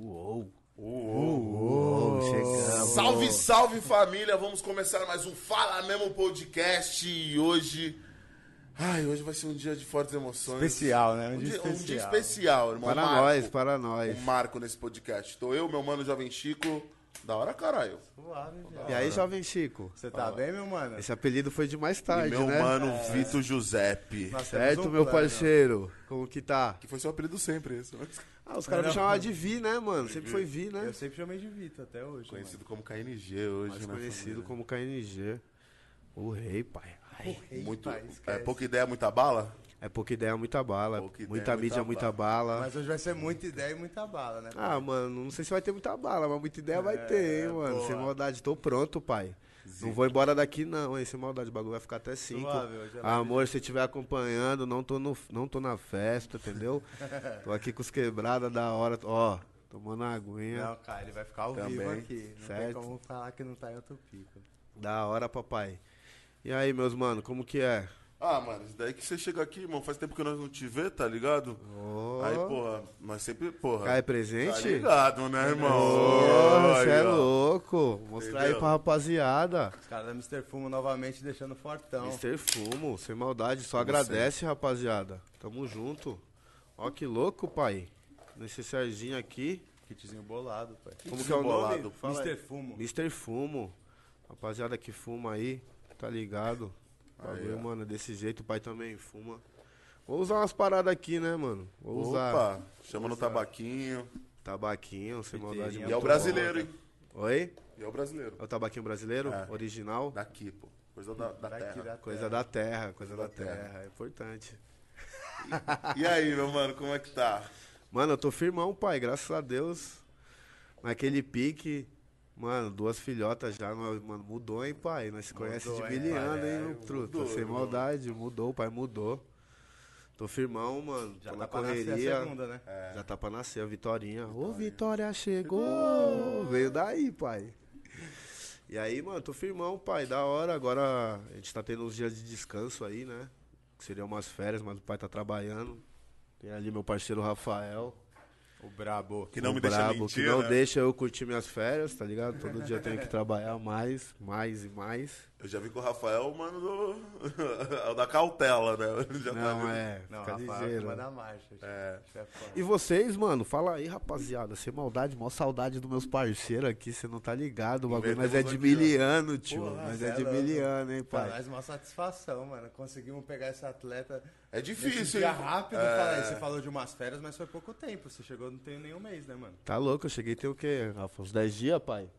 Uou. Uou, chegamos. Salve, salve família! Vamos começar mais um Fala Mesmo Podcast e hoje. Ai, hoje vai ser um dia de fortes emoções. Especial, né? Um, dia, um dia especial, irmão. Para Marco, nós, para nós. Um marco nesse podcast. Tô eu, meu mano Jovem Chico. Da hora, caralho. Suave. E aí, jovem Chico? Você tá bem, meu mano? Esse apelido foi de mais E tarde, meu né? mano Vitor Giuseppe. Nós Certo, um meu plano. parceiro? Como que tá? Que foi seu apelido sempre, esse. Ah, os caras me chamavam de Vi, né, mano? Sempre foi Vi, né? Eu sempre chamei de Vitor até hoje. Conhecido como KNG hoje, Mais né? conhecido família? como KNG. O rei, pai. Ai, mano. Muito. Pai, É pouca ideia, muita bala? é pouca ideia, muita bala. Pouca muita mídia, muita bala. bala. Mas hoje vai ser muita ideia e muita bala, né? Ah, mano, não sei se vai ter muita bala, mas muita ideia vai ter, hein, mano. boa. Sem maldade, tô pronto, pai. Não vou embora daqui, não, hein? Sem maldade, o bagulho vai ficar até 5. Suave, hoje é Amor, se estiver acompanhando, não tô, no, não tô na festa, entendeu? tô aqui com os quebradas da hora, ó, tomando uma aguinha. Não, cara, ele vai ficar ao Também. vivo aqui. Não Certo. tem como falar que não tá em outro pico. Da hora, papai. E aí, meus mano, como que é? Ah, mano, isso daí que você chega aqui, irmão, faz tempo que nós não te vê, tá ligado? Ô, Aí, porra, nós sempre, porra. Cai Tá presente? ligado, né, irmão? Aí, Você é ó. louco. Mostrar aí Entendeu? pra rapaziada. Os caras da Mr. Fumo novamente deixando fortão. Mr. Fumo, sem maldade, só agradece, rapaziada. Tamo junto. Ó que louco, pai. Nesse Serginho aqui. Kitzinho bolado, pai. Como que é o bolado? aí. Mr. Fumo. Mr. Fumo. Rapaziada que fuma aí, tá ligado? Ó. mano, desse jeito o pai também fuma. Vou usar umas paradas aqui, né, mano? Vou usar Opa, chama no tabaquinho. tabaquinho, sem maldade. Piteirinha E é o brasileiro, hein? Oi? E é o brasileiro. É o tabaquinho brasileiro? É. Original? Daqui, pô. Coisa da, da Daqui terra. da Coisa terra. da terra, coisa da da terra. terra. É importante. E aí, meu mano, como é que tá? Mano, eu tô firmão, pai, graças a Deus. Naquele pique, mano, duas filhotas já, mano, mudou, hein, pai? Nós se conhece de hein, mil pai? anos, hein, É, truta? Sem maldade, mudou, pai, mudou. Tô firmão, mano, Já tá pra nascer a correria. segunda, né? Já tá pra nascer a Vitorinha. Ô, Vitória chegou! Veio daí, pai. E aí, mano, tô firmão, pai, da hora. Agora a gente tá tendo uns dias de descanso aí, né? Que seriam umas férias, mas o pai tá trabalhando. Tem ali meu parceiro Rafael. O brabo. Que não o me deixa brabo, mentir, que não né? deixa eu curtir minhas férias, tá ligado? Todo dia eu tenho que trabalhar mais, mais e mais. Eu já vi com o Rafael, mano, do... é o da cautela, né? Já tá Não, vendo? é, Não, fica Rafael ligeiro. manda marcha. É. Isso é foda. E vocês, mano, fala aí, rapaziada, sem maldade, mó saudade dos meus parceiros aqui, você não tá ligado, o bagulho, nós é de miliano, tio, Porra, nós cê é é de miliano, hein, Pra pai. nós, uma satisfação, mano. Conseguimos pegar esse atleta. É difícil, hein? rápido, É. fala aí, você falou de umas férias, mas foi pouco tempo. Você chegou não tem nenhum mês, né, mano? Tá louco, eu cheguei tem o quê, Rafa, uns 10 dias, pai?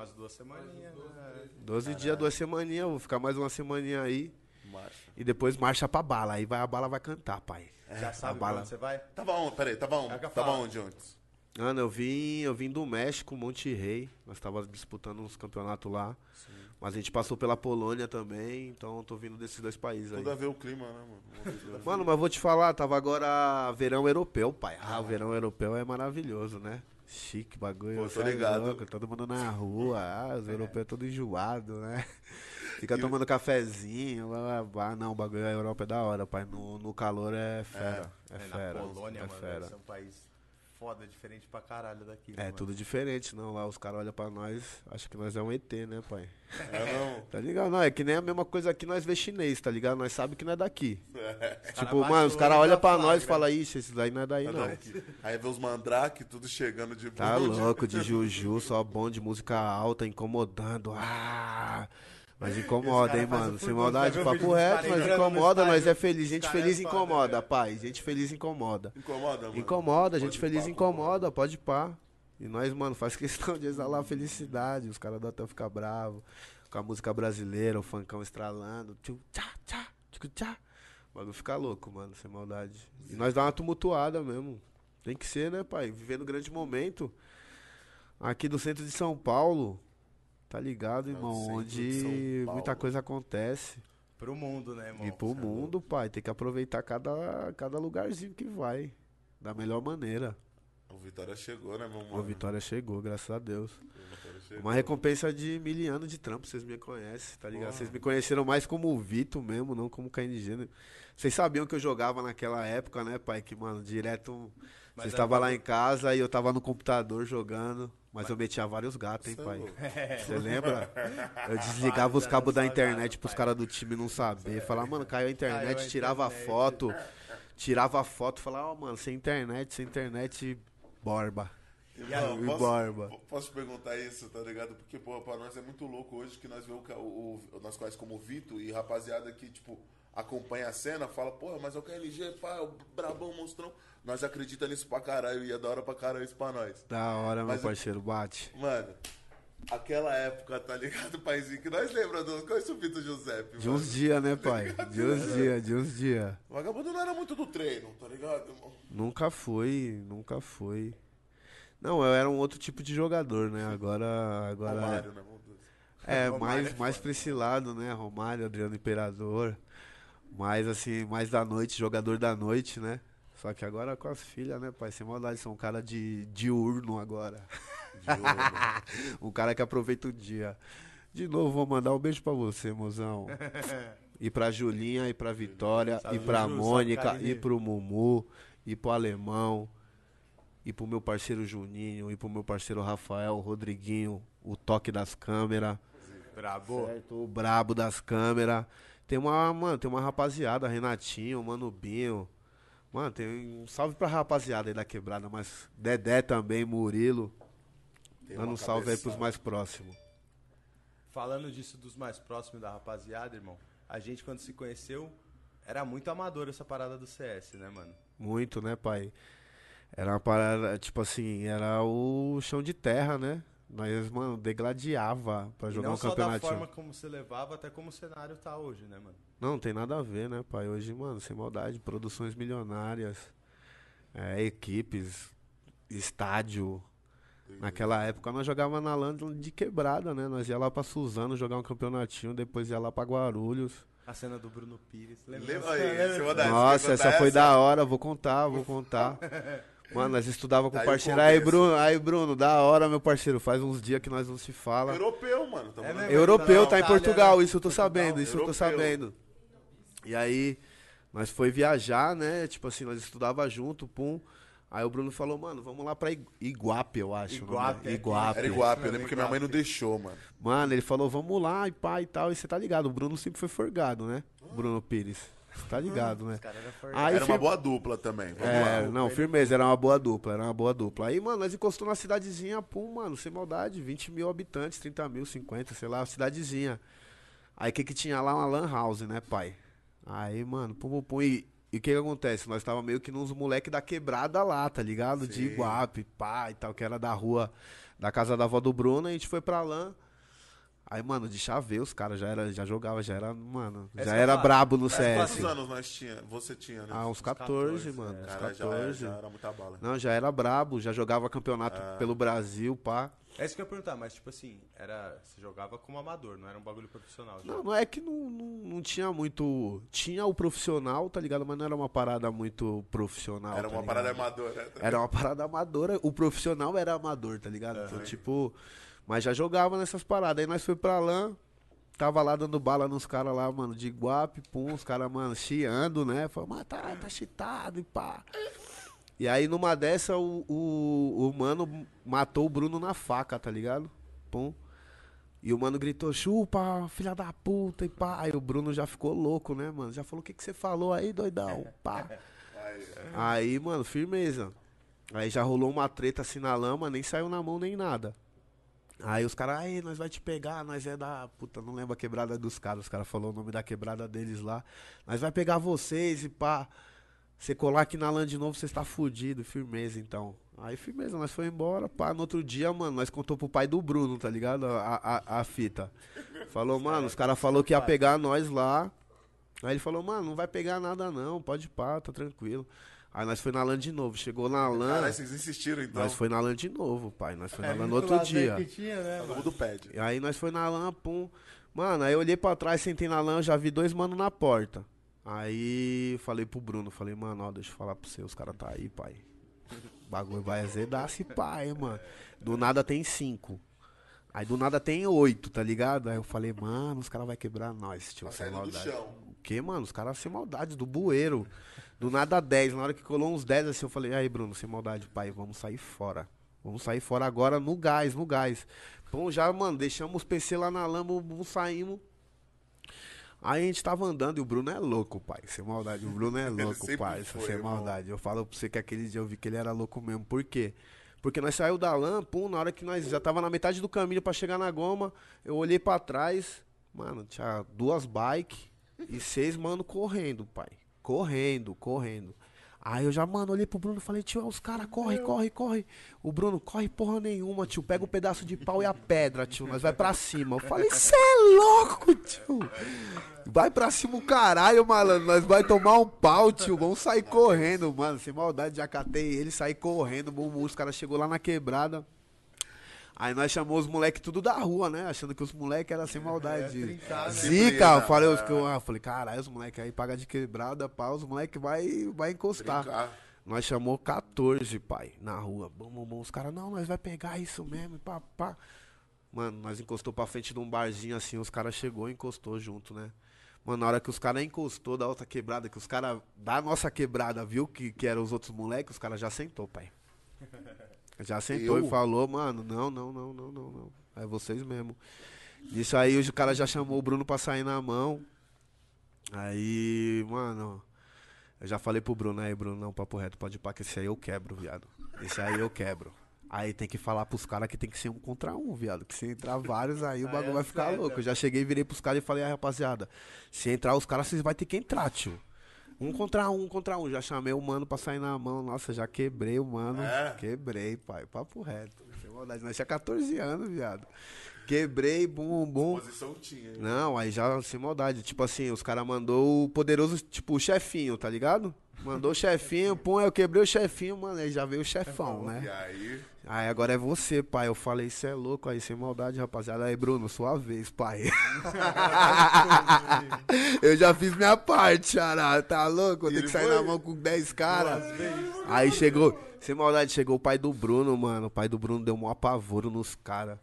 As duas semaninhas, né? 12 dias, duas semaninhas, vou ficar mais uma semaninha aí, Marcha. e depois marcha pra bala, aí vai, a bala vai cantar, pai. Já sabe a bala. você vai? Tava onde? Peraí, tava onde? É Tava onde antes? Mano, eu vim, eu vim do México, Monte Rei. Nós tava disputando uns campeonatos lá. Mas a gente passou pela Polônia também, então eu tô vindo desses dois países aí. Tudo a ver o clima, né, mano? Mano, mas vou te falar, tava agora verão europeu, pai. Ah, o verão europeu é maravilhoso, né? Chique, bagulho. Pô, tô é ligado. louco, todo mundo na rua, ah, os europeus todos enjoados, né? Fica tomando cafezinho, blá, blá, blá. Não, o bagulho da Europa é da hora, pai. No, no calor é fera. É, É, fera. na Polônia, é mano, fera. ser um país foda, diferente pra caralho daqui. né, É mano? tudo diferente, não. Lá os caras olham pra nós, acham que nós é um ET, né, pai? É, não. Tá ligado? Não, é que nem a mesma coisa aqui nós vê chinês, tá ligado? Nós sabemos que não é daqui. Tipo, bate mano, os caras olham pra nós e falam, ixi, esse daí não é daí, Tá não. daqui. Aí vê os mandrake, tudo chegando de Tá bonde. louco, de Juju, só bom de música alta, incomodando. Ah! Mas incomoda, hein, mano? Sem maldade, papo vídeo reto, no incomoda, nós é feliz. Gente feliz é incomoda, velho. pai. Gente feliz incomoda. Incomoda, mano. Incomoda, gente feliz incomoda, pode pá. E nós, mano, faz questão de exalar a felicidade. Os caras do hotel ficam bravos. Com a música brasileira, o funkão estralando. Tchu, tchá, tchá, tchu, tchá. O bagulho fica louco, mano, sem maldade. E nós dá uma tumultuada mesmo. Tem que ser, né, pai? Vivendo um grande momento. Aqui do centro de São Paulo, tá ligado, É, irmão? Onde muita coisa acontece. Pro mundo, né, irmão? E pro mundo, pai, tem que aproveitar cada, cada lugarzinho que vai. Da melhor maneira. O Vitória chegou, né, meu A mano? vitória chegou, graças a Deus. O chegou. Uma recompensa de mil anos de trampo, vocês me conhecem, tá ligado? Porra. Vocês me conheceram mais como o Vitor mesmo, não como KNG. né? Vocês sabiam que eu jogava naquela época, né, pai? Que, mano, direto. Mas Vocês é estavam lá bagulho- em casa e eu tava no computador jogando. Mas eu metia vários gatos, hein, é pai? Você lembra? Eu desligava os cabos da internet pros caras do time não saber. Falava, mano, caiu a internet, Caiu a tirava internet. foto. Tirava foto, falava, ó, mano, sem internet, sem internet, borba. E posso, Borba. posso te perguntar isso, tá ligado? Porque, pô, pra nós é muito louco hoje que nós vemos o, o, o- nós quais como o Vitor e rapaziada que, tipo, acompanha a cena, fala, porra, mas é o KLG, pá, o brabão, monstrão. Nós acredita nisso pra caralho e é da hora pra caralho isso pra nós. Da hora, meu Mas eu- parceiro, bate. Mano, aquela época, tá ligado, paizinho? Que nós lembramos, conhece o Vitor Giuseppe, De mano? uns dias, né, pai? De uns dias, de uns dias. O vagabundo não era muito do treino, tá ligado, irmão? Nunca foi, nunca foi. Não, eu era um outro tipo de jogador, né? Agora. agora Romário, né, meu Deus. É, Romário mais, é mais pra esse lado, né? Romário, Adriano Imperador. Mais assim, mais da noite, jogador da noite, né? Só que agora com as filhas, né, pai? Sem maldade, sou um cara de diurno agora. Né? um cara que aproveita o dia. De novo, vou mandar um beijo pra você, mozão. E pra Julinha, e pra Vitória, e pra Ju, salve, Mônica, e pro Mumu, e pro Alemão, e pro meu parceiro Juninho, e pro meu parceiro Rafael, o Rodriguinho, o toque das câmeras. Brabo. Certo, o brabo das câmeras. Tem uma, mano, tem uma rapaziada, Renatinho, Mano Binho. Mano, tem um salve pra rapaziada aí da quebrada, mas Dedé também, Murilo. Tem Dando um salve aí pros cabeçada. mais próximos. Falando disso dos mais próximos da rapaziada, irmão, a gente quando se conheceu, era muito amador essa parada do CS, né, mano? Muito, né, pai? Era uma parada, tipo assim, era o chão de terra, né? Nós, mano, degladiava pra E jogar não um só da forma como você levava, até como o cenário tá hoje, né, mano? Não, tem nada a ver, né, pai? Hoje, mano, sem maldade, produções milionárias, é, equipes, estádio. Naquela época nós jogava na LAN de quebrada, né? Nós ia lá pra Suzano jogar um campeonatinho, depois ia lá pra Guarulhos. A cena do Bruno Pires. Lembra? Lembra aí, Nossa, essa conta foi da hora, vou contar, vou contar. Mano, nós estudava com Tá o parceiro. Aí. Bruno, aí, Bruno, da hora, meu parceiro. Faz uns dias que nós não se fala. Europeu, mano. Tamo É? Europeu, Tá tá em Portugal, né? isso eu tô sabendo, isso eu tô sabendo. E aí, nós foi viajar, né? Tipo assim, nós estudava junto, pum. Aí o Bruno falou, mano, vamos lá pra Igu- Iguape, eu acho. Iguape, é. Iguape. Era Iguape, eu lembro que minha mãe não deixou, mano. Mano, ele falou, vamos lá e pá e tal. E você tá ligado, o Bruno sempre foi forgado, né? Bruno Pires. Tá ligado, né? Aí Era uma fir- boa dupla também. Vamos É, lá. não, firmeza, era uma boa dupla, era uma boa dupla. Aí, mano, nós encostou na cidadezinha, pum, mano, sem maldade, 20 mil habitantes, 30 mil, 50, sei lá, cidadezinha. Aí o que que tinha lá? Uma lan house, né, pai? Aí, mano, pum, pum, pum, e e o que que acontece? Nós tava meio que nos moleque da quebrada lá, tá ligado? De Sim. Iguape, pá, e tal, que era da rua, da casa da avó do Bruno, a gente foi pra lan. Aí, mano, de chave, os caras já, era, já jogava, já era, mano, É já que era falo. brabo no Mas CS. quantos anos nós tinha? Você tinha, né? Ah, uns 14, 14, mano, é. uns Cara, já, 14. era, já era muita bala. Não, já era brabo, já jogava campeonato Ah. pelo Brasil, pá. É isso que eu ia perguntar, mas tipo assim, era, você jogava como amador, não era um bagulho profissional. já. Não, não é que não, não, não tinha muito. Tinha o profissional, tá ligado? Mas não era uma parada muito profissional. Era tá uma ligado? parada amadora. Era uma parada amadora. O profissional era amador, tá ligado? Então, tipo. Mas já jogava nessas paradas. Aí nós foi pra lá. Tava lá dando bala nos caras lá, mano, de Iguape, pum, os caras, mano, chiando, né? Falou, mas tá, tá cheatado e pá. E aí numa dessa o, o, o mano matou o Bruno na faca, tá ligado? Pum. E o mano gritou, chupa, filha da puta, e pá. Aí o Bruno já ficou louco, né, mano? Já falou, o que, que você falou aí, doidão? Pá. Aí, mano, firmeza. Aí já rolou uma treta assim na lama, nem saiu na mão nem nada. Aí os caras, aí, nós vai te pegar, nós é da. Puta, não lembro a quebrada dos caras. Os caras falaram o nome da quebrada deles lá. Nós vai pegar vocês e pá. Você colar aqui na LAN de novo, você está fudido. Firmeza, então. Aí, firmeza, nós foi embora, pá. No outro dia, mano, nós contou pro pai do Bruno, tá ligado? A, a, a fita. Falou, mano, os caras falaram que ia pegar nós lá. Aí ele falou, mano, não vai pegar nada não, pode pá, tá tranquilo. Aí nós foi na LAN de novo. Chegou na LAN. Caralho, vocês insistiram então. Nós foi na LAN de novo, pai. Nós foi na É LAN no outro dia. Que tinha, né, Todo mano? mundo pede. E aí nós foi na LAN, pum. Mano, aí eu olhei pra trás, sentei na LAN, já vi dois manos na porta. Aí falei pro Bruno, falei, mano, ó, deixa eu falar pra você, os caras tá aí, pai. O bagulho vai azedar se hein, mano. Do nada tem cinco. Aí do nada tem oito, tá ligado? Aí eu falei, mano, os caras vão quebrar nós, tio. Tá sem saindo do maldade. chão. O que, mano? Os caras sem maldade, do bueiro. Do nada 10. Na hora que colou uns 10 assim, eu falei, aí, Bruno, sem maldade, pai, vamos sair fora. Vamos sair fora agora no gás, no gás. Bom, já, mano, deixamos os PC lá na lama, saímos. Aí a gente tava andando e o Bruno é louco, pai. Sem maldade. O Bruno é louco, pai. foi, sem irmão. maldade. Eu falo pra você que aquele dia eu vi que ele era louco mesmo. Por quê? Porque nós saiu da lã, pum, na hora que nós já tava na metade do caminho pra chegar na goma, eu olhei pra trás, mano, tinha duas bikes e seis mano correndo, pai. Correndo, correndo. Aí eu já, mano, olhei pro Bruno e falei, tio, os caras, corre, corre, corre. O Bruno, corre porra nenhuma, tio. Pega o pedaço de pau e a pedra, tio. Nós vai pra cima. Eu falei, cê é louco, tio. Vai pra cima o caralho, malandro. Nós vai tomar um pau, tio. Vamos sair correndo, mano. Sem maldade, já catei ele, saí correndo. Bum. Os caras chegou lá na quebrada. Aí nós chamamos os moleques tudo da rua, né? Achando que os moleques eram sem maldade. trincado. Zica, eu falei, os É. que eu, ah, falei, caralho, os moleques aí pagam de quebrada, pá, os moleques vai, vai encostar. Brincar. Nós chamou 14, pai, na rua. Bom, bom, bom. Os caras, não, nós vai pegar isso mesmo, pá, pá. Mano, nós encostou pra frente de um barzinho assim, os caras chegou e encostou junto, né? Mano, na hora que os caras encostou da outra quebrada, que os caras da nossa quebrada viu que, que eram os outros moleques, os caras já sentou, pai. Já sentou Eu? e falou, mano, não, não, não, não, não, não. É vocês mesmo. Isso aí o cara já chamou o Bruno pra sair na mão. Aí, mano, eu já falei pro Bruno, aí, Bruno, não, papo reto, pode ir pra que esse aí eu quebro, viado. Esse aí eu quebro. Aí tem que falar pros caras que tem que ser um contra um, viado. Que se entrar vários, aí o Aí bagulho é vai ficar louco. Eu já cheguei, virei pros caras e falei, aí, rapaziada, se entrar os caras, vocês vão ter que entrar, tio. Um contra um, um contra um. Já chamei o mano pra sair na mão. Nossa, já quebrei o mano. É? Quebrei, pai. Papo reto. Sem maldade. Nós tinha 14 anos, viado. Quebrei, bum, bum. Posição tinha. hein? Não, aí já sem maldade. Tipo assim, os caras mandou o poderoso, tipo, o chefinho, tá ligado? Mandou o chefinho, pum, eu quebrei o chefinho, mano. Aí já veio o chefão, E né? aí, Aí agora é você, pai. Eu falei, isso é louco aí, sem maldade, rapaziada. Aí, Bruno, sua vez, pai. eu já fiz minha parte, xará. Tá louco? Eu E tenho que sair foi? na mão com 10 caras. Aí chegou, sem maldade, chegou o pai do Bruno, mano. O pai do Bruno deu um apavoro nos caras.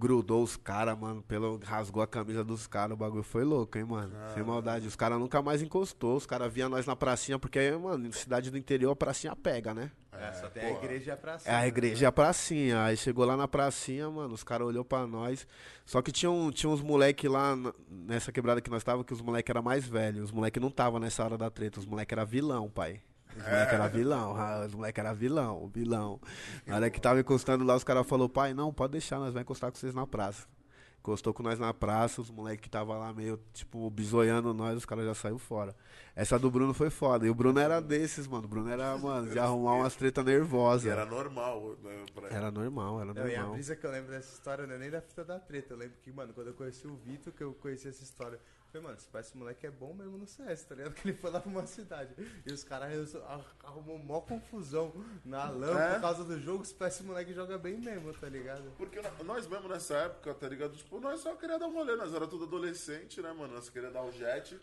Grudou os caras, mano, pelo, rasgou a camisa dos caras, o bagulho foi louco, hein, mano. Sem maldade. Os caras nunca mais encostou, os caras via nós na pracinha, porque aí, mano, cidade do interior a pracinha pega, né? É, só tem a igreja pra É cima. a igreja e a pracinha. Aí chegou lá na pracinha, mano, os caras olhou pra nós. Só que tinha, um, tinha uns moleque lá nessa quebrada que nós tava, que os moleque era mais velhos. Os moleque não tava nessa hora da treta, os moleque era vilão, pai. Os moleque era vilão, os moleque era vilão, vilão. Na hora que tava encostando lá, os caras falou, pai, não, pode deixar, nós vai encostar com vocês na praça. Encostou com nós na praça, os moleques que tava lá meio, tipo, bisoiando nós, os caras já saiu fora. Essa do Bruno foi foda. E o Bruno era desses, mano. O Bruno era, mano, de arrumar umas treta nervosas. que era normal. Né, pra... Era normal, era Não, e a normal. brisa que eu lembro dessa história não é nem da fita da treta. Eu lembro que, mano, quando eu conheci o Vitor, que eu conheci essa história, falei, mano, esse pai, esse moleque é bom mesmo no CS, tá ligado? Que ele foi lá pra uma cidade. E os caras ar- arrumou mó confusão na lama É? por causa do jogo. Esse pai, esse moleque joga bem mesmo, tá ligado? Porque nós mesmo nessa época, tá ligado? Tipo, nós só queria dar um rolê, nós era tudo adolescente, né, mano? Nós queria dar o jet.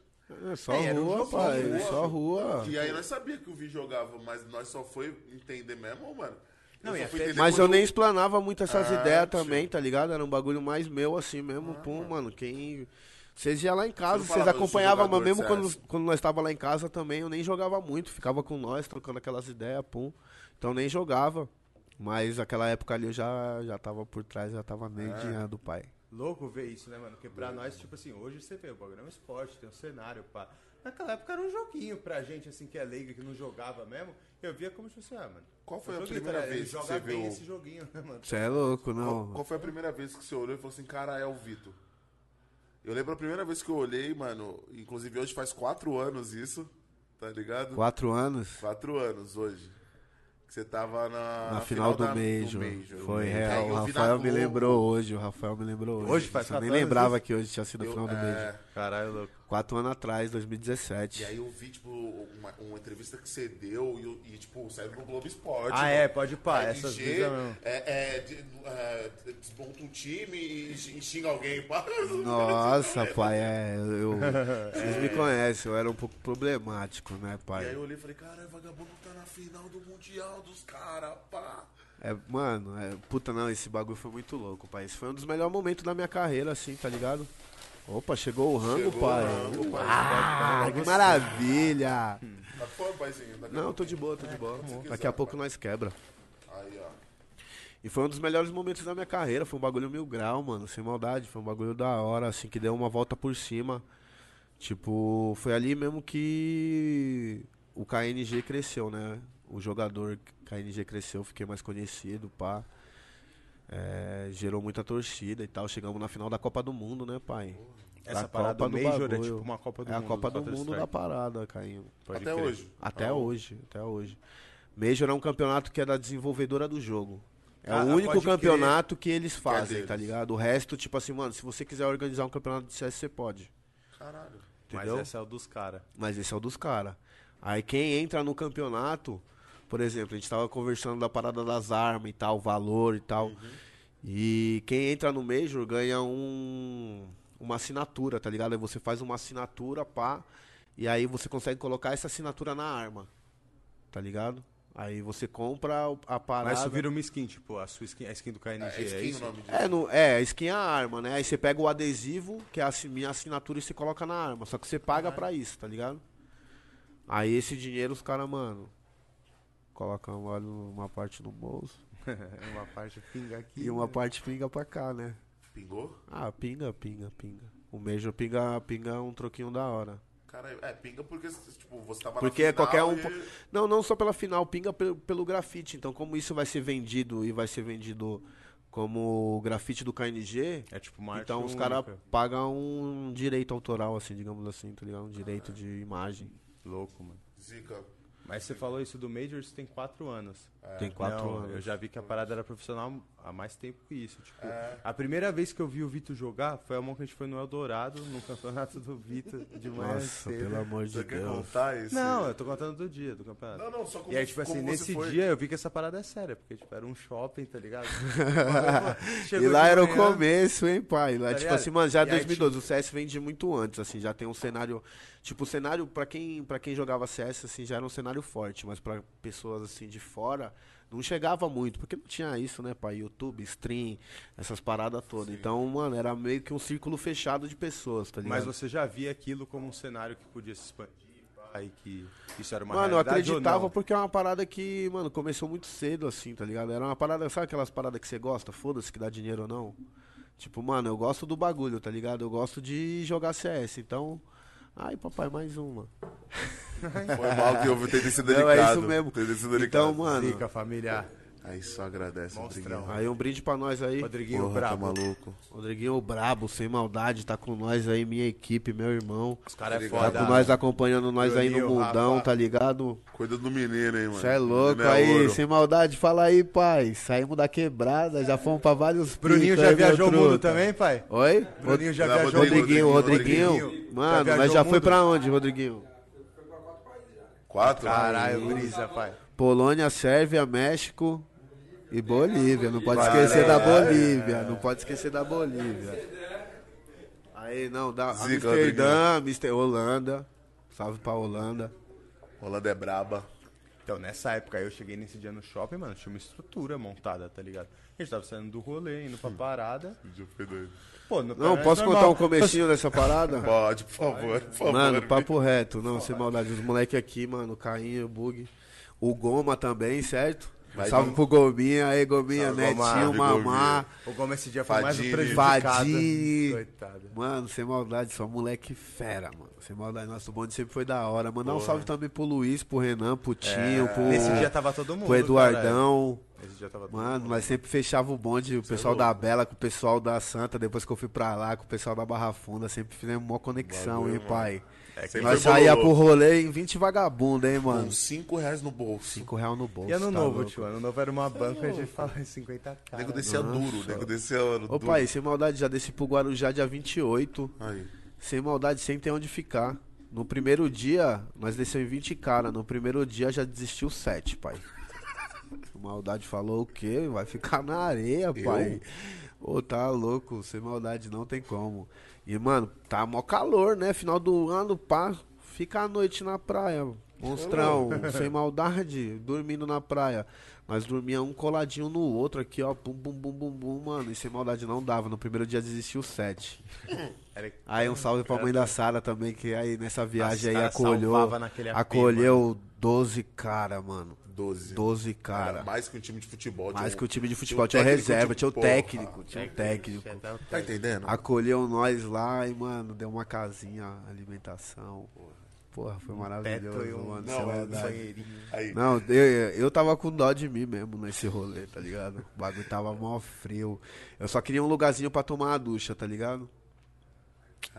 É só É, um rua, jogo, pai. né? Só rua. E aí nós sabia que o Vi jogava, mas nós só foi entender mesmo, mano. Não, Eu e só a fui fita- entender Mas eu nem explanava muito essas Ah, ideias também, tá ligado? Era um bagulho mais meu assim mesmo. Pum, mano, quem. Vocês iam lá em casa, vocês acompanhavam, mas mesmo quando, quando nós tava lá em casa também, eu nem jogava muito, ficava com nós, trocando aquelas ideias, pum. Então nem jogava. Mas aquela época ali eu já, já tava por trás, já tava meio É. dinheiro do pai. Louco ver isso, né, mano? Porque pra nós, tipo assim, hoje você vê, o programa é um esporte, tem um cenário, pá. Naquela época era um joguinho pra gente, assim, que é leiga, que não jogava mesmo. Eu via como, tipo assim, ah, mano. Qual foi a primeira vez que você joga bem viu- esse joguinho, né, mano? Você é louco, Qual, não. qual foi a primeira vez que você olhou e falou assim, cara, é o Vitor? Eu lembro a primeira vez que eu olhei, mano, inclusive hoje faz quatro anos isso, tá ligado? Quatro anos? Quatro anos hoje. Que você tava na, Na final, do, da- Major. Major. Foi real. eu O vi na Rafael me lembrou hoje. O Rafael me lembrou hoje. Hoje faz Eu nem lembrava isso? que hoje tinha sido a Eu- final do é, Major. Caralho, louco. Quatro anos atrás, 2017. E aí eu vi, tipo, uma, uma entrevista que você deu e, e, tipo, saiu no Globo Esporte. Ah, mano. é, pode pá, RG, essas mesmo. é, é, de- é, desmonta um time e, e xinga alguém, pá. Nossa, pai, é. Eu, vocês me conhecem, eu era um pouco problemático, né, E pai? aí eu olhei e falei, cara, vagabundo tá na final do Mundial dos caras, pá. É, mano, é, puta não, esse bagulho foi muito louco, pai. Esse foi um dos melhores momentos da minha carreira, assim, tá ligado? Opa, chegou o rango, Chegou o pai. rango, pai. Ah, que maravilha! Tá fome, paizinho? Daqui Não, tô de boa, tô de boa. quiser, Daqui a pouco nós quebra. Aí, ó. E foi um dos melhores momentos da minha carreira. Foi um bagulho mil grau, mano. Sem maldade. Foi um bagulho da hora, assim, que deu uma volta por cima. Tipo, foi ali mesmo que o KNG cresceu, né? O jogador KNG cresceu, fiquei mais conhecido, pá. É, gerou muita torcida e tal. Chegamos na final da Copa do Mundo, né, pai? Essa Da parada Copa do do Major é tipo uma Copa do É a Mundo. Copa do Mundo da parada, Caio. Pode Até crer. hoje. Até Ah, hoje, até hoje. Major é um campeonato que é da desenvolvedora do jogo. É Ah, o único campeonato que eles fazem, deles. tá ligado? O resto, tipo assim, mano, se você quiser organizar um campeonato de CS, você pode. Caralho. Entendeu? Mas esse é o dos caras. Mas esse é o dos caras. Aí quem entra no campeonato, por exemplo, a gente tava conversando da parada das armas e tal, valor e tal. E quem entra no Major ganha um uma assinatura, tá ligado? Aí você faz uma assinatura, pá, e aí você consegue colocar essa assinatura na arma. Tá ligado? Aí você compra o- a parada. Mas isso vira uma skin, tipo, a sua skin, a skin do KNG, É, é, skin o isso? nome disso. É, no, é, a skin é a arma, né? Aí você pega o adesivo, que é a minha assinatura, e você coloca na arma. Só que você paga pra isso, tá ligado? Aí esse dinheiro os caras, mano, colocam olha, uma parte no bolso uma parte pinga aqui. e uma parte pinga pra cá, né? Pingou? Ah, pinga, pinga, pinga. O Major pinga, pinga um troquinho da hora. Cara, é, pinga porque, tipo, você tava Porque na final qualquer um e- Não, não só pela final, pinga pelo, pelo grafite. Então, como isso vai ser vendido e vai ser vendido como o grafite do KNG, É tipo uma Então os caras pagam um direito autoral, assim, digamos assim, tá ligado? Um direito de imagem. Louco, mano. Zica. Mas você falou isso do Major, isso tem quatro anos. Tem quatro Não, anos. Eu já vi que a parada era profissional há mais tempo que isso. Tipo, É. a primeira vez que eu vi o Vitor jogar foi a mão que a gente foi no Eldorado, no campeonato do Vitor de manhã Nossa, cedo. pelo amor de Você quer Deus. contar isso? Não, eu tô contando do dia do campeonato. Não, não, só como, E aí, tipo assim, nesse foi. dia eu vi que essa parada é séria, porque, tipo, era um shopping, tá ligado? E Chegou lá era o começo, hein, pai? Lá, Tá tipo ligado? assim, mano, já E aí, 2012, o CS vende muito antes, assim, já tem um cenário. Tipo, o cenário, pra quem, pra quem jogava CS, assim, já era um cenário forte, mas pra pessoas, assim, de fora, não chegava muito, porque não tinha isso, né, pai? YouTube, stream, essas paradas todas. Então, mano, era meio que um círculo fechado de pessoas, tá ligado? Mas você já via aquilo como um cenário que podia se expandir, e que isso era uma Mano, eu acreditava porque é uma parada que, mano, começou muito cedo, assim, tá ligado? Era uma parada, sabe aquelas paradas que você gosta? Foda-se que dá dinheiro ou não. Tipo, mano, eu gosto do bagulho, tá ligado? Eu gosto de jogar CS, então. Ai, papai, mais uma. Foi mal que eu tentei ser Não, delicado. é isso mesmo. Tentei ser delicado. Então, mano. Zica familiar. Aí só agradece, Monstrão. Rodriguinho. Aí um brinde pra nós aí. Rodriguinho Porra, tá brabo. maluco. Rodriguinho o Brabo, sem maldade, tá com nós aí, minha equipe, meu irmão. Os caras é. Tá foda. com nós acompanhando nós aí no mundão, tá ligado? Cuida do menino, hein, mano. Você é louco é aí, ouro. sem maldade, fala aí, pai. Saímos da quebrada, já fomos pra vários Bruninho já aí, viajou o mundo também, pai? Oi? Bruninho já Não, viajou o mundo. Rodriguinho, Rodriguinho, Rodriguinho. Mano, Já viajou já foi pra onde, Rodriguinho? Quatro? Caralho, brisa, pai. Polônia, Sérvia, México e Bolívia. Não pode esquecer da Bolívia. Não pode esquecer da Bolívia. Aí, não, da Zica, Amsterdã, Mister Holanda. Salve pra Holanda. Holanda é braba. Então, nessa época aí eu cheguei nesse dia no shopping, mano, tinha uma estrutura montada, tá ligado? A gente tava saindo do rolê, indo pra parada. O dia foi doido. Pô, no Não, é posso normal. contar um comecinho dessa parada? Pode, por favor, por favor. Mano, papo reto. Não, sem maldade. Os moleque aqui, mano, o Cainho, o Bug. O Goma também, certo? Vai, Salve pro Gominha, aí Gominha, Salve, Netinho, Mamá. O Gomes esse dia foi mais um Fadini. prejudicado. Fadini. Coitado. Mano, sem maldade, só moleque fera, mano. Sem maldade, nosso bonde sempre foi da hora. Mandar um salve também pro Luiz, pro Renan, pro Tinho, pro, Nesse dia tava todo mundo, pro Eduardão. dia tava todo Mano, mundo. nós sempre fechava o bonde, o pessoal é da. Bela com o pessoal da Santa, depois que eu fui pra lá, com o pessoal da Barra Funda, sempre fizemos uma conexão, Bagulho, hein, mano. pai. É Nós saía pro rolê em 20 vagabundo, hein, mano. Com cinco reais no bolso. 5 real no bolso. E ano tá novo, louco. tio? Ano novo era uma banca de fala 50k. O nego descia duro, o nego descia Ô duro. pai, sem maldade, já desci pro Guarujá dia 28. Aí. sem maldade, sem ter onde ficar. No primeiro dia, nós descemos em 20 cara. No primeiro dia já desistiu 7, pai. Maldade falou o quê? Vai ficar na areia, pai. Ô, tá louco, sem maldade não tem como. E, mano, tá mó calor, né? Final do ano, pá. Fica a noite na praia. Monstrão, sem maldade, dormindo na praia. Nós dormia um coladinho no outro aqui, ó. Bum, bum, bum, bum, bum, mano. E sem maldade não dava. No primeiro dia desistiu sete. Aí um salve pra mãe da Sara também, que aí nessa viagem aí acolheu. Acolheu 12 cara, mano. 12. 12 Era cara. mais que um time de futebol. tinha Mais um- que o time de futebol. tinha Tinha um o reserva, técnico, tinha o tipo, técnico. porra. Tinha o técnico. Tá entendendo? Acolheu nós lá e, mano, deu uma casinha, alimentação. Porra, foi maravilhoso, Teto e um mano. Não, é maldade. banheirinho. Aí, Não, eu, eu tava com dó de mim mesmo nesse rolê, tá ligado? O bagulho tava mó frio. Eu só queria um lugarzinho pra tomar uma ducha, tá ligado?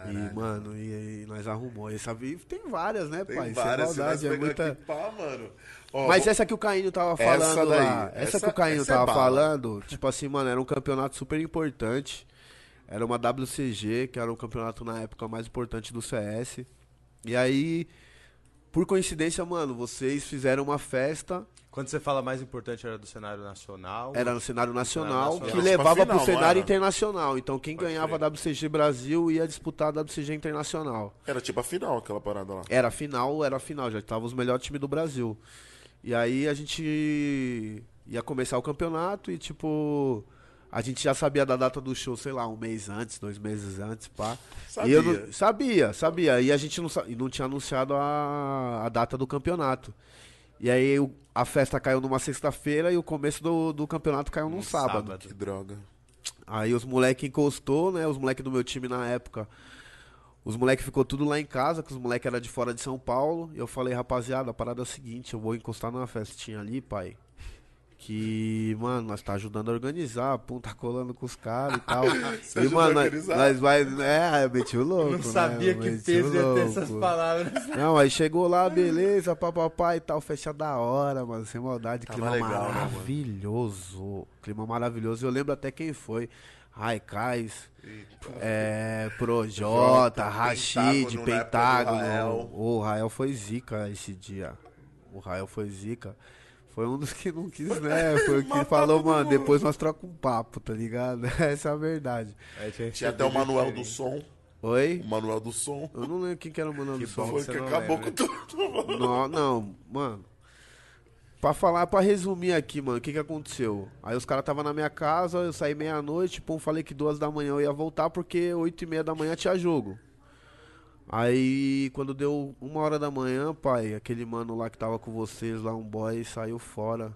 E, mano, e, e nós arrumou. Essa tem várias, né, tem pai? várias. Sem maldade, é muita. aqui, pá, mano. Mas essa que o Caínho tava Essa falando daí, lá, essa, essa- que o Caínho essa é tava bala. falando, tipo assim, mano, era um campeonato super importante. Era uma WCG, que era o campeonato na época mais importante do CS. E aí, por coincidência, mano, vocês fizeram uma festa, Quando você fala mais importante, era do cenário nacional. era no cenário nacional, nacional. que levava pro final, não cenário internacional. Então, quem Pode ganhava a WCG Brasil ia disputar a WCG internacional. Era tipo a final, aquela parada lá. Era final, era final, já tava os melhores times do Brasil. E aí a gente ia começar o campeonato e tipo. A gente já sabia da data do show, sei lá, um mês antes, dois meses antes, pá. E eu Sabia. não, sabia, sabia. E a gente não, não tinha anunciado a, a data do campeonato. E aí o- a festa caiu numa sexta-feira e o começo do, do campeonato caiu num Um sábado. sábado. Que droga. Aí os moleque encostou, né? Os moleque do meu time na época. Os moleque ficou tudo lá em casa, que os moleque era de fora de São Paulo. E eu falei, rapaziada, a parada é a seguinte, eu vou encostar numa festinha ali, pai. Que, mano, nós tá ajudando a organizar, pum, tá colando com os caras e tal. E, mano, nós, vai. É, eu meti o louco. Não sabia né? que Meti o peso ia ter essas palavras. Não, aí chegou lá, beleza, papapá e tal, festa da hora, mano, sem maldade, Tava clima legal, né, maravilhoso, clima maravilhoso, eu lembro até quem foi, Raikais, é, Projota, Jota, Rashid, Pentágono, Pentágono, Rael. o Rael foi zica esse dia, o Rael foi zica. Foi um dos que não quis, né? Foi o que falou, mano, depois nós trocamos um papo, tá ligado? Essa é a verdade. Tinha até o Manuel do Som. Oi? O Manuel do Som. Eu não lembro quem que era o Mano do Som. Foi que acabou lembra. com tudo. Não, não, mano. Pra falar, pra resumir aqui, mano, o que que aconteceu? Aí os caras tava na minha casa, eu saí meia-noite, pum, falei que duas da manhã eu ia voltar porque oito e meia da manhã tinha jogo. Aí, quando deu uma hora da manhã, pai, aquele mano lá que tava com vocês, lá, um boy, saiu fora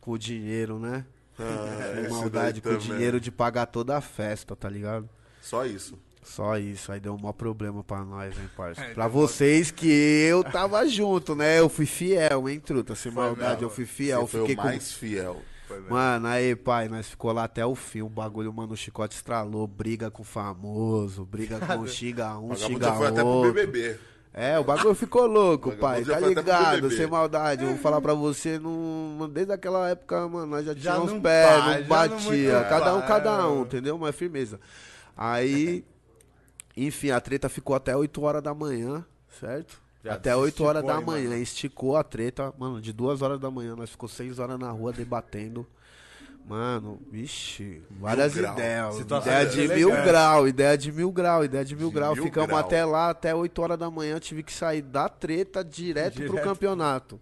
com o dinheiro, né? Ah, maldade, com o dinheiro de pagar toda a festa, tá ligado? Só isso. Só isso, aí deu um maior problema pra nós, hein. É, pra vocês que eu tava junto, né? Eu fui fiel, hein, truta? Sem Foi maldade, mesmo. eu fui fiel. Você foi fiquei o com. mais fiel. Mano, aí, pai, nós ficou lá até o fim. O bagulho, mano, o chicote estralou. Briga com o famoso, briga com xinga um, O xinga foi até pro outro. BBB. É, o bagulho ficou louco, O pai. Tá foi ligado? Sem maldade. Eu vou falar pra você, não... desde aquela época, mano, nós já tínhamos pés, não batia. cada um, cada um, entendeu? Mas firmeza. Aí, enfim, a treta ficou até 8 horas da manhã, certo? Já até 8 horas da aí, manhã. mano. Esticou a treta, mano, de 2 horas da manhã. Nós ficou 6 horas na rua debatendo. Mano, vixe, várias grau. ideias. Situação Ideia de deselegante. mil grau, ideia de mil grau, ideia de mil De grau. mil Ficamos grau. até lá, até 8 horas da manhã. Tive que sair da treta direto, pro Direto. campeonato.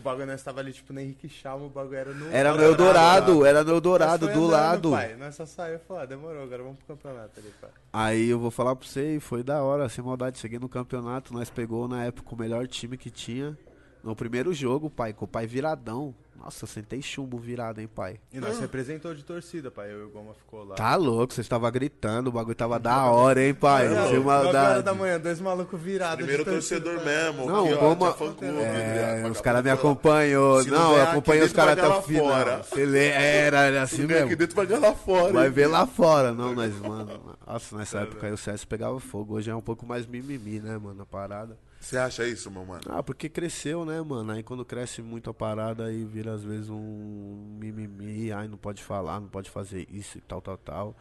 O bagulho nós tava ali, tipo, no Henrique Chalma, o bagulho era no. Era no Eldorado, era no Eldorado, do andando, lado. Pai. Nós só saiu e falou, ah, demorou, agora vamos pro campeonato ali, pai. Aí eu vou falar pra você, e foi da hora, sem maldade. Cheguei no campeonato, nós pegou na época o melhor time que tinha. No primeiro jogo, pai, com o pai viradão. Nossa, eu sentei chumbo virado, hein, pai. E nós representou de torcida, pai. Eu e o Goma ficou lá. Tá louco, você estava gritando, o bagulho tava da hora, hein, pai. Não, Sem maldade. da manhã, dois malucos virados. Primeiro de torcida, torcedor pai. mesmo. Não, que, tinha fã-clube, É, viado, os caras me acompanhou. Não Não, eu acompanhei os caras até o final. fora. Você lê- Era, era assim mesmo. dentro, vai ganhar lá fora. Vai ver lá fora. Não, nós, mano. Nossa, nessa época aí o CS pegava fogo. Hoje é um pouco mais mimimi, né, mano, a parada. Você acha isso, meu mano? Ah, porque cresceu, né, mano? Aí quando cresce muito a parada, aí vira às vezes um mimimi, ai não pode falar, não pode fazer isso e tal, tal, tal.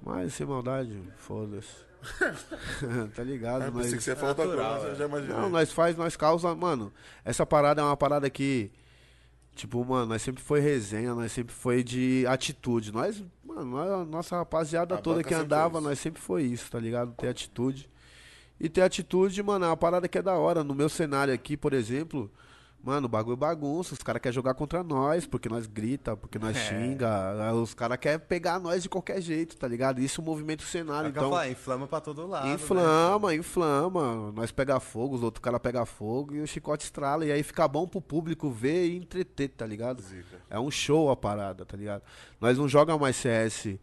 Mas sem maldade, foda-se. tá ligado? Nós- pensei que você ia falar outra coisa, mas eu é. já imaginei. Não, nós faz, nós causa, mano. Essa parada é uma parada que, tipo, mano, nós sempre foi resenha, nós sempre foi de atitude. Nós, mano, a nossa rapaziada A toda que andava, nós sempre foi isso, tá ligado? Ter atitude. E ter atitude, mano, é uma parada que é da hora. No meu cenário aqui, por exemplo, mano, o bagulho é bagunça. Os caras querem jogar contra nós, porque nós grita, porque nós É. xinga. Os caras querem pegar nós de qualquer jeito, tá ligado? Isso movimenta o cenário. Então, Então, inflama pra todo lado. né? Inflama, inflama. Nós pega fogo, os outros caras pegam fogo e o chicote estrala. E aí fica bom pro público ver e entreter, tá ligado? Zica. É um show a parada, tá ligado? Nós não joga mais CS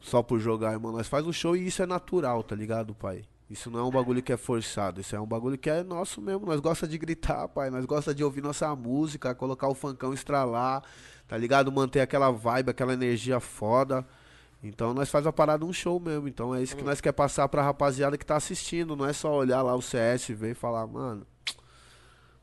só por jogar, irmão. Nós faz o show e isso é natural, tá ligado, pai? Isso não é um bagulho que é forçado, isso é um bagulho que é nosso mesmo. Nós gosta de gritar, pai. Nós gosta de ouvir nossa música, colocar o funkão estralar, tá ligado? Manter aquela vibe, aquela energia foda. Então nós faz a parada um show mesmo. Então é isso que nós quer passar pra rapaziada que tá assistindo. Não é só olhar lá o CS, ver e falar, mano.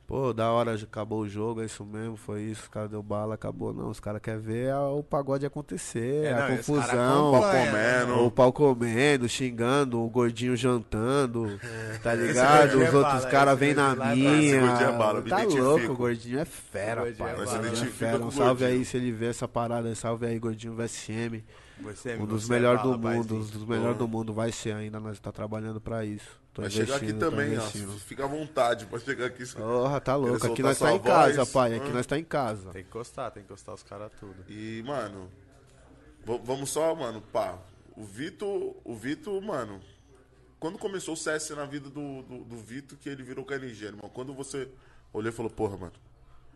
Pô, da hora acabou o jogo, é isso mesmo, foi isso, o cara deu bala, acabou. Não, os caras querem ver a- o pagode acontecer, É, a não, e os cara confusão, acompanha, comendo. o pau comendo, xingando, o gordinho jantando, tá ligado? Os é outros caras vêm na é minha. é bala, tá identifico. louco, o gordinho é fera, O gordinho pai. é O bala. gordinho é fera. Um o salve gordinho. aí se ele vê essa parada, salve aí, gordinho VSM. Você, Um dos é melhores do mundo, um dos melhores do mundo vai ser ainda, nós tá trabalhando pra isso. Vai chegar aqui também, ó. Fica à vontade pra chegar aqui. Porra, tá louco. Aqui nós tá em casa, voz. pai. Aqui Hum. nós tá em casa. Tem que encostar, tem que encostar os caras tudo. E, mano, vamos só, mano, pá. O Vitor, o Vitor, mano, quando começou o CS na vida do, do, do Vitor, que ele virou KNG, irmão? Quando você olhou e falou, porra, mano,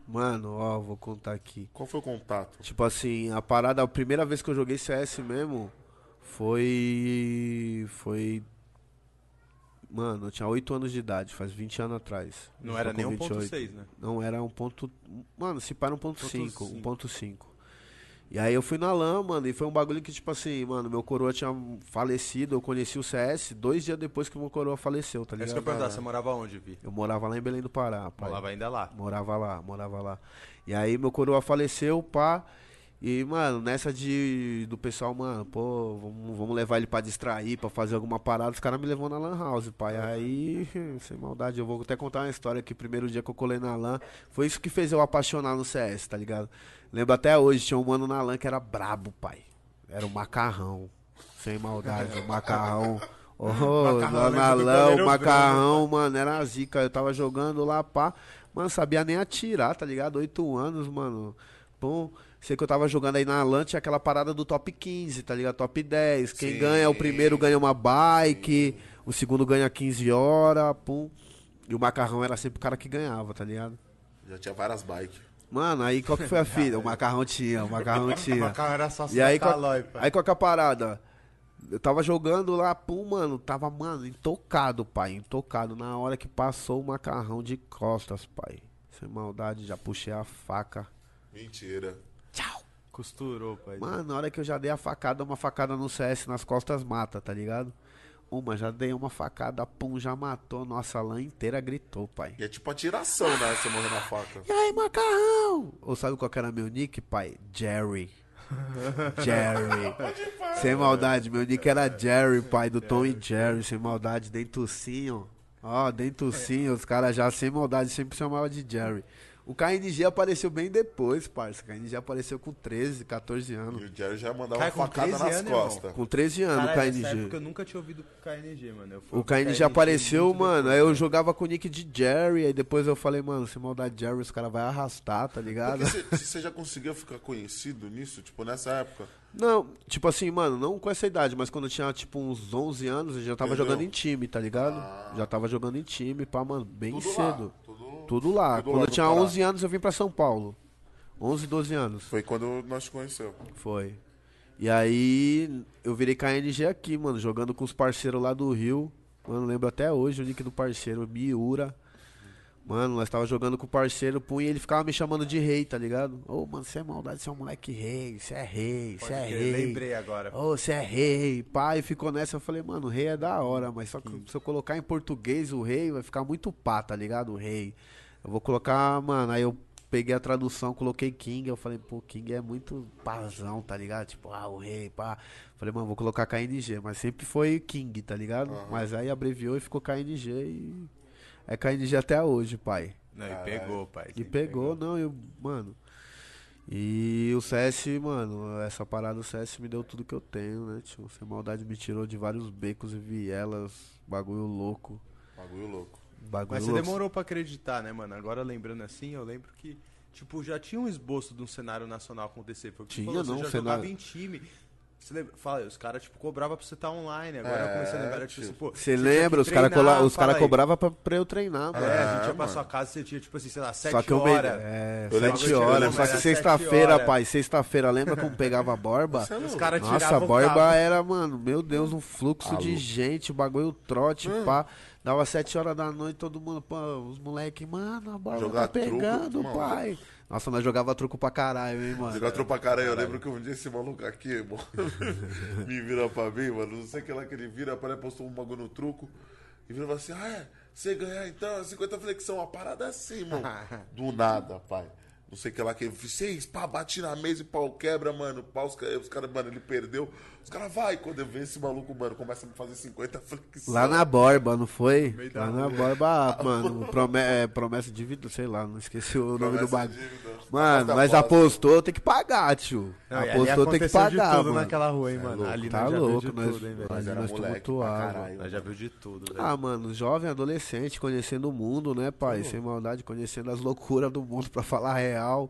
Mano, ó, vou contar aqui. qual foi o contato? Tipo assim, a parada, a primeira vez que eu joguei CS mesmo foi. Foi. Mano, eu tinha 8 anos de idade, faz 20 anos atrás. Não era nem com 1.6, né? Não, era um ponto. Mano, se para um ponto 5, 1.5. 1.5. E aí eu fui na LAN, mano, e foi um bagulho que, tipo assim, mano, meu coroa tinha falecido, eu conheci o CS dois dias depois que meu coroa faleceu, tá É isso que eu ligado? perguntar, você morava onde, Vi? Eu morava lá em Belém do Pará, pai. Morava ainda lá. Morava lá, morava lá. E aí meu coroa faleceu, pá. E, mano, nessa de do pessoal, mano, pô, vamos, vamos levar ele pra distrair, pra fazer alguma parada, os caras me levou na Lan House, pai. Aí, sem maldade, eu vou até contar uma história que o primeiro dia que eu colei na Lan, foi isso que fez eu apaixonar no CS, tá ligado? Lembro até hoje, tinha um mano na Lan que era brabo, pai. Era o macarrão. Sem maldade, o macarrão. Oh, Macarrão, na Lan, o macarrão, mano, era a zica. Eu tava jogando lá, pá. Mano, sabia nem atirar, tá ligado? Oito anos, mano. Pum. Sei que eu tava jogando aí na LAN, tinha aquela parada do top 15, tá ligado? Top 10. Quem Sim. ganha o primeiro ganha uma bike, o segundo ganha 15 horas, pum. E o macarrão era sempre o cara que ganhava, tá ligado? Já tinha várias bikes. Mano, aí qual que foi a fita? O macarrão tinha, o macarrão O tinha. carro era só E aí, qual, calói, pai. aí qual que é a parada? Eu tava jogando lá, pum, mano, tava, mano, intocado, pai, intocado. Na hora que passou o macarrão de costas, pai. Sem maldade, já puxei a faca. Mentira. Costurou, pai. Mano, na hora que eu já dei a facada, uma facada no CS nas costas mata, tá ligado? Uma, já dei uma facada, pum, já matou. Nossa, a lã inteira gritou, pai. E é tipo atiração, né? Você morrer na faca. E aí, macarrão? Ou sabe qual que era meu nick, pai? Jerry. Jerry. sem maldade, meu nick era Jerry, pai, do Tom e Jerry, sem maldade, dentucinho. Ó, dentucinho, os caras já sem maldade sempre chamavam de Jerry. O KNG apareceu bem depois, parça. O KNG apareceu com 13, 14 E anos. o Jerry já mandava Cai uma facada 13 nas anos, irmão. costas. Com 13 anos, Caralho, o nessa época eu KNG. nunca tinha ouvido KNG, mano. O pro KNG apareceu, mano. depois, Aí eu né? jogava com o nick de Jerry. Aí depois eu falei, mano, se maldade Jerry, os caras vão arrastar, tá ligado? Porque você- já conseguia ficar conhecido nisso? Tipo, nessa época? Não, tipo assim, mano, não com essa idade, mas quando eu tinha, tipo, uns 11 anos, eu já tava Entendeu? jogando em time, tá ligado? Já tava jogando em time, pá, mano, bem Tudo cedo. lá. Tudo, lá. tudo quando lá eu tinha Pará. 11 anos, eu vim pra São Paulo. 11, 12 anos. Foi quando nós te conheceu. Foi. E aí, eu virei KNG aqui, mano, jogando com os parceiros lá do Rio. Mano, lembro até hoje o nick do parceiro, Miura. Mano, nós tava jogando com o parceiro, pum, e ele ficava me chamando de rei, tá ligado? Ô, mano, você é maldade, você é um moleque rei, você é rei, você é rei. Lembrei agora. Ô, você é rei, pai, ficou nessa. Eu falei, mano, rei é da hora, mas só que se eu colocar em português o rei, vai ficar muito pá, tá ligado? O rei. Eu vou colocar, mano, aí eu peguei a tradução, coloquei King. Eu falei, pô, King é muito pazão, tá ligado? Tipo, ah, o rei, pá. Falei, mano, vou colocar KNG. Mas sempre foi King, tá ligado? Aham. Mas aí abreviou e ficou KNG e. É KNG até hoje, pai. Não, e pegou, pai. E pegou, não, eu, mano. E o CS, mano, essa parada do CS me deu tudo que eu tenho, né, tio? Sem maldade me tirou de vários becos e vielas, bagulho louco. Bagulho louco. Bagulho Mas você louco. demorou pra acreditar, né, mano? Agora lembrando assim, eu lembro que, tipo, já tinha um esboço de um cenário nacional acontecer. Foi Tinha, falou, não, você já cenário- jogava em time. Você lembra, fala, os caras, tipo, cobravam pra você estar online. Agora eu É, comecei a lembrar, tipo, tipo, assim, pô. Você lembra? Os caras cara cobravam pra, pra eu treinar, mano. É, a É, gente ia pra sua casa, você tinha, tipo assim, sei lá, Só sete que eu me... horas. É, Eu sete eu horas. Só que sexta-feira, horas. pai, sexta-feira, lembra como pegava a borba? É Os caras Nossa, a borba cabo. era, mano, meu Deus, um fluxo de Alô. gente, o bagulho trote, Hum. pá. Dava sete horas da noite, todo mundo, pô, os moleque, mano, a borba Jogar tá truco, pegando, mano. pai. Nossa, nós jogava truco pra caralho, hein, mano. Jogar tropa caralho, eu lembro que um dia esse maluco aqui, irmão, me vira pra mim, mano. Não sei o que lá que ele vira, aparece, postou um bagulho no truco. E vira fala assim: ah, é? Você ganhar então é 50 flexão, uma parada assim, mano. Do nada, pai. Não sei o que lá que ele fez, pá, bate na mesa e pau quebra, mano. Pau, os caras, mano, ele perdeu. Os caras, vai. Quando eu vejo esse maluco, mano, começa a me fazer 50 flexão. Lá na Borba, não foi? Lá na Borba, mano, prome é, promessa de vida, sei lá, não esqueci o nome do Promessa bagulho. dívida. Mano, nós aposta. apostou, tem que pagar, tio. Não, apostou, tem que aconteceu de pagar, tudo mano. naquela rua, hein, é mano. louco. Ali Tá nós já louco, viu de nós- tudo, hein, velho. Nós nós caralho. Nós já viu de tudo, velho. Ah, mano, jovem, adolescente, conhecendo o mundo, né, pai? Sem maldade, conhecendo as loucuras do mundo, pra falar a real.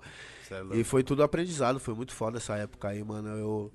É louco. E foi tudo aprendizado, foi muito foda essa época aí, mano. Eu,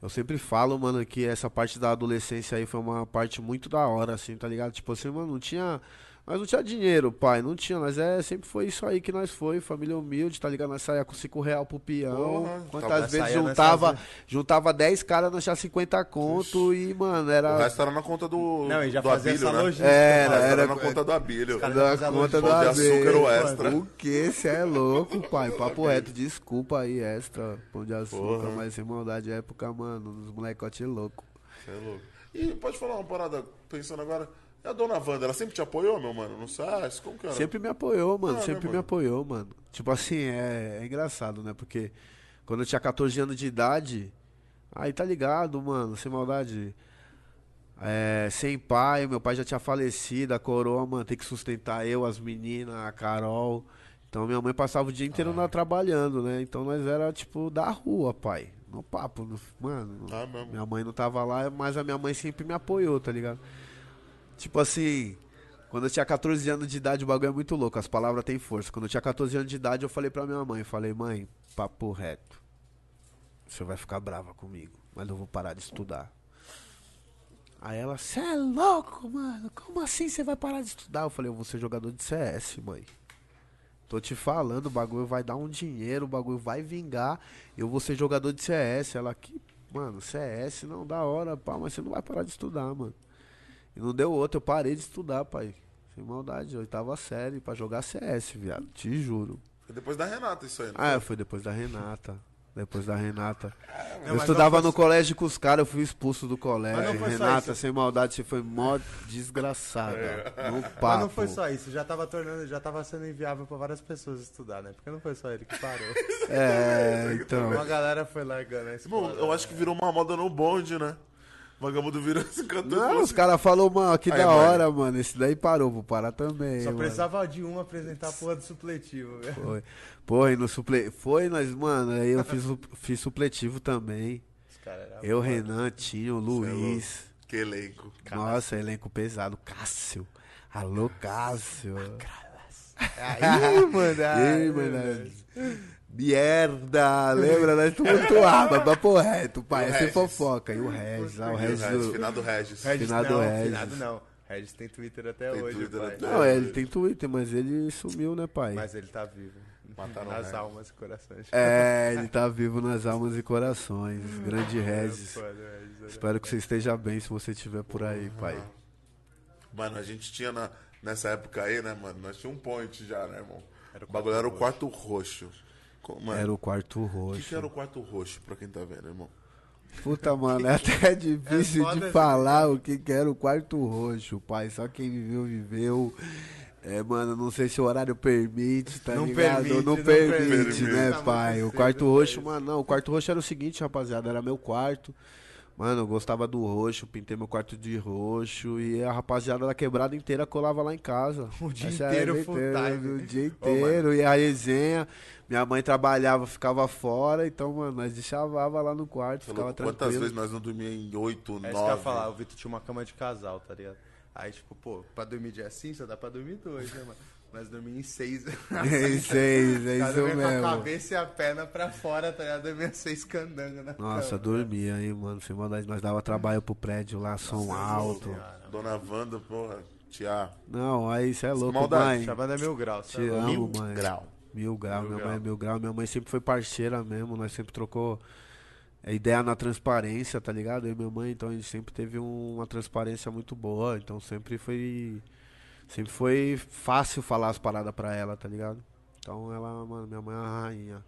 eu sempre falo, mano, que essa parte da adolescência aí foi uma parte muito da hora, assim, tá ligado? Tipo assim, mano, não tinha. Nós não tinha dinheiro, pai, não tinha, mas é, sempre foi isso aí que nós foi, família humilde, tá ligado? Nós saía com 5 real pro peão. Porra, Quantas vezes nós juntava, fazia- juntava 10 caras, nós tinha 50 conto e, mano, O era. resto era na conta do, Não, e já do fazia Abílio, essa né? logística. Era, O resto era- na conta do Abílio. fazia conta do de açúcar extra. O que? Cê é louco, pai. Papo reto, desculpa aí, extra. Pão de açúcar, Porra. mas sem maldade, época, mano, os molecotes loucos. Você é louco. E pode falar uma parada, pensando agora. E a dona Wanda, ela sempre te apoiou, meu mano? No SARS? Como que era? Sempre me apoiou, mano. Ah, né, sempre me mano? apoiou, mano. Tipo assim, é, é engraçado, né? Porque quando eu tinha 14 anos de idade, aí tá ligado, mano, sem maldade. É, sem pai, meu pai já tinha falecido, a coroa, mano, tem que sustentar eu, as meninas, a Carol. Então minha mãe passava o dia inteiro lá trabalhando, né? Então nós era tipo da rua, pai. No papo, no- mano. Ah. Minha mãe não tava lá, mas a minha mãe sempre me apoiou, tá ligado? Tipo assim, quando eu tinha 14 anos de idade, o bagulho é muito louco, as palavras têm força. Quando eu tinha 14 anos de idade, eu falei pra minha mãe, falei, mãe, papo reto. Você vai ficar brava comigo, mas eu vou parar de estudar. Aí ela, cê é louco, mano, como assim você vai parar de estudar? Eu falei, eu vou ser jogador de CS, mãe. Tô te falando, o bagulho vai dar um dinheiro, o bagulho vai vingar. Eu vou ser jogador de CS. Ela, que, mano, CS não da hora, pá, mas você não vai parar de estudar, mano. E não deu outra, eu parei de estudar, pai. Sem maldade, oitava série pra jogar CS, viado, te juro. Foi depois da Renata isso aí, né? Ah, foi depois da Renata. Depois da Renata. Não, eu estudava no colégio com os caras, eu fui expulso do colégio. Renata, sem maldade, você foi mó desgraçada. No papo. Mas não foi só isso, já tava tornando, já tava sendo inviável pra várias pessoas estudar, né? Porque não foi só ele que parou. É, então. Uma galera foi largando a escola. Irmão, eu acho que virou uma moda no bonde, né? Vagabundo virou esse cantor. Não, os caras falaram, mano, que Aí, da hora, mano. Esse daí parou, vou parar também. Só mano. precisava de um apresentar a porra do supletivo, velho. Foi. Porra, e no suple... Foi, nós, mano, aí eu fiz, fiz supletivo também. Os caras eram Eu, foda. Renan, Tinho, Luiz. Que elenco. Nossa, elenco pesado. Cássio. Alô, Cássio. Aí, mano. Aí, mano. Merda, lembra? Nós tumultuava, papo reto, pai. O Essa é fofoca. E o Regis, lá, o E o Regis. Regis, do- finado Regis. Regis Finado não, Regis. finado não. Regis tem Twitter até Tem hoje, Twitter pai. até Não, é, ele tem Twitter, mas ele sumiu, né, pai? Mas ele tá vivo. Mataram Nas Regis. almas e corações. É, ele tá vivo nas almas e corações. Grande É Regis. era- Espero que você esteja bem se você estiver por aí, pai. Mano, a gente tinha na- nessa época aí, né, mano? Nós tínhamos um point já, né, irmão? Era o o bagulho era o quarto quarto roxo. Mano, Era o quarto o que, roxo. que era o quarto roxo, pra quem tá vendo, irmão? Puta, mano, é até difícil foda de falar o que, que era o quarto roxo, pai. Só quem viveu, viveu. É, mano, não sei se o horário permite, tá Não ligado? permite, não não permite, permite. né, Tá pai? O quarto roxo, mas- mano, não, o quarto roxo era o seguinte, rapaziada, era meu quarto. Mano, eu gostava do roxo, pintei meu quarto de roxo e a rapaziada da quebrada inteira colava lá em casa. O dia Essa era inteiro full time. O dia Ô, inteiro, e a resenha. Minha mãe trabalhava, ficava fora, então, mano, nós deixava lá no quarto, Você é ficava louco, Quantas tranquilo. vezes nós não dormíamos em oito, É isso que eu ia falar, o Vitor tinha uma cama de casal, tá ligado? Aí, tipo, pô, pra dormir dia assim, só dá pra dormir dois, né, mano? Mas dormir em seis. É isso aí, é isso vez com a mesmo. cabeça e a perna pra fora, tá ligado? Dormia seis candanga na Nossa, cama. dormia aí, mano. Sem maldade, nós dava trabalho pro prédio lá, som alto. Senhora. Dona Wanda, porra, tia. Não, aí isso é louco, Maldade. mãe. Chavada é mil graus, Te sabe? amo, Mil mãe. grau. Mil grau, Mil minha grau. mãe é mil grau. Minha mãe sempre foi parceira mesmo, nós sempre trocou é, ideia na transparência, tá ligado? Eu e minha mãe, então a gente sempre teve um- uma transparência muito boa, então sempre foi. Sempre foi fácil falar as paradas pra ela, tá ligado? Então ela, mano, minha mãe é a rainha.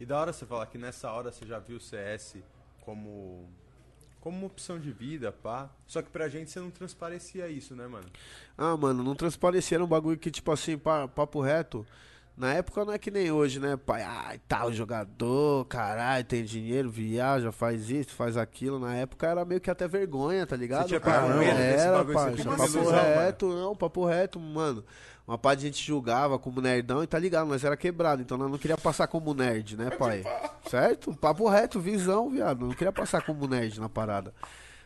E da hora você falar que nessa hora você já viu o CS como como uma opção de vida, pá. Só que pra gente você não transparecia isso, né, mano? Ah, mano, não transparecia era um bagulho que, tipo assim, pa- papo reto. Na época não é que nem hoje, né, pai? Ai, tal jogador, caralho, tem dinheiro, viaja, faz isso, faz aquilo. Na época era meio que até vergonha, tá ligado? tinha Cara, desse era, você parça, ficava papo ilusão, mano. reto, não, papo reto, mano. Uma parte de gente julgava como nerdão e tá ligado, nós era quebrado, então nós não queria passar como nerd, né, pai? Certo? Papo reto, visão, viado. Não queria passar como nerd na parada.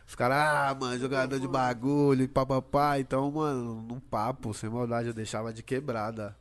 Os caras, ah, mano, jogador de bagulho, e papapá. Então, mano, num papo, sem maldade, eu deixava de quebrada.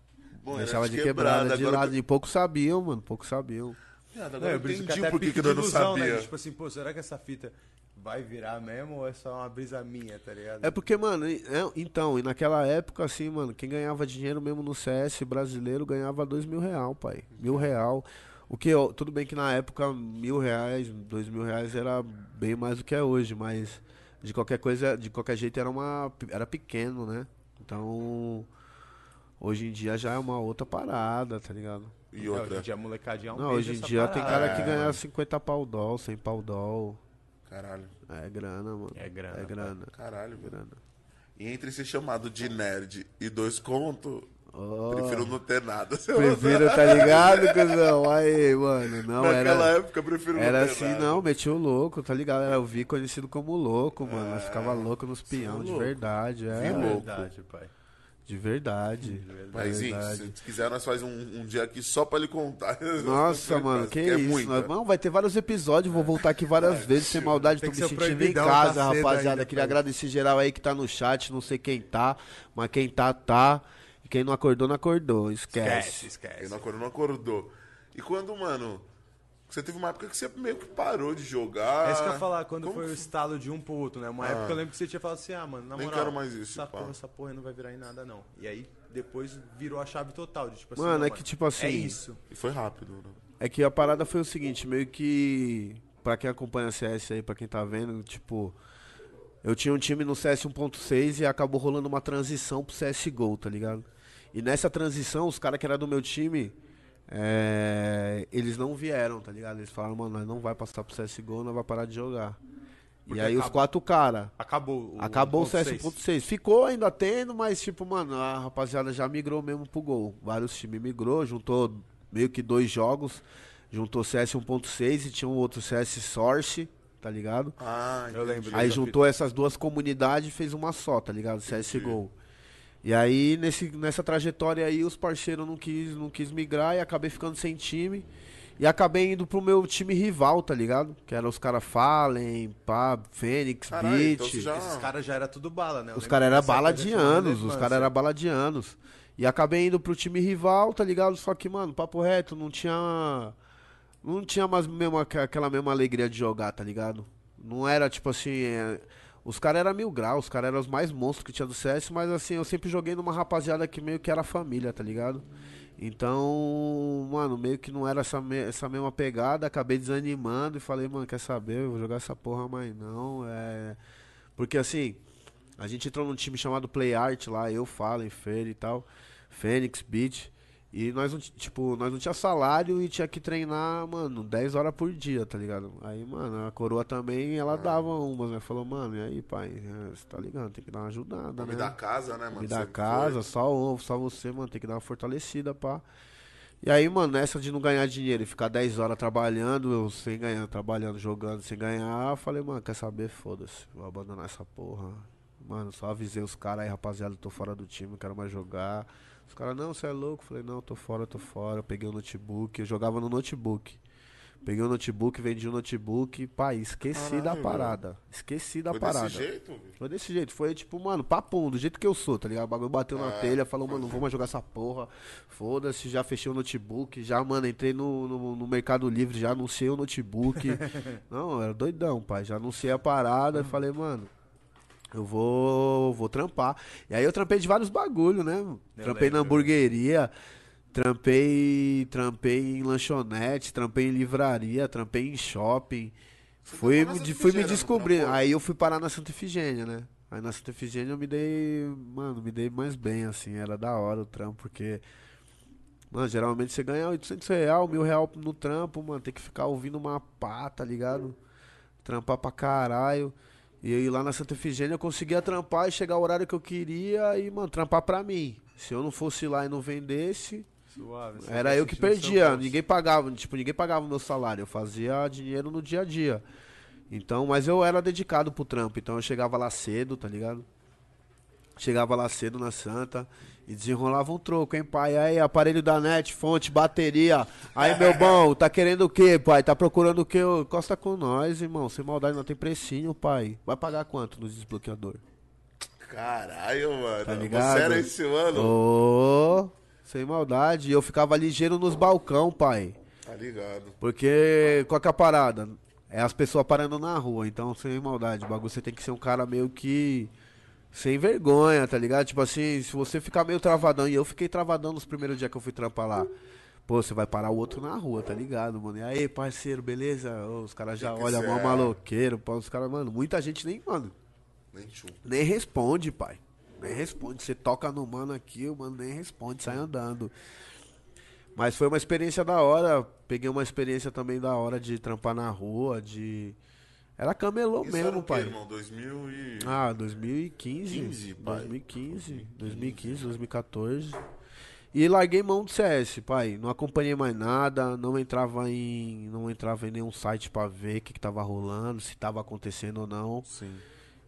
Bom, deixava de quebrada, de agora lado. que- E poucos sabiam, mano, poucos sabiam. Viado, Não, Agora eu eu que entendi por que, que eu não ilusão, sabia. Né? Tipo assim, pô, será que essa fita vai virar mesmo ou é só uma brisa minha, tá ligado? É porque, mano, é, então, e naquela época, assim, mano, quem ganhava dinheiro mesmo no CS brasileiro ganhava dois mil real, pai. Mil real. O que, eu- tudo bem que na época, mil reais, dois mil reais era bem mais do que é hoje, mas de qualquer coisa, de qualquer jeito era uma, era pequeno, né? Então, hoje em dia já é uma outra parada, tá ligado? E É, hoje outra. em dia a molecadinha Não, almeja hoje em dia tem parada. cara que É, ganha mano. 50 pau dólar, 100 pau dólar. Caralho, É grana, mano. É grana, É grana. caralho, velho. grana. E entre ser chamado de nerd e dois contos, Oh. prefiro não ter nada. Prefiro, tá ligado, cuzão? Aí, mano, não Naquela era. época, eu prefiro Era não ter assim, nada. não, metia o louco, tá ligado? Era o Vi conhecido como louco, mano. Nós ficava louco nos cê é peão, de louco. verdade, é. Vi É louco. verdade, pai. De verdade. De verdade. Mas, verdade. se quiser, nós faz um, um dia aqui só pra ele contar. Nossa, mano, que é isso. muita. Nós- Não, vai ter vários episódios, vou voltar aqui várias vezes, sem maldade, tô que me sentindo em casa, rapaziada. ainda, Queria pai. agradecer geral aí que tá no chat, não sei quem tá, mas quem tá, tá. E quem não acordou, não acordou. Esquece, Esquece. Esquece. não acordou, não acordou. E quando, mano, você teve uma época que você meio que parou de jogar. É isso que eu ia falar, quando Como foi o foi? estalo de um pro outro, né? Uma Ah. época eu lembro que você tinha falado assim, ah, mano, na Nem moral, quero mais isso, essa pá. porra, essa porra não vai virar em nada, não. E aí, depois virou a chave total, de tipo assim, Mano, não, é que tipo assim- É isso. E foi rápido, né? É que a parada foi o seguinte, meio que. Pra quem acompanha CS aí, pra quem tá vendo, tipo. Eu tinha um time no CS 1.6 e acabou rolando uma transição pro CSGO, tá ligado? E nessa transição, os caras que eram do meu time, é, eles não vieram, tá ligado? Eles falaram, mano, nós não vai passar pro CSGO, nós vai parar de jogar. Porque e aí os acaba- quatro caras. Acabou o Acabou o 1.6. CS 1.6. Ficou ainda tendo, mas tipo, mano, a rapaziada já migrou mesmo pro gol. Vários times migrou, juntou meio que dois jogos. Juntou CS 1.6 e tinha um outro CS Source, tá ligado? Ah, Eu lembro. Aí juntou essas duas comunidades e fez uma só, tá ligado? CSGO. E aí, nesse, nessa trajetória aí, os parceiros não quis, não quis migrar e acabei ficando sem time. E acabei indo pro meu time rival, tá ligado? Que eram os caras Fallen, pá, Fênix, Caralho, Beat. então já- Esses caras já era tudo bala, né? Eu Os caras eram bala de anos, os caras eram bala de anos. E acabei indo pro time rival, tá ligado? Só que, mano, papo reto, não tinha. Não tinha mais mesmo, aquela mesma alegria de jogar, tá ligado? Não era tipo assim. é, Os caras eram mil graus, os caras eram os mais monstros que tinha do CS, mas assim, eu sempre joguei numa rapaziada que meio que era família, tá ligado? Então, mano, meio que não era essa, me- essa mesma pegada, acabei desanimando e falei, mano, quer saber? Eu vou jogar essa porra mais não. É. Porque assim, a gente entrou num time chamado Play Art lá, eu, Fallen, Fer e tal, Fênix, Beat. E nós não, ti- tipo, nós não tinha salário e tinha que treinar, mano, 10 horas por dia, tá ligado? Aí, mano, a coroa também, ela dava umas, né? Falou, mano, e aí, pai? É, Você tá ligado? Tem que dar uma ajudada, Me né? da casa, né, mano? Me da Sempre casa, foi. só ovo, só você, mano, tem que dar uma fortalecida, pá. E aí, mano, nessa de não ganhar dinheiro e ficar 10 horas trabalhando, eu sem ganhar, trabalhando, jogando, sem ganhar, falei, mano, quer saber? Foda-se, vou abandonar essa porra. Mano, só avisei os caras aí, rapaziada, tô fora do time, não quero mais jogar. Os caras, não, você é louco? Eu falei, não, tô fora, tô fora. Eu peguei o notebook, eu jogava no notebook. Peguei o notebook, vendi o notebook, pá, esqueci da Caralho, parada. Esqueci da Foi parada. desse jeito? Foi desse jeito, foi tipo, mano, papum, do jeito que eu sou, tá ligado? O bagulho bateu na Ah, telha, falou, mano, não vou mais jogar essa porra. Foda-se, já fechei o notebook, já, mano, entrei no, no, no Mercado Livre, já anunciei o notebook. não, era doidão, pai. Já anunciei a parada e falei, mano. Eu vou, vou trampar. E aí eu trampei de vários bagulho, né? trampei na lembro. hamburgueria, trampei, trampei em lanchonete, trampei em livraria, trampei em shopping. Fui, na de- fui me descobrir. Aí eu fui parar na Santa Efigênia, né? Aí na Santa Efigênia eu me dei, mano, me dei mais bem, assim, era da hora o trampo, porque, mano, geralmente você ganha 800 real, mil real no trampo, mano, tem que ficar ouvindo uma pá, tá ligado? Trampar pra caralho. E aí lá na Santa Efigênia eu conseguia trampar e chegar o horário que eu queria e, mano, trampar pra mim. Se eu não fosse lá e não vendesse, Suave. era eu que perdia, ninguém pagava, tipo, ninguém pagava o meu salário, eu fazia dinheiro no dia a dia. Então, mas eu era dedicado pro trampo, então eu chegava lá cedo, tá ligado? Chegava lá cedo na Santa e desenrolava um troco, hein, pai? Aí, aparelho da net, fonte, bateria. Aí, meu bom, tá querendo o quê, pai? Tá procurando o quê? Ô, Costa com nós, irmão. Sem maldade, não tem precinho, pai. Vai pagar quanto no desbloqueador? Caralho, mano. Tá ligado? Você era esse ano? Ô, sem maldade. E eu ficava ligeiro nos balcão, pai. Tá ligado. Porque qual que é a parada? É as pessoas parando na rua, então sem maldade. O bagulho você tem que ser um cara meio que. Sem vergonha, tá ligado? Tipo assim, se você ficar meio travadão, e eu fiquei travadão nos primeiros dias que eu fui trampar lá. Pô, você vai parar o outro na rua, tá ligado, mano? E aí, parceiro, beleza? Ô, os caras já olham mó é. maloqueiro, pô, os caras, mano, muita gente nem, mano, Nem chum. nem responde, pai. Nem responde. Você toca no mano aqui, o mano nem responde, sai andando. Mas foi uma experiência da hora. Peguei uma experiência também da hora de trampar na rua, de. Era camelô Isso mesmo, era o quê, pai. irmão? 2000 e... Ah, 2015. 15, pai. 2015, 2015, 2014. E larguei mão do CS, pai. Não acompanhei mais nada, não entrava em, não entrava em nenhum site pra ver o que, que tava rolando, se tava acontecendo ou não. Sim.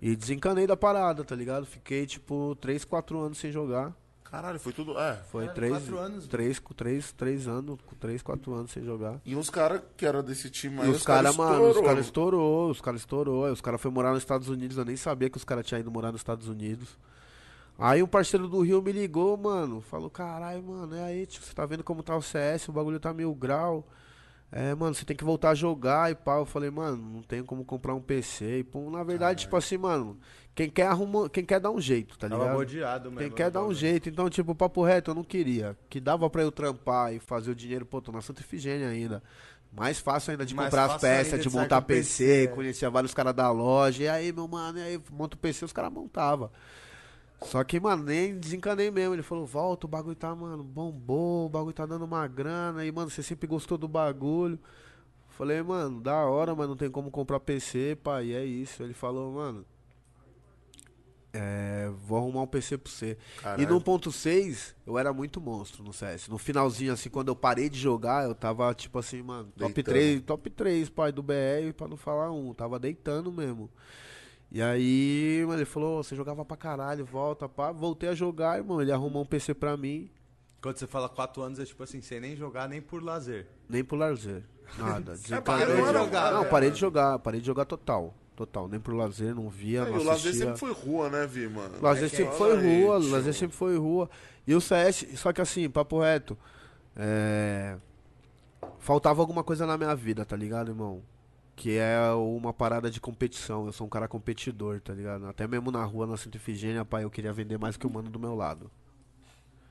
E desencanei da parada, tá ligado? Fiquei tipo 3, 4 anos sem jogar. Caralho, foi tudo... É. Foi Caralho, 3, quatro anos, 3, 3, 3 anos, 3, 4 anos sem jogar. E os caras que eram desse time aí, E os caras, mano, os caras estourou, os caras estourou. Aí Os caras foram morar nos Estados Unidos, eu nem sabia que os caras tinham ido morar nos Estados Unidos. Aí um parceiro do Rio me ligou, mano. Falou, caralho, mano, é aí, tio, você tá vendo como tá o CS, o bagulho tá mil grau. É, mano, você tem que voltar a jogar e pá. Eu falei, mano, não tenho como comprar um PC. E, pô, na verdade, tipo assim, mano, quem quer arruma, quem quer dar um jeito, tá Tava ligado? rodeado mesmo. Quem quer né, dar um jeito. Então, tipo, papo reto, eu não queria. Que dava pra eu trampar e fazer o dinheiro, pô, tô na Santa Efigênia ainda. Mais fácil ainda de Mais comprar as peças, de montar PC, PC, é. conhecia vários caras da loja. E aí, meu mano, e aí, monta o PC, os caras montavam. Só que, mano, nem desencanei mesmo. Ele falou, volta, o bagulho tá, mano, bombou, o bagulho tá dando uma grana. E, mano, você sempre gostou do bagulho. Falei, mano, da hora, mas não tem como comprar PC, pai, e é isso. Ele falou, mano, é, vou arrumar um PC pra você. E no 1.6, eu era muito monstro no CS. No finalzinho, assim, quando eu parei de jogar, eu tava, tipo assim, mano, top Deitando. 3, top 3, pai, do BR, pra não falar um. Tava deitando mesmo. E aí, mano, ele falou, você jogava pra caralho, volta, pá. Voltei a jogar, irmão. Ele arrumou um PC pra mim, Quando você fala 4 anos, é tipo assim, sem nem jogar, nem por lazer. nem pro lazer. Nada. porque Desencanei. não era jogar, Não, parei de jogar, parei de jogar total. Total, nem pro lazer, não via, É, não e o lazer assistia. sempre foi rua, né, Vi, mano? Lazer É que sempre é- foi aí, rua, tio. Lazer sempre foi rua. E o CS, só que assim, papo reto, é... faltava alguma coisa na minha vida, tá ligado, irmão? Que é uma parada de competição. Eu sou um cara competidor, tá ligado? Até mesmo na rua, na Santa Efigênia, pai, eu queria vender mais que o mano do meu lado.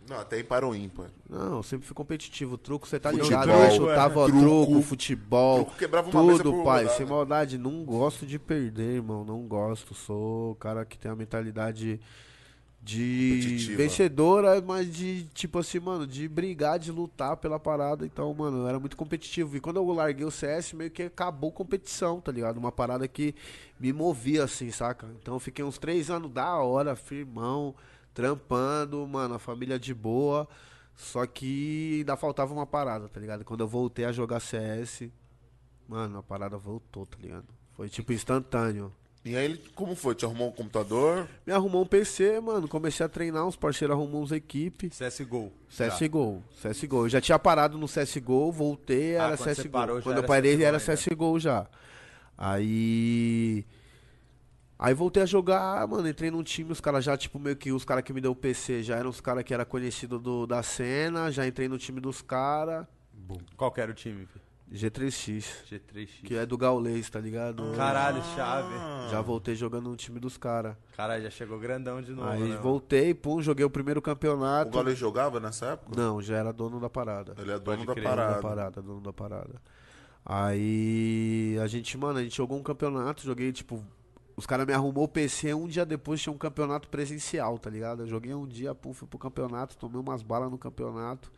Não, até em para o ímpar. Não, eu sempre fui competitivo. Truco, você tá Futebol, ligado? Eu chutava truco, truco, futebol. truco quebrava uma Tudo, por pai. rodada. Sem maldade. Não gosto de perder, irmão. Não gosto. Sou o cara que tem a mentalidade de Competitiva. vencedora, mas de, tipo assim, mano, de brigar, de lutar pela parada. Então, mano, era muito competitivo. E quando eu larguei o CS, meio que acabou competição, tá ligado? Uma parada que me movia, assim, saca? Então eu fiquei uns três anos da hora, firmão, trampando, mano, a família de boa. Só que ainda faltava uma parada, tá ligado? Quando eu voltei a jogar CS, mano, a parada voltou, tá ligado? Foi tipo instantâneo. E aí, ele- como foi? Te arrumou um computador? Me arrumou um PC, mano. Comecei a treinar, uns parceiros arrumou uns equipes. CSGO. CSGO, CSGO. Eu já tinha parado no CSGO, voltei, Ah, era quando CSGO. parou, já quando era eu parei, CSGO era ainda. CSGO já. Aí. Aí voltei a jogar, mano. Entrei num time, os caras já, tipo, meio que os caras que me deu o PC já eram os caras que era conhecido do, da cena. Já entrei no time dos caras. Qual que era o time? fi? G3X, G3X. que é do Gaulês, tá ligado? Caralho, chave. Já voltei jogando no time dos caras. Caralho, já chegou grandão de novo. Aí né, voltei, pum, joguei o primeiro O campeonato. Gaules jogava nessa época? Não, já era dono da parada. Ele é dono da parada. da parada, dono da parada. Aí a gente, mano, a gente jogou um campeonato, joguei tipo. Os caras me arrumou o PC, um dia depois tinha um campeonato presencial, tá ligado? Eu joguei um dia, pum, fui pro campeonato, tomei umas balas no campeonato.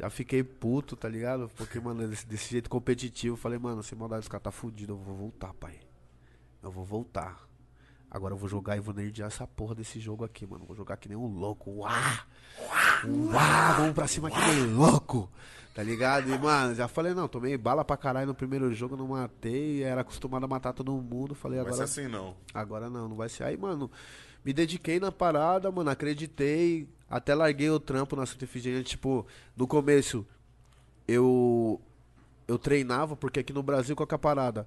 Já fiquei puto, tá ligado? Porque, mano, desse, desse jeito competitivo, falei, mano, sem maldade, os caras tá fudido, eu vou voltar, pai. Eu vou voltar. Agora eu vou jogar e vou nerdear essa porra desse jogo aqui, mano. Vou jogar que nem um louco. Uá! Uá! Vamos pra cima que nem louco! Tá ligado? E, mano, já falei, não, tomei bala pra caralho no primeiro jogo, não matei. Era acostumado a matar todo mundo. Falei, Não vai ser agora. assim, não. Agora não, não vai ser. Aí, mano, me dediquei na parada, mano, acreditei. Até larguei o trampo na Santa Efigênia. Tipo, no começo, eu. Eu treinava, porque aqui no Brasil, qual que é a parada?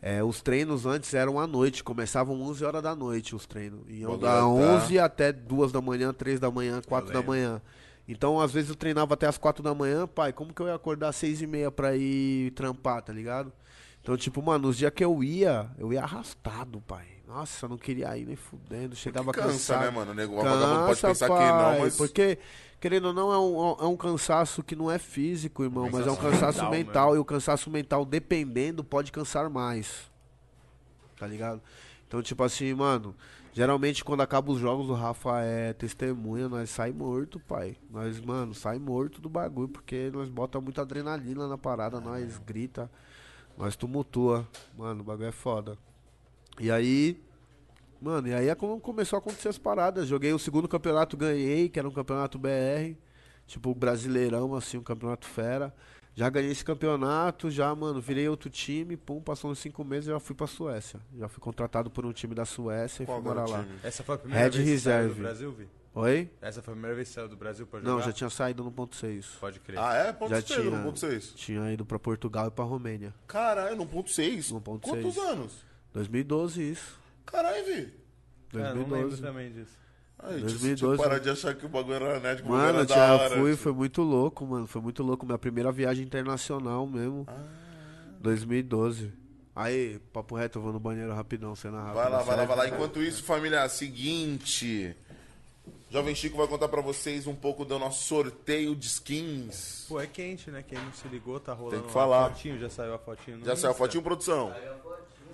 É, os treinos antes eram à noite, começavam 11 horas da noite os treinos. Iam da tá- 11 até 2 da manhã, 3 da manhã, 4 da manhã. Então, às vezes eu treinava até as 4 da manhã, pai, como que eu ia acordar às 6 e meia pra ir trampar, tá ligado? Então, tipo, mano, os dias que eu ia, eu ia arrastado, pai. Nossa, eu não queria ir nem fudendo, chegava Cansa, cansado. né, mano? O nego- vagabundo pode Cansa, pensar que pai, não, mas. Porque, querendo ou não, é um, é um cansaço que não é físico, irmão, mas é um Cansaço mental mental. mesmo. e o cansaço mental, dependendo, pode cansar mais. Tá ligado? Então, tipo assim, mano, geralmente quando acaba os jogos, o Rafa é testemunha, nós sai morto, pai. Nós, mano, sai morto do bagulho, porque nós bota muita adrenalina na parada, nós grita, nós tumultua. Mano, o bagulho é foda. E aí, Mano, e aí é como começou a acontecer as paradas. Joguei o segundo campeonato, ganhei, que era um campeonato BR. Tipo, brasileirão, assim, um campeonato fera. Já ganhei esse campeonato, já, mano, virei outro time, pum, passou uns cinco meses e já fui pra Suécia. Já fui contratado por um time da Suécia e Qual fui era o morar lá. Essa foi a primeira Red vez que saiu Reserve. do Brasil, Vi? Oi? Essa foi a primeira vez que saiu do Brasil pra jogar? Não, já tinha saído no ponto 6. Pode crer. Ah, é? Ponto Já 6, tinha. no ponto 6. Tinha ido pra Portugal e pra Romênia. Caralho, no ponto 6. No ponto Quantos seis. anos? 2012 isso. Caralho, vi. É, não lembro 2012. também disso. Aí, 2012, tinha parar de achar que o bagulho era nerd, que o bagulho Mano, era tia, da hora. fui, tio. foi muito louco, mano. Foi muito louco. Minha primeira viagem internacional mesmo. 2012. Aí, papo reto, eu vou no banheiro rapidão, cena rápida. Vai lá, vai lá, vai lá. Enquanto isso, família, seguinte. Jovem Chico vai contar pra vocês um pouco do nosso sorteio de skins. Pô, é quente, né? Quem não se ligou, tá rolando Tem que uma falar. fotinho, já saiu a fotinho no Já saiu a Insta. fotinho, produção?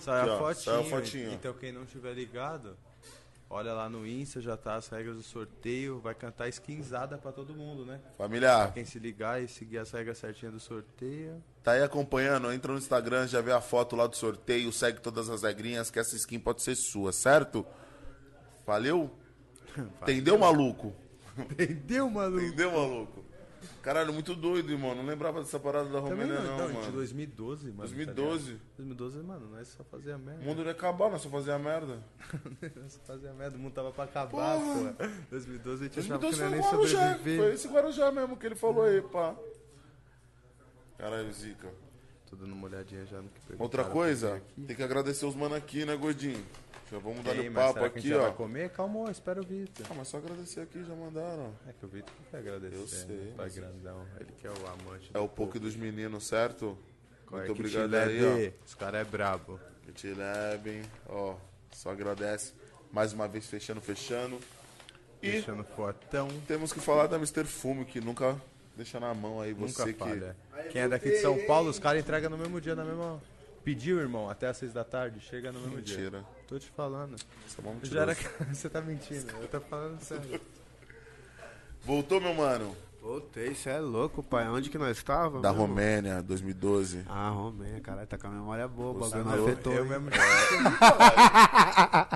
Saiu Aqui, a ó, fotinho. saiu a fotinho. Então quem não tiver ligado, olha lá no Insta, já tá as regras do sorteio, vai cantar skinzada pra todo mundo, né? Família, Quem se ligar e seguir as regras certinhas do sorteio. tá aí acompanhando? Entra no Instagram, já vê a foto lá do sorteio, segue todas as regrinhas, que essa skin pode ser sua, certo? Valeu? Entendeu, maluco? Entendeu, maluco? Entendeu, maluco? Caralho, muito doido, irmão. Não lembrava dessa parada da Romênia, não, não, não, de mano. 2012, mano. 2012. Tá ligado? 2012, mano, nós só fazia merda. O mundo ia acabar, nós só fazia merda. nós só fazia merda, o mundo tava pra acabar, pô. 2012 a gente achava que 2012 não foi ia nem Guarujá. Foi sobreviver. esse Guarujá mesmo que ele falou aí, pá. Caralho, Zica. Tô dando uma olhadinha já no que perguntaram Outra coisa, tem que agradecer os mano aqui, né, gordinho? Já vamos dar o papo será que a aqui, gente já ó. vai comer? Calma, espera o Vitor. Ah, mas só agradecer aqui, já mandaram. É que o Vitor que quer agradecer. Eu sei, né? Pai mas- grandão. Ele que é o amante. É o poke dos meninos, certo? Corre Muito que te obrigado aí, leve. Os caras é brabo. ó. Que te levem, ó. Só agradece. Mais uma vez fechando, fechando. E Deixando fortão. temos que falar da Mr. Fume, que nunca deixa na mão aí Nunca você que. falha. Quem é daqui de São Paulo, os caras entregam no mesmo dia, na mesma Pediu, irmão, até às seis da tarde, chega no mesmo dia. Mentira. Tô te falando. Você é Já era... Você tá mentindo, eu tô falando sério. Voltou, meu mano? Voltei, cê é louco, pai. Onde que nós estávamos? Da Romênia, 2012. Ah, Romênia, caralho, tá com a memória boa, o Você bagulho é não afetou. Eu mesmo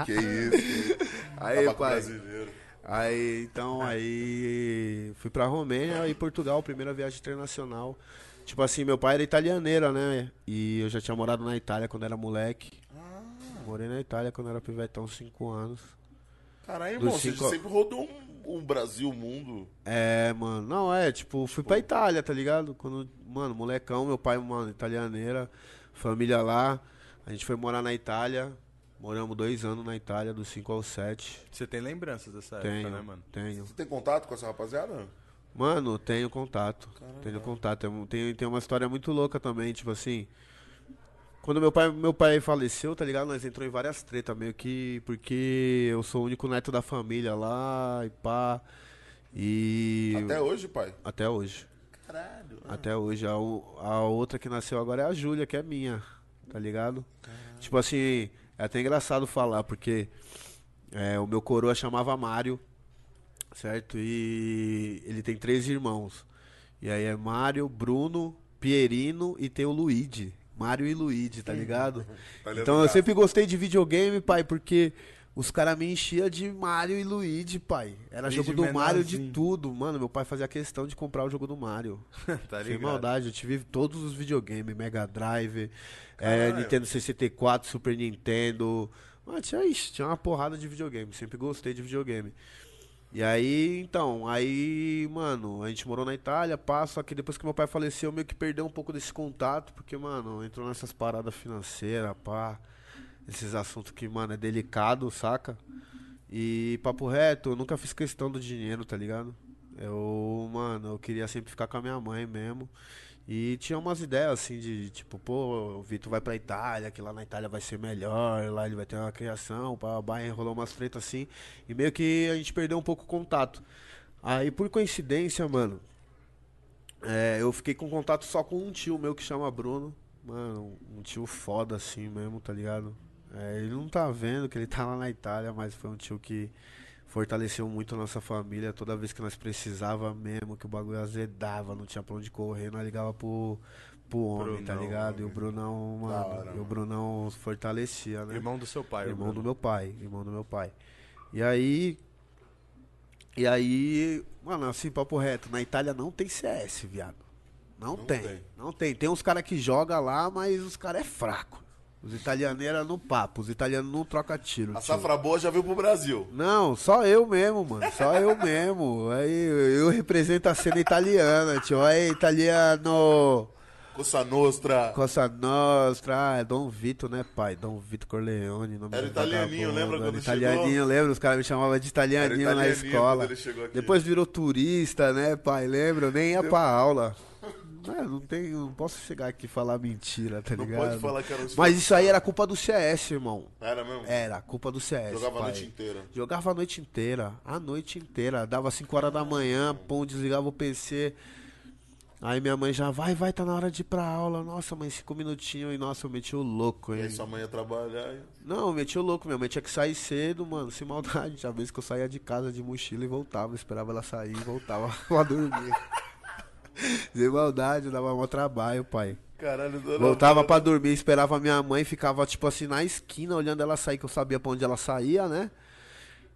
Que isso? Aí, Tabaco pai. brasileiro. Aí, então, aí fui pra Romênia e Portugal, primeira viagem internacional. Tipo assim, meu pai era italianeiro, né? E eu já tinha morado na Itália quando era moleque. Morei na Itália quando era pivetão, 5 anos. Caralho, irmão, você cinco- sempre rodou um, um Brasil, mundo. É, mano, não, é, tipo, fui pra Itália, tá ligado? Quando, mano, molecão, meu pai, mano, italianeira, família lá. A gente foi morar na Itália. Moramos dois anos na Itália, dos 5 aos 7. Você tem lembranças dessa Tenho, época, né, mano? tenho. Você tem contato com essa rapaziada? Mano, tenho contato. Tenho contato. É, Tem, tem uma história muito louca também, tipo assim. Quando meu pai, meu pai faleceu, tá ligado? Nós entrou em várias tretas, meio que porque eu sou o único neto da família lá e pá. E. Até hoje, pai? Até hoje. Caralho. Até hoje. A, a outra que nasceu agora é a Júlia, que é minha, tá ligado? Tipo assim, é até engraçado falar, porque é, o meu coroa chamava Mário, certo? E ele tem três irmãos. E aí é Mário, Bruno, Pierino e tem o Luigi. Mário e Luigi, tá ligado? Tá Então eu ligado? sempre gostei de videogame, pai, porque os caras me enchiam de Mario e Luigi, pai. Era Desde jogo do Mario de tudo. Mano, meu pai fazia questão de comprar o jogo do Mario. tá Sem ligado? maldade, eu tive todos os videogames, Mega Drive, é. Nintendo 64, Super Nintendo. Mano, tinha, ixi, tinha uma porrada de videogame, sempre gostei de videogame. E aí, então, aí, mano, a gente morou na Itália, pá, só que depois que meu pai faleceu, meio que perdeu um pouco desse contato, porque, mano, entrou nessas paradas financeiras, pá, esses assuntos que, mano, é delicado, saca? E, papo reto, eu nunca fiz questão do dinheiro, tá ligado? Eu, mano, eu queria sempre ficar com a minha mãe mesmo. E tinha umas ideias assim de tipo, pô, o Vitor vai pra Itália, que lá na Itália vai ser melhor, lá ele vai ter uma criação, pá, enrolou umas tretas assim. E meio que a gente perdeu um pouco o contato. Aí por coincidência, mano, é, eu fiquei com contato só com um tio meu que chama Bruno. Mano, um tio foda assim mesmo, tá ligado? É, ele não tá vendo que ele tá lá na Itália, mas foi um tio que fortaleceu muito a nossa família. Toda vez que nós precisava mesmo, que o bagulho azedava, não tinha pra onde correr, nós ligava pro, pro homem, tá Brunão, ligado? E o homem. Brunão, mano, hora, e o Brunão fortalecia, né? Irmão do seu pai, Irmão do meu pai, irmão do meu pai. E aí. E aí, mano, assim, papo reto, na Itália não tem CS, viado. Não, Não tem, tem. Não tem. Tem uns caras que jogam lá, mas os caras é fraco. Os italianeiros no papo, os italianos não trocam tiro. A tio. safra boa já veio pro Brasil. Não, só eu mesmo, mano. Só eu mesmo. Aí eu represento a cena italiana, tio. Aí, italiano. Coça Nostra. Costa Nostra, ah, é Dom Vito, né, pai? Dom Vito Corleone. Nome Era italianinho, lembra quando Italianinho, lembra? Os caras me chamavam de italianinho, Era na italianinho escola. chegou. Depois virou turista, né, pai? Lembra? Eu nem ia pra aula. É, não tem, não posso chegar aqui e falar mentira, tá Não ligado? pode falar que era um Mas isso aí era culpa do CS, irmão. Era mesmo? Era culpa do CS. Jogava a pai. noite inteira. Jogava a noite inteira, a noite inteira. Dava 5 horas da manhã, pum, desligava o PC. Aí minha mãe já, vai, vai, tá na hora de ir pra aula. Nossa, mãe, 5 minutinhos. E nossa, eu meti o louco, E hein? aí sua mãe ia trabalhar. e- Não, eu meti o louco. Minha mãe tinha que sair cedo, mano, sem maldade. Tinha vezes que eu saía de casa de mochila e voltava. Esperava ela sair e voltava pra dormir. sem maldade, dava mó trabalho, pai. Caralho, dona Voltava pra dormir, esperava minha mãe, ficava tipo assim na esquina olhando ela sair, que eu sabia pra onde ela saía, né?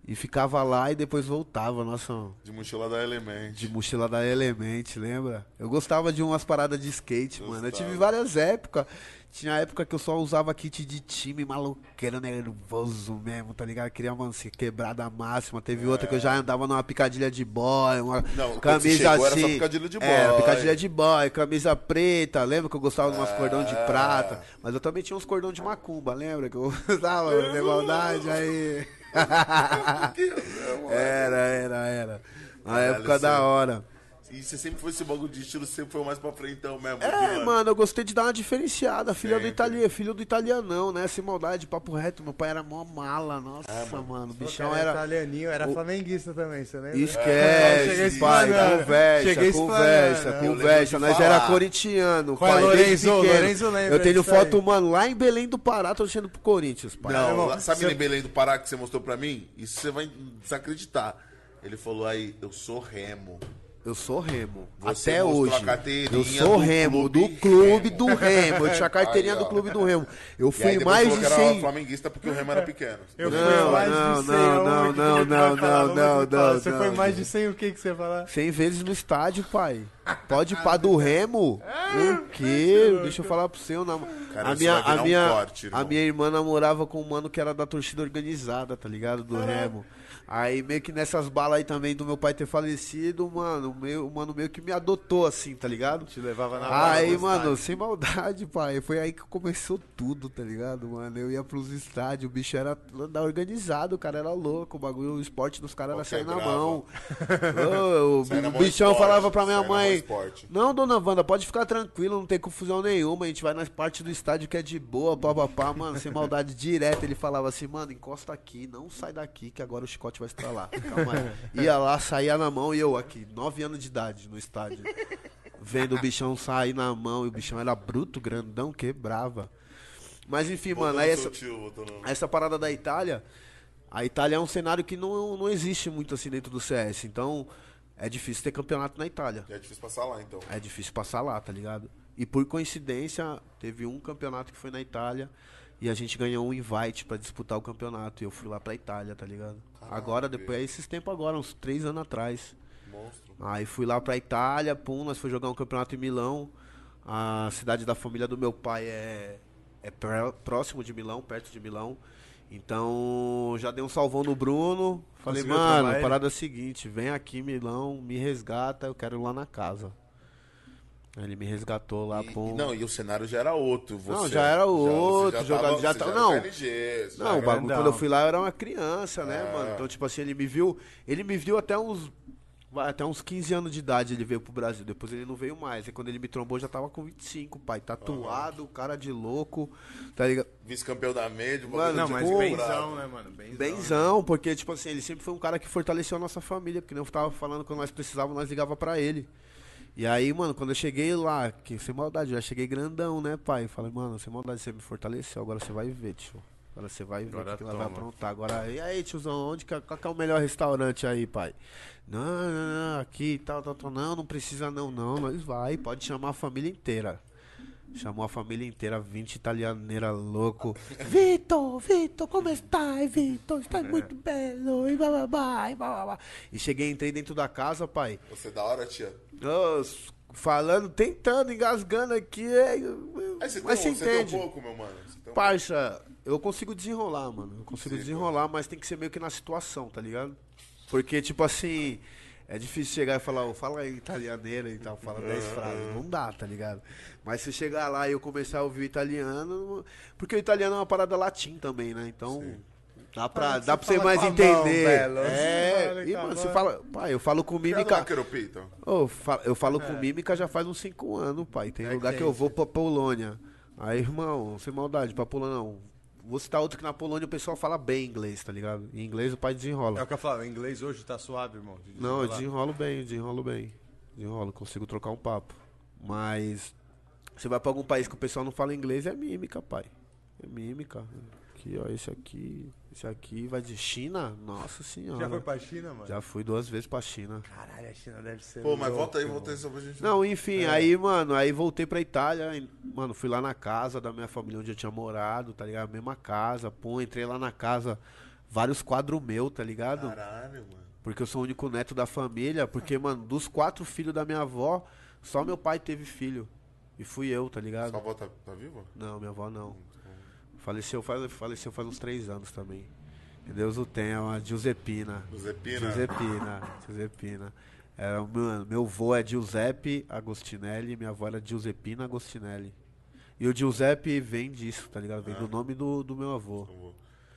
E ficava lá e depois voltava, nossa, De mochila da Element. de mochila da Element, lembra? Eu gostava de umas paradas de skate, mano. Eu tive Gostava. várias épocas. Tinha época que eu só usava kit de time maluqueiro, nervoso mesmo, tá ligado? Queria, mano, ser quebrada máxima. Teve outra que eu já andava numa picadilha de boy, uma É. Não, camisa chegou, era assim. só picadilha de É, boy. picadilha de boy, camisa preta. Lembra que eu gostava de umas cordão de prata? Mas eu também tinha uns cordão de macumba, lembra? Que eu usava, de maldade aí. era, era, era. Na Caralho, época da você- hora. E você sempre foi esse bagulho de estilo, sempre foi mais pra frentão mesmo. É, mano, eu gostei de dar uma diferenciada. Filho do italiano, filho do italianão, né? Sem maldade, papo reto. Meu pai era mó mala, nossa, mano. O bichão era. italianinho, era o- flamenguista também, você lembra? Esquece, Cheguei pai, explanando. conversa, Cheguei conversa, conversa. de Nós era corintiano, Qual é, pai, Lorenzo? Lorenzo lembra Eu tenho disso aí. foto, mano, lá em Belém do Pará, torcendo pro Corinthians, pai. Não, irmão, lá- sabe você- em Belém do Pará que você mostrou pra mim? Isso você vai desacreditar. Ele falou aí, eu sou remo. Eu sou Remo. Você até hoje. Eu sou do Remo, clube do clube Remo. do Remo. Eu tinha a carteirinha Aí, do clube do Remo. Eu aí fui mais de que era 100. flamenguista porque o remo era pequeno. Eu Não, fui mais não, de 100 não, não, não, não, não, não, não, Você não, foi mais de 100 o que que você falar? 100 vezes no estádio, pai. Pode ir pra do Remo? O quê? Deixa eu falar pro seu. Nam... Cara, a isso minha, a um minha, corte, irmão. a minha irmã namorava com um mano que era da torcida organizada, tá ligado? Do Remo. Aí meio que nessas balas aí também do meu pai ter falecido, mano, o meu, o mano meio que me adotou assim, tá ligado? Te levava na bala Aí, mano, sem maldade, pai. Foi aí que começou tudo, tá ligado, mano? Eu ia pros estádios, o bicho era organizado, o cara era louco, o bagulho, o esporte dos caras era sair na mão. O mão bichão esporte, falava pra minha mãe. Não, dona Wanda, pode ficar tranquilo, não tem confusão nenhuma. A gente vai na parte do estádio que é de boa, papapá, mano, sem maldade direto. Ele falava assim: Mano, encosta aqui, não sai daqui, que agora o chicote vai estralar. Calma aí. Ia lá, saía na mão e eu aqui, 9 anos de idade no estádio. Vendo o bichão sair na mão e o bichão era bruto, grandão, quebrava. Mas enfim, mano, aí essa, tio, essa parada da Itália, a Itália é um cenário que não, não existe muito assim dentro do CS. Então, é difícil ter campeonato na Itália. É difícil passar lá, então. É difícil passar lá, tá ligado? E por coincidência, teve um campeonato que foi na Itália e a gente ganhou um invite pra disputar o campeonato. E eu fui lá pra Itália, tá ligado? Agora, depois, é esses tempos agora, uns três anos atrás. Monstro. Aí fui lá pra Itália, pum, nós fomos jogar um campeonato em Milão. A cidade da família do meu pai é, é pró- próximo de Milão, perto de Milão. Então já dei um salvão no Bruno. Falei, Conseguiu mano, ele? parada é a seguinte, vem aqui Milão, me resgata, eu quero ir lá na casa. Ele me resgatou lá, E- pum. não, e o cenário já era outro. Você, Não, já era outro, você jogador- já você tá- era não. Não, já o bagulho, quando eu fui lá eu era uma criança, né, É. mano? Então, tipo assim, ele me viu. Ele me viu até uns. Até uns 15 anos de idade ele veio pro Brasil. Depois ele não veio mais. E quando ele me trombou, eu já tava com 25, pai. Tatuado, cara de louco. Tá ligado? Vice-campeão da média. Mano, Não, Tipo, mas Pô, benzão, né, mano? Benzão. Benzão, porque, tipo assim, ele sempre foi um cara que fortaleceu a nossa família. Porque nem eu tava falando, quando nós precisávamos, nós ligava pra ele. E aí, mano, quando eu cheguei lá, que sem maldade, eu já cheguei grandão, né, pai? Falei, mano, sem maldade, você me fortaleceu, agora você vai ver, tio. Agora você vai ver o Agora que, que ela vai aprontar. Agora, e aí, tiozão, onde que, é- qual que é o melhor restaurante aí, pai? Não, não, não, aqui, tal, tal, tal. Não, não precisa não, não, nós vai, pode chamar a família inteira. Chamou a família inteira, 20 italianeira louco. Vitor, Vitor, como está, Vitor? Está muito belo, e bababá, e bababá. E cheguei, entrei dentro da casa, pai. Você é da hora, tia? Falando, tentando, engasgando aqui, é, Aí você, mas tem, você você tem um entende. pouco, meu mano. Você um- Parça, eu consigo desenrolar, mano. Eu consigo Sim, desenrolar, mas tem que ser meio que na situação, tá ligado? Porque, tipo assim, é difícil chegar e falar, ô, fala aí italianeira e tal, fala 10 frases. Não dá, tá ligado? Mas se chegar lá e eu começar a ouvir o italiano. Porque o italiano é uma parada latim também, né? Então. Dá pra, dá você pra você mais entender. mão, velho. É, fala e, mano, você fala. Pai, eu falo com Criado mímica. na Queropita. Ô, fa- eu falo com mímica já faz uns 5 anos, pai. Tem É lugar que que eu vou pra Polônia. Aí, irmão, sem maldade, pra Polônia não. Vou citar outro que na Polônia o pessoal fala bem inglês, tá ligado? Em inglês o pai É desenrola. o que eu falo, o inglês hoje tá suave, irmão. de Não, eu desenrolo bem, desenrolo bem. Desenrolo, consigo trocar um papo. Mas você vai pra algum país que o pessoal não fala inglês, é mímica, pai. É mímica. Aqui, ó, esse aqui, esse aqui vai de China? Nossa senhora. Já foi pra China, mano? Já fui duas vezes pra China. Caralho, a China deve ser. Pô, mas louco, volta aí, volta aí só pra gente. Não, enfim, É. aí, mano, aí voltei pra Itália, e, mano, fui lá na casa da minha família onde eu tinha morado, tá ligado? Mesma casa, pô, entrei lá na casa, vários quadros meus, tá ligado? Caralho, mano. Porque eu sou o único neto da família, porque, mano, dos quatro filhos da minha avó, só meu pai teve filho. E fui eu, tá ligado? Sua avó tá, tá viva? Não, minha avó não. Faleceu faz, faleceu faz uns três anos também. Que Deus o tenha, uma Giuseppina. Giuseppina. Giuseppina, Giuseppina. Era, mano, meu avô é Giuseppe Agostinelli, minha avó era Giuseppina Agostinelli. E o Giuseppe vem disso, tá ligado? Vem Ah. do nome do, do meu avô.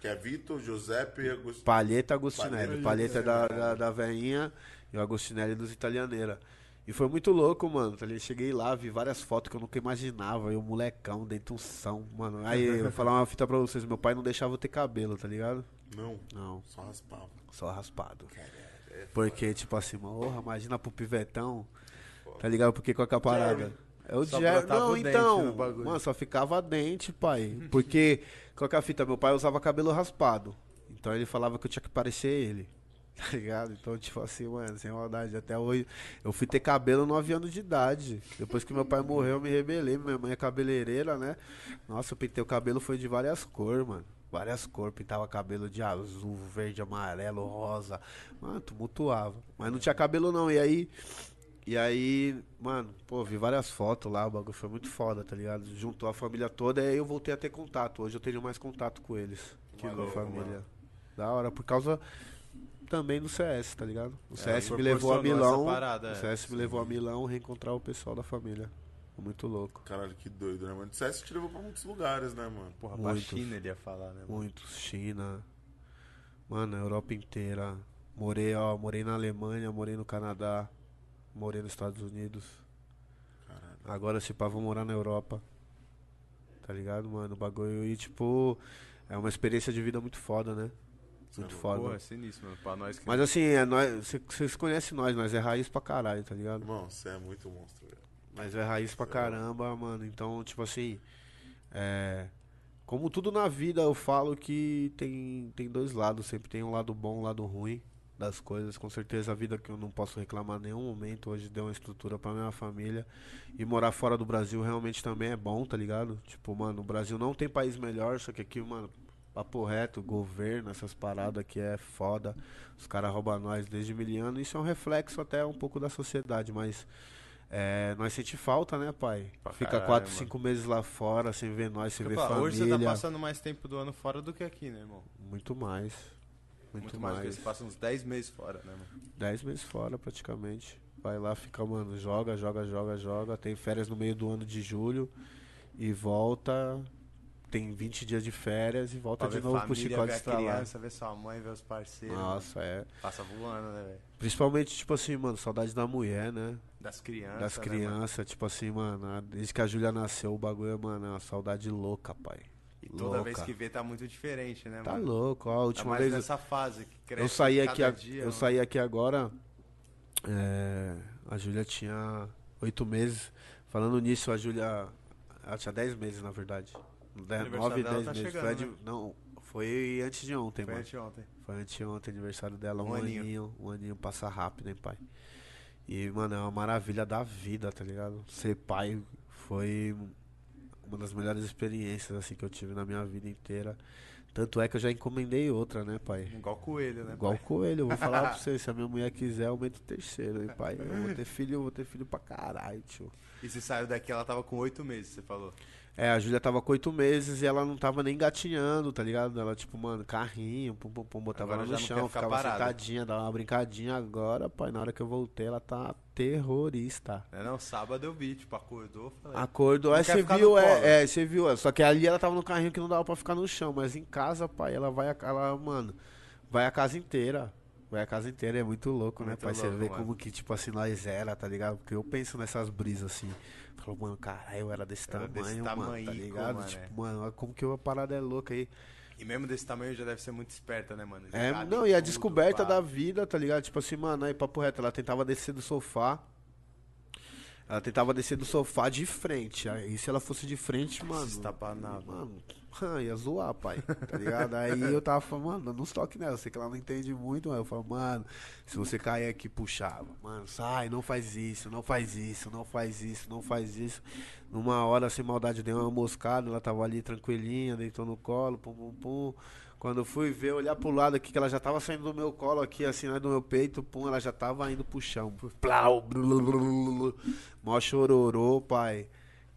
Que é Vitor, Giuseppe e Agostinho. Palheta Agostinelli. Palheta Palheta é da, da, da veinha e o Agostinelli dos italianeira. E foi muito louco, mano. Tá ligado? Cheguei lá, vi várias fotos que eu nunca imaginava. Eu, molecão, dentro de um são, mano. Aí eu vou falar uma fita pra vocês: meu pai não deixava eu ter cabelo, tá ligado? Não, Não, só raspava. só raspado. Porque, tipo assim, porra, imagina pro pivetão, tá ligado? Porque com a parada. É o Jerry. Não, o então. Mano, só ficava dente, pai. Porque, qual que é a fita? Meu pai usava cabelo raspado. Então ele falava que eu tinha que parecer ele. Tá ligado? Então, tipo assim, mano, sem maldade. Até hoje. Eu fui ter cabelo 9 anos de idade. Depois que meu pai morreu, eu me rebelei. Minha mãe é cabeleireira, né? Nossa, eu pintei o cabelo, foi de várias cores, mano. Várias cores. Pintava cabelo de azul, verde, amarelo, rosa. Mano, tumultuava. Mas não tinha cabelo, não. E aí. E aí, mano, pô, vi várias fotos lá, o bagulho foi muito foda, tá ligado? Juntou a família toda e aí eu voltei a ter contato. Hoje eu tenho mais contato com eles que Maluco, família. mano. Da hora, por causa também do CS, tá ligado? O É, CS me levou a Milão. parada, o é. CS me levou a Milão reencontrar o pessoal da família. Muito louco. Caralho, que doido, né, mano? O CS te levou pra muitos lugares, né, mano? Porra, pra Muitos. China ele ia falar, né? mano? Muitos. China. Mano, a Europa inteira. Morei, ó, morei na Alemanha, morei no Canadá, morei nos Estados Unidos. Caralho. Agora, se pá, vou morar na Europa. Tá ligado, mano? O bagulho. E, tipo, é uma experiência de vida muito foda, né? Muito foda. Porra, é sinistro, mano. Pra nós que. Mas assim, é, nós, cê- vocês conhecem nós, nós é raiz pra caralho, tá ligado? Irmão, você é muito monstro, velho. Mas é raiz pra caramba, mano. Então, tipo assim, é, como tudo na vida, eu falo que tem, tem dois lados. Sempre tem um lado bom e um lado ruim das coisas. Com certeza a vida que eu não posso reclamar em nenhum momento. Hoje deu uma estrutura pra minha família. E morar fora do Brasil realmente também é bom, tá ligado? Tipo, mano, o Brasil não tem país melhor, só que aqui, mano, papo reto, governo, essas paradas aqui é foda. Os caras roubam nós desde mil anos. Isso é um reflexo até um pouco da sociedade, mas é, nós sente falta, né, pai? Pra Fica caralho, quatro, mano. cinco meses lá fora, sem ver nós, sem ver família. hoje você tá passando mais tempo do ano fora do que aqui, né, irmão? Muito mais. Muito, Muito, mais. mais. porque você passa uns 10 meses fora, né, mano? Dez meses fora, praticamente. Vai lá, fica, mano, joga, joga, joga, joga. Tem férias no meio do ano de julho e volta. Tem 20 dias de férias e volta Pra de novo pro família, chicote ver a estralar. criança, ver sua mãe, ver os parceiros. Nossa, é. Passa voando, né, velho? Principalmente, tipo assim, mano, saudade da mulher, né? Das crianças. das né, crianças, tipo assim, mano, desde que a Júlia nasceu, o bagulho é, mano, é uma saudade louca, pai. E toda Louca. vez que vê tá muito diferente, né, Tá mano? louco, ó, a Tá última mais vez nessa fase que cresce eu saí cada aqui, a- dia, eu mano. saí aqui agora, é, a Júlia tinha oito meses. Falando nisso, a Júlia, ela tinha dez meses, na verdade. De- aniversário Nove, dela dez tá meses. chegando, Foi, né? Não, foi antes de ontem, Foi mano. anteontem. Foi anteontem, aniversário dela, um, Um aninho. aninho. Um aninho passa rápido, hein, pai. E, mano, é uma maravilha da vida, tá ligado? Ser pai foi uma das melhores experiências, assim, que eu tive na minha vida inteira. Tanto é que eu já encomendei outra, né, pai? Igual coelho, né? Igual pai? coelho, eu vou falar pra você, se a minha mulher quiser, aumenta o terceiro, hein, pai? Eu vou ter filho, eu vou ter filho pra caralho, tio. E você saiu daqui, ela tava com oito meses, você falou. É, a Júlia tava com oito meses e ela não tava nem gatinhando, tá ligado? Ela, tipo, mano, carrinho, pum, pum, pum, botava Agora ela no chão, ficava parada. sentadinha, dava uma brincadinha. Agora, pai, na hora que eu voltei, ela tá terrorista. É não, sábado eu vi, tipo, acordou, falei. Acordou, Não aí quer você viu, é, é, você viu, é, só que ali ela tava no carrinho que não dava pra ficar no chão, mas em casa, pai, ela vai, a- ela, mano, vai a casa inteira. Vai a casa inteira, é muito louco, né, Muito pai? Você louco, vê mano. como que, tipo assim, nós era, tá ligado? Porque eu penso nessas brisas assim. Falo, mano, caralho, eu era desse Era tamanho, desse mano, tá ligado? mano, tipo, mano, olha como que a parada é louca aí. E mesmo desse tamanho já deve ser muito esperta, né, mano? É, não, e a descoberta pá. da vida, tá ligado? Tipo assim, mano, aí papo reto, ela tentava descer do sofá. Ela tentava descer do sofá de frente. Aí se ela fosse de frente, mano. Se estapanava. Mano, ia zoar, pai. Tá ligado? Aí eu tava falando, mano, não toque nela. Sei que ela não entende muito, mas eu falo, mano, se você cair aqui, puxava. Mano, sai, não faz isso, não faz isso, não faz isso, não faz isso. Numa hora, sem maldade, deu uma moscada, ela tava ali tranquilinha, deitou no colo, pum, pum, pum. Quando eu fui ver, olhar pro lado aqui, que ela já tava saindo do meu colo aqui, assim, né, do meu peito, pum, ela já tava indo pro chão. Plau, blulululu. mó chororô, pai.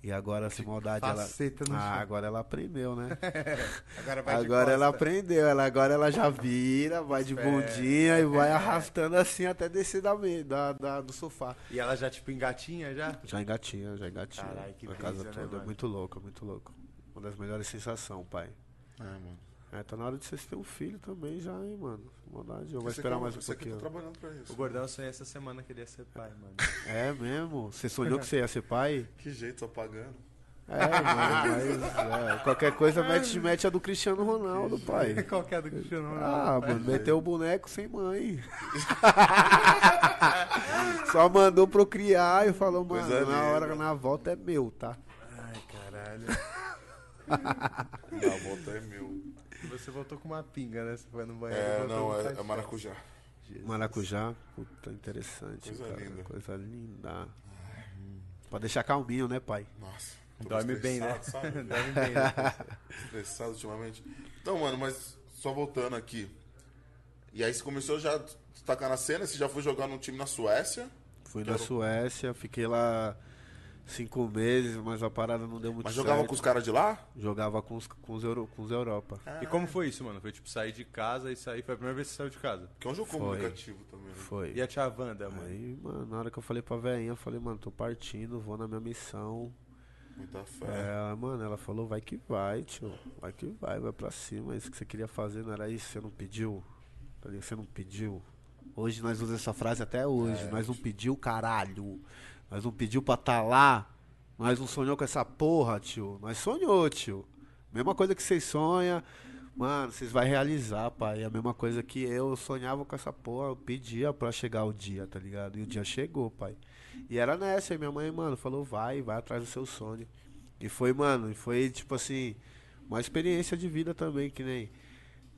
E agora, sem maldade, ela... Ah, agora ela aprendeu, né? Agora vai de Agora ela aprendeu, ela, agora ela já vira, vai de bundinha e vai arrastando assim até descer da, da, da- do sofá. E ela já, tipo, engatinha já? Já engatinha, já engatinha. Caralho, que a casa brisa, né, toda. mano? é muito louco, é muito louco. Uma das melhores sensações, pai. É, mano. É, tá na hora de vocês terem um filho também já, hein, mano. Maldade. Eu vou esperar quer- mais um Você tá pouquinho. trabalhando pra isso. O Gordão sonhou essa semana que ele ia ser pai, mano. É mesmo? Você sonhou que você ia ser pai? Que jeito, só pagando. É, mano, mas é, qualquer coisa mete, mete a do Cristiano Ronaldo, pai. Qual que é do Cristiano Ronaldo? Ah, mano, meteu o boneco sem mãe. Só mandou procriar e falou, mano, Coisa na hora, linda. na volta é meu, tá? Ai, caralho. Na volta é meu. Você voltou com uma pinga, né? Você foi no banheiro. É, não, é, é maracujá. Maracujá, puta, interessante, Coisa cara. linda. Coisa linda. Pra deixar calminho, né, pai? Nossa. Dorme bem, né? Dorme bem, né? estressado ultimamente. Então, mano, mas só voltando aqui. E aí você começou já a destacar na cena, você já foi jogar num time na Suécia. Fui na Suécia, fiquei lá cinco meses, mas a parada não deu muito Mas certo. jogava com os caras de lá? Jogava com os, com os, Euro, com os Europa. E como foi isso, mano? Foi tipo sair de casa e sair. Foi a primeira vez que você saiu de casa. Que é um jogo Foi. comunicativo também, né? Foi. E a tia Wanda, mano? Aí, mano, na hora que eu falei pra velhinha, eu falei, mano, tô partindo, vou na minha missão. Muita fé. É, mano, ela falou, vai que vai, tio. Vai que vai, vai pra cima. Isso que você queria fazer não era isso? Você não pediu? Tá? Você não pediu. Hoje nós usamos essa frase até hoje. nós não pediu, caralho. Nós não pediu pra tá lá. Nós não sonhou com essa porra, tio. Nós sonhou, tio. Mesma coisa que vocês sonham. Mano, vocês vão realizar, pai. É a mesma coisa que eu sonhava com essa porra. Eu pedia pra chegar o dia, tá ligado? E o dia chegou, pai. E era nessa. E minha mãe, mano, falou: vai, vai atrás do seu sonho. E foi, mano, e foi tipo assim, uma experiência de vida também, que nem.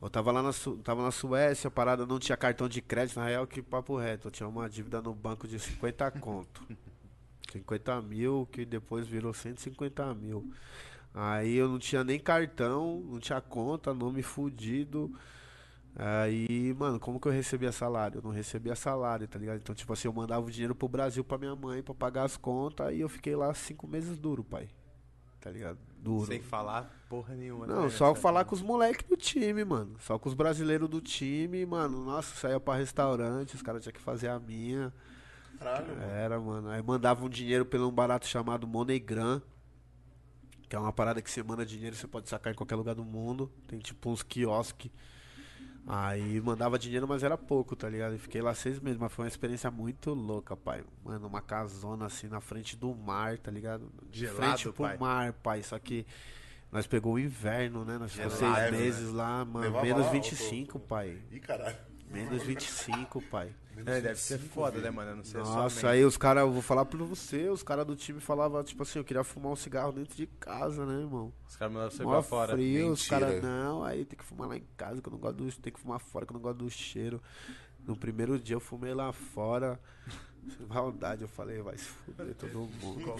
Eu tava lá na, Su- tava na Suécia, parada não tinha cartão de crédito, na real que papo reto. Eu tinha uma dívida no banco de 50 conto. 50 mil, que depois virou 150 mil. Aí eu não tinha nem cartão, não tinha conta, nome fudido. Aí, mano, como que eu recebia salário? Eu não recebia salário, tá ligado? Então, tipo assim, eu mandava o dinheiro pro Brasil pra minha mãe pra pagar as contas e eu fiquei lá cinco meses duro, pai. Tá ligado? Duro. Sem falar porra nenhuma. Não, também, só né? falar com os moleques do time, mano. Só com os brasileiros do time, mano. Nossa, saía pra restaurante, os caras tinham que fazer a minha. Caralho, mano. Era, mano. Aí mandavam dinheiro pelo um barato chamado MoneyGram. Que é uma parada que você manda dinheiro, você pode sacar em qualquer lugar do mundo. Tem tipo uns quiosques. Aí mandava dinheiro, mas era pouco, tá ligado? E fiquei lá seis meses, mas foi uma experiência muito louca, pai. Mano, uma casona assim na frente do mar, tá ligado? De Gelado, frente pro pai. mar, pai. Só que nós pegou o inverno, né? Nós ficamos seis né? meses lá, mano. Levava Menos lá, 25, ô, ô, pai. Ih, caralho. Menos 25, pai. É, deve ser foda, né, mano? Eu Não sei Nossa, aí os caras, eu vou falar pra você, os caras do time falavam, tipo assim, eu queria fumar um cigarro dentro de casa, né, irmão? Os caras mandaram você Mó pra fora. frio, os caras, não, aí tem que fumar lá em casa, que eu não gosto do, tem que fumar fora, que eu não gosto do cheiro. No primeiro dia eu fumei lá fora, maldade, eu falei, vai se fuder todo mundo,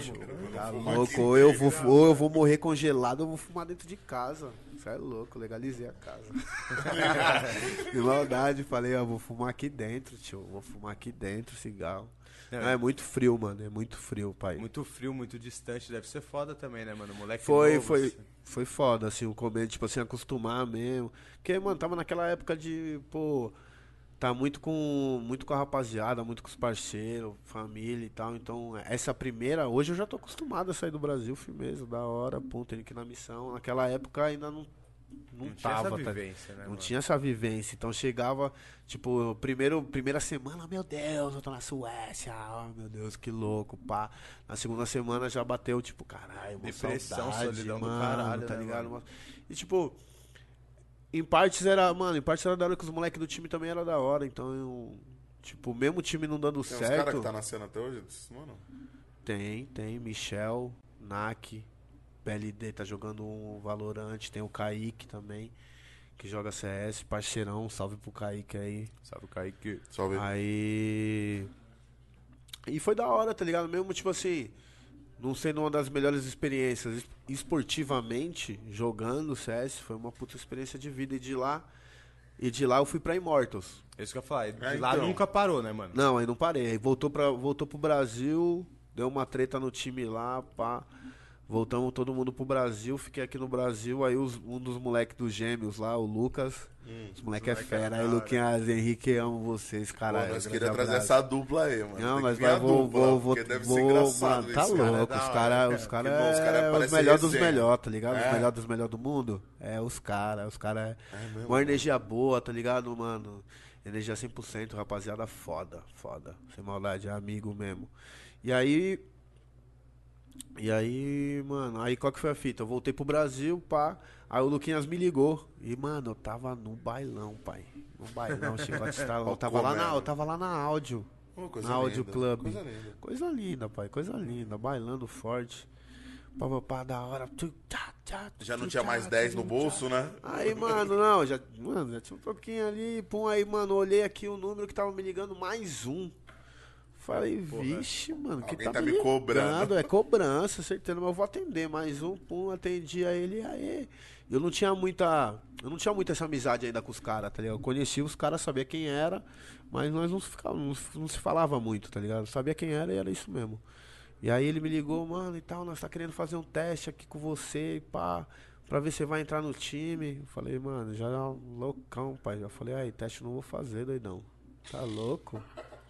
tá louco, ou eu, vou, ou eu vou morrer congelado, ou eu vou fumar dentro de casa. Isso é louco, legalizei a casa. De maldade, falei, ó, vou fumar aqui dentro, tio, vou fumar aqui dentro, cigarro. É. Não, é muito frio, mano, é muito frio, pai. Muito frio, muito distante. Deve ser foda também, né, mano? Moleque Foi, novo, foi, assim. foi foda, assim, o começo, tipo assim, acostumar mesmo. Porque, mano, tava naquela época de, pô, tá muito com, muito com a rapaziada, muito com os parceiros, família e tal. Então, essa primeira, hoje eu já tô acostumado a sair do Brasil, firmeza, da hora, pum, tendo que ir na missão. Naquela época ainda não, não, Não tinha tava, essa tá vivência, né, não mano? tinha essa vivência. Então chegava, tipo, primeiro, primeira semana, meu Deus, eu tô na Suécia, oh, meu Deus, que louco, pá. Na segunda semana já bateu, tipo, caralho, uma Depressão, saudade, solidão do mano, caralho, tá né, ligado? mano? E tipo, em partes era, mano, em partes era da hora que os moleques do time também era da hora, então eu, tipo, mesmo o time não dando Tem uns caras certo. que tá na cena até hoje? Mano, Tem, tem, Michel, Nak, PLD tá jogando um Valorante, tem o Kaique também, que joga CS, parceirão, salve pro Kaique aí. O Kaique? salve. Aí. E foi da hora, tá ligado? Mesmo, tipo assim, não sendo uma das melhores experiências es- esportivamente, jogando CS, foi uma puta experiência de vida. E de lá. E de lá eu fui pra Immortals. É isso que eu ia falar. De É, lá então. nunca parou, né, mano? Não, aí não parei. Aí voltou, pra, voltou pro Brasil, deu uma treta no time lá, pá. Voltamos todo mundo pro Brasil, fiquei aqui no Brasil, aí os- um dos moleques dos gêmeos lá, o Lucas. os moleque é moleque é fera. Aí, da hora. Luquinhas, Henrique, amo vocês, Pô, caralho. nós grande queríamos trazer abraço. essa dupla aí, mano. Não, Tem mas vai, vou, dupla, vou, vou, porque deve vou, ser engraçado mano, tá cara, louco, é da os caras, cara. os caras os cara é os parecem melhores dos melhores, tá ligado? É. Os melhores dos melhores do mundo, é os caras, os caras é, É uma energia boa, tá ligado, mano? Energia 100%, rapaziada, foda, foda, sem maldade, é amigo mesmo. E aí, e aí, mano, aí qual que foi a fita? Eu voltei pro Brasil, pá. Aí o Luquinhas me ligou. E, mano, eu tava no bailão, pai. No bailão, Chicote Estrada. Eu tava lá na, eu tava lá na áudio. Coisa Na linda, Club. Coisa linda. Coisa linda, pai. Coisa linda. Bailando forte. Pá, pá, pá, da hora. Já não tinha mais 10 tu, no bolso, né? Aí, mano, não, já, mano, já tinha um troquinho ali, pum, aí, mano, olhei aqui o número que tava me ligando, mais um. Falei, vixe, mano, que Alguém tá, tá me cobrando. É cobrança, certeza, mas eu vou atender, mais um, pum, atendi a ele, aí. Eu não tinha muita, eu não tinha muita essa amizade ainda com os caras, tá ligado? Eu conhecia os caras, sabia quem era, mas nós não, ficava, não, não se falava muito, tá ligado? Eu sabia quem era e era isso mesmo. E aí ele me ligou, mano, e tal, nós tá querendo fazer um teste aqui com você, pá, pra ver se vai entrar no time. Eu falei, mano, já é um loucão, pai. Já falei, aí, teste não vou fazer, doidão. Tá louco?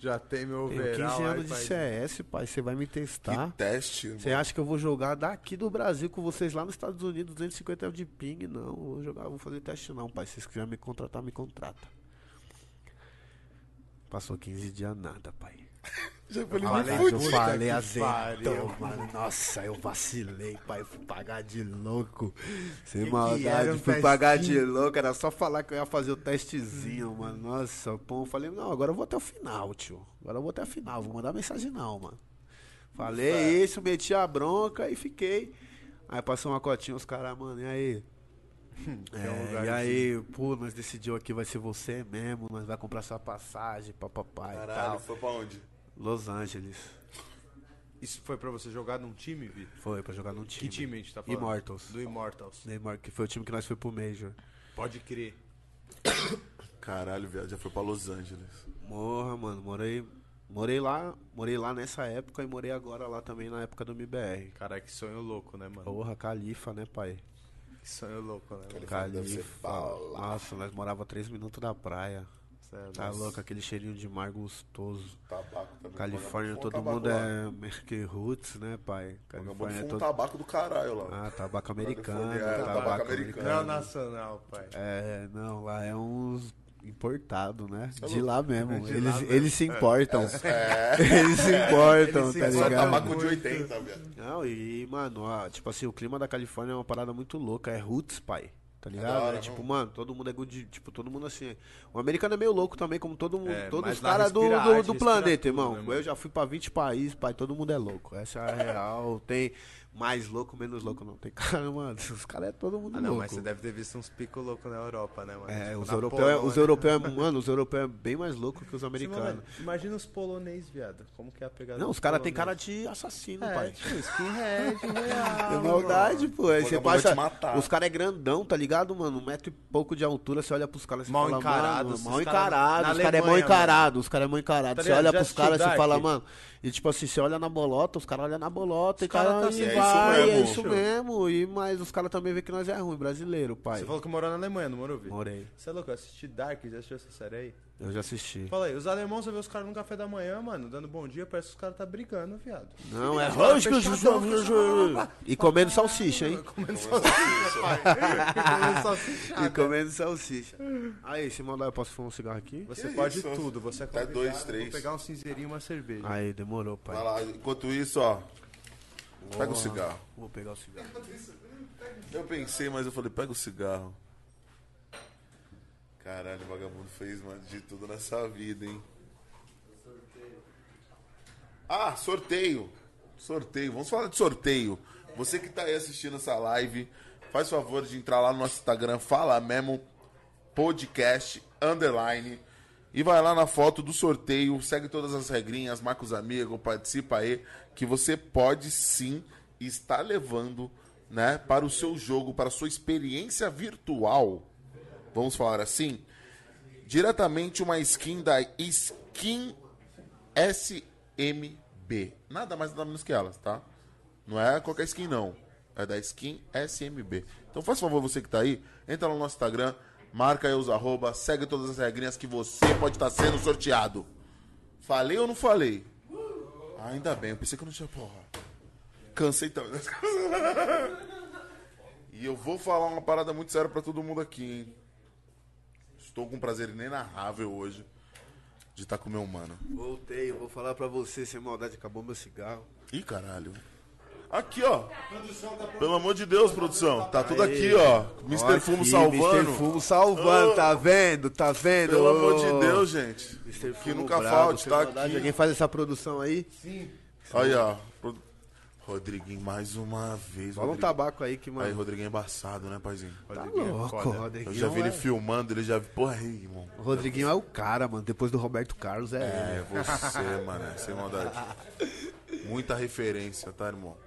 Já tem meu Tenho overall. 15 aí, anos de pai. CS, pai, você vai me testar. Que teste, Você acha que eu vou jogar daqui do Brasil com vocês lá nos Estados Unidos, 250 de ping? Não, vou jogar, vou fazer teste não, pai. Se vocês quiserem me contratar, me contrata. Passou 15 dias nada, pai. Já falei, Falei, me eu falei azeitão, mano. Nossa, eu vacilei, pai. Fui pagar de louco. Sem Que maldade. um fui pagar de testinho? louco. Era só falar que eu ia fazer o testezinho, mano. Nossa, pô. Eu falei, não, agora eu vou até o final, tio. Agora eu vou até o final. Vou mandar mensagem não, mano. Falei isso, meti a bronca e fiquei. Aí passou uma cotinha, os caras, mano, e aí? É, lugar e aí, pô, nós decidiu aqui, vai ser você mesmo, nós vai comprar sua passagem, papapá e Caralho, tal. foi pra onde? Los Angeles. Isso foi pra você jogar num time, Vi? Foi pra jogar num time. Que time a gente tá falando? Immortals. Do Immortals. Neymar, que foi o time que nós foi pro Major. Pode crer. Caralho, viado, já foi pra Los Angeles. Morra, mano, morei. Morei lá, morei lá nessa época e morei agora lá também na época do MBR. Caralho, que sonho louco, né, mano? Porra, Califa, né, pai? Que sonho louco, né, mano? Califa. deve ser Califa. bala. Nossa, nós morava a 3 minutos da praia. Cê é Tá louco. louco, aquele cheirinho de mar gostoso. Tabaco também. Califórnia, todo mundo é Merck Roots, né, pai? Califórnia é fuma um todo. tabaco do caralho lá. Ah, tabaco americano. É, tabaco, tabaco americano. Não nacional, pai. É, não, lá é uns importado, né? é De lá mesmo. De eles, lá mesmo. eles se importam. É, Eles se importam, Eles se tá só importam ligado? tabaco de Muito. 80, viado. Não, e, mano, ó, tipo assim, o clima da Califórnia é uma parada muito louca. É roots, pai. Tá ligado? hora, É, tipo, mano, todo mundo é good, tipo, todo mundo assim. O americano é meio louco também, como todo mundo, É, todos os caras do, do, do planeta, tudo, irmão. né? Eu já fui pra 20 países, pai, todo mundo é louco. Essa é a real. Tem mais louco, menos louco, não. Tem cara, mano, os caras é todo mundo Ah, não, louco. mas você deve ter visto uns picos loucos na Europa, né, mano? É, Tipo, os europeus, é- os europeus, é- mano, os europeus é bem mais louco que os Sim, americanos. mano, Imagina os polonês, viado. Como que é a pegada Não, os caras têm cara de assassino, É, pai. tipo, skinhead real. É maldade, pô. Aí você passa. Os caras é grandão, tá ligado, mano? Um metro e pouco de altura, você olha pros caras e fala, encarados, mano, mal caras- encarado. na Os caras é mal encarado, os caras é mal encarado. Tá você olha pros caras e fala, mano. E tipo assim, você olha na bolota, os caras olham na bolota e Os cara cara, tá e assim, é isso vai, é mesmo. isso mesmo. E, mas os caras também vê que nós é ruim, brasileiro, pai. Você falou que morou na Alemanha, não morou, Vi? Morei. Você é louco, eu assisti Dark, já assistiu essa série aí? Eu já assisti. Fala aí, os alemãos, você vê os caras no café da manhã, mano, dando bom dia, parece que os caras tá brigando, viado. Não, é lógico. fechadão, E comendo salsicha, hein? Comendo salsicha, pai. Comendo salsichada. E comendo salsicha. Aí, se mandar, eu posso fumar um cigarro aqui? Você Que pode isso? tudo, você é Até dois, três. Vou pegar um cinzeirinho e uma cerveja. Aí, demorou, pai. Vai lá, enquanto isso, ó. Pega o cigarro. Vou pegar o cigarro. Eu pensei, mas eu falei, pega o cigarro. Caralho, o vagabundo fez mano, de tudo nessa vida, hein? Ah, sorteio. Sorteio. Vamos falar de sorteio. Você que tá aí assistindo essa live, faz favor de entrar lá no nosso Instagram, fala mesmo podcast underline e vai lá na foto do sorteio, segue todas as regrinhas, marca os amigos, participa aí, que você pode sim estar levando, né, para o seu jogo, para a sua experiência virtual. Vamos falar assim, diretamente uma skin da Skin SMB. Nada mais nada menos que elas, tá? Não é qualquer skin não. é da Skin SMB. Então faz favor, você que tá aí, entra no nosso Instagram, marca aí os arroba, segue todas as regrinhas que você pode estar sendo sorteado. Falei ou não falei? Ainda bem, eu pensei que eu não tinha porra. Cansei também. E eu vou falar uma parada muito séria pra todo mundo aqui, hein? Estou com um prazer inenarrável hoje de estar com o meu mano. Voltei, eu vou falar pra você, sem maldade, acabou meu cigarro. Ih, caralho. Aqui, ó. Pelo amor de Deus, produção. Tá tudo aqui, ó. Mr. Fumo aqui, salvando. Mr. Fumo salvando, Ô. tá vendo? Tá vendo? Pelo amor de Deus, gente. Mr. Que Fumo nunca brabo, falte, sem tá maldade. aqui. Alguém faz essa produção aí? Aí, ó. Rodriguinho, mais uma vez. Fala um tabaco aí que, Aí, mano. Rodriguinho é embaçado, né, paizinho? Tá Rodriguinho é louco. Eu Rodriguinho. já vi ele é- filmando, ele já. Porra, aí, irmão. O Rodriguinho é o cara, mano. Depois do Roberto Carlos é, É, ele. você, mano. Sem maldade. Muita referência, tá, irmão?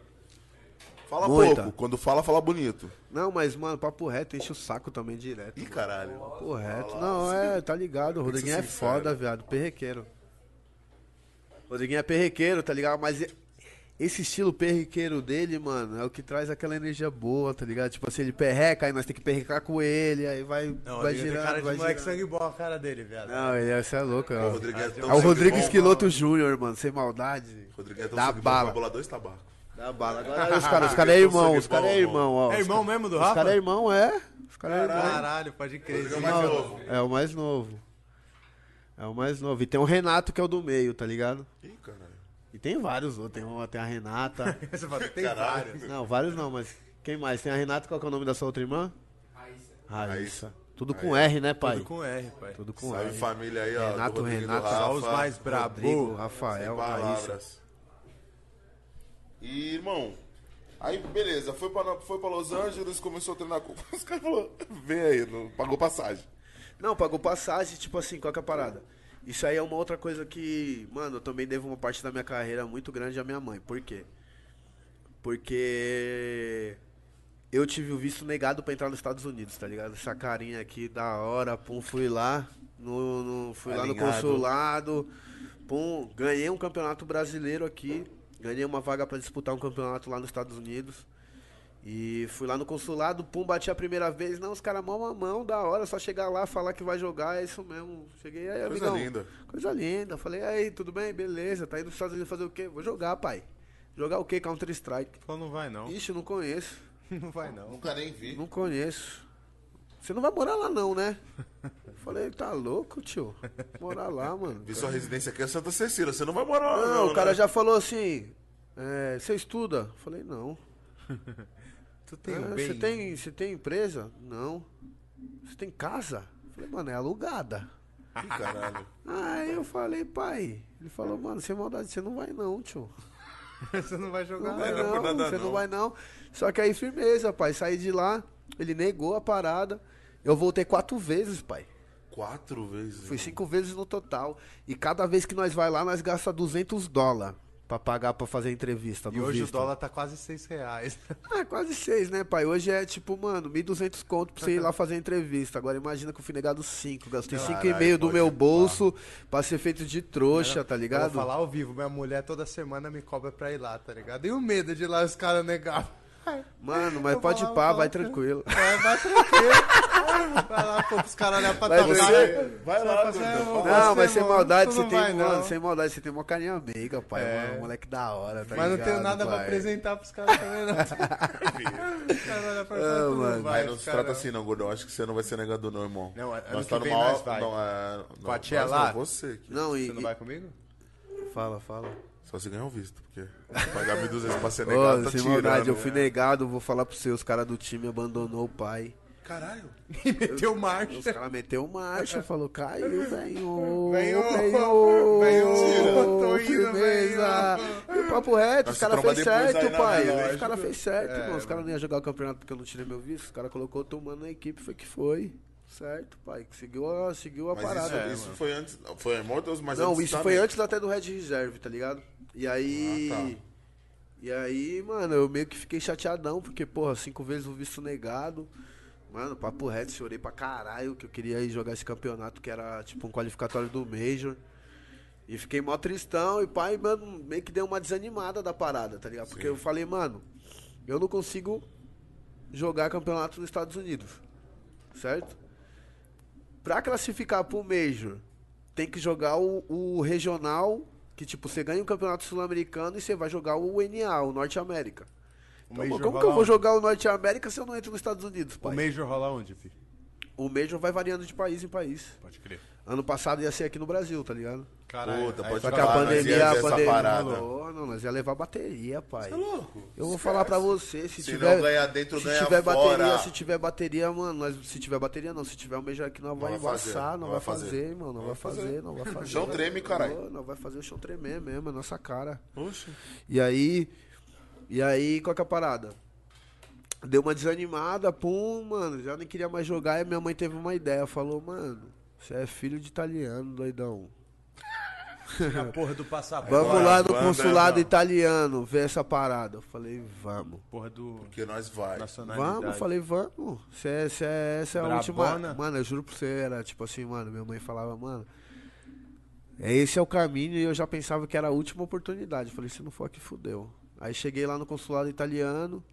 Fala Muita. pouco. Quando fala, fala bonito. Não, mas, mano, papo reto, enche o saco também direto. Ih, caralho. Papo reto. Não, é, tá ligado. O Rodriguinho é sincero. foda, viado. Perrequeiro. Rodriguinho é perrequeiro, tá ligado? Mas esse estilo perrequeiro dele, mano, é o que traz aquela energia boa, tá ligado? Tipo assim, ele perreca, aí nós tem que perrecar com ele, aí vai, Não, vai ele tem girando, cara de vai moleque girando. sangue bom a cara dele, viado. Não, ele é, você é louco, é, O o, Rodrigo é, tão é o Rodrigo bom. Esquiloto Júnior, mano, sem maldade. Rodrigo é tão Dá bala. bola dois tabaco. Dá bala. Agora os caras os cara é irmão, os caras é irmão, ó. É Os irmão mesmo do Os Rafa? caras é irmão, é. Os caras é irmão. Caralho, pode crer. Rodrigo é sim. mais novo. É o mais novo. É o mais novo. E tem o Renato, que é o do meio, tá ligado? Ih, caralho. E tem vários outros. Tem, tem a Renata. Você fala, tem Caralho. vários. não, vários não, mas quem mais? Tem a Renata, qual que é o nome da sua outra irmã? Raíssa. Raíssa. Tudo com R, né, pai? Tudo com R, pai. Tudo com Salve R. família aí, ó. Renato, Rodrigo Renata, Rafa. Só os mais Rodrigo, brabo. Rafael, Raíssa. E, irmão, aí beleza, foi pra, foi pra Los Angeles, começou a treinar com. Os caras falaram, vem aí, não, pagou passagem. Não, pagou passagem, tipo assim, qual que é a parada? Isso aí é uma outra coisa que, mano, eu também devo uma parte da minha carreira muito grande à minha mãe. Por quê? Porque eu tive o visto negado pra entrar nos Estados Unidos, tá ligado? Essa carinha aqui da hora, pum, fui lá, no, no- fui lá no Alinhado. consulado, pum, ganhei um campeonato brasileiro aqui, ganhei uma vaga pra disputar um campeonato lá nos Estados Unidos. E fui lá no consulado, pum, bati a primeira vez. Não, os caras mão a mão, da hora, só chegar lá, falar que vai jogar, é isso mesmo. Cheguei aí, Coisa amigão. linda. Coisa linda. Falei, aí, tudo bem? Beleza. Tá indo nos Estados Unidos fazer o quê? Vou jogar, pai. Jogar o quê? Counter Strike. Falou, não vai não. Ixi, não conheço. Não vai não. Nunca nem vi. Não conheço. Você não vai morar lá não, né? Falei, tá louco, tio? Morar lá, mano. Vi sua residência aqui é Santa Cecília, você não vai morar lá, Não, não. o cara né? já falou assim. é, você estuda? Falei, não. Tu tem Ah, um Você bem... tem, você tem empresa? Não. Você tem casa? Falei, mano, é alugada. Caralho. Aí eu falei, pai. Ele falou, mano, sem maldade, você não vai não, tio. Você não vai jogar Não Não vai não, por nada, você não. não vai não. Só que aí, firmeza, pai. Saí de lá, ele negou a parada. Eu voltei quatro vezes, pai. Quatro vezes. Fui cinco vezes no total. E cada vez que nós vai lá, nós gasta 200 dólares pra pagar pra fazer entrevista. E hoje visto. o dólar tá quase 6 reais. Ah, quase seis, né, pai? Hoje é tipo, mano, 1.200 conto pra você ir lá fazer entrevista. Agora imagina que eu fui negado 5. Gastei Caralho, 5,5 do meu bolso pra ser feito de trouxa, tá Eu ligado? vou falar ao vivo, minha mulher toda semana me cobra pra ir lá, tá ligado? E o medo de ir lá os caras negar. Mano, mas Eu pode lá, pá, vai tranquilo. Vai, vai tranquilo. Vai lá, pô, pros caras olhar pra Vai tua cara. Vai Você lá. "Ô, Não, mas sem mano, maldade você tem, vai, mano, não." sem maldade você tem uma carinha amiga, pai. É. Mano, moleque da hora, tá Mas não tenho ligado, nada pra pai? apresentar pros caras também, não. Os caras olham pra Ah, mano. vai. Aí não os se trata assim, não, gordão. Acho que você não vai ser negado, não, irmão. Não, ano nós que tá vem numa. nós vai. É, Com a tia nós lá? Não, você. aqui. Não, e. Você não vai comigo? Fala, fala. Só se ganhar o visto, porque pagar 1.200 pra ser Ô, negado tá sem tirando. maldade, eu fui negado, vou falar pra você, os caras do time abandonou o pai. Caralho. E meteu Os marcha. caras meteu marcha, falou, caiu, venho, Venho, venho, venho, tô indo, firmeza. E papo reto, Nós os caras fez certo, pai. Os caras fez certo, É, mano. Os caras não iam jogar o campeonato porque eu não tirei meu visto. Os caras colocou tomando na equipe, foi que foi. Certo, pai. Seguiu a, seguiu a Mas parada. isso, É, isso foi antes. Foi Immortals, mas Não, antes isso tá foi antes até do Red Reserve, tá ligado? E aí. Ah, tá. E aí, mano, eu meio que fiquei chateadão, porque, porra, cinco vezes o visto negado. Mano, papo reto, chorei pra caralho, que eu queria ir jogar esse campeonato, que era tipo um qualificatório do Major. E fiquei mó tristão, e pai, mano, meio que deu uma desanimada da parada, tá ligado? Porque Sim. eu falei, mano, eu não consigo jogar campeonato nos Estados Unidos. Certo? Pra classificar pro Major, tem que jogar o, o regional, que tipo, você ganha o campeonato sul-americano e você vai jogar o NA, o Norte América. O Então, como que eu vou onde? jogar o Norte América se eu não entro nos Estados Unidos, O pai? Major rola onde, fi? O Major vai variando de país em país. Pode crer. Ano passado ia ser aqui no Brasil, tá ligado? Caralho. Puta, aí pode Só vai que a pandemia, a pandemia. Falou, não, nós ia levar bateria, pai. Você é louco? Eu vou Esquece. falar pra você, se, Se tiver. não ganhar dentro, se ganha tiver fora. bateria, se tiver bateria, mano, nós, se tiver bateria não, se tiver um beijo aqui, nós vai vai embaçar, não não vai fazer. fazer, irmão, não vai fazer, não vai fazer. chão treme, caralho. Não vai fazer o chão tremer mesmo, é nossa cara. Oxe. E aí, e aí, qual que é a parada? Deu uma desanimada, pum, mano, já nem queria mais jogar, e minha mãe teve uma ideia, falou, mano, você é filho de italiano, doidão. A porra do passaporte. Vamos lá no consulado não. italiano ver essa parada. Eu falei, vamos. Porra do Porque nós vai. Vamos, eu falei, vamos. Se é, se é, essa é a Brabona. última. Mano, eu juro pra você, era tipo assim, mano, minha mãe falava, mano. é, Esse é o caminho e eu já pensava que era a última oportunidade. Eu falei, se não for aqui, fudeu. Aí cheguei lá no consulado italiano.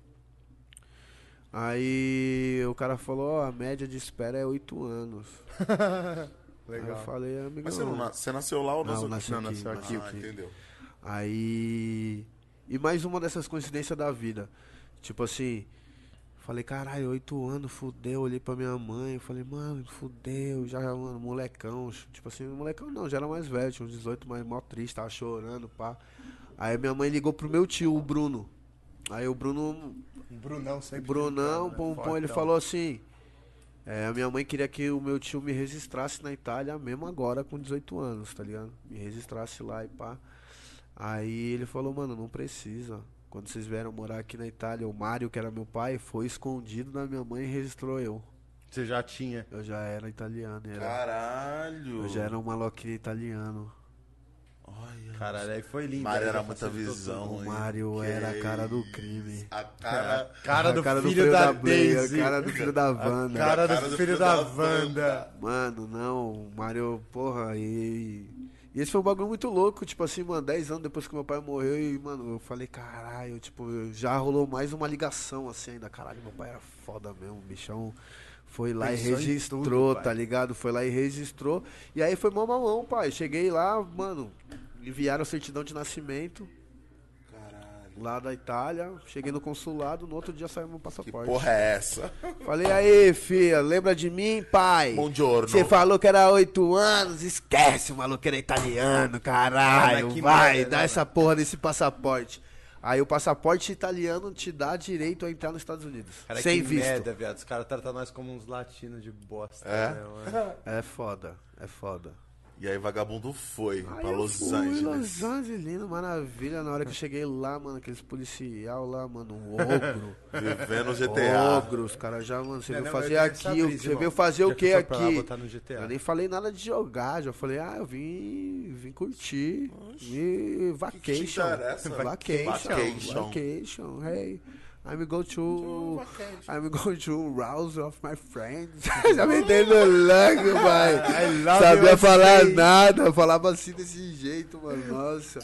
Aí o cara falou, ó, a média de espera é oito anos. Aí eu Legal. falei, amigão. Mas você, não você nasceu lá ou Não, nasceu nasci Não, aqui, nasceu Ah, aqui. entendeu. Aí. E mais uma dessas coincidências da vida. Tipo assim. Falei, caralho, oito anos, fudeu. Olhei pra minha mãe. Falei, mano, fudeu. Já, mano, molecão. Tipo assim, molecão não, já era mais velho. Tinha uns 18, mas mó triste, tava chorando, pá. Aí minha mãe ligou pro meu tio, o Bruno. Aí o Bruno. Brunão sempre. Brunão, né? pum, ele falou assim. É, a minha mãe queria que o meu tio me registrasse na Itália, mesmo agora com 18 anos, tá ligado? Me registrasse lá e pá. Aí ele falou, mano, não precisa. Quando vocês vieram morar aqui na Itália, o Mário, que era meu pai, foi escondido da minha mãe e registrou eu. Você já tinha. Eu já era italiano, era, Caralho. eu já era um maloquinho italiano. Olha. Caralho, aí foi lindo. Mário era muita visão. O? Mário era a cara do crime. A cara. Cara do A cara filho da Daisy. a cara do filho da Wanda. Cara A do filho da Wanda. Mano, não, o Mario, porra, e. E esse foi um bagulho muito louco, tipo assim, mano, 10 anos depois que meu pai morreu e, mano, eu falei, caralho, tipo, já rolou mais uma ligação assim ainda. Caralho, meu pai era foda mesmo, o bichão foi lá Pensou e registrou, tudo, tá ligado? Foi lá e registrou. E aí foi mão a mão, pai. Cheguei lá, mano, enviaram certidão de nascimento Caralho. lá da Itália. Cheguei no consulado, no outro dia saiu meu Que passaporte. porra é essa? Falei, aí, filha, lembra de mim, pai? Buongiorno. Você falou que era oito anos, esquece, o maluco era italiano, caralho. Que vai, merda, dá né, essa porra desse passaporte. Aí o passaporte italiano te dá direito a entrar nos Estados Unidos. Cara, sem que visto. merda, viado. Os caras tratam nós como uns latinos de bosta. É? né, mano? É foda, é foda. E aí vagabundo foi Aí pra Los fui, Angeles. Los Angeles, lindo, maravilha. Na hora que eu cheguei lá, mano, aqueles policial lá, mano, um ogro. Vivendo GTA. Ogro, os caras já, mano, você Não, veio não, fazer aqui, você irmão. veio fazer o Já que pra lá aqui? botar no GTA. Eu nem falei nada de jogar, já falei, ah, eu vim, vim curtir. E vacation. interessa? Vacation. Vacation. Vacation. Hey. I'm go to. I'm go to rouse of my friends. já me dei no langue, pai. Sabia falar stay. nada, falava assim desse jeito, mano. Nossa.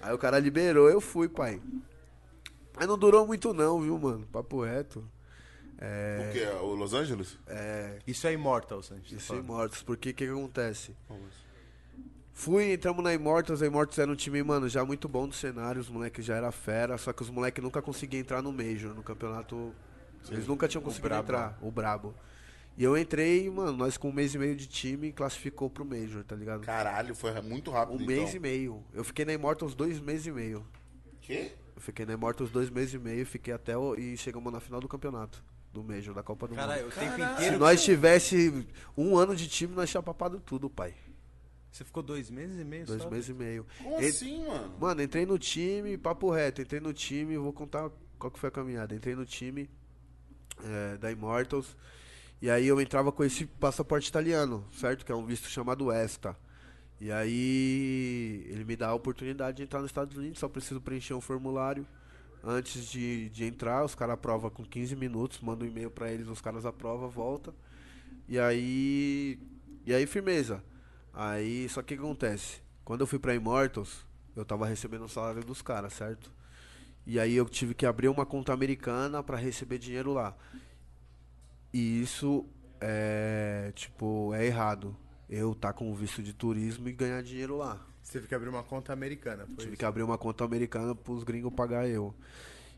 Aí o cara liberou, eu fui, pai. Mas não durou muito não, viu, mano? Papo reto. É. O quê? O Los Angeles? É. Isso é Immortal, Santos. tá Isso falando. Immortals, porque o que, que acontece? Fui, entramos na Immortals, a Immortals era um time, mano, já muito bom do cenário, os moleques já era fera, só que os moleques nunca conseguiam entrar no Major, no campeonato. Eles nunca tinham conseguido brabo. entrar, o Brabo. E eu entrei, mano, nós com um mês e meio de time classificou pro Major, tá ligado? Caralho, foi muito rápido. Um mês e meio. Eu fiquei na Immortals dois meses e meio. Quê? Eu fiquei na Immortals dois meses e meio, fiquei até o, e chegamos na final do campeonato. Do Major, da Copa do Caralho, Mundo. o tempo Caralho. Se inteiro. nós tivesse um ano de time, nós tinha papado tudo, pai. Você ficou dois meses e meio Dois só? meses e meio. Como En- assim, mano? Mano, entrei no time, papo reto, entrei no time, vou contar qual que foi a caminhada. Entrei no time é, da Immortals. E aí eu entrava com esse passaporte italiano, certo? Que é um visto chamado ESTA. E aí ele me dá a oportunidade de entrar nos Estados Unidos, só preciso preencher um formulário. Antes de, de entrar, os caras aprovam com 15 minutos, manda um e-mail pra eles, os caras aprovam, volta. E aí. E aí, firmeza. Aí, só que o que acontece? Quando eu fui pra Immortals, eu tava recebendo o salário dos caras, certo? E aí eu tive que abrir uma conta americana pra receber dinheiro lá. E isso é, tipo, é errado. Eu tá com visto de turismo e ganhar dinheiro lá. Você teve que abrir uma conta americana, foi Tive isso? que abrir uma conta americana pros gringos pagar eu.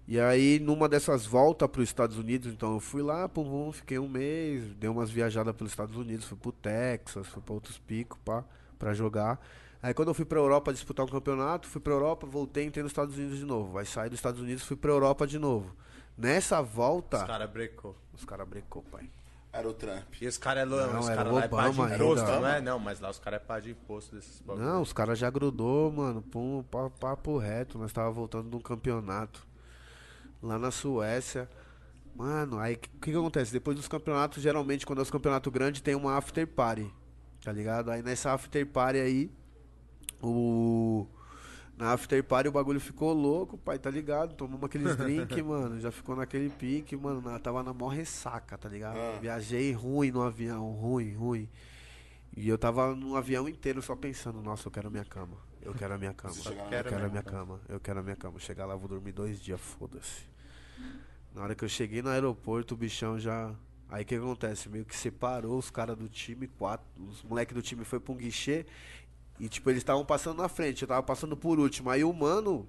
E aí, numa dessas voltas pros Estados Unidos, então eu fui lá, pum, pum, fiquei um mês, dei umas viajadas pelos Estados Unidos, fui pro Texas, fui pra outros picos, pá, pra jogar. Aí quando eu fui pra Europa disputar um campeonato, fui pra Europa, voltei, entrei nos Estados Unidos de novo. Aí saí dos Estados Unidos, fui pra Europa de novo. Nessa volta, Os caras brecou. os caras brecou, pai. Era o Trump. E os caras é Não, os cara lá é pá de imposto, ainda. não é? Não, mas lá os caras é pá de imposto desses bagulho. Não, os caras já grudou, mano. Pum, pa- papo reto. Nós tava voltando de um campeonato lá na Suécia. Mano, aí o que, que acontece? Depois dos campeonatos, geralmente, quando é os campeonatos grandes, tem uma after party. Tá ligado? Aí nessa after party aí, o. Na after party o bagulho ficou louco, pai, tá ligado? Tomamos aqueles drink, mano. Já ficou naquele pique, mano. na- Tava na mó ressaca, tá ligado? Ah. Viajei ruim no avião, ruim, ruim. E eu tava no avião inteiro só pensando, nossa, eu quero a minha cama. Eu quero a minha cama. Você chegar Eu quero a minha cama. Eu quero a minha cama. Chegar lá, eu vou dormir dois dias, foda-se. Na hora que eu cheguei no aeroporto, o bichão já. Aí o que acontece? Meio que separou os caras do time, quatro. Os moleques do time foi pra um guichê. E tipo, eles estavam passando na frente, eu tava passando por último. Aí o mano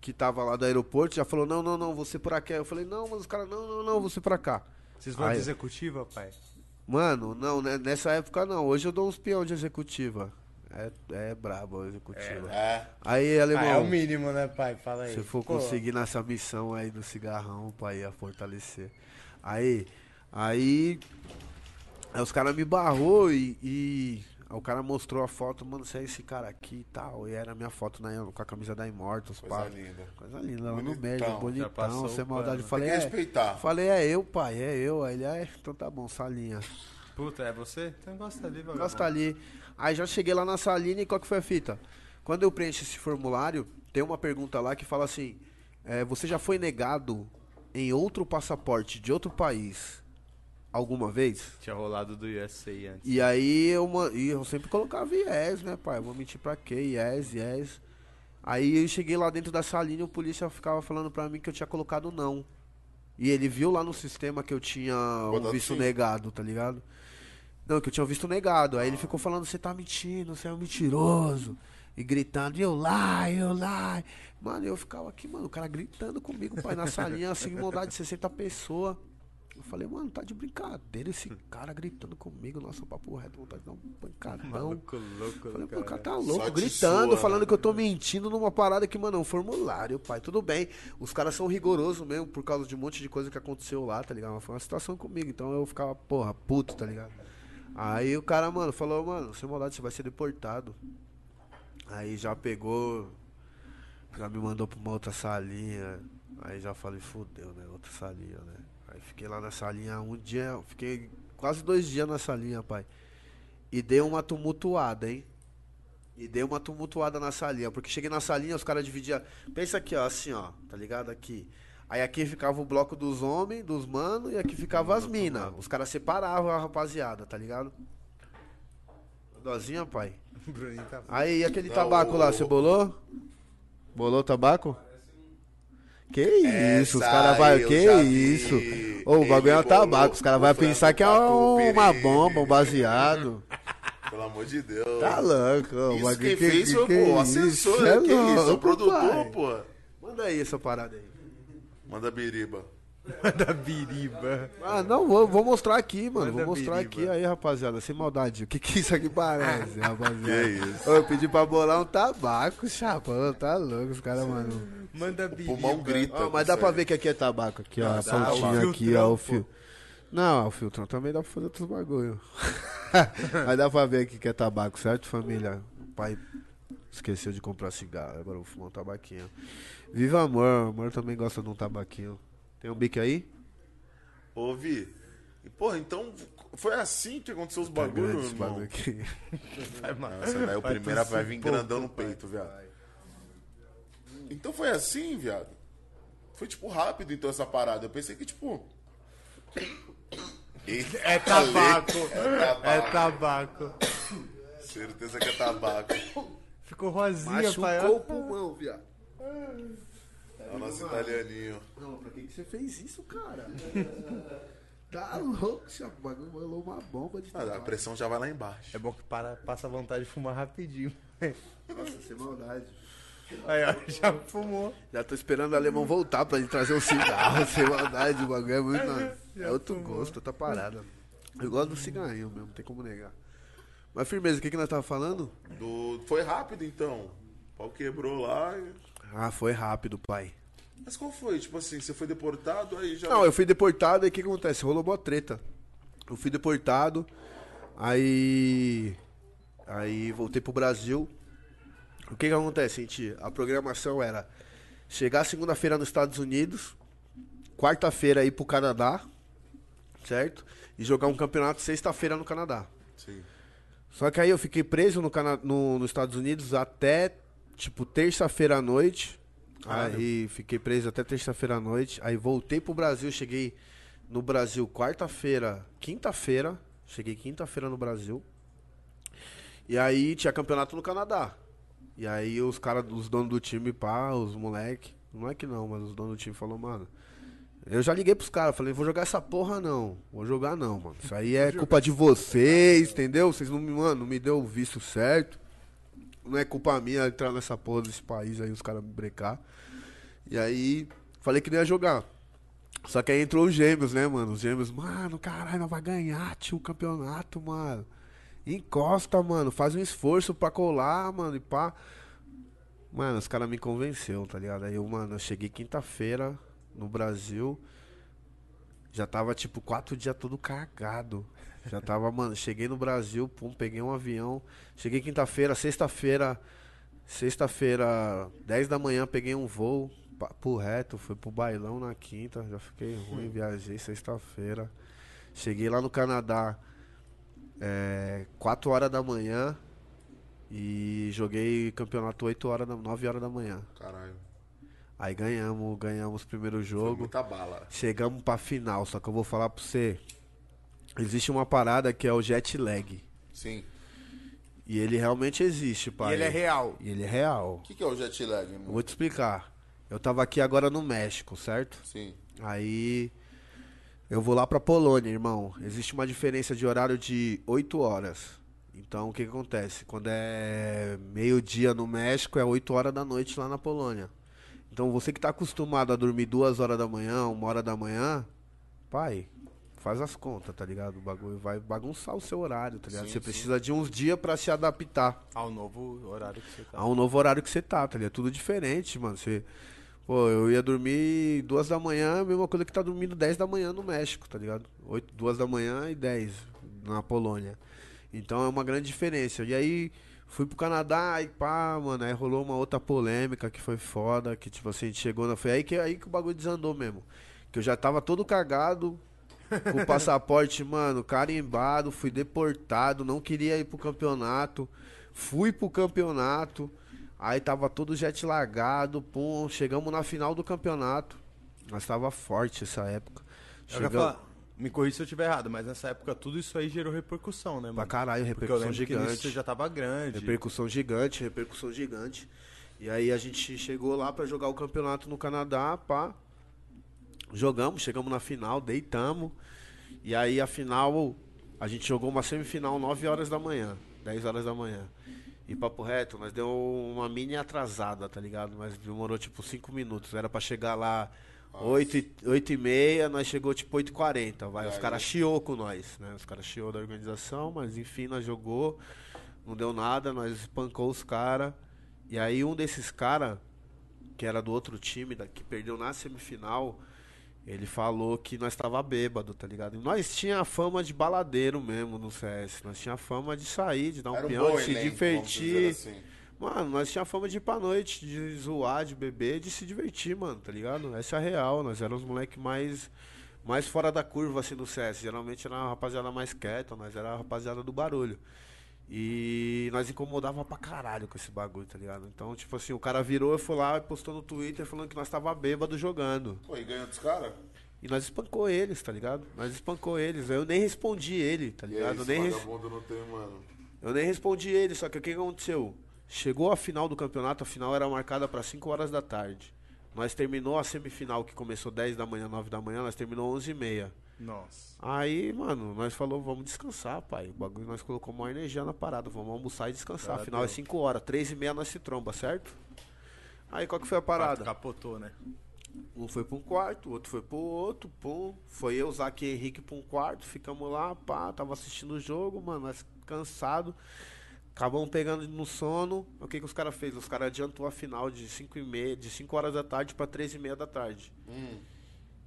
que tava lá do aeroporto já falou: Não, não, não, você por aqui. Aí Eu falei: Não, mas os caras, não, não, não, você pra cá. Vocês vão de executiva, pai? Mano, não, né, nessa época não. Hoje eu dou uns peão de executiva. É, é brabo a executiva. É. Aí, alemão, Ah, é o mínimo, né, pai? Fala aí. se for Pô, conseguir nessa missão aí do cigarrão, pai, ia fortalecer. Aí, aí, aí os caras me barrou e, e aí o cara mostrou a foto, mano, você é esse cara aqui e tal. E era a minha foto na, com a camisa da Immortals, Coisa pá. linda. Coisa linda, lá no médio, bonitão, sem maldade. pano. Falei, Tem que é, respeitar. falei, é eu, pai, é eu. Aí ele, é, então tá bom, salinha. Puta, é você? Então gosta ali, vagabundo. Gosta ali. Aí já cheguei lá na salinha e qual que foi a fita? Quando eu preencho esse formulário, tem uma pergunta lá que fala assim: é, Você já foi negado em outro passaporte de outro país alguma vez? Tinha rolado do USA antes. E aí eu, e eu sempre colocava yes, né, pai? Vou mentir pra quê? Yes, yes. Aí eu cheguei lá dentro da salinha e o polícia ficava falando pra mim que eu tinha colocado não. E ele viu lá no sistema que eu tinha o Botado visto sim. negado, tá ligado? Não, que eu tinha visto negado. Aí ele ficou falando, você tá mentindo, você é um mentiroso. E gritando, eu lá, eu lá. Mano, eu ficava aqui, mano, o cara gritando comigo, pai, na salinha, assim, maldade de 60 pessoas. Eu falei, mano, tá de brincadeira esse cara gritando comigo, nossa, papo reto, vontade de dar um pancadão. Maluco louco, Eu Falei, cara. o cara tá louco, gritando, sua, falando né? que eu tô mentindo numa parada que, mano, é um formulário, pai. Tudo bem. Os caras são rigorosos mesmo por causa de um monte de coisa que aconteceu lá, tá ligado? Mas Foi uma situação comigo, então eu ficava, porra, puto, tá ligado? Aí o cara, mano, falou, mano, sem maldade, você vai ser deportado. Aí já pegou, já me mandou pra uma outra salinha. Aí já falei, fudeu, né? Outra salinha, né? Aí fiquei lá na salinha um dia, fiquei quase dois dias na salinha, pai. E dei uma tumultuada, hein? E dei uma tumultuada na salinha, porque cheguei na salinha, os caras dividiam. Pensa aqui, ó, assim, ó, tá ligado? Aqui. Aí aqui ficava o bloco dos homens, dos manos, e aqui ficava as minas. Os caras separavam a rapaziada, tá ligado? Dozinha, pai. Tá... Aí, e aquele Não, tabaco lá, você bolou? Bolou tabaco? Que isso, os Essa caras vai, eu que já vi. isso? Ô, o bagulho é um bolou tabaco, os caras o vão pensar que é uma bomba, um baseado. Pelo amor de Deus. Tá louco, ô, Isso bagulho quem que- fez foi pô, o isso? assessor, né? é Que isso? O louco, produtor, pai. pô. Manda aí essa parada aí. Manda biriba. da biriba. Ah, não, vou, vou mostrar aqui, mano. Manda Vou mostrar biriba. aqui aí, rapaziada, sem maldade. O que que isso aqui parece, rapaziada? Que isso? Eu pedi pra bolar um tabaco, chapão, tá louco, os caras, mano. Manda biriba. Pulmão grita. Ó, mas dá pra ver que aqui é tabaco, aqui, ó, a Dá, pontinha o aqui, ó, o fio. Não, o filtrão também dá pra fazer outros bagulho. mas dá pra ver aqui que é tabaco, certo, família? O pai esqueceu de comprar cigarro, agora eu vou fumar um tabaquinho. Viva amor, amor também gosta de um tabaquinho. Tem um bique aí? Ouvi. E, porra, então foi assim que aconteceu os Tá bagulhos, irmão. bagulho aqui. Vai, mano. Essa daí, o primeiro vai vir grandão no peito, viado. Então foi assim, viado. Foi, tipo, rápido, então, essa parada. Eu pensei que, tipo... Eita, É tabaco. É É tabaco. tabaco. Certeza que é tabaco. Ficou rosinha, pai. Machucou o pulmão, viado. É o nosso italianinho. Não, pra que, que você fez isso, cara? tá louco, o bagulho rolou uma bomba de Ah, a pressão já vai lá embaixo. É bom que para, passa vontade de fumar rapidinho. Nossa, sem maldade. Aí, ó, já fumou. Já tô esperando o alemão voltar pra ele trazer um cigarro, sem maldade, o bagulho é muito. É outro gosto, outra parada. Eu gosto do cigarrinho mesmo, não tem como negar. Mas firmeza, o que, que nós tava falando? Do... Foi rápido então. O pau quebrou lá. e- Ah, foi rápido, pai. Mas qual foi? Tipo assim, você foi deportado, aí já. Não, eu fui deportado, aí o que acontece? Rolou boa treta. Eu fui deportado, aí. Aí voltei pro Brasil. O que que acontece, gente? A programação era chegar segunda-feira nos Estados Unidos, quarta-feira ir pro Canadá, certo? E jogar um campeonato sexta-feira no Canadá. Sim. Só que aí eu fiquei preso no, Cana no- nos Estados Unidos até, tipo, terça-feira à noite. Aí fiquei preso até terça-feira à noite. Aí voltei pro Brasil, cheguei no Brasil quarta-feira, quinta-feira. Cheguei quinta-feira no Brasil. E aí tinha campeonato no Canadá. E aí os caras, os donos do time, pá, os moleque. Não é que não, mas os donos do time falou, mano. Eu já liguei pros caras, falei, vou jogar essa porra não. Vou jogar não, mano. Isso aí é culpa de vocês, entendeu? Vocês não me, mano, não me deu o visto certo. Não é culpa minha entrar nessa porra desse país aí, os caras me brecar. E aí, falei que não ia jogar. Só que aí entrou os gêmeos, né, mano? Os gêmeos, mano, caralho, nós vai ganhar, tio, o campeonato, mano. Encosta, mano, faz um esforço pra colar, mano, e pá. Mano, os caras me convenceu, tá ligado? Aí eu, mano, eu cheguei quinta-feira no Brasil. Já tava, tipo, quatro dias todo cagado. Já tava, mano, cheguei no Brasil, pum, peguei um avião. Cheguei quinta-feira, sexta-feira. Sexta-feira, 10 da manhã, peguei um voo. Papo reto, fui pro bailão na quinta. Já fiquei ruim, viajei sexta-feira. Cheguei lá no Canadá, é, 4 horas da manhã. E joguei campeonato 8 horas, da, 9 horas da manhã. Caralho. Aí ganhamos, ganhamos o primeiro Foi jogo. muita bala. Chegamos pra final, só que eu vou falar pra você. Existe uma parada que é o jet lag. Sim. E ele realmente existe, E pai. ele é real. E ele é real. O que, que é o jet lag, irmão? vou te explicar. Eu tava aqui agora no México, certo? Sim. Aí eu vou lá pra Polônia, irmão. Existe uma diferença de horário de 8 horas. Então o que, que acontece? Quando é meio-dia no México, é 8 horas da noite lá na Polônia. Então você que tá acostumado a dormir 2 horas da manhã, 1 hora da manhã, pai, faz as contas, tá ligado? O bagulho vai bagunçar o seu horário, tá ligado? Sim, você sim. precisa de uns dias pra se adaptar Ao novo horário que você tá. a um novo horário que você tá, tá ligado? Tudo diferente, mano. Você, pô, eu ia dormir duas da manhã, a mesma coisa que tá dormindo 10 da manhã no México, tá ligado? Oito, duas da manhã e 10 na Polônia. Então é uma grande diferença. E aí fui pro Canadá e pá, mano, aí rolou uma outra polêmica que foi foda, que tipo assim, a gente chegou na. Foi aí que, aí que o bagulho desandou mesmo. Que eu já tava todo cagado, com o passaporte, mano, carimbado, fui deportado, não queria ir pro campeonato. Fui pro campeonato, aí tava todo jet lagado, pum, chegamos na final do campeonato. Nós tava forte essa época. Falar, me corrija se eu estiver errado, mas nessa época tudo isso aí gerou repercussão, né, mano? pra caralho, repercussão que gigante. você já tava grande. Repercussão gigante, repercussão gigante. E aí a gente chegou lá pra jogar o campeonato no Canadá, pá. Jogamos, chegamos na final, deitamos. E aí a final, a gente jogou uma semifinal 9 horas da manhã, 10 horas da manhã. E papo reto, nós deu uma mini atrasada, tá ligado? Mas demorou tipo 5 minutos. Era pra chegar lá 8 e, 8 e meia, nós chegou tipo 8 e 40 vai. E Os caras chiou com nós, né? Os caras chiou da organização, mas enfim, nós jogou. Não deu nada, nós espancou os caras. E aí um desses caras, que era do outro time, da- que perdeu na semifinal, ele falou que nós tava bêbado, tá ligado? E nós tinha a fama de baladeiro mesmo no CS. Nós tinha a fama de sair, de dar um um peão, bom de se elenco, divertir. assim. Mano, nós tinha fama de ir pra noite, de zoar, de beber, de se divertir, mano, tá ligado? Essa é a real. Nós éramos os moleques mais, mais fora da curva, assim, no CS. Geralmente era a rapaziada mais quieta, nós era a rapaziada do barulho. E nós incomodava pra caralho com esse bagulho, tá ligado? Então, tipo assim, o cara virou e foi lá e postou no Twitter falando que nós tava bêbado jogando. Pô, e ganhou dos caras? E nós espancou eles, tá ligado? Nós espancou eles. Eu nem respondi ele, tá E aí, ligado? Eu nem, res- não tem, mano. eu nem respondi ele, só que o que aconteceu? Chegou a final do campeonato, a final era marcada pra 5 horas da tarde. Nós terminou a semifinal que começou 10 da manhã, 9 da manhã, nós terminou 11 e meia. Nossa. Aí, mano, nós falou, vamos descansar, pai. O bagulho nós colocamos maior energia na parada, vamos almoçar e descansar. Afinal é deu. 5 horas, 3 e meia nós se tromba, certo? Aí qual que foi a Parada. parada? Capotou, né? Um foi pra um quarto, o outro foi pro outro, pum. Foi eu, Zaque e Henrique pra um quarto, ficamos lá, pá, tava assistindo o jogo, mano, nós cansado. Acabamos pegando no sono. O que que os caras fez? Os caras adiantou a final de 5 e meia, de 5 horas da tarde pra 3 e meia da tarde. Hum.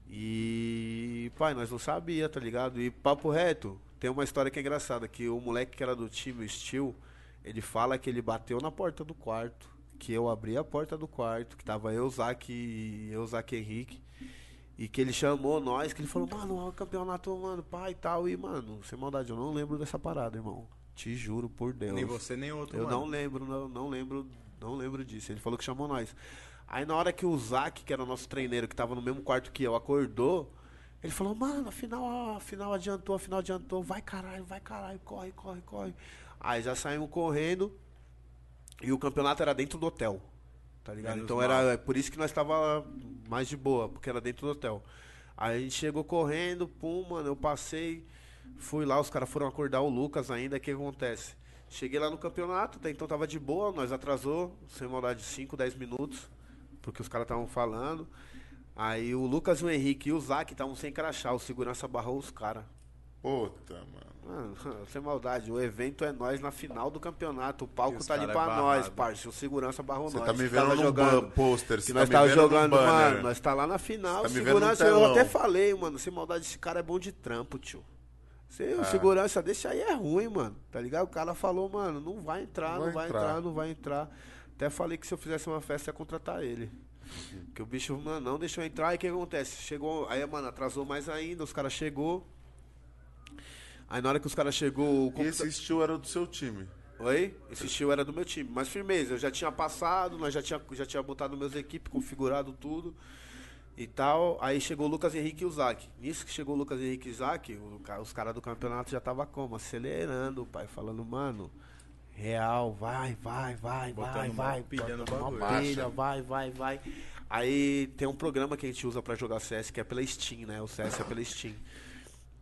E, pai, nós não sabia, tá ligado? E papo reto, tem uma história que é engraçada, que o moleque que era do time, o Steel, ele fala que ele bateu na porta do quarto, que eu abri a porta do quarto, que tava eu, Zac e eu, Zac Henrique, e que ele chamou nós, que ele falou, mano, o campeonato, mano, pai e tal, e, mano, sem maldade, eu não lembro dessa parada, irmão. Te juro por Deus. Nem você, nem outro, Eu mano. não lembro, não, não lembro, não lembro disso. Ele falou que chamou nós. Aí na hora que o Zac, que era o nosso treineiro, que tava no mesmo quarto que eu, acordou, ele falou, mano, afinal, afinal adiantou, afinal adiantou, vai caralho, vai caralho, corre, corre, corre. Aí já saímos correndo e o campeonato era dentro do hotel. Tá ligado? Menos então mal. era é por isso que nós tava mais de boa, porque era dentro do hotel. Aí a gente chegou correndo, pum, mano, eu passei, fui lá, os caras foram acordar o Lucas ainda, o que acontece? Cheguei lá no campeonato, até então tava de boa, nós atrasou, sem maldade, 5, 10 minutos, porque os caras estavam falando. Aí o Lucas, o Henrique e o Zac estavam sem crachá, o segurança barrou os caras. Puta, mano. Mano, sem maldade, o evento é nós na final do campeonato. O palco tá ali cara pra é nós, parça. O segurança barrou Você nós. tá me vendo no jogando. pôster, Que você nós tá me tava jogando, mano. Nós tá lá na final. Tá me vendo no segurança, eu até falei, mano. Sem maldade, esse cara é bom de trampo, tio. É. o segurança deixa aí é ruim, mano. Tá ligado? O cara falou, mano, não vai entrar, Não não vai vai entrar. entrar. não vai entrar. Até falei que se eu fizesse uma festa ia contratar ele. Que o bicho, mano, não deixou entrar. E o que acontece? Chegou, aí, mano, atrasou mais ainda. Os caras chegou. Aí na hora que os caras chegou, o E computa- esse estilo era do seu time. Oi? Esse estilo era do meu time. Mas firmeza, eu já tinha passado, nós já tinha, já tinha botado meus equipes, configurado tudo e tal. Aí chegou o Lucas Henrique e o Zac. Nisso que chegou o Lucas Henrique e o Zac, os caras do campeonato já tava como? Acelerando, pai, falando, mano. Real, vai, vai, vai, Botando vai, vai. pilha no bagulho. pilha, vai, vai, vai. Aí tem um programa que a gente usa pra jogar CS que é pela Steam, né? O CS é pela Steam.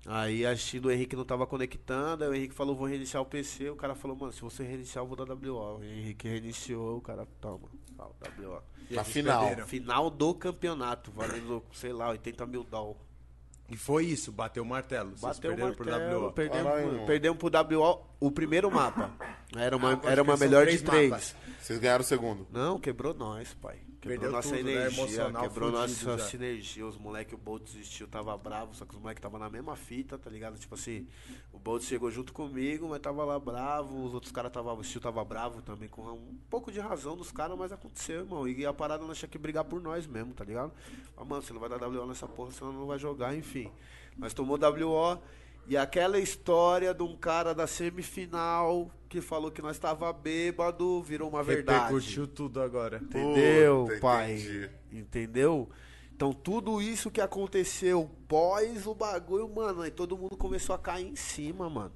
Aí a Steam do Henrique não tava conectando, aí o Henrique falou, vou reiniciar o PC, o cara falou, mano, se você reiniciar eu vou dar WO. O Henrique reiniciou, o cara, toma, tal, WO. Na final. perderam. Final do campeonato, valendo, sei lá, 80 mil doll. E foi isso, bateu o martelo. Vocês Bateu o perderam por martelo, WO. perdemos, Caralho, perdemos pro WO o primeiro mapa. Era uma, Ah, era uma melhor de três três. mapas. Vocês ganharam o segundo. Não, quebrou nós, pai. Quebrou Perdeu nossa tudo, né? energia, Emocional quebrou nossa já. sinergia. Os moleques, o Bolt desistiu, tava bravo, só que os moleques tava na mesma fita, tá ligado? Tipo assim, o Bolt chegou junto comigo, mas tava lá bravo, os outros caras tava, o Steel tava bravo também, com um pouco de razão dos caras, mas aconteceu, irmão. E a parada nós tinha que brigar por nós mesmo, tá ligado? Mas, mano, você não vai dar WO nessa porra, senão não vai jogar, enfim. Nós tomou WO. E aquela história de um cara da semifinal que falou que nós tava bêbado virou uma verdade. Repercutiu tudo agora. Entendeu, Puta, pai? entendi. Entendeu? Então tudo isso que aconteceu pós o bagulho, mano, aí todo mundo começou a cair em cima, mano.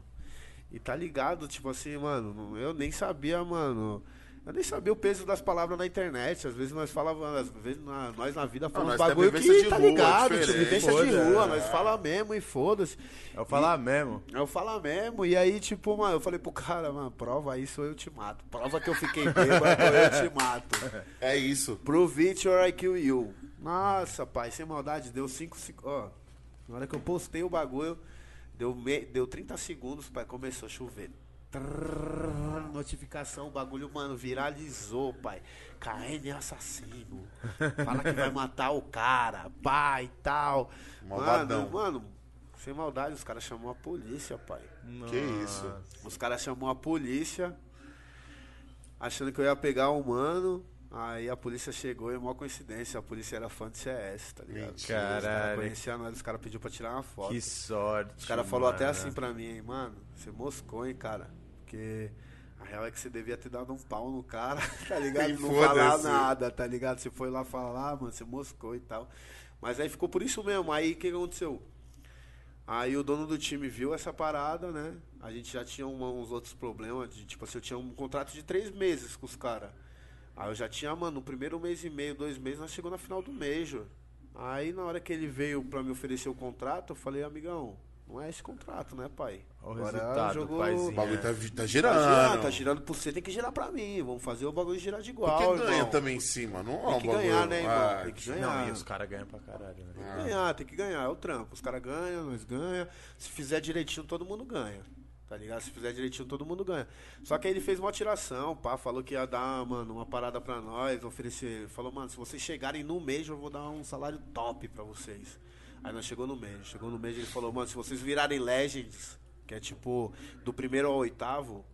E tá ligado, tipo assim, mano, eu nem sabia, mano. Eu nem sabia o peso das palavras na internet. Às vezes nós falávamos, às vezes na- nós na vida falamos tem bagulho que de tá rua, ligado, tipo, vivência de rua, é. nós fala mesmo e foda-se. Eu falar mesmo. Eu falar mesmo, e aí, tipo, mano, eu falei pro cara, mano, prova isso ou eu te mato. Prova que eu fiquei bêbado ou eu te mato. É isso. Prove it or I kill you. Nossa, pai, sem maldade, deu 5 segundos. Ó, na hora que eu postei o bagulho, deu, me... deu 30 segundos, pai, começou a chover. Trrr, notificação, o bagulho, mano, viralizou, pai. KN é assassino. Fala que vai matar o cara, pai e tal. Malvadão. Mano, mano, sem maldade, os caras chamou a polícia, pai. Que isso? Os caras chamou a polícia, achando que eu ia pegar o mano. Aí a polícia chegou e uma coincidência, a polícia era fã de CS, tá ligado? Mentira. Os caras Caralho. conheciam nós, os caras pediu pra tirar uma foto. Que sorte. Os caras falaram até assim pra mim, hein, mano, você moscou, hein, cara. Porque a real é que você devia ter dado um pau no cara, tá ligado? E Não falar nada, tá ligado? Você foi lá falar, ah, mano, você moscou e tal. Mas aí ficou por isso mesmo. Aí o que aconteceu? Aí o dono do time viu essa parada, né? A gente já tinha uma- uns outros problemas. De, tipo assim, eu tinha um contrato de três meses com os caras. Aí eu já tinha, mano, no primeiro mês e meio, dois meses, nós chegou na final do Major. Aí na hora que ele veio pra me oferecer o contrato, eu falei, amigão, não é esse contrato, né, pai? Olha o resultado, paizinho. O bagulho tá, tá Tá girando. girando, tá girando por você, tem que girar pra mim. Vamos fazer o bagulho girar de igual. Porque ganha irmão. também em cima, não é Tem que bagulho. ganhar, né, irmão? Ah, Tem que ganhar. Não, e os caras ganham pra caralho, né? Tem que ganhar, tem que ganhar, é o trampo. Os caras ganham, nós ganham. Se fizer direitinho, todo mundo ganha. Tá ligado? Se fizer direitinho, todo mundo ganha. Só que aí ele fez uma tiração, pá, falou que ia dar, mano, uma parada pra nós, oferecer. Falou, mano, se vocês chegarem no mês, eu vou dar um salário top pra vocês. Aí nós chegou no mês. Chegou no mês ele falou, mano, se vocês virarem Legends, que é tipo, do primeiro ao oitavo,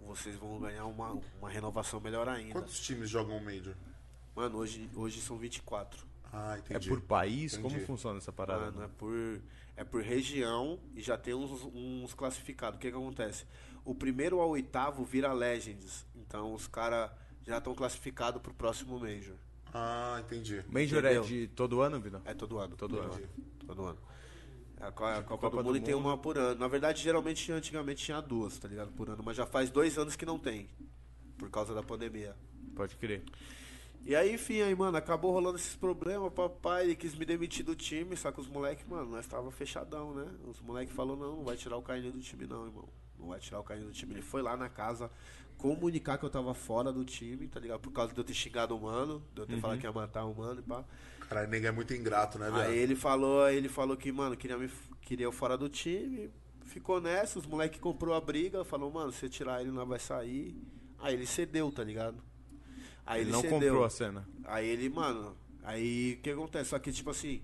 vocês vão ganhar uma, uma renovação melhor ainda. Quantos times jogam Major? Mano, hoje, hoje são 24. Ah, É entendi. por país? Como Entendi. funciona essa parada? Mano, é por, é por região e já tem uns, uns classificados. O que que acontece? O primeiro ao oitavo vira Legends. Então os caras já estão classificados pro próximo Major. Ah, entendi. Major Entendeu? é de todo ano, Vidal? É todo ano. Todo ano. Todo ano. A, Co- a Copa, do do Mundo tem uma por ano. Na verdade, geralmente, antigamente tinha duas, tá ligado? Por ano. Mas já faz dois anos que não tem. Por causa da pandemia. Pode crer. E aí, enfim, aí, mano, acabou rolando esses problemas, papai, ele quis me demitir do time, só que os moleques, mano, nós tava fechadão, né? Os moleques falaram, não, não vai tirar o Carlinho do time não, irmão. Não vai tirar o Carlinho do time. Ele foi lá na casa comunicar que eu tava fora do time, tá ligado? Por causa de eu ter xingado o mano, de eu ter falado que ia matar o mano e pá. Caralho, nego é muito ingrato, né, velho? Aí ele falou, ele falou que, mano, queria, me, queria eu fora do time. Ficou nessa, os moleques comprou a briga, falou, mano, se você tirar ele não vai sair. Aí ele cedeu, tá ligado? Aí Ele ele, não cedeu. comprou a cena. Aí ele, mano, aí o que acontece? Só que, tipo assim,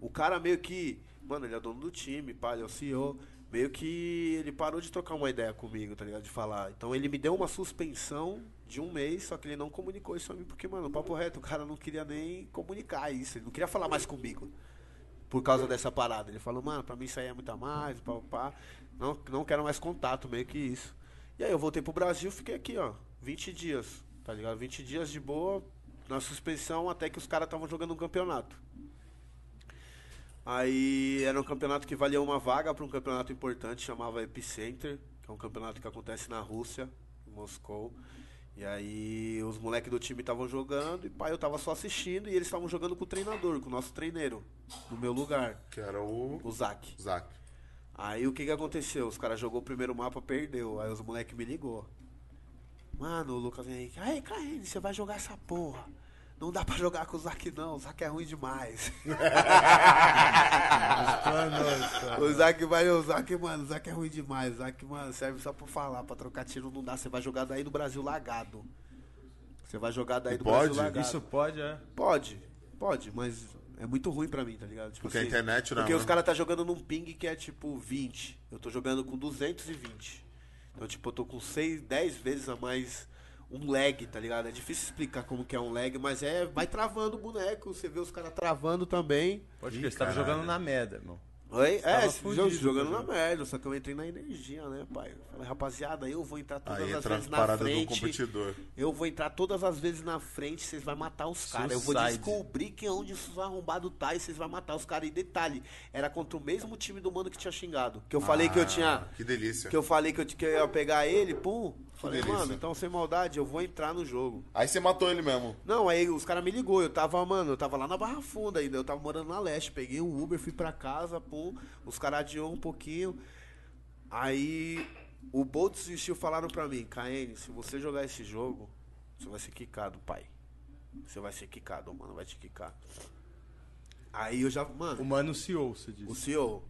o cara meio que, mano, ele é dono do time, pá, ele é o CEO. Meio que ele parou de trocar uma ideia comigo, tá ligado? De falar. Então ele me deu uma suspensão de um mês, só que ele não comunicou isso a mim, porque, mano, papo reto, o cara não queria nem comunicar isso, ele não queria falar mais comigo. Por causa dessa parada. Ele falou, mano, pra mim isso aí é muito a mais, pá, pá. Não, não quero mais contato, meio que isso. E aí eu voltei pro Brasil, fiquei aqui, ó, 20 dias, tá ligado? 20 dias de boa, na suspensão, até que os caras estavam jogando um campeonato. Aí era um campeonato que valia uma vaga para um campeonato importante, chamava Epicenter, que é um campeonato que acontece na Rússia, em Moscou. E aí os moleques do time estavam jogando e pai, eu tava só assistindo e eles estavam jogando com o treinador, com o nosso treineiro, no meu lugar, Que era o o Zac. Zac. Aí o que que aconteceu? Os caras jogou o primeiro mapa, perdeu. Aí os moleques me ligou. Mano, o Lucas Henrique, aí, Caine, você vai jogar essa porra. Não dá pra jogar com o Zac não, o Zac é ruim demais. o Zac vai, o Zac, mano, o Zac é ruim demais. O Zac, mano, serve só pra falar, pra trocar tiro não dá. Você vai jogar daí do Brasil lagado. Você vai jogar daí do Pode? Brasil lagado. Isso pode, é? Pode, pode, mas é muito ruim pra mim, tá ligado? Tipo Porque a internet não, Porque né? os caras tá jogando num ping que é tipo 20. Eu tô jogando com 220. Então, tipo, eu tô com 6, 10 vezes a mais um lag, tá ligado? É difícil explicar como que é um lag, mas é. Vai travando o boneco. Você vê os caras travando também. Pode crer, você tava jogando na merda, irmão. Oi? É, fudido, jo- jogando tá na merda, só que eu entrei na energia, né, pai? Falei, rapaziada, eu vou entrar todas Aí as vezes na frente. competidor. Eu vou entrar todas as vezes na frente, vocês vão matar os caras. Eu vou descobrir que é onde esses arrombados tá e vocês vão matar os caras. E detalhe, era contra o mesmo time do mano que tinha xingado. Que eu falei que eu tinha. Ah, Que delícia. Que eu falei que eu, que eu ia pegar ele, pum. Falei, mano, então sem maldade, eu vou entrar no jogo. Aí você matou ele mesmo. Não, aí os caras me ligou, eu tava, mano, eu tava lá na Barra Funda ainda, eu tava morando na Leste, peguei um Uber, fui pra casa, pum, os caras adiou um pouquinho. Aí o Boltz e o Steel falaram pra mim, KN, se você jogar esse jogo, você vai ser quicado, pai. Você vai ser quicado, mano, vai te quicar. Aí eu já, O mano, mano CEO, você o disse. CEO, o-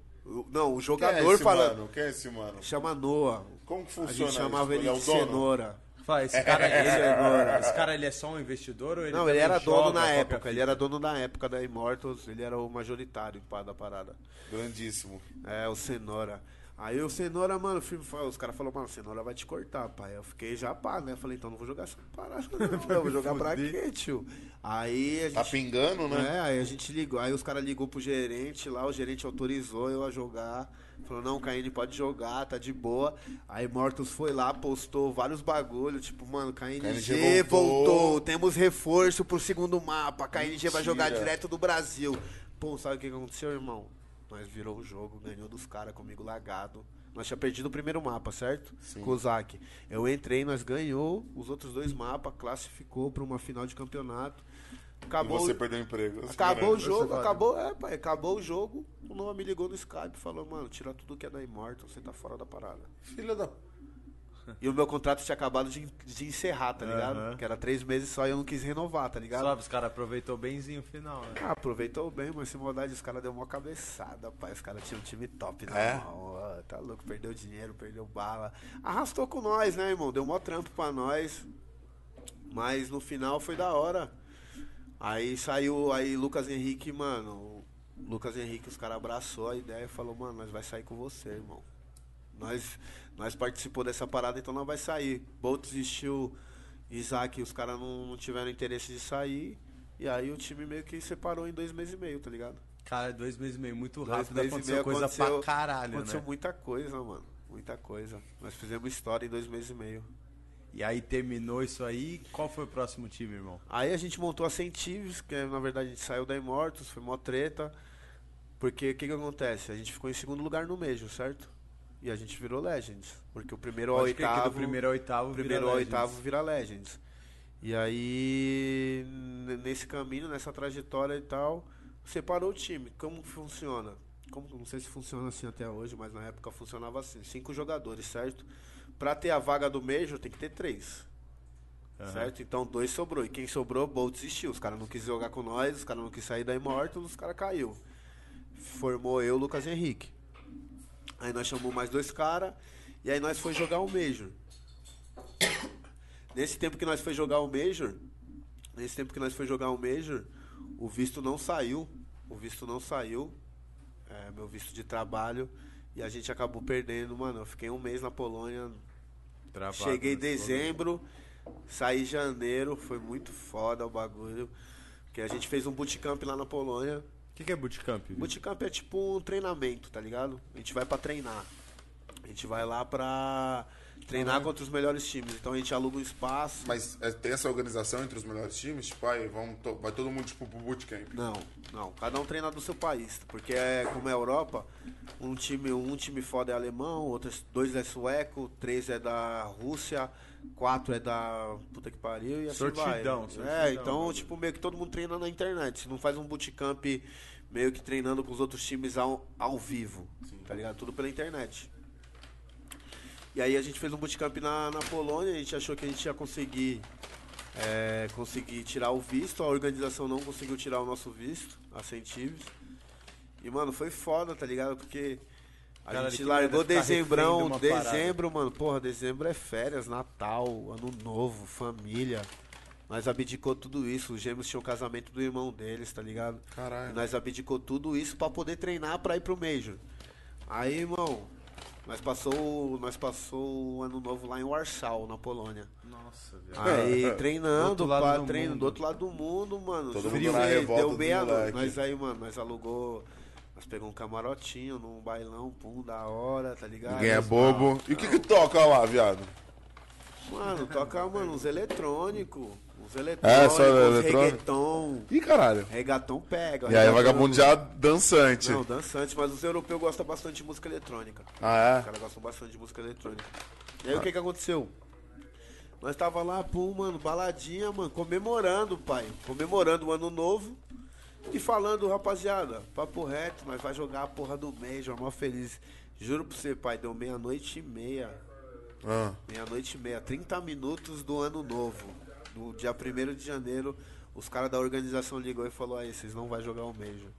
não, o Quem é jogador esse falando, mano? Quem é esse mano? chama Noah. Como que A funciona gente chamava isso? ele é de dono? cenoura. Fala, esse cara, ele, esse cara ele é só um investidor ou ele Não, ele era dono na é a época, ele era dono na época da Immortals, ele era o majoritário da parada. Grandíssimo. É, o Cenoura. Aí o Cenoura, mano, o filme os caras falaram, mano, Cenoura vai te cortar, pai. Eu fiquei já pá, né? Falei, então não vou jogar essa parada, não. eu vou jogar pra quê, tio? Aí a gente. Tá pingando, né? É, aí a gente ligou, aí os caras ligou pro gerente lá, o gerente autorizou eu a jogar. Falou, não, Caine pode jogar, tá de boa. Aí Mortus foi lá, postou vários bagulho, tipo, mano, KNG, KNG voltou. voltou. temos reforço pro segundo mapa, KNG vai jogar Mentira. direto do Brasil. Pô, sabe o que aconteceu, irmão? Nós virou o jogo, ganhou dos caras comigo lagado. Nós tinha perdido o primeiro mapa, certo? Sim. Com o Zac. Eu entrei, nós ganhou os outros dois mapas, classificou pra uma final de campeonato. Acabou, E você perdeu o emprego. acabou o Caramba. jogo, acabou, é, pai, acabou o jogo. O Noah me ligou no Skype e falou, mano, tira tudo que é da Immortal, você tá fora da parada. Filha da. E o meu contrato tinha acabado de, de encerrar, tá ligado? Aham. Que era três meses só e eu não quis renovar, tá ligado? Sabe, os caras aproveitou bemzinho o final, né? Ah, aproveitou bem, mas sem maldade, os caras deu uma cabeçada, pai. Os caras tinham um time top na É? mão. tá louco, perdeu dinheiro, perdeu bala. Arrastou com nós, né, irmão? Deu mó trampo pra nós. Mas no final foi da hora. Aí saiu, aí Lucas Henrique, mano. Lucas Henrique, os caras abraçou a ideia e falou, mano, nós vai sair com você, irmão. Nós, nós participou dessa parada, então nós vai sair. Bolt desistiu, Isaac, os caras não, não tiveram interesse de sair. E aí o time meio que separou em dois meses e meio, tá ligado? Cara, dois meses e meio, muito Dois rápido, e aconteceu meio coisa aconteceu- pra caralho, Aconteceu né? muita coisa, mano. Muita coisa. Nós fizemos história em dois meses e meio. E aí terminou isso aí, qual foi o próximo time, irmão? Aí a gente montou a Centives, que na verdade a gente saiu da Immortus, foi mó treta. Porque o que que acontece? A gente ficou em segundo lugar no Major, certo? E a gente virou Legends. Porque o primeiro ao Pode que oitavo. do primeiro ao oitavo o vira primeiro ao Legends. oitavo vira Legends. E aí, nesse caminho, nessa trajetória e tal, separou o time. Como funciona? Como, não sei se funciona assim até hoje, mas na época funcionava assim. Cinco jogadores, certo? Pra ter a vaga do Major tem que ter três. Aham. Certo? Então dois sobrou. E quem sobrou, Bolt desistiu. Os caras não quis jogar com nós, os caras não quis sair da Immortal, os caras caiu. Formou eu, Lucas Henrique. Aí nós chamamos mais dois caras e aí nós foi jogar o Major. Nesse tempo que nós foi jogar o Major, nesse tempo que nós foi jogar o Major, o visto não saiu. O visto não saiu. É, meu visto de trabalho. E a gente acabou perdendo, mano. Eu fiquei um mês na Polônia, Travado Cheguei em nesse dezembro, saí em janeiro, foi muito foda o bagulho. Porque a gente fez um bootcamp lá na Polônia. O que, que é bootcamp? Bootcamp é tipo um treinamento, tá ligado? A gente vai pra treinar. A gente vai lá pra treinar contra os melhores times. Então a gente aluga um espaço. Mas é, tem essa organização entre os melhores times? Tipo, aí vamos to- vai todo mundo tipo, pro bootcamp. Não, não. Cada um treina do seu país. Porque é como é a Europa, um time, um time foda é alemão, outros dois é sueco, três é da Rússia, quatro é da puta que pariu e assim Sortidão, vai. sortidão, é, então, tipo, meio que todo mundo treina na internet. Você não faz um bootcamp meio que treinando com os outros times ao, ao vivo. Tá ligado? Tudo pela internet. E aí a gente fez um bootcamp na, na Polônia, a gente achou que a gente ia conseguir é, conseguir tirar o visto, a organização não conseguiu tirar o nosso visto, a Centives. E, mano, foi foda, tá ligado? Porque a Cara, gente largou dezembrão, refém de uma parada. dezembro, mano, porra, dezembro é férias, Natal, Ano Novo, família. Nós abdicou tudo isso, os gêmeos tinham o casamento do irmão deles, tá ligado? Caralho. E nós abdicou tudo isso pra poder treinar pra ir pro Major. Aí, irmão, nós passou, nós passou o ano novo lá em Warsaw, na Polônia. Nossa, velho. Aí Do treinando, lado pá, do treino mundo. do outro lado do mundo, mano. Todo Frio, mundo na revolta deu do meia. Nós aí, mano, nós alugou, nós pegamos um camarotinho num bailão, pum, da hora, tá ligado? Ninguém é bobo. E o que que toca lá, viado? Mano, toca, mano, uns eletrônicos, uns É, eletrônicos, só uns eletrônico? reggaeton. Ih, caralho. Reggaeton pega. E aí, vagabundo já dançante. Não, dançante, mas os europeus gostam bastante de música eletrônica. Ah, Os caras gostam bastante de música eletrônica. E aí o que que aconteceu? Nós tava lá, pum, mano, baladinha, mano, comemorando, pai. Comemorando o ano novo. E falando, rapaziada, papo reto, nós vai jogar a porra do mês, mó feliz. Juro pra você, pai, deu meia-noite e meia. Ah. Meia-noite e meia, 30 minutos do ano novo. No dia 1 de janeiro, os caras da organização ligou e falou, aí, vocês não vão jogar o Major.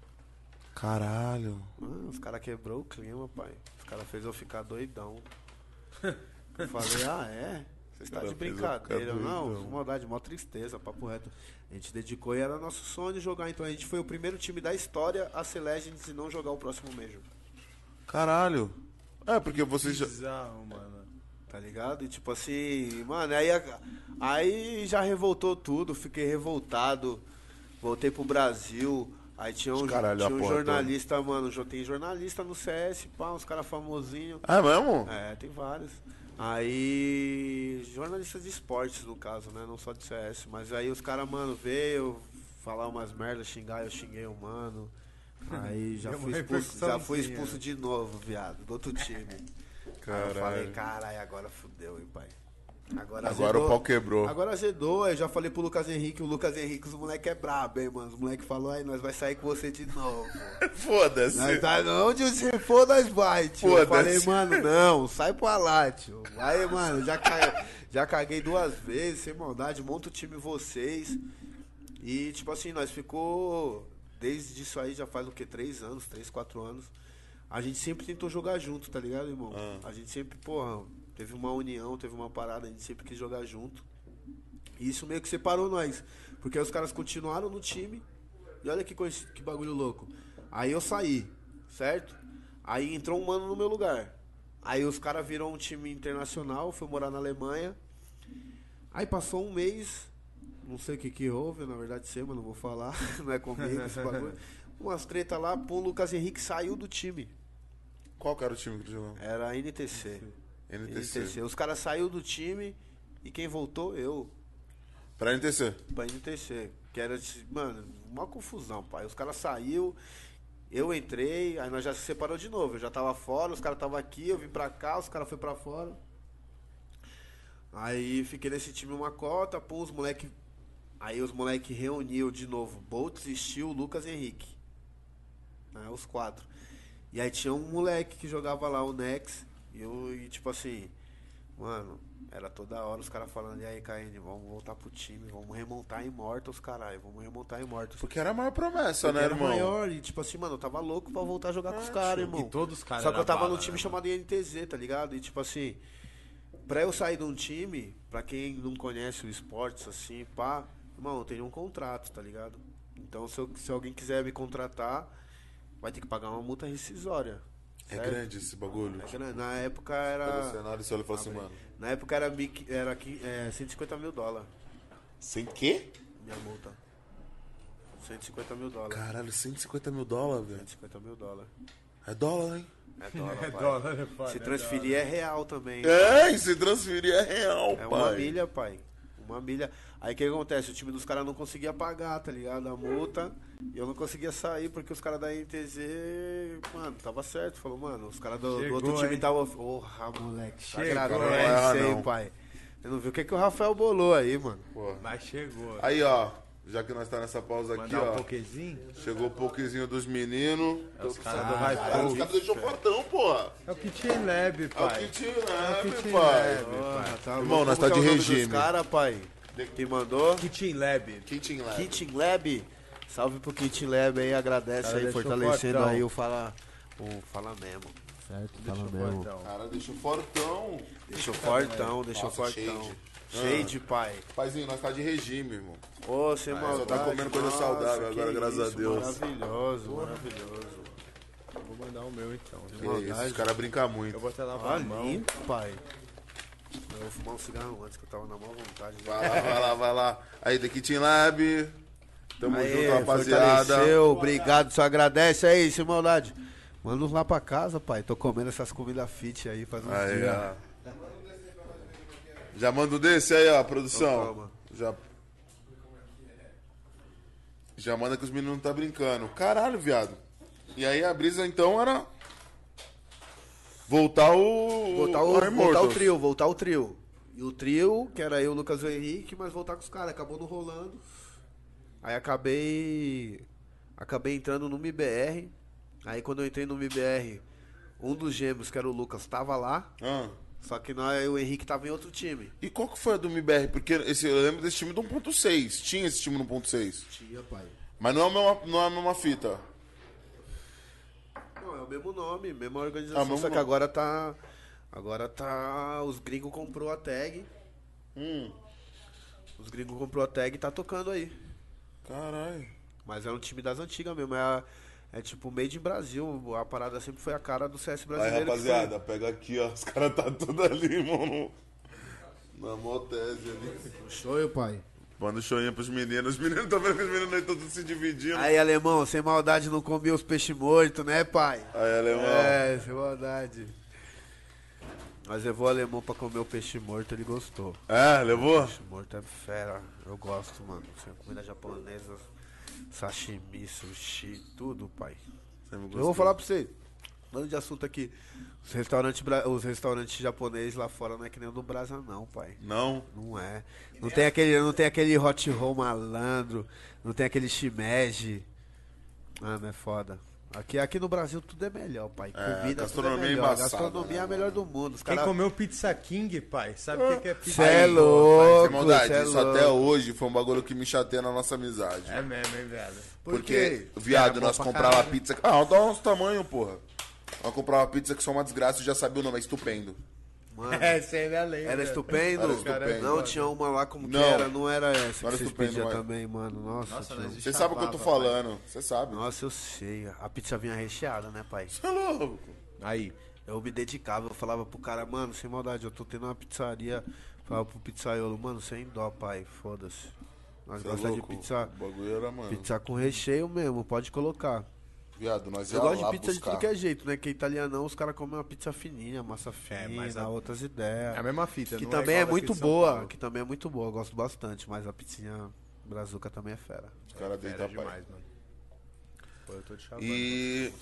Caralho. Ah, os caras quebrou o clima, pai. Os caras fez eu ficar doidão. Eu falei, ah, é? Você está Cara, de brincadeira. Não, com maldade, mó tristeza, papo reto. A gente dedicou e era nosso sonho jogar. Então a gente foi o primeiro time da história a ser Legends e não jogar o próximo Major. Caralho. É, porque vocês já. Bizarro, mano. Tá ligado? E tipo assim, mano, aí, aí já revoltou tudo, fiquei revoltado. Voltei pro Brasil. Aí tinha um, Caralho, tinha um porra jornalista, mano. Tem jornalista no CS, pá, uns caras famosinhos. É mesmo? É, tem vários. Aí. Jornalistas de esportes, no caso, né? Não só de CS. Mas aí os caras, mano, veio falar umas merdas, xingar, eu xinguei o mano. Aí já Deu fui expulso, já fui expulso de novo, viado, do outro time. Aí eu falei, caralho, agora fudeu, hein, pai. Agora, Agora azedou. o pau quebrou. Agora azedou, eu já falei pro Lucas Henrique, o Lucas Henrique, os moleque é brabo, hein, mano. Os moleque falou, aí nós vai sair com você de novo. Foda-se. Tá, onde você for, nós vai, tio. Eu falei, mano, não, sai pra lá, tio. Aí, mano, já, ca... já caguei duas vezes, sem maldade, monta o time vocês. E, tipo assim, nós ficou. Desde isso aí já faz o quê? Três anos, três, quatro anos. A gente sempre tentou jogar junto, tá ligado, irmão? A gente sempre, porra, teve uma união, teve uma parada, a gente sempre quis jogar junto. E isso meio que separou nós. Porque os caras continuaram no time. E olha que, coinci- que bagulho louco. Aí eu saí, certo? Aí entrou um mano no meu lugar. Aí os caras viram um time internacional, foi morar na Alemanha. Aí passou um mês, não sei o que que houve, na verdade sei, mas não vou falar, não é comigo esse bagulho. Umas treta lá, pô, o Lucas Henrique saiu do time. Qual que era o time que tu jogou? Era a NTC. NTC. NTC. Os caras saiu do time e quem voltou? Eu. Pra NTC. pra NTC. Que era, mano, uma confusão, pai. Os caras saiu, eu entrei, aí nós já se separou de novo. Eu já tava fora, os caras estavam aqui, eu vim pra cá, os caras foram pra fora. Aí fiquei nesse time uma cota, pô, os moleque. Aí os moleque reuniu de novo. Boltz, Steel, Lucas e Henrique. Né, os quatro. E aí tinha um moleque que jogava lá, o Nex. E eu, e tipo assim, mano, era toda hora os caras falando, e aí, KN, vamos voltar pro time, vamos remontar Immortals, caralho, vamos remontar Immortals. Porque era a maior promessa, Porque né, era irmão? maior, e tipo assim, mano, eu tava louco pra voltar a jogar com os caras, irmão. E todos os caras Só que eu tava bala, no time né, chamado INTZ, tá ligado? E tipo assim, pra eu sair de um time, pra quem não conhece o esportes assim, pá, irmão, eu tenho um contrato, tá ligado? Então se, eu- se alguém quiser me contratar, vai ter que pagar uma multa rescisória. É certo? grande esse bagulho. É grande. Na época Pelo era. cenário, você olha e fala assim, mano. Na época era, mil- era qui- é, 150 mil dólares. Sem quê? Minha multa. 150 mil dólares. Caralho, 150 mil dólares, velho. 150 mil dólares. É dólar, hein? É dólar, É pai. dólar, é foda, Se é transferir é real também. É, e se transferir é real, É pai. uma milha, pai. Uma milha. Aí o que acontece? O time dos caras não conseguia pagar, tá ligado? A multa. E eu não conseguia sair porque os caras da NTZ, mano, tava certo. Falou, mano, os caras do, do outro time hein? tava. Porra, moleque. Tá Chegou, hein? é Ah, isso aí, pai. Eu não vi o que, que o Rafael bolou aí, mano. Porra. Mas chegou. Aí, ó, já que nós tá nessa pausa aqui, um ó. pokezinho. Chegou o pokezinho dos meninos. É os caras Ah, do Caralho, os Hype. caras deixou fortão, porra. É o Kitchen Lab, É o pai. Kitchen É o Lab, Kitchen pai. Lab, Porra, pai. tá Irmão, nós tá de é o nome regime. Dos cara, pai. Quem mandou? Kitchen Lab. Kitchen Lab. Kitchen Lab. Salve pro Kitchen Lab aí, agradece Cara, aí, fortalecendo fortão. aí o Fala. O Fala mesmo. Certo, Fala mesmo. Então, Cara, deixou fortão. Deixou fortão, deixou Nossa, fortão. shade. Shade, pai. Paizinho, nós tá de regime, irmão. Ô, sem só maldade. tá comendo coisa nossa, saudável agora, graças a Deus. Maravilhoso, maravilhoso. vou mandar o meu então. Que isso, os caras brincam Eu muito. vou até lavar a mão. Pai. Eu vou fumar um cigarro antes, que eu tava na maior vontade. né? Vai lá, vai lá, vai lá. Aí, The Kitchen Lab. Tamo Aê, junto, rapaziada. obrigado, só agradece aí, sem maldade. Manda uns lá pra casa, pai. Tô comendo essas comidas fit aí faz uns Aí, dias. ó. Já manda o desse aí, ó, Então, produção. toma. Já. Já manda que os meninos não tá brincando. Caralho, viado. E aí a brisa então era. Voltar o. Voltar o, o voltar o trio, voltar o trio. E o trio, que era eu, Lucas e o Henrique, mas voltar com os caras. Acabou não rolando. Aí acabei. Acabei entrando no MIBR. Aí quando eu entrei no MIBR, um dos gêmeos, que era o Lucas, tava lá. Ah. Só que nós, o Henrique tava em outro time. E qual que foi a do MBR? Porque esse, eu lembro desse time do 1.6. Tinha esse time no 1.6. Tinha, pai. Mas não é, a mesma, não é a mesma fita. Não, é o mesmo nome, mesma organização. mesmo só que nome. agora tá. Agora tá. Os gringos comprou a tag. Hum. Os gringos comprou a tag e tá tocando aí. Caralho. Mas é um time das antigas mesmo. É, a- é tipo made in Brasil. A parada sempre foi a cara do CS Aí, brasileiro. que rapaziada, pega aqui, ó. Os caras tá tudo ali, mano. Na motese ali. foi- Show, pai. Manda um choinha pros meninos. Os meninos estão vendo que os meninos estão se dividindo. Aí, alemão, sem maldade não comia os peixes mortos, né, pai? Aí, alemão. É, sem maldade. Mas levou o alemão pra comer o peixe morto, ele gostou. É, levou? Peixe morto é fera, eu gosto, mano. Sem comida japonesa. Sashimi, sushi, tudo, pai. Eu vou falar pra você, dando de assunto aqui. Os restaurantes, os restaurantes japoneses lá fora não é que nem o do Brasa, não, pai. Não? Não é. Não tem aquele, não tem aquele hot roll malandro, não tem aquele shimeji. Mano, é foda. Aqui, aqui no Brasil tudo é melhor, pai. É, Comida, gastronomia tudo é é melhor. embaçada, gastronomia é a né, melhor mano? do mundo. Os Quem cara... comeu Pizza King, pai, sabe o que, que é pizza Cê é King? louco. Sem maldade, é isso louco. até hoje foi um bagulho que me chateia na nossa amizade. É mesmo, hein, viado? Por Porque, quê? viado, bom nós pra comprava caralho. pizza. Ah, dá uns tamanho, porra. Nós comprava pizza que só uma desgraça e já sabia o nome, é estupendo. Mano, É, você ainda lembra. era estupendo? Era estupendo. Não, tinha uma lá como Não. que era, não era essa Não que era vocês estupendo, pediam mas- também, mano. Nossa, Nossa, Você sabe o que eu tô falando, você sabe. Nossa, eu sei. A pizza vinha recheada, né, pai? Você é louco. Aí. Eu me dedicava, eu falava pro cara, mano, sem maldade, eu tô tendo uma pizzaria. Falava pro pizzaiolo, mano, sem dó, pai, foda-se. Nós Você é gostamos de louco. pizza, O bagulho era, mano. pizza com recheio mesmo, pode colocar. Viado, nós Eu gosto de pizza de buscar. tudo que é jeito, né? Que italianão, os caras comem uma pizza fininha, massa fina, mas a- outras ideias. É a mesma fita, que não também é, é, muito de boa, que também é muito boa, eu gosto bastante, mas a pizzinha brazuca também é fera. Os caras Era deitam pai. demais, mano. Pô, eu tô te chamando. E.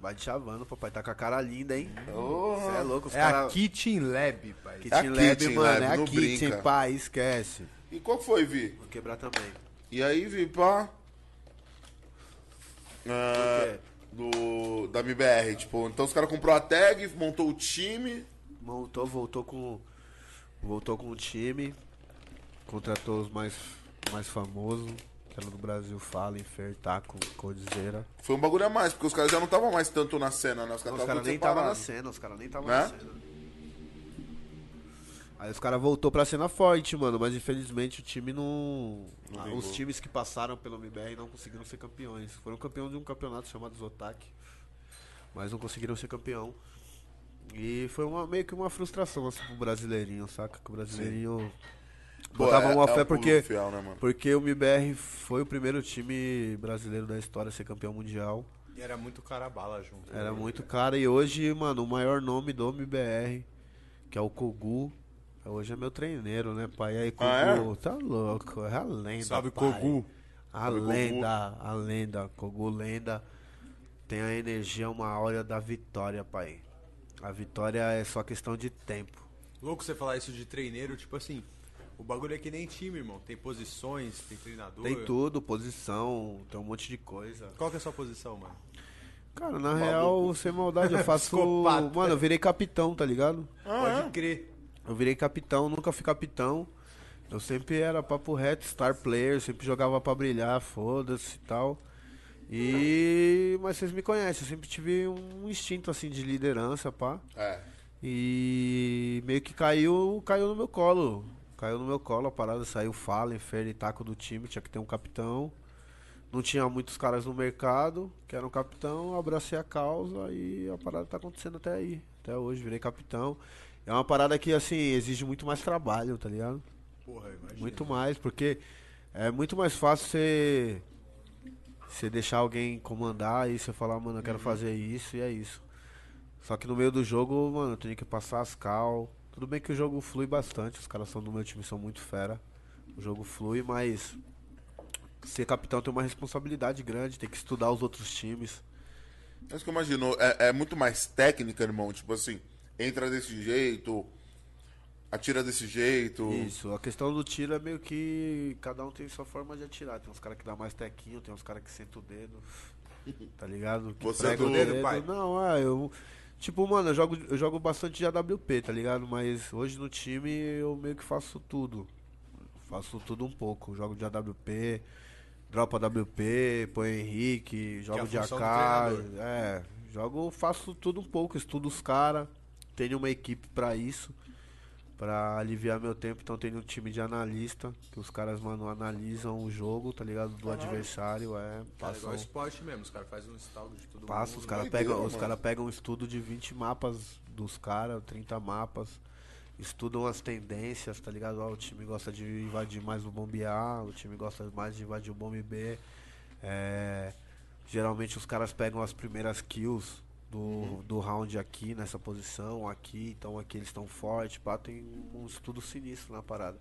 Vai te chavando, papai, tá com a cara linda, hein? Oh, Você é louco, os É a caras... Kitchen Lab, pai. Kitchen É a Lab, Kitchen mano, Lab, é a Kitchen, brinca. pai, esquece. E qual foi, Vi? Vou quebrar também. E aí, Vi, pá. Quê? do, da MBR, tipo, então os caras comprou a tag, montou o time. Montou, voltou com. Voltou com o time. Contratou os mais, mais famosos. Que era do Brasil, Fallen, Fer, Taco, Codizeira. Foi um bagulho a mais, porque os caras já não estavam mais tanto na cena, né? Os caras tudo nem estavam na cena, os caras nem estavam Né? na cena. Aí os caras voltou pra cena forte, mano, mas infelizmente o time não. Não ah, os times que passaram pelo MBR não conseguiram ser campeões. Foram campeão de um campeonato chamado Zotac, mas não conseguiram ser campeão. E foi uma, meio que uma frustração assim pro brasileirinho, saca? Que o brasileirinho Pô, botava é- uma é um fé porque. Fiel, né? Porque o MBR foi o primeiro time brasileiro da história a ser campeão mundial. E era muito cara bala junto. Era muito caro. E hoje, mano, o maior nome do MBR, que é o Kogu, hoje é meu treineiro, né, pai? E aí, Kogu, Ah, tá louco, é a lenda. Salve, pai. Kogu. A Kogu. lenda, a lenda, Kogu lenda. Tem a energia, uma aura da vitória, pai. A vitória é só questão de tempo. Louco você falar isso de treineiro, tipo assim, o bagulho é que nem time, irmão. Tem posições, tem treinador. Tem tudo, posição, tem um monte de coisa. Qual que é a sua posição, mano? Cara, na real, sem maldade, eu faço. Mano, eu virei capitão, tá ligado? Ah, Pode crer. Eu virei capitão, nunca fui capitão. Eu sempre era papo reto, star player, sempre jogava pra brilhar, foda-se e tal. E. Mas vocês me conhecem, eu sempre tive um instinto assim de liderança, pá. É. E meio que caiu, caiu no meu colo. Caiu no meu colo a parada, saiu Fallen, Fer e Taco do time, tinha que ter um capitão. Não tinha muitos caras no mercado que eram capitão, abracei a causa e a parada tá acontecendo até aí. Até hoje, virei capitão. É uma parada que, assim, exige muito mais trabalho, tá ligado? Porra, imagina. Muito mais, porque é muito mais fácil você, você deixar alguém comandar e você falar, mano, eu quero fazer isso e é isso. Só que no meio do jogo, mano, eu tenho que passar as cal. Tudo bem que o jogo flui bastante, os caras são do meu time são muito fera. O jogo flui, mas ser capitão tem uma responsabilidade grande, tem que estudar os outros times. É isso que eu imagino. É, é muito mais técnica, irmão. Tipo assim, entra desse jeito, atira desse jeito. Isso, a questão do tiro é meio que cada um tem sua forma de atirar. Tem uns caras que dá mais tequinho, tem uns caras que sentam o dedo. Tá ligado? Que Você é do o dedo, pai? Não, é, eu. Tipo, mano, eu jogo, eu jogo bastante de AWP, tá ligado? Mas hoje no time eu meio que faço tudo. Faço tudo um pouco. Jogo de AWP, dropo AWP, põe Henrique, jogo a de AK. É, jogo, faço tudo um pouco, estudo os caras. Tenho uma equipe pra isso. Pra aliviar meu tempo, então tenho um time de analista, que os caras, mano, analisam o jogo, tá ligado? Do adversário, é. Cara, é Passam, igual esporte mesmo, os caras fazem um estudo de tudo. passa, os caras pegam, os cara pegam um estudo de 20 mapas dos caras, 30 mapas, estudam as tendências, tá ligado? Ó, o time gosta de invadir mais o bombe A, o time gosta mais de invadir o bombe B. É, geralmente os caras pegam as primeiras kills do, do round aqui, nessa posição, aqui, então aqui eles estão fortes, pá, tem um estudo sinistro na parada.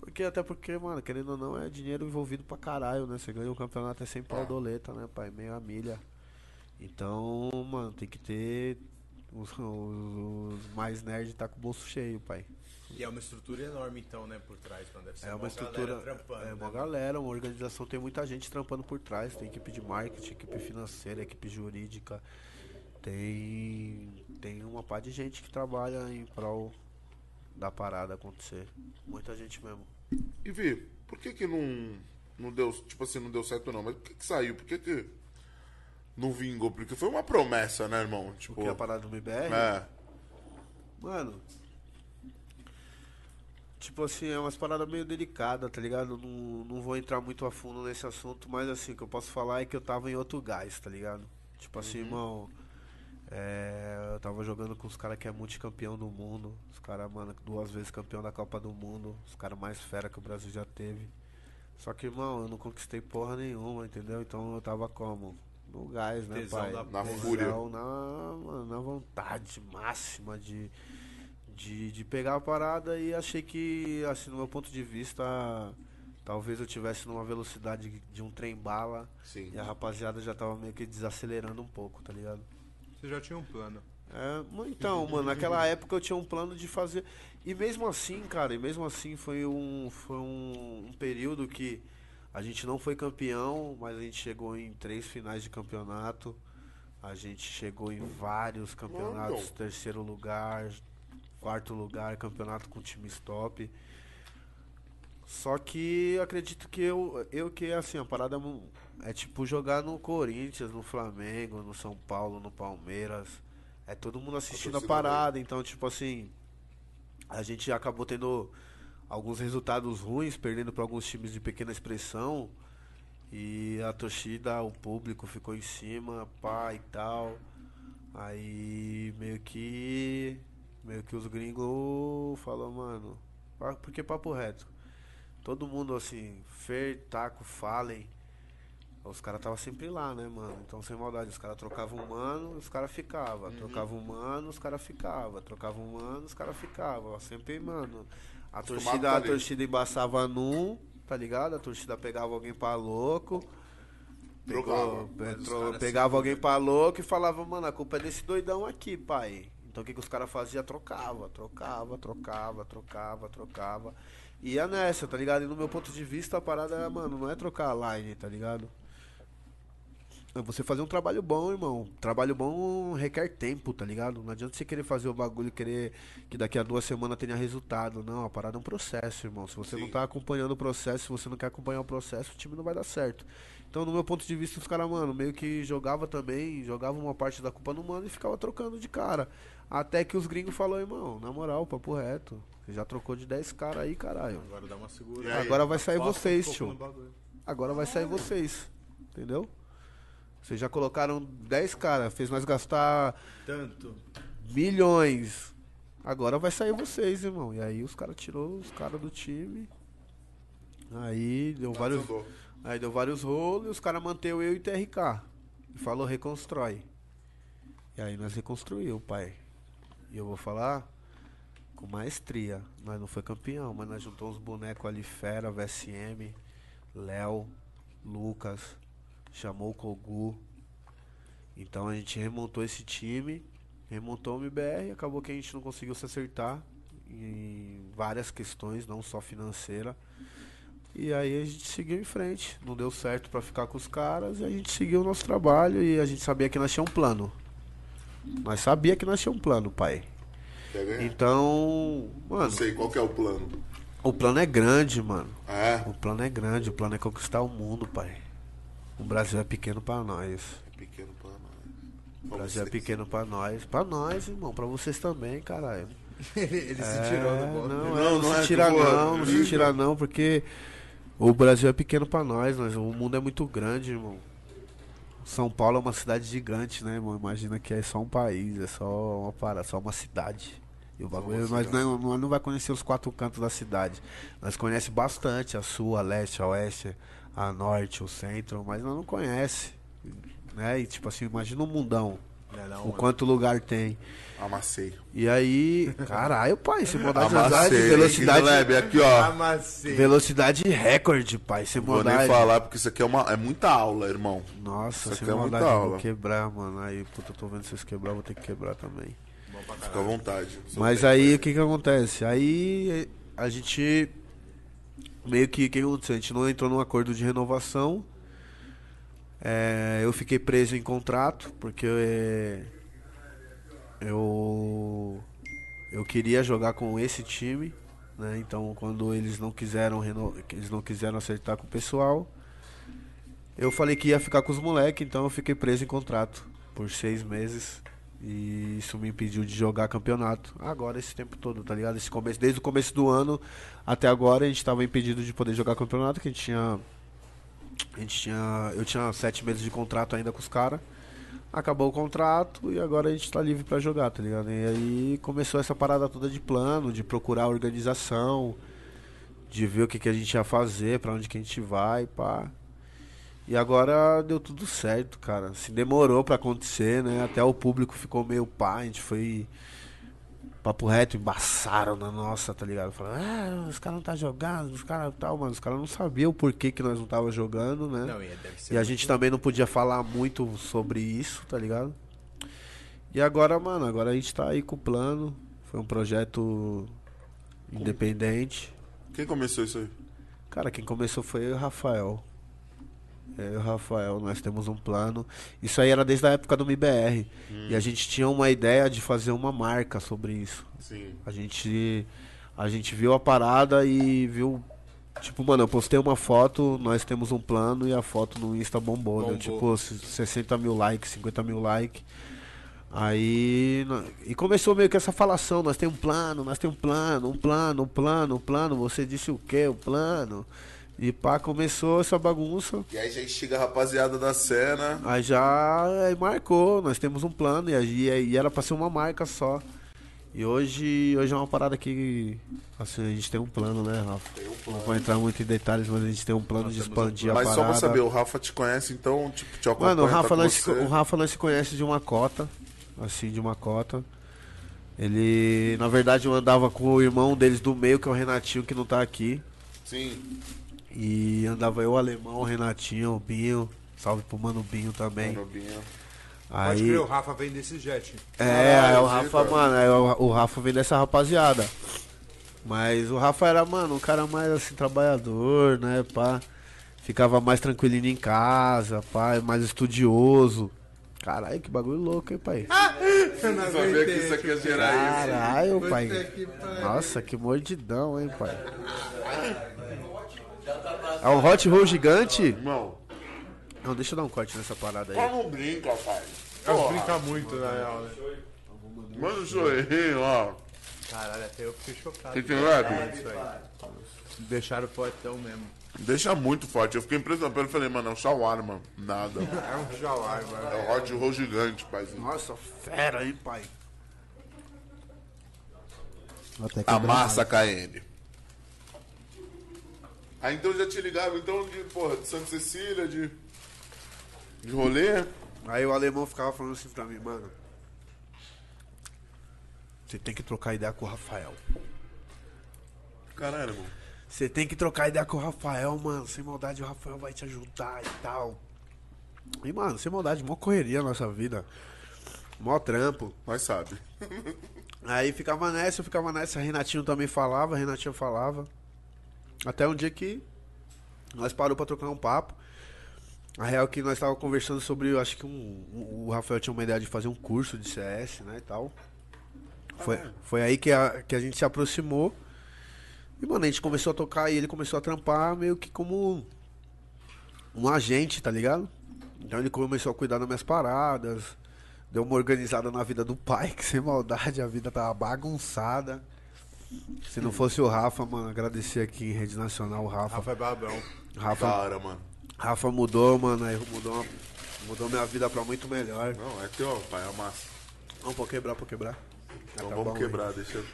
Porque, até porque, mano, querendo ou não, é dinheiro envolvido pra caralho, né? Você ganha o campeonato é sem pau doleta, né, pai? Meia milha. Então, mano, tem que ter. Os, os- os mais nerds tá com o bolso cheio, pai. E é uma estrutura enorme, então, né, por trás, mano. Deve ser É mó uma estrutura. É né, uma mano? galera, uma organização, tem muita gente trampando por trás. Tem equipe de marketing, equipe financeira, equipe jurídica. Tem. Tem uma par de gente que trabalha em prol da parada acontecer. Muita gente mesmo. E Vi, por que que não, não deu, tipo assim, não deu certo não, mas por que que saiu? Por que que não vingou? Porque foi uma promessa, né, irmão? Tipo, Porque a parada do MBR. é, Mano. Tipo assim, é umas paradas meio delicadas, tá ligado? Não, não vou entrar muito a fundo nesse assunto, mas assim, o que eu posso falar é que eu tava em outro gás, tá ligado? Tipo assim, irmão. É, eu tava jogando com os caras que é multicampeão do mundo. Os caras, mano, duas vezes campeão da Copa do Mundo. Os caras mais fera que o Brasil já teve. Só que, irmão, eu não conquistei porra nenhuma, entendeu? Então eu tava como? No gás, né, Tesão pai? da Na porra. fúria. Tesão Na, mano, na vontade máxima de, de, de pegar a parada e achei que, assim, no meu ponto de vista, talvez eu tivesse numa velocidade de um trem bala sim. e a rapaziada já tava meio que desacelerando um pouco, tá ligado? Você já tinha um plano. É, então, mano, naquela época eu tinha um plano de fazer. E mesmo assim, cara, e mesmo assim foi um, foi um, um período que a gente não foi campeão, mas a gente chegou em três finais de campeonato. A gente chegou em vários campeonatos, Então. terceiro lugar, quarto lugar, campeonato com time stop. Só que acredito que eu, eu que assim, a parada é tipo jogar no Corinthians, no Flamengo, no São Paulo, no Palmeiras. É todo mundo assistindo a parada, então tipo assim, a gente acabou tendo alguns resultados ruins, perdendo para alguns times de pequena expressão. E a torcida, o público ficou em cima, pá e tal. Aí meio que. Meio que os gringos falou, mano. Porque papo reto. Todo mundo assim, Fer, Taco, Fallen. Os caras tava sempre lá, né, mano? Então sem maldade, os caras trocavam um mano, os caras ficavam. Trocavam um mano, os caras ficavam. Trocavam um mano, os caras ficavam. Sempre, mano. A torcida, a torcida embaçava num, tá ligado? A torcida pegava alguém pra louco. Pegou, Trocava. pegava alguém pra louco e falava, mano, a culpa é desse doidão aqui, pai. Então o que, que os caras faziam? Trocava, trocava, trocava, trocava, trocava. E ia nessa, tá ligado? E no meu ponto de vista, a parada é, mano, não é trocar a line, tá ligado? É você fazer um trabalho bom, irmão. Trabalho bom requer tempo, tá ligado? Não adianta você querer fazer o bagulho e querer que daqui a duas semanas tenha resultado. Não, a parada é um processo, irmão. Se você não Sim. tá acompanhando o processo, se você não quer acompanhar o processo, o time não vai dar certo. Então, no meu ponto de vista, os caras, mano, meio que jogava também, jogava uma parte da culpa no mano e ficava trocando de cara. Até que os gringos falaram, irmão, na moral, papo reto. Você já trocou de 10 caras aí, caralho. Agora dá uma segura. aí? Agora vai sair vocês, tio. Agora vai sair vocês. Entendeu? Vocês já colocaram 10 caras, fez nós gastar Tanto. milhões. Agora vai sair vocês, irmão. E aí os caras tirou os caras do time. Aí deu Mas vários. andou. Aí deu vários rolos e os caras manteu eu e TRK. E falou reconstrói. E aí nós reconstruiu, pai. E eu vou falar com maestria. Nós não foi campeão, mas nós juntou uns bonecos ali, Fera, VSM, Léo, Lucas, chamou o Kogu. Então a gente remontou esse time, remontou o MBR, acabou que a gente não conseguiu se acertar em várias questões, não só financeira. E aí a gente seguiu em frente. Não deu certo pra ficar com os caras e a gente seguiu o nosso trabalho e a gente sabia que nós tinha um plano. Nós sabia que nós tinha um plano, pai. Então, Não mano, sei, qual que é o plano? o plano é grande, mano. É, O plano é grande, o plano é conquistar o mundo, pai. O Brasil é pequeno pra nós. é pequeno pra nós. O Brasil é vocês. pequeno pra nós. Pra nós, irmão. Pra vocês também, caralho. ele ele se É, tirou do bolo. Não, Não, é, não, não é se tira eu vou- não, não se tira não, porque o Brasil é pequeno pra nós, nós, o mundo é muito grande, irmão. São Paulo é uma cidade gigante, né, irmão? Imagina que é só um país, é só uma parada, só uma cidade. E o bagulho, nós não, nós não vai conhecer os quatro cantos da cidade. Nós conhece bastante a sul, a leste, a oeste, a norte, o centro, mas nós não conhece, né? E tipo assim, imagina um mundão. Não é não, o mano. quanto lugar tem. Amassei. E aí, caralho, pai, sem maldade, Amassei. velocidade, Lebe, aqui, ó. Amassei. velocidade recorde, pai, sem Vou nem falar, porque isso aqui é, uma, é muita aula, irmão. Nossa, Isso sem aqui é muita vou quebrar, mano. Aí, puta, eu tô vendo vocês quebrar, vou ter que quebrar também. Fica à vontade. Mas aí o que que acontece? Aí a gente meio que o que aconteceu? A gente não entrou num acordo de renovação. É, eu fiquei preso em contrato porque é, eu eu queria jogar com esse time, né? Então quando eles não quiseram reno, eles não quiseram acertar com o pessoal, eu falei que ia ficar com os moleques, então eu fiquei preso em contrato por seis meses. E isso me impediu de jogar campeonato. Agora, esse tempo todo, tá ligado? Esse começo, desde o começo do ano até agora, a gente tava impedido de poder jogar campeonato, que a gente tinha. A gente tinha. Eu tinha sete meses de contrato ainda com os caras. Acabou o contrato e agora a gente tá livre pra jogar, tá ligado? E aí começou essa parada toda de plano, de procurar organização, de ver o que, que a gente ia fazer, pra onde que a gente vai, pá. E agora deu tudo certo, cara. Assim, demorou pra acontecer, né? Até o público ficou meio pá, a gente foi papo reto, embaçaram na nossa, tá ligado? Falaram, ah, os caras não tá jogando, os caras tal, mano. Os caras não sabiam o porquê que nós não tava jogando, né? Não, e deve ser E a gente também não podia falar muito sobre isso, tá ligado? E agora, mano, agora a gente tá aí com o plano. Foi um projeto independente. Quem começou isso aí? Cara, quem começou foi eu e o Rafael. Eu e o Rafael, nós temos um plano. Isso aí era desde a época do MBR. E a gente tinha uma ideia de fazer uma marca sobre isso. Sim. A gente, a gente viu a parada e viu. Tipo, mano, eu postei uma foto, nós temos um plano e a foto no Insta bombou. Deu Bombou. tipo 60 mil likes, 50 mil likes. Aí. E começou meio que essa falação, nós temos um plano, nós temos um plano, um plano, um plano, um plano, você disse o quê? O plano. E pá, começou essa bagunça. E aí já instiga a rapaziada da cena. Aí já aí marcou, nós temos um plano e, e era pra ser uma marca só. E hoje, hoje é uma parada que assim, a gente tem um plano, né, Rafa? Não vou entrar muito em detalhes, mas a gente tem um plano de expandir a Mas só parada. pra saber, o Rafa te conhece, então, tipo, te acompanha, Mano, o Rafa, tá nós, o Rafa nós se conhece de uma cota, assim, de uma cota. Ele, na verdade, eu andava com o irmão deles do meio, que é o Renatinho, que não tá aqui. Sim. E andava eu, o Alemão, o Renatinho, o Binho. Salve pro Mano Binho também. Mano, Binho. Pode Aí, crer, o Rafa vem desse jet. É, Caralho, é, o. Rafa, mano, é, o, o Rafa vem dessa rapaziada. Mas o Rafa era, mano, um cara mais assim, trabalhador, né, pá. Ficava mais tranquilinho em casa, pá, mais estudioso. Caralho, que bagulho louco, hein, pai? Eu não Sabia que isso aqui ia gerar isso. Caralho, pai. Nossa, que mordidão, hein, pai. É um hot roll gigante? Irmão, Não, deixa eu dar um corte nessa parada só aí. não brinca, pai. Eu Porra. brinca muito, na real, né? Manda um sorrinho, ó. Caralho, até eu fiquei chocado. Tem que ver, É isso aí. Deixaram fortão mesmo. Deixa muito forte. Eu fiquei impressionado. Eu falei, mano, é um shawarma. Nada. É um jawar, mano. É um hot roll gigante, paizinho. Nossa, fera, hein, pai. Até A massa KN. Aí então já te ligava, então, de, porra, de Santa Cecília, de. De rolê. Aí o alemão ficava falando assim pra mim, mano. Você tem que trocar ideia com o Rafael. Caralho, irmão. Você tem que trocar ideia com o Rafael, mano. Sem maldade, o Rafael vai te ajudar e tal. E, mano, sem maldade, mó correria a nossa vida. Mó trampo. Nós sabe. Aí ficava nessa, eu ficava nessa. Renatinho também falava, Renatinho falava. Até um dia que nós parou pra trocar um papo. A real é que nós tava conversando sobre, eu acho que um, um- o Rafael tinha uma ideia de fazer um curso de CS, né, e tal. Foi, foi aí que a, que a gente se aproximou. E, mano, a gente começou a tocar e ele começou a trampar meio que como um agente, tá ligado? Então ele começou a cuidar das minhas paradas. Deu uma organizada na vida do pai, que sem maldade a vida tava bagunçada. Se não fosse o Rafa, mano, agradecer aqui em Rede Nacional o Rafa. Rafa é babão. Rafa, Da hora, mano. Rafa mudou, mano, aí mudou, mudou minha vida pra muito melhor. Não, é teu, pai, é massa. Vamos pra quebrar, pra quebrar. Então tá vamos bom, quebrar, deixa eu.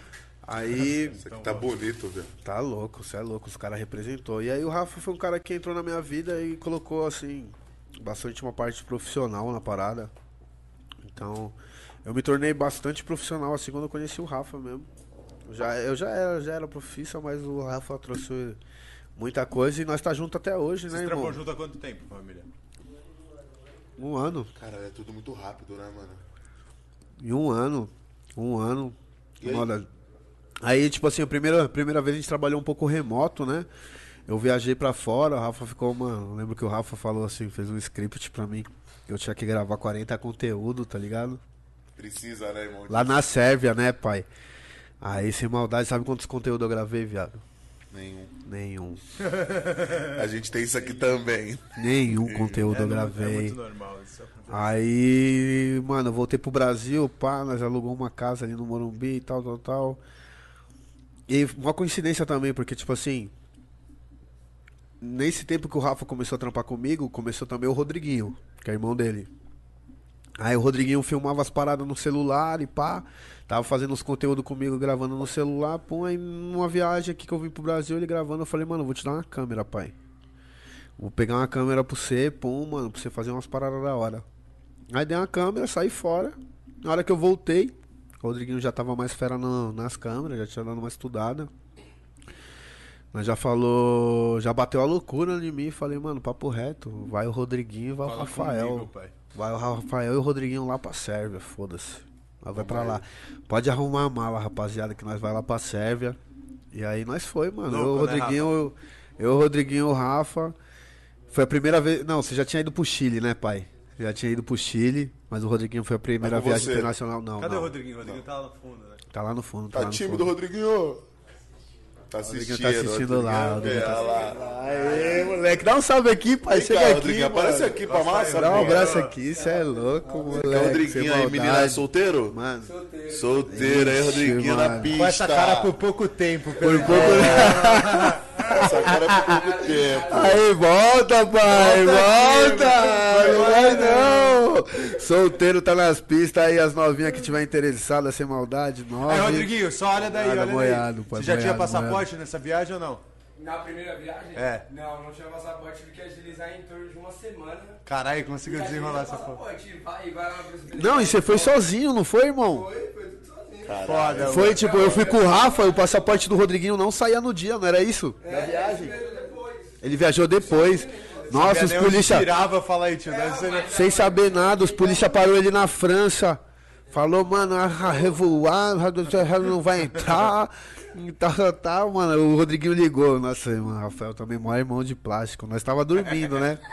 Aí, Isso aqui tá bonito, velho. tá louco, você é louco, os caras representou. E aí o Rafa foi um cara que entrou na minha vida e colocou, assim, bastante uma parte profissional na parada. Então, eu me tornei bastante profissional assim quando eu conheci o Rafa mesmo. Eu já, eu já era, já era profissa, mas o Rafa trouxe muita coisa e nós tá junto até hoje, Vocês né, irmão? junto há quanto tempo, família? Um ano. Cara, é tudo muito rápido, né, mano? Em um ano. Um ano. E aí? Olha, aí, tipo assim, a primeira, primeira vez a gente trabalhou um pouco remoto, né? Eu viajei pra fora, o Rafa ficou uma. eu Lembro que o Rafa falou assim, fez um script pra mim. Eu tinha que gravar 40 conteúdo, tá ligado? Precisa, né, irmão? Lá na Sérvia, né, pai? Aí, sem maldade, sabe quantos conteúdos eu gravei, viado? Nenhum. Nenhum. A gente tem isso aqui também. Nenhum conteúdo eu não- é gravei. muito normal isso. Aí, mano, eu voltei pro Brasil, pá, nós alugou uma casa ali no Morumbi e tal, tal, tal. E uma coincidência também, porque, tipo assim, nesse tempo que o Rafa começou a trampar comigo, começou também o Rodriguinho, que é irmão dele. Aí o Rodriguinho filmava as paradas no celular e pá, tava fazendo os conteúdos comigo, gravando no celular, pum, aí numa viagem aqui que eu vim pro Brasil, ele gravando, eu falei, mano, vou te dar uma câmera, pai. Vou pegar uma câmera pra você, pum, mano, pra você fazer umas paradas da hora. Aí dei uma câmera, saí fora. Na hora que eu voltei, o Rodriguinho já tava mais fera no- nas câmeras, já tinha dado uma estudada. Mas já falou, já bateu a loucura em mim. Falei, mano, papo reto. Vai o Rodriguinho e vai o Fala Rafael. comigo, pai. Vai o Rafael e o Rodriguinho lá pra Sérvia, foda-se. Nós vai pra lá. Pode arrumar a mala, rapaziada, que nós vai lá pra Sérvia. E aí nós foi, mano. eu, o Louco, né, Rodriguinho, eu, eu, o Rodriguinho e o Rafa. Foi a primeira vez. Não, você já tinha ido pro Chile, né, pai? Já tinha ido pro Chile, mas o Rodriguinho foi a primeira Mas viagem você? internacional. Não, Cadê não. o Rodriguinho? O Rodriguinho tá lá no fundo, né? Tá lá no fundo. Tá, Tá lá no tímido, fundo. Rodriguinho? Tá Rodriguinho assistindo. tá assistindo lá, É, tá lá. Aê, moleque, dá um salve aqui, pai. Vem Chega cá, aqui, Rodriguinho, mano. aparece aqui pra massa. Dá um abraço aqui, cê é louco, moleque. É o Rodriguinho aí, menina solteiro? Mano, Solteiro aí, Ixi, Rodriguinho na pista. Com essa cara por pouco tempo. por pelo- pouco. Essa cara é por pouco tempo. Aí, volta, pai, Volta volta. Não vai não. Solteiro tá nas pistas aí, as novinhas que tiver interessadas, sem maldade, nove. Aí, Rodriguinho, só olha daí, Nada, olha moiado, daí. pai, Você já tinha moiado, passaporte nessa viagem ou não? Na primeira viagem? É. Não, não tinha passaporte, tive que agilizar em torno de uma semana. Caralho, conseguiu desenrolar tirei essa porra. vai, vai lá Não, e você foi sozinho, não foi, irmão? Foi, foi Foda, Foi mano. tipo, eu fui com o Rafa, o passaporte do Rodriguinho não saía no dia, não era isso? Da viagem? Ele viajou depois. Nossa, os polícia. tirava, fala aí, tio. Deve ser- Sem saber nada, os polícia parou ele na França. Falou, mano, a revoar, não vai entrar. E tal, tal, mano. O Rodriguinho ligou. Nossa, mano, Rafael também, maior irmão de plástico. Nós tava dormindo, né?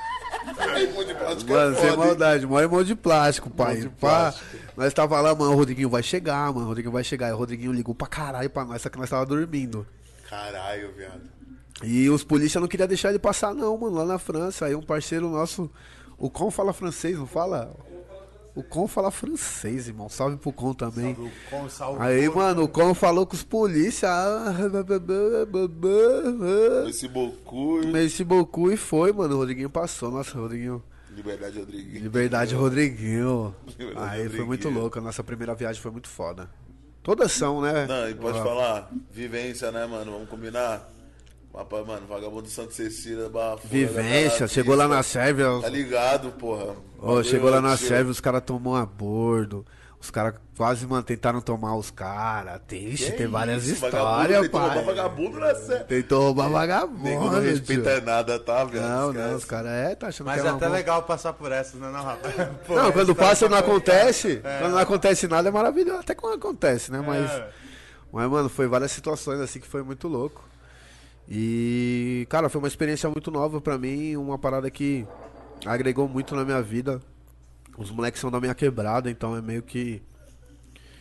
Pô, de plástico é Mano, sem foda, hein? maldade, maior irmão de plástico, pai. de Pá, plástico. nós tava lá, mano, o Rodriguinho vai chegar, mano. O Rodriguinho vai chegar. E o Rodriguinho ligou pra caralho pra nós, só que nós tava dormindo. Caralho, viado. E os polícia não queriam deixar ele passar, não, mano, lá na França. Aí um parceiro nosso, o Com fala francês, não fala? O Com fala francês, irmão. Salve pro Com também. O com salvo. Aí, mano, o Com falou com os polícia. Esse Bocu. Esse Boku e foi, mano. O Rodriguinho passou. Nossa, Rodriguinho. Liberdade, Rodriguinho. Liberdade, Rodriguinho. Liberdade, Aí foi muito Rodriguinho. louco. A nossa primeira viagem foi muito foda. Todas são, né? Não, e pode Ah, falar, vivência, né, mano? Vamos combinar. Rapaz, mano, vagabundo Santa Cecília, Barra Funda, Vivência, chegou lá na Sérvia. Tá ligado, porra. Bagulho chegou lá na. Sérvia, os caras tomou a bordo. Os caras quase, mano, tentaram tomar os caras. Ixi, Que tem várias isso, histórias, vagabundo, tentou roubar pai. vagabundo na Sérvia. Tentou roubar Nego não vagabundo. tio. respeita nada, tá, velho? Não, não, os caras é, tá achando Mas que é é até legal passar por essas, né, não, rapaz? Pô, Não, quando passa não tá- acontece, quando não acontece nada é maravilhoso. Até quando acontece, né? Mas, É. mas, mano, foi várias situações assim que foi muito louco. E, cara, foi uma experiência muito nova pra mim, uma parada que agregou muito na minha vida. Os moleques são da minha quebrada, então é meio que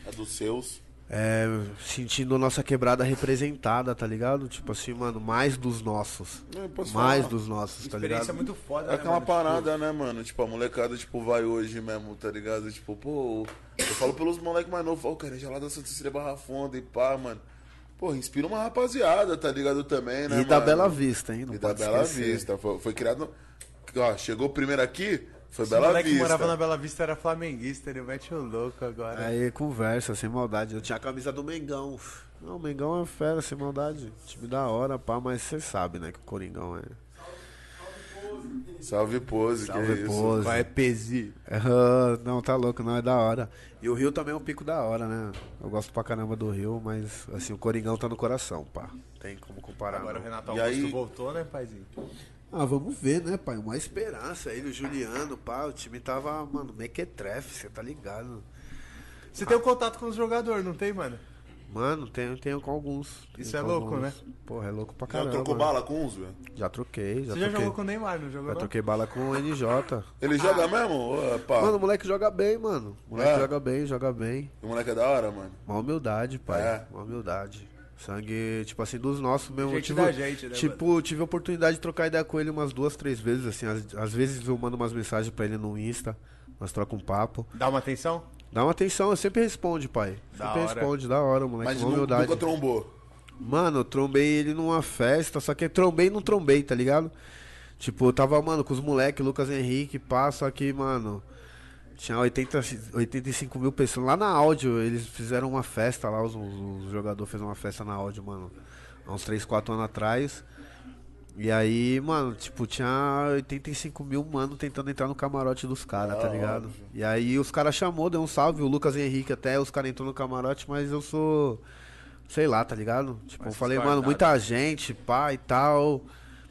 É dos seus. é, sentindo a nossa quebrada representada, tá ligado? Tipo assim, mano, mais dos nossos. Posso Mais falar. dos nossos, tá Experiência ligado? muito foda, É né, aquela mano? parada, né, mano? Tipo, a molecada, tipo, vai hoje mesmo, tá ligado? Tipo, pô, eu falo pelos moleques mais novos, ó, cara, já lá da Santa Cecília Barra Funda e pá, mano. Pô, inspira uma rapaziada, tá ligado também, né, E da mano? Bela Vista, hein? Não E da Bela esquecer. Vista. Foi, foi criado. no- Ó, chegou primeiro aqui, foi Esse Bela moleque que Vista. morava na Bela Vista era flamenguista, ele mete o louco agora. Aí conversa, sem maldade. Eu tinha a camisa do Mengão. Não, o Mengão é fera, sem maldade. Time da hora, pá, mas você sabe, né, que o Coringão é. Salve pose, Salve que isso. pose. Vai, Pezi. Ah, não, tá louco, não, é da hora. E o Rio também é um pico da hora, né? Eu gosto pra caramba do Rio, mas assim, o Coringão tá no coração, pá. Tem como comparar. Agora o não. Renato E Augusto aí- voltou, né, paizinho? Ah, vamos ver, né, pai? Uma esperança aí do Juliano, pá. O time tava, mano, mequetrefe, você tá ligado? Você tem um contato com os jogadores, não tem, mano? Mano, tenho, tenho com alguns. tenho Isso é com louco, alguns. né? Porra, é louco pra Já caramba. trocou bala com uns, velho? Já troquei, já Você já troquei. jogou com o Neymar, não jogou Já não? troquei bala com o NJ. Ele joga mesmo? Pá. Mano, o moleque joga bem, mano. O moleque É? joga bem, joga bem. O moleque é da hora, mano. Uma humildade, pai. É. Uma humildade. Sangue, tipo assim, dos nossos mesmo. Gente tive, da gente, né, Tipo, tive a oportunidade de trocar ideia com ele umas duas, três vezes, assim. Às, às vezes eu mando umas mensagens pra ele no Insta, nós trocamos um papo. Dá uma atenção? Dá uma atenção, eu sempre responde, pai. Da sempre hora. responde, da hora, moleque. Mas uma humildade. nunca trombou. Mano, eu trombei ele numa festa, só que trombei e não trombei, tá ligado? Tipo, eu tava, mano, com os moleques, Lucas Henrique, pá, só que, mano, tinha 80, 85 mil pessoas. Lá na áudio, eles fizeram uma festa lá, os, os jogadores fizeram uma festa na áudio, mano, há uns 3, 4 anos atrás. E aí, mano, tipo, tinha 85 mil mano tentando entrar no camarote dos caras, tá Ah, ligado? óbvio. E aí os caras chamou, deu um salve, o Lucas Henrique até, os caras entrou no camarote, mas eu sou. Sei lá, tá ligado? Tipo, Mais eu falei, mano, muita gente, pá e tal.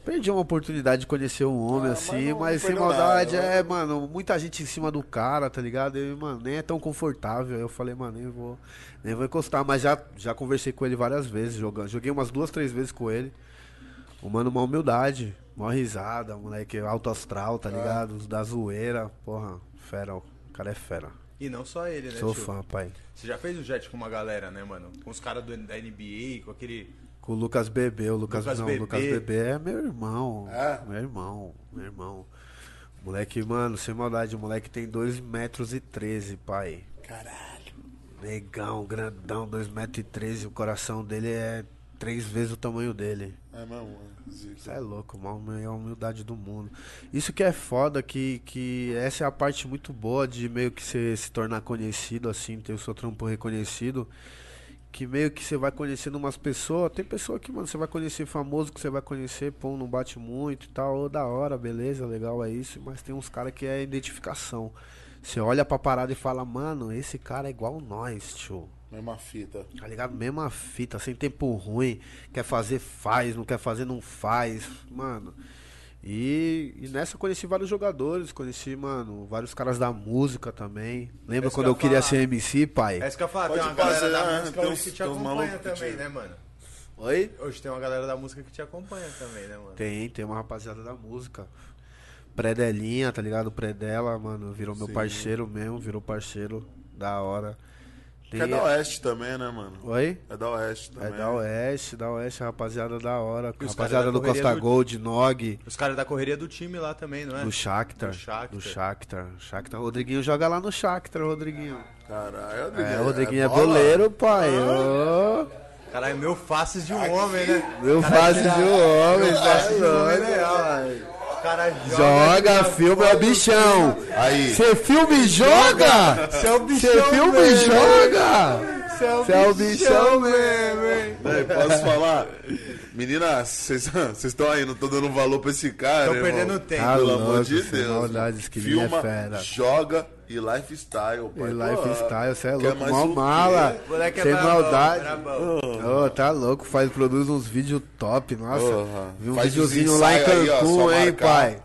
Perdi uma oportunidade de conhecer um homem Ah, mas assim, não- mas, não sem maldade, nada, é, mano, muita gente em cima do cara, tá ligado? E, mano, nem é tão confortável. Aí eu falei, mano, nem vou, nem vou encostar, mas já, já conversei com ele várias vezes, jogando. Joguei umas duas, três vezes com ele. O mano, uma humildade, uma risada, moleque alto astral, tá ligado? Da zoeira, porra, fera, o cara é fera. E não só ele, né, Sou tio? fã, pai. Você já fez o jet com uma galera, né, mano? Com os caras do- da NBA, com aquele... Com o Lucas Bebê, o Lucas, Lucas não, Bebê. o Lucas Bebê é meu irmão. É? Meu irmão, meu irmão. Moleque, mano, sem maldade, o moleque tem 2 metros e 13, pai. Caralho. Negão, grandão, 2 metros e 13, o coração dele é três vezes o tamanho dele. É mesmo. Isso é louco, uma maior humildade do mundo. Isso que é foda, que, que essa é a parte muito boa de meio que você se tornar conhecido, assim, ter o seu trampo reconhecido. Que meio que você vai conhecendo umas pessoas. Tem pessoa que, mano, você vai conhecer famoso, que você vai conhecer, pô, não bate muito e tal. Da hora, beleza, legal, é isso. Mas tem uns caras que é identificação. Você olha pra parada e fala, mano, esse cara é igual nós, tio. Mesma fita. Tá ligado? Mesma fita, sem tempo ruim. Quer fazer, faz. Não quer fazer, não faz. Mano. E, e nessa eu conheci vários jogadores. Conheci, mano, vários caras da música também. Lembra Esse quando eu eu queria ser MC, pai? É isso que eu ia falar, Pode tem uma galera fazer, da né? música Tem que te acompanha também, te- né, mano? Oi? Hoje tem uma galera da música que te acompanha também, né, mano? Tem, tem uma rapaziada da música. Predelinha, tá ligado? Predela, mano, virou meu Sim. parceiro mesmo, virou parceiro da hora. Que é da Oeste também, né, mano? Oi? É da Oeste É também. da Oeste, da Oeste, rapaziada da hora. Os Rapaziada caras da do Costa correria do- Gold, Nog. Os caras da correria do time lá também, não é? Do Shakhtar. Do Shakhtar. Do Shakhtar. Rodriguinho joga lá no Shakhtar, Rodriguinho. Caralho, É, o Rodriguinho é, bola. goleiro, pai. Ô, Caralho, meu faces de um homem, né? meu fase de um homem, Meu tá fase de um homem pai. O cara joga, Joga, filme é o bichão. Aí. Você filme e joga? Você é o Você bichão filme e mesmo, joga? Você é o Você é o bichão bichão mesmo, hein? Posso falar? Meninas, vocês estão aí, não tô dando valor pra esse cara, Tô irmão. perdendo tempo. Tá Pelo louco, amor de Deus. que nem é Filma, fera. joga e lifestyle, E pai. lifestyle, você é louco, mó mala. Moleque é Sem brabão, maldade. Ô, tá louco, faz, produz uns vídeos top, nossa. Vi um Faz videozinho lá em ensaios aí, ó, Cancún, hein, pai.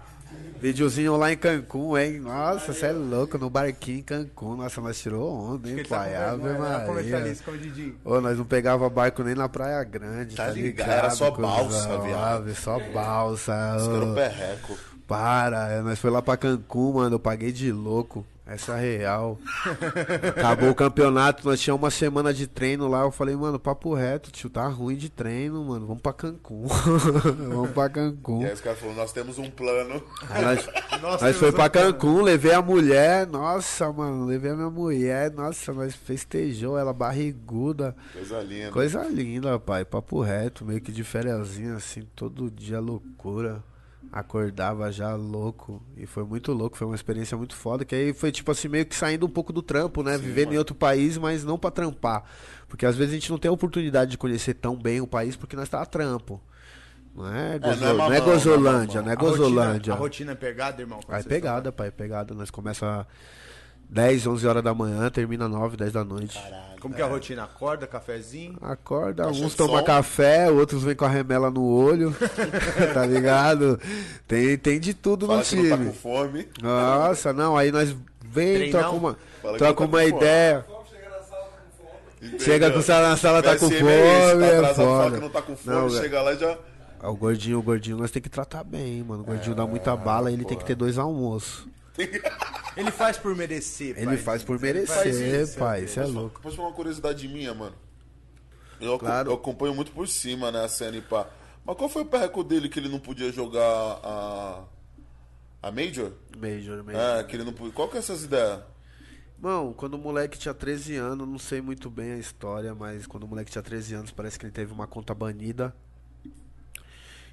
Videozinho lá em Cancún, hein? Nossa, você é louco, no barquinho em Cancún. Nossa, nós tirou onda, hein, tá pai? Ave né? Tá ali, Maria. escondidinho. Ô, nós não pegava barco nem na Praia Grande, Tá tá, ligado? Era só balsa, viado. Ave, Só balsa. Os caras perreco. Para, é, nós foi lá pra Cancún, mano, eu paguei de louco. Essa é real. Acabou o campeonato, nós tínhamos uma semana de treino lá. Eu falei, mano, papo reto, tio, tá ruim de treino, mano. Vamos pra Cancún. Vamos pra Cancún. E aí os caras falaram, nós temos um plano. Aí nós, nós foi temos pra um Cancún, levei a mulher, nossa, mano, levei a minha mulher, nossa, nós festejou ela barriguda. Coisa linda. Coisa linda, pai, papo reto, meio que de fériasinha, assim, todo dia loucura. Acordava já louco. E foi muito louco, foi uma experiência muito foda. Que aí foi tipo assim, meio que saindo um pouco do trampo, né? Vivendo em outro país, mas não pra trampar. Porque às vezes a gente não tem a oportunidade de conhecer tão bem o país porque nós tá a trampo. Não é, É, gozo- não é não é mamão, Gozolândia, não não é A rotina- Gozolândia. A rotina é pegada, irmão? é pegada, pai, é pegada. Nós começa 10, 11 horas da manhã, termina 9, 10 da noite. Caralho. Como que é a rotina? Acorda, cafezinho. Acorda, Caixa uns de tomam café, outros vêm com a remela no olho, tá ligado? Tem, tem de tudo Fala no que não tá time. com fome. Nossa, não, aí nós vem, Treinão? troca uma, troca tá uma com fome. ideia. Fome. Chega com o sala na sala, tá com fome, é tá é atrasado, que não tá com fome, Não, chega lá e já... Ah, O gordinho, o gordinho nós tem que tratar bem, mano. O gordinho dá muita bala, ele tem que ter dois almoços. Ele faz por merecer, Ele pai. faz por faz merecer, isso, pai. é Isso é Posso- louco. Posso falar uma curiosidade minha, mano? Eu, Claro. eu acompanho muito por cima, né, a cena e pá. Mas qual foi o perreco dele que ele não podia jogar a... A Major? Major, Major. É, que ele não podia... Qual que é essas ideias? Mano, quando o moleque tinha 13 anos, não sei muito bem a história, mas quando o moleque tinha 13 anos, parece que ele teve uma conta banida.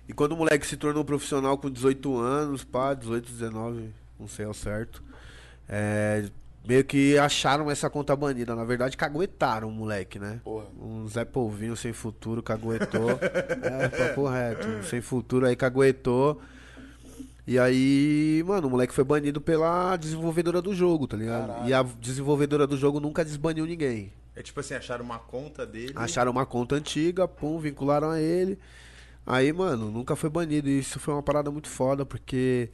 E quando o moleque se tornou profissional com 18 anos, pá, 18, 19, não sei ao certo, é, meio que acharam essa conta banida. Na verdade, caguetaram o moleque, né? Porra. Um Zé Polvinho sem futuro caguetou. é, papo reto. Sem futuro aí caguetou. E aí, mano, o moleque foi banido pela desenvolvedora do jogo, tá ligado? Caralho. E a desenvolvedora do jogo nunca desbaniu ninguém. É tipo assim, acharam uma conta dele. Acharam uma conta antiga, pum, vincularam a ele. Aí, mano, nunca foi banido. E isso foi uma parada muito foda, porque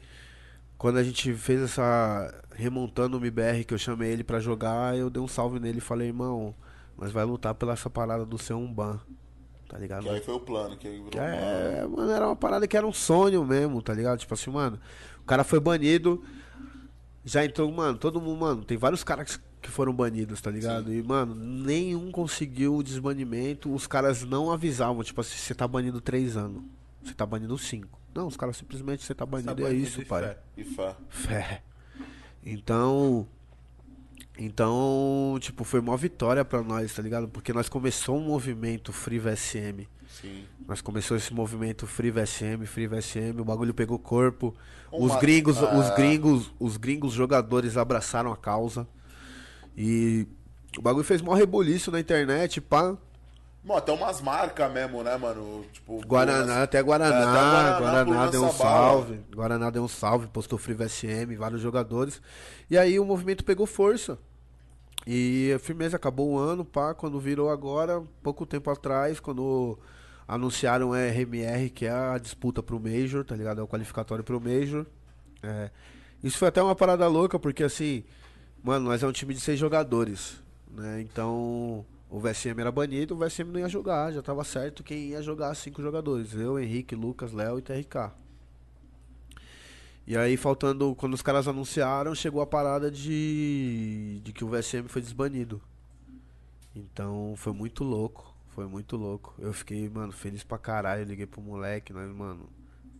quando a gente fez essa. remontando o MBR, que eu chamei ele pra jogar, eu dei um salve nele e falei, irmão, nós vai lutar pela essa parada do ser um ban. Tá ligado? Que aí foi o plano, que aí virou é, mano, era uma parada que era um sonho mesmo, tá ligado? Tipo assim, mano, o cara foi banido, já entrou, mano, todo mundo, mano, tem vários caras que foram banidos, tá ligado? E, mano, nenhum conseguiu o desbanimento, os caras não avisavam, tipo assim, você tá banido três anos, você tá banido cinco. Não, os caras simplesmente, você tá banido, Tá é banido isso, pai. fé. E fé. Fé. Então. Então, tipo, foi uma vitória pra nós, tá ligado? Porque nós começou um movimento Free VSM. Sim. Nós começou esse movimento Free VSM, Free VSM, o bagulho pegou corpo. Uma- Os gringos, Ah. os gringos, os gringos jogadores abraçaram a causa. E o bagulho fez mó rebuliço na internet, pá. Mano, até umas marcas mesmo, né, mano? Tipo, Guaraná, até Guaraná, É, até Guaraná Guaraná, deu um bala. salve. Guaraná deu um salve, postou Free VSM, vários jogadores. E aí o movimento pegou força. E a firmeza acabou o ano, pá, quando virou agora, pouco tempo atrás, quando anunciaram a RMR, que é a disputa pro Major, tá ligado? É o qualificatório pro Major. É, Isso foi até uma parada louca, porque assim, mano, nós é um time de seis jogadores, né? Então, o VSM era banido, o VSM não ia jogar, já tava certo quem ia jogar cinco jogadores. Eu, Henrique, Lucas, Léo e TRK. E aí, faltando, quando os caras anunciaram, chegou a parada de, de que o VSM foi desbanido. Então, foi muito louco, foi muito louco. Eu fiquei, mano, feliz pra caralho, liguei pro moleque, nós, mano,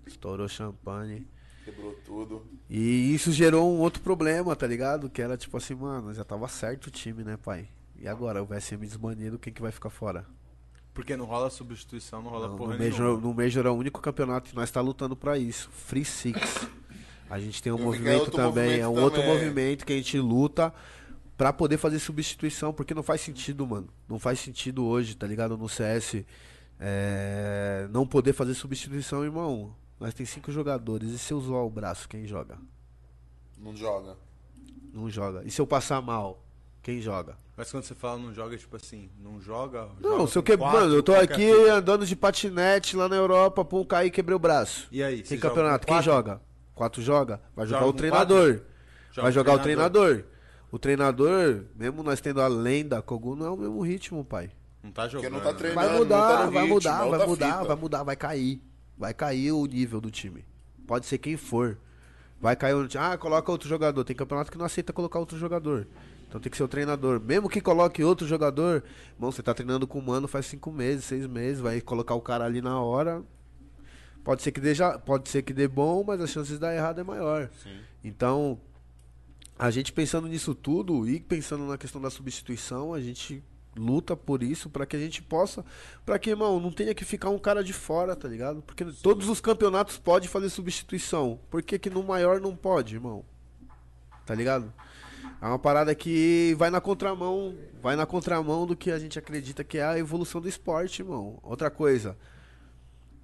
estourou champanhe. Quebrou tudo. E isso gerou um outro problema, tá ligado? Que era tipo assim, mano, já tava certo o time, né, pai? E agora, o VSM desbanido, quem que vai ficar fora? Porque não rola substituição, não rola Não, porra no, nenhuma. Major, no Major é o único campeonato que nós tá lutando pra isso. Free Six. A gente tem um é movimento também, movimento é um outro também. movimento que a gente luta pra poder fazer substituição, porque não faz sentido, mano. Não faz sentido hoje, tá ligado? No CS é, não poder fazer substituição, irmão. Nós tem cinco jogadores. E se eu zoar o braço, quem joga? Não joga. Não joga. E se eu passar mal, quem joga? Mas quando você fala não joga, tipo assim, não joga. Não, joga se eu com que... quatro, Mano, eu tô aqui fita. andando de patinete lá na Europa, pum, caí e quebrei o braço. E aí? Tem campeonato, com quem joga? Quatro joga? Vai jogar Joga o treinador. Joga Vai o jogar o treinador. O treinador, mesmo nós tendo a lenda, Kogu não é o mesmo ritmo, pai. Não tá jogando. não tá né? treinando. Vai não mudar, tá vai ritmo, mudar, vai outra mudar, fita. vai mudar, vai cair. Vai cair o nível do time. Pode ser quem for. Vai cair o Ah, coloca outro jogador. Tem campeonato que não aceita colocar outro jogador. Então tem que ser o treinador. Mesmo que coloque outro jogador, irmão, você tá treinando com o mano faz cinco meses, seis meses, vai colocar o cara ali na hora. Pode ser que dê, já- pode ser que dê bom, mas as chances de dar errado é maior. Sim. Então, a gente pensando nisso tudo e pensando na questão da substituição, a gente luta por isso para que a gente possa, para que, irmão, não tenha que ficar um cara de fora, tá ligado? Porque todos os campeonatos podem fazer substituição. Por que que no maior não pode, irmão? Tá ligado? É uma parada que vai na contramão, vai na contramão do que a gente acredita que é a evolução do esporte, irmão. Outra coisa,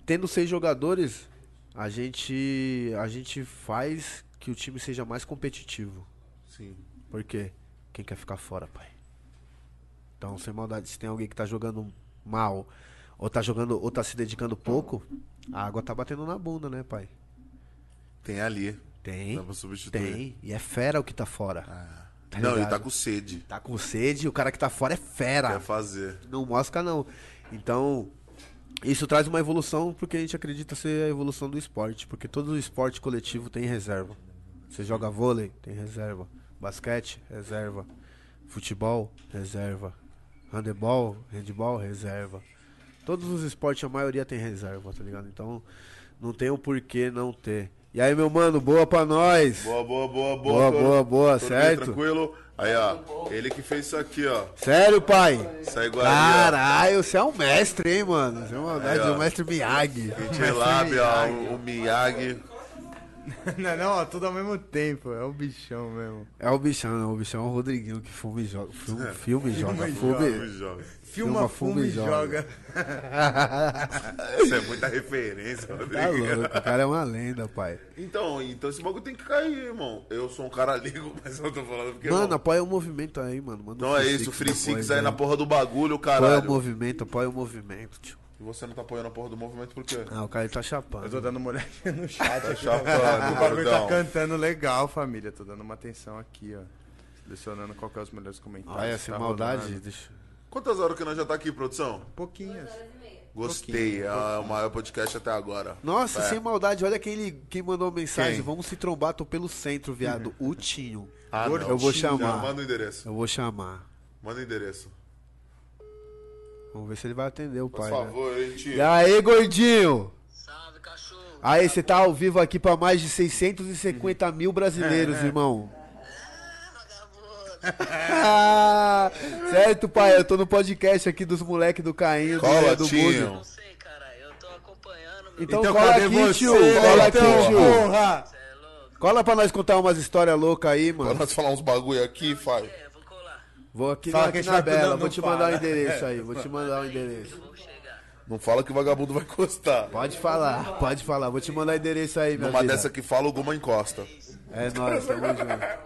tendo seis jogadores, a gente, a gente faz que o time seja mais competitivo. Sim. Por quê? Quem quer ficar fora, pai? Então, sem maldade, se tem alguém que tá jogando mal, ou tá jogando, ou tá se dedicando pouco, a água tá batendo na bunda, né, pai? Tem ali. Tem. Dá pra substituir. Tem. E é fera o que tá fora. Tá não, ele tá com sede. Tá com sede, o cara que tá fora é fera. Quer fazer. Não mosca, não. Então, isso traz uma evolução porque a gente acredita ser a evolução do esporte. Porque todo esporte coletivo tem reserva. Você joga vôlei, tem reserva. Basquete, reserva. Futebol, reserva. Handebol, handball, reserva. Todos os esportes, a maioria tem reserva, tá ligado? Então, não tem o porquê não ter. E aí, meu mano, boa pra nós. Boa, boa, boa, boa. Boa, boa, boa, Toro, certo? Tranquilo? Aí, ó. Ele que fez isso aqui, ó. Sério, pai? Essa iguaria. Caralho, você é um mestre, hein, mano? Você é uma Aí, ó. o mestre Miyagi. Gelab, ó. O, o Miyagi. não, não, ó, tudo ao mesmo tempo. É o bichão mesmo. É o bichão, não. O bichão é o Rodriguinho que fuma e joga. Filme, filme e joga. e Fume. Joga, joga. Filma, fuma e joga. Isso é muita referência, Tá Rodrigo. louco, o cara é uma lenda, pai. Então, então esse bagulho tem que cair, irmão. Eu sou um cara ligo, mas eu tô falando porque. Mano, irmão, apoia o movimento aí, mano. Manda um então é isso, Free Six aí na porra do bagulho, Apoia o caralho. movimento, apoia o movimento, tio. E você não tá apoiando a porra do movimento por quê? Ah, o cara tá Eu chapando. tô dando uma olhadinha no chat. Tá aqui. chapando, o bagulho tá cantando legal, família. Tô dando uma atenção aqui, ó. Selecionando qual que é os melhores comentários. Olha, sem Tá maldade. Deixa... Quantas horas que nós já tá aqui, produção? Pouquinhas. Gostei, é o maior podcast até agora. Nossa, É. sem maldade, olha quem, ele, quem mandou mensagem. Quem? Vamos se trombar, tô pelo centro, viado. O Tinho. Ah, não. Eu vou chamar. Não, manda o endereço. Eu vou chamar. Manda o endereço. Vamos ver se ele vai atender o Por pai. né? favor, hein, tio. E aí, gordinho? Salve, cachorro. Aí, você tá ao vivo aqui pra mais de 650 mil brasileiros, irmão. Ah, certo, pai. Eu tô no podcast aqui dos moleques do Cainho, do, Cola, do. Buzi. Não sei, cara. Eu tô acompanhando, meu. Então, cola aqui, tio. Cola aqui, tio. porra! É? Cola pra nós contar umas histórias loucas aí, Pra mano. nós falar uns bagulho aqui, faz. É, vou colar. Vou aqui, Fala aqui na Bela. Vou te mandar o fala. endereço aí. Vou te mandar o endereço. Vou chegar. Não fala que o vagabundo vai encostar. Pode falar, pode falar. Vou te mandar o endereço aí, meu vida. dessa que fala, o Guma encosta. É nóis, tamo junto.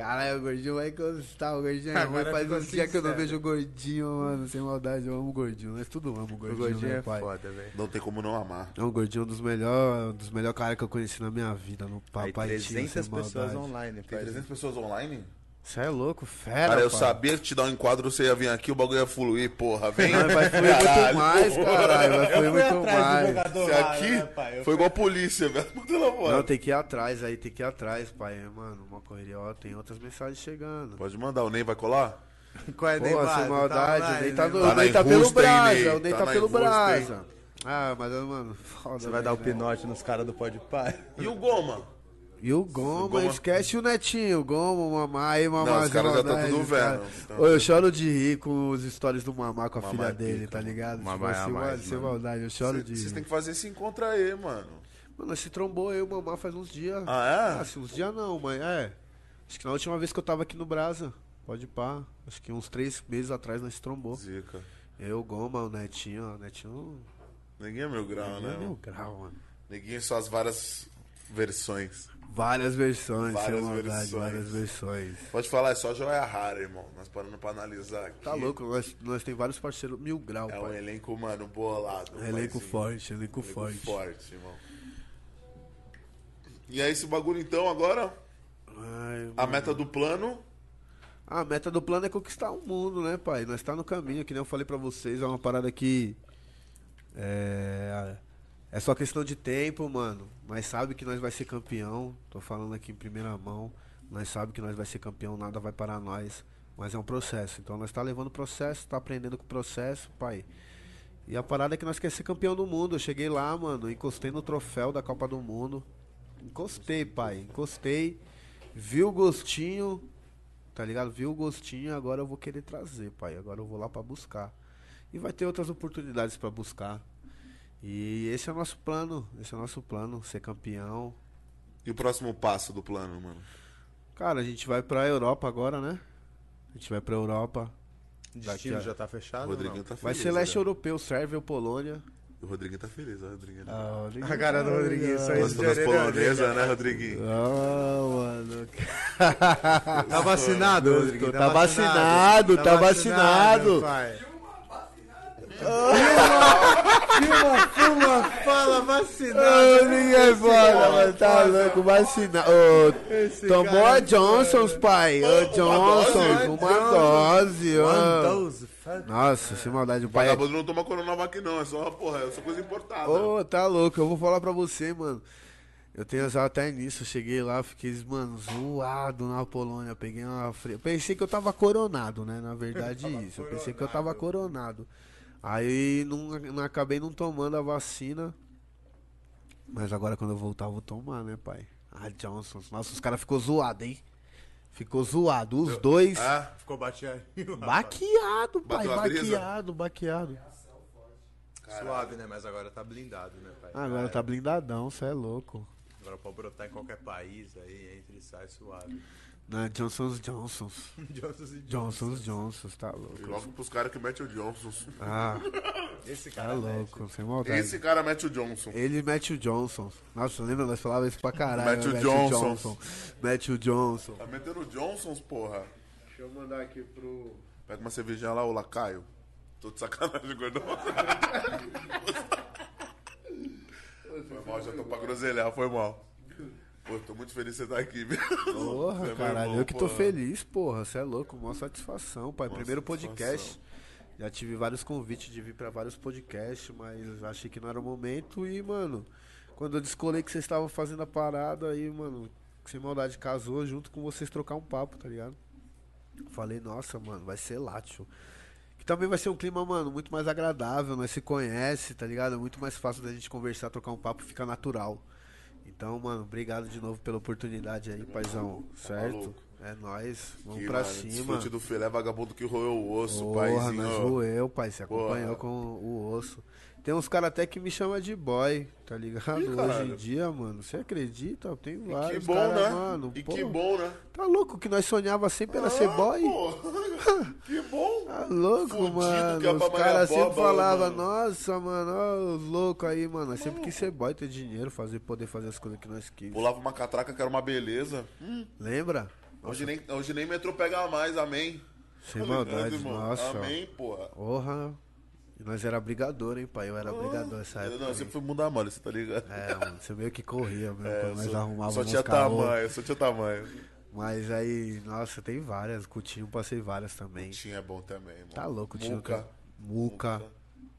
Caralho, o gordinho vai encostar, o gordinho é ruim. Agora Faz uns dias que eu não vejo o gordinho, mano. Sem maldade, eu amo o gordinho. Nós tudo amo o O gordinho, gordinho né, é pai? foda, velho. Não tem como não amar. É um gordinho dos melhores dos melhor caras que eu conheci na minha vida. No Aí papai 300 pessoas online, Tem pai. 300 pessoas online? Você é louco, fera, Cara, eu pai. sabia que te dar um enquadro, você ia vir aqui, o bagulho ia fluir, porra. Vem. Mas vai fluir muito Caralho. mais, caralho. Vai fluir muito mais. Esse aqui foi igual a polícia, velho. Não, tem que ir atrás aí, tem que ir atrás, pai. Mano, uma correria, ó, tem outras mensagens chegando. Pode mandar, o Ney vai colar? Qual é, Pô, Neymar? sem Tá maldade, o Ney tá, no, Neymar? Tá o Ney tá pelo enrusta, hein, Brasa, Ney? o Ney Tá tá, pelo? Brasa. Ah, mas, mano, foda. Você vai dar o né? pinote nos caras do Pode Pai. E o Goma? E o Goma, Goma- esquece o Netinho, o Goma, o Mamá, aí Mamá. Não, os caras já tá tudo Ô, eu choro de rir com os stories do Mamá com a Mamá filha é dele, pica, tá ligado? Mamá é a sem, mais, sem mano. maldade, eu choro Cê- de Vocês rir. têm que fazer esse encontro aí, mano. Mano, nós se trombou eu e o Mamá faz uns dias. Ah, é? assim, uns dias não, mas é. Acho que na última vez que eu tava aqui no Brasa, pode pá. Acho que uns três meses atrás nós se trombou. Zica. Eu, Goma, o Netinho, o Netinho. Ninguém é meu grau, né? é meu grau, mano. Neguinho e suas várias versões. Várias versões, Várias maldade, versões. várias versões. Pode falar, é só joia rara, irmão. Nós parando pra analisar aqui. Tá louco, nós, nós tem vários parceiros mil grau, É um pai. elenco, mano, bolado. Elenco paizinho. forte, elenco, Elenco forte. forte, irmão. E é esse bagulho então agora? Ai, A meta do plano. A meta do plano é conquistar o mundo, né, pai? Nós tá no caminho, que nem eu falei pra vocês, é uma parada que. É. É só questão de tempo, mano. Nós sabe que nós vai ser campeão. Tô falando aqui em primeira mão. Nós sabe que nós vai ser campeão, nada vai parar nós. Mas é um processo. Então nós tá levando o processo, tá aprendendo com o processo, pai. E a parada é que nós quer ser campeão do mundo. Eu cheguei lá, mano, encostei no troféu da Copa do Mundo. Encostei, pai. Encostei. Vi o gostinho. Tá ligado? Vi o gostinho, agora eu vou querer trazer, pai. Agora eu vou lá pra buscar. E vai ter outras oportunidades pra buscar. E esse é o nosso plano. Esse é o nosso plano, ser campeão. E o próximo passo do plano, mano? Cara, a gente vai pra Europa agora, né? A gente vai pra Europa. Destino a- já tá fechado? Rodriguinho tá feliz. Vai ser leste né? europeu, Sérvia ou Polônia. O Rodriguinho tá feliz, ó, o Rodriguinho. Ah, A cara do Rodriguinho, só isso Gostou das polonesas, né, Rodriguinho? Ah, mano. Tá vacinado, Rodrigo? Tá vacinado, tá vacinado. pai. Fuma, fuma, fala vacinado. Ô, ninguém foda, mano. Tá louco, vacinar. Ô, tomou a Johnson's, pai. Ô, Johnson's, Uma uma dose. Ó. dose. Nossa, sem maldade. O pai é Vagabundo não toma Coronavac, não. É só, porra, é só coisa importada. Ô, tá louco, eu vou falar pra você, mano. Eu tenho já até nisso, eu cheguei lá, fiquei, mano, zoado na Polônia. Peguei uma fria. Pensei que eu tava coronado, né? Na verdade, isso. Eu pensei que eu tava coronado. Aí não, não acabei não tomando a vacina. Mas agora quando eu voltar, eu vou tomar, né, pai? A Johnson. Nossa, os caras ficou zoado, hein? Ficou zoado. Os dois. Ah, Ficou bateado. Baqueado, pai. Baqueado, baqueado. Suave, né? Mas agora tá blindado, né, pai? Agora tá blindadão, cê é louco. Agora pode brotar em qualquer país, aí entra e sai suave. Na Johnson's Johnson's. Johnson's e Johnson's Johnson's, tá louco. e logo pros caras que metem o Johnson. Ah, Esse tá cara louco, sem maldade. Esse cara mete o Johnson. Ele mete o Johnson. Nossa, lembra? Nós falávamos isso pra caralho. Mete o né? Johnson. Mete o Johnson. Tá metendo o Johnsons, porra. Deixa eu mandar aqui pro. Pega uma cervejinha lá, ô Lacaio. Tô de sacanagem, gordão. foi mal, já tô pra groselhar, foi mal. Pô, tô muito feliz de você estar aqui, viu? Porra, é caralho. irmão, eu que tô porra. feliz, porra. Você é louco, maior satisfação, pai. Maior Primeiro satisfação. podcast. Já tive vários convites de vir pra vários podcasts, mas achei que não era o momento. E, mano, quando eu descolei que vocês estavam fazendo a parada aí, mano, sem maldade casou junto com vocês trocar um papo, tá ligado? Falei, nossa, mano, vai ser látil. Que também vai ser um clima, mano, muito mais agradável, nós se conhece, tá ligado? É muito mais fácil da gente conversar, trocar um papo, fica natural. Então, mano, obrigado de novo pela oportunidade aí, paizão, certo? maluco. É nóis, vamos Que, pra mano, cima. Desfrute do filé vagabundo que roeu o osso, Porra, paizinho. ó. roeu, pai, você acompanhou com o osso. Tem uns caras até que me chamam de boy, tá ligado? Ih, Hoje em dia, mano, você acredita? Tem E vários que bom, cara, né? mano. e pô, que bom, né? Tá louco que nós sonhava sempre era ser Ah, boy? pô. que bom. Tá louco, Fudido mano. é Os pra Maria caras sempre falavam, mano. nossa, mano, ó, os loucos aí, mano. Nós sempre quis ser boy, ter dinheiro, fazer, poder fazer as coisas que nós quis. Pulava uma catraca que era uma beleza. Lembra? Hoje nem, hoje nem metrô pega mais, amém. Sem Tá maldade, nossa. Amém, porra. Porra. Nós era brigador, hein, pai? Eu era brigador nessa época. não, eu sempre fui mudar mole, você tá ligado? É, mano, você meio que corria mesmo, É, nós só, arrumávamos só tinha tamanho, só tinha tamanho. Mas aí, nossa, tem várias. Cutinho passei várias também. Tinha é bom também, mano. Tá louco, tio. Muca. Muca.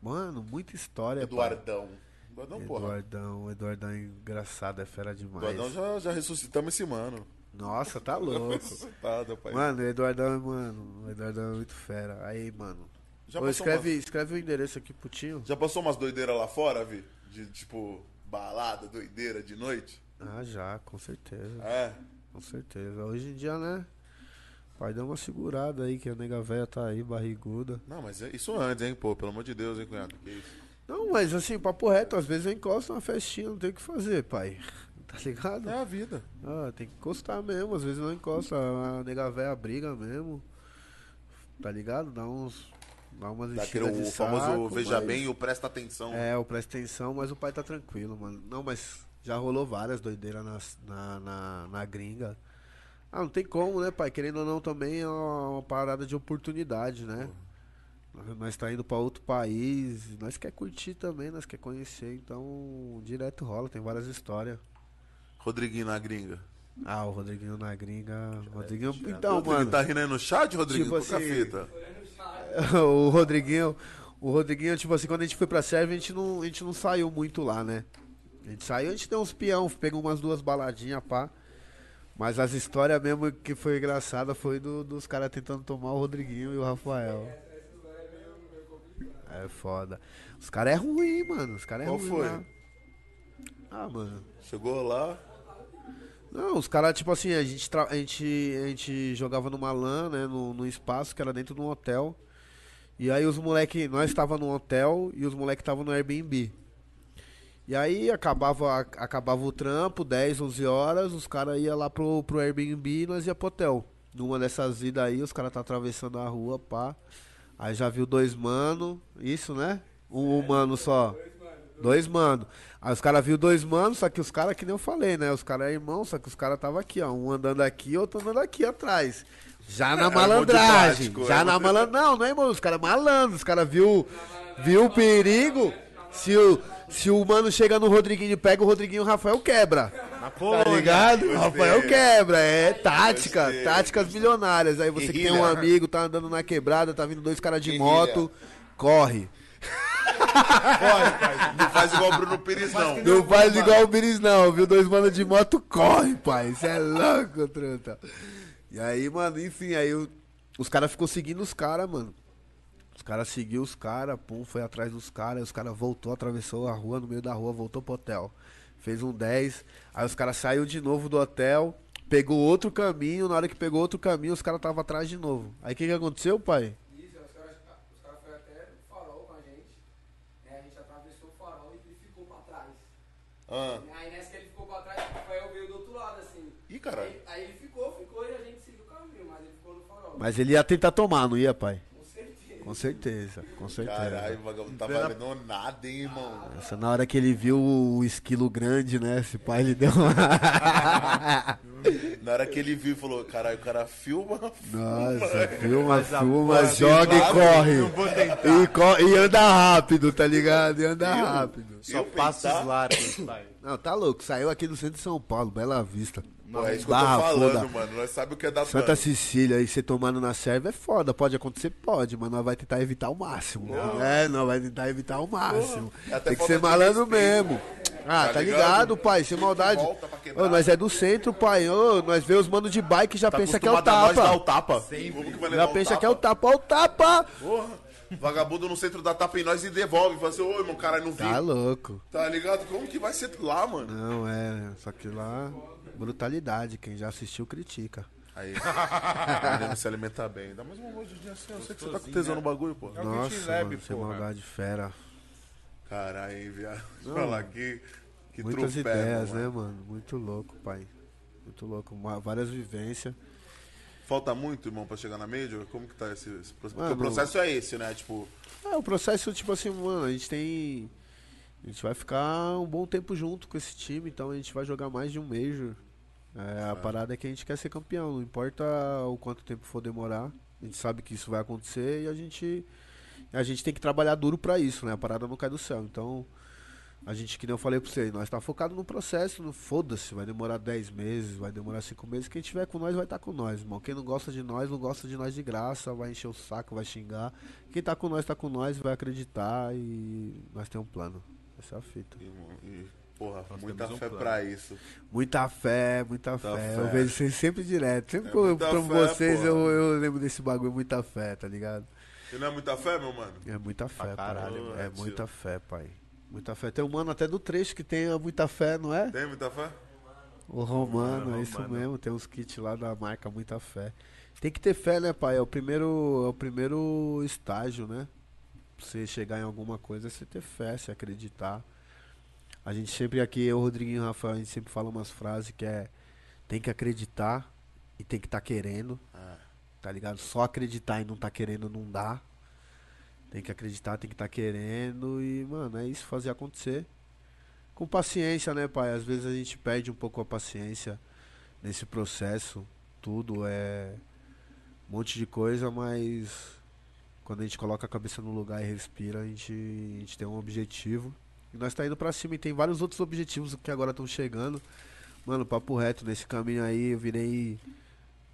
Mano, muita história, pai. Eduardão. Eduardão, porra. Eduardão, Eduardão é engraçado, é fera demais. Eduardão já, já ressuscitamos esse mano. Nossa, tá louco. Mano, Eduardão, mano, o Eduardão é muito fera. Aí, mano. Já, Ô, escreve, umas, escreve o endereço aqui pro tio. já passou umas doideiras lá fora, Vi? De tipo, balada, doideira de noite? Ah, já, com certeza. É. Com certeza. Hoje em dia, né? Pai, dá uma segurada aí, que a nega velha tá aí, barriguda. Não, mas é isso antes, hein, pô. Pelo amor de Deus, hein, cunhado. Que isso? Não, mas assim, papo reto, às vezes eu encosto na festinha, não tem o que fazer, pai. Tá ligado? É a vida. Ah, tem que encostar mesmo, às vezes não encosta, a nega velha briga mesmo. Tá ligado? Dá uns. Dá umas o famoso saco, veja mas- bem e o presta atenção. É, o presta atenção, mas o pai tá tranquilo, mano. Não, mas já rolou várias doideiras nas- na, na, na gringa. Ah, não tem como, né, pai? Querendo ou não, também é uma, parada de oportunidade, né? Nós tá indo pra outro país, nós quer curtir também, nós quer conhecer, então direto rola, tem várias histórias. Rodriguinho na gringa. Ah, o Rodriguinho na gringa. Rodriguinho. Então, Rodriguinho mano. tá rindo aí no chat, Rodriguinho? Tipo Toca a assim, fita. o Rodriguinho. O Rodriguinho, tipo assim, quando a gente foi pra Sérvia, a gente não, a gente não saiu muito lá, né? A gente saiu, a gente deu uns peão, pegou umas duas baladinhas, pá. Mas as histórias mesmo que foi engraçada foi do- dos caras tentando tomar o Rodriguinho e o Rafael. É foda. Os caras é ruim, mano. Os caras é Qual ruim. foi? lá. Ah, mano. Chegou lá. Não, os caras, tipo assim, a gente, a, gente, a gente jogava numa LAN, né, no, no espaço que era dentro de um hotel. E aí os moleque, nós estava no hotel e os moleque estavam no Airbnb. E aí acabava, acabava o trampo, 10, 11 horas, os caras iam lá pro, pro Airbnb e nós ia pro hotel. Numa dessas idas aí, os caras tá atravessando a rua, pá. Aí já viu dois mano, isso, né? Um humano só. Dois mano. Aí os caras viu dois manos, só que os caras, que nem eu falei, né? Os caras é irmão, só que os caras tava aqui, ó. Um andando aqui, outro andando aqui atrás. Já na irmão de malandragem. tático, Já é. na malandragem. Não, não é irmão, os caras é malandro. Os caras viu, viu o perigo. Se o, se o mano chega no Rodriguinho e pega o Rodriguinho, o Rafael quebra. Na Tá ligado? Gostei. Rafael quebra, é tática, Gostei. táticas milionárias. Aí você que tem um amigo, tá andando na quebrada, tá vindo dois caras de moto, corre. Não faz igual o Bruno Pires, não. Não faz igual o Biris não, viu? Dois manos de moto, corre, pai. Isso é louco, truta. E aí, mano, enfim, aí o- os caras ficou seguindo os caras, mano. Os caras seguiu os caras, pum, foi atrás dos caras, aí os caras voltou, atravessou a rua, no meio da rua, voltou pro hotel. Fez um 10, aí os caras saiu de novo do hotel, pegou outro caminho, na hora que pegou outro caminho, os caras estavam atrás de novo. Aí o que que aconteceu, pai? Isso, os caras os caras foram até no farol com a gente. né? A gente atravessou o farol e ele ficou pra trás. Ah. Aí nessa que ele ficou pra trás, o Rafael veio do outro lado, assim. Ih, caralho. Aí, aí ele ficou, ficou e a gente seguiu o caminho, mas ele ficou no farol. Mas ele ia tentar tomar, não ia, pai? Com certeza. Com certeza. Caralho, o vagabundo tá valendo nada, hein, irmão. Essa na hora que ele viu o esquilo grande, né? Esse pai ele deu uma. Na hora que ele viu, falou: caralho, o cara filma. Nossa, filma, a filma, porra joga e corre. não vou tentar. E, co- e anda rápido, tá ligado? E anda rápido. Só passos largos, pai. Não, tá louco. Saiu aqui do centro de São Paulo, Bela Vista. Pô, é isso que eu tô falando, Funda. mano. Nós sabemos o que é da Santa Santa Cecília aí, você tomando na serva é foda. Pode acontecer? Pode, mas nós vai tentar evitar o máximo. É, nós vai tentar evitar o máximo. É até Tem que ser malandro respeito. mesmo. Ah, Tá tá, ligado? ligado, pai? Sem maldade. Ô, nós é do centro, pai. Ô, nós vê os manos de bike já Tá pensa que é o acostumado a nós dar o tapa. tapa. Já pensa tapa? que é o tapa. Ó, o tapa! Porra. Vagabundo no centro da tapa em nós e devolve. Fala assim, ô, irmão, caralho, não vi. Tá louco. Tá ligado? Como que vai ser lá, mano? Não, é. Só que lá, brutalidade. Quem já assistiu, critica. Aí, o menino se alimenta bem. Dá mais uma mordidinha assim, eu sei que você tá com tesão no bagulho, pô. É o Nossa, Kit Lab, mano, sem porra. maldade fera. Caralho, hein, viado. Falar que, que Muitas troféu, ideias, mano. né, mano? Muito louco, pai. Muito louco. Ma- Várias vivências. Falta muito, irmão, pra chegar na Major? Como que tá esse, esse processo? Porque Mano, o processo é esse, né? Tipo, É, o processo, tipo assim, mano, a gente tem. A gente vai ficar um bom tempo junto com esse time, então a gente vai jogar mais de um Major. É, a parada é que a gente quer ser campeão, não importa o quanto tempo for demorar. A gente sabe que isso vai acontecer e a gente. A gente tem que trabalhar duro pra isso, né? A parada não cai do céu. Então, a gente, que nem eu falei pra você, nós tá focado no processo, no foda-se, vai demorar 10 meses, vai demorar 5 meses. Quem tiver com nós vai estar com nós, irmão. Quem não gosta de nós, não gosta de nós de graça, vai encher o saco, vai xingar. Quem tá com nós, tá com nós, vai acreditar e nós temos um plano. Essa é a fita. irmão, e, porra, Nós muita um fé plano. pra isso. Muita fé, muita, Muita fé. fé. Eu vejo vocês sempre direto. Sempre É que eu fé, vocês, eu, eu lembro desse bagulho, muita fé, tá ligado? Você não é muita fé, meu mano? É muita fé, Pra caralho, pai. mano. É Tio. muita fé, pai. Muita fé. Tem um mano até do trecho que tem muita fé, não é? Tem muita fé? O Romano, é isso Romano. mesmo. Tem uns kits lá da marca Muita Fé. Tem que ter fé, né, pai? É o primeiro, é o primeiro estágio, né? Pra você chegar em alguma coisa, é você ter fé, se acreditar. A gente sempre aqui, eu, Rodriguinho e o Rafael, a gente sempre fala umas frases que é tem que acreditar e tem que estar querendo. Ah. Tá ligado? Só acreditar e não tá querendo não dá. Tem que acreditar, tem que estar querendo e, mano, é isso, fazer acontecer. Com paciência, né, pai? Às vezes a gente perde um pouco a paciência nesse processo. Tudo é um monte de coisa, mas quando a gente coloca a cabeça no lugar e respira, a gente, a gente tem um objetivo. E nós tá indo pra cima e tem vários outros objetivos que agora estão chegando. Mano, papo reto, nesse caminho aí eu virei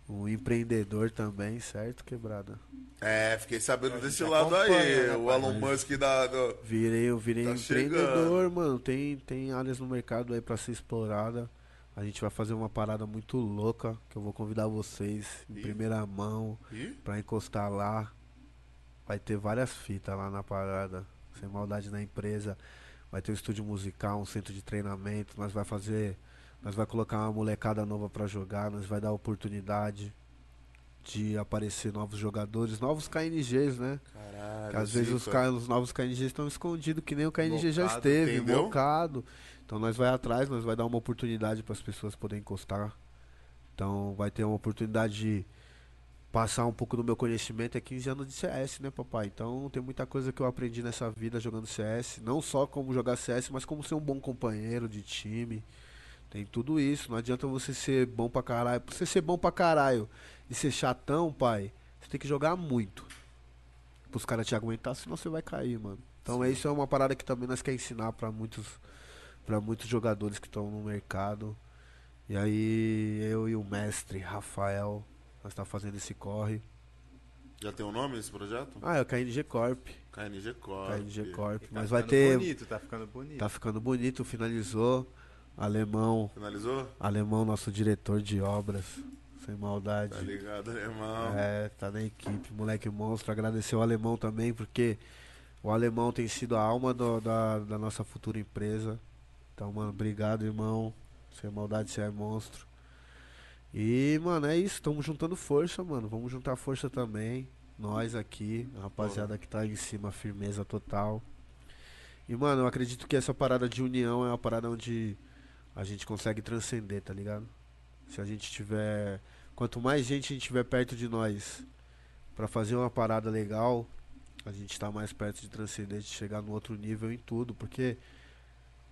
um empreendedor também, certo, quebrada? É, fiquei sabendo desse lado aí. né, o? Elon Musk da. do- Virei, eu virei Tá empreendedor, mano. Tem, tem áreas no mercado aí pra ser explorada. A gente vai fazer uma parada muito louca que eu vou convidar vocês em Ih. primeira mão Ih, pra encostar lá. Vai ter várias fitas lá na parada, sem maldade na empresa. Vai ter um estúdio musical, um centro de treinamento. Nós vai fazer, nós vai colocar uma molecada nova pra jogar. Nós vai dar oportunidade de aparecer novos jogadores, novos KNGs, né? caralho. Que às vezes os, os novos KNGs estão escondidos, que nem o KNG já esteve, entendeu? mocado. Então nós vai atrás, nós vai dar uma oportunidade para as pessoas poderem encostar. Então vai ter uma oportunidade de passar um pouco do meu conhecimento é 15 anos de CS, né, papai? Então tem muita coisa que eu aprendi nessa vida jogando CS. Não só como jogar CS, mas como ser um bom companheiro de time. Tem tudo isso. Não adianta você ser bom pra caralho. Pra você ser bom pra caralho e ser chatão, pai, você tem que jogar muito. Pros caras te aguentar, senão você vai cair, mano. Então isso é uma parada que também nós quer ensinar pra muitos, pra muitos jogadores que estão no mercado. E aí eu e o mestre Rafael, nós tá fazendo esse corre. Já tem um nome esse projeto? Ah, é o KNG Corp. KNG Corp. KNG Corp. Tá Mas vai ficando ter. bonito, tá ficando bonito. Tá ficando bonito, finalizou. Alemão, Finalizou? alemão, nosso diretor de obras. Sem maldade. Tá ligado, alemão. É, tá na equipe, moleque monstro. Agradecer o alemão também, porque o alemão tem sido a alma do- da, da nossa futura empresa. Então, mano, obrigado, irmão. Sem maldade, você é monstro. E, mano, é isso. Tamo juntando força, mano. Vamos juntar força também. Nós aqui, a rapaziada que tá aí em cima, firmeza total. E, mano, eu acredito que essa parada de união é uma parada onde a gente consegue transcender, tá ligado? Se a gente tiver. Quanto mais gente a gente tiver perto de nós pra fazer uma parada legal, a gente tá mais perto de transcender, de chegar no outro nível em tudo, porque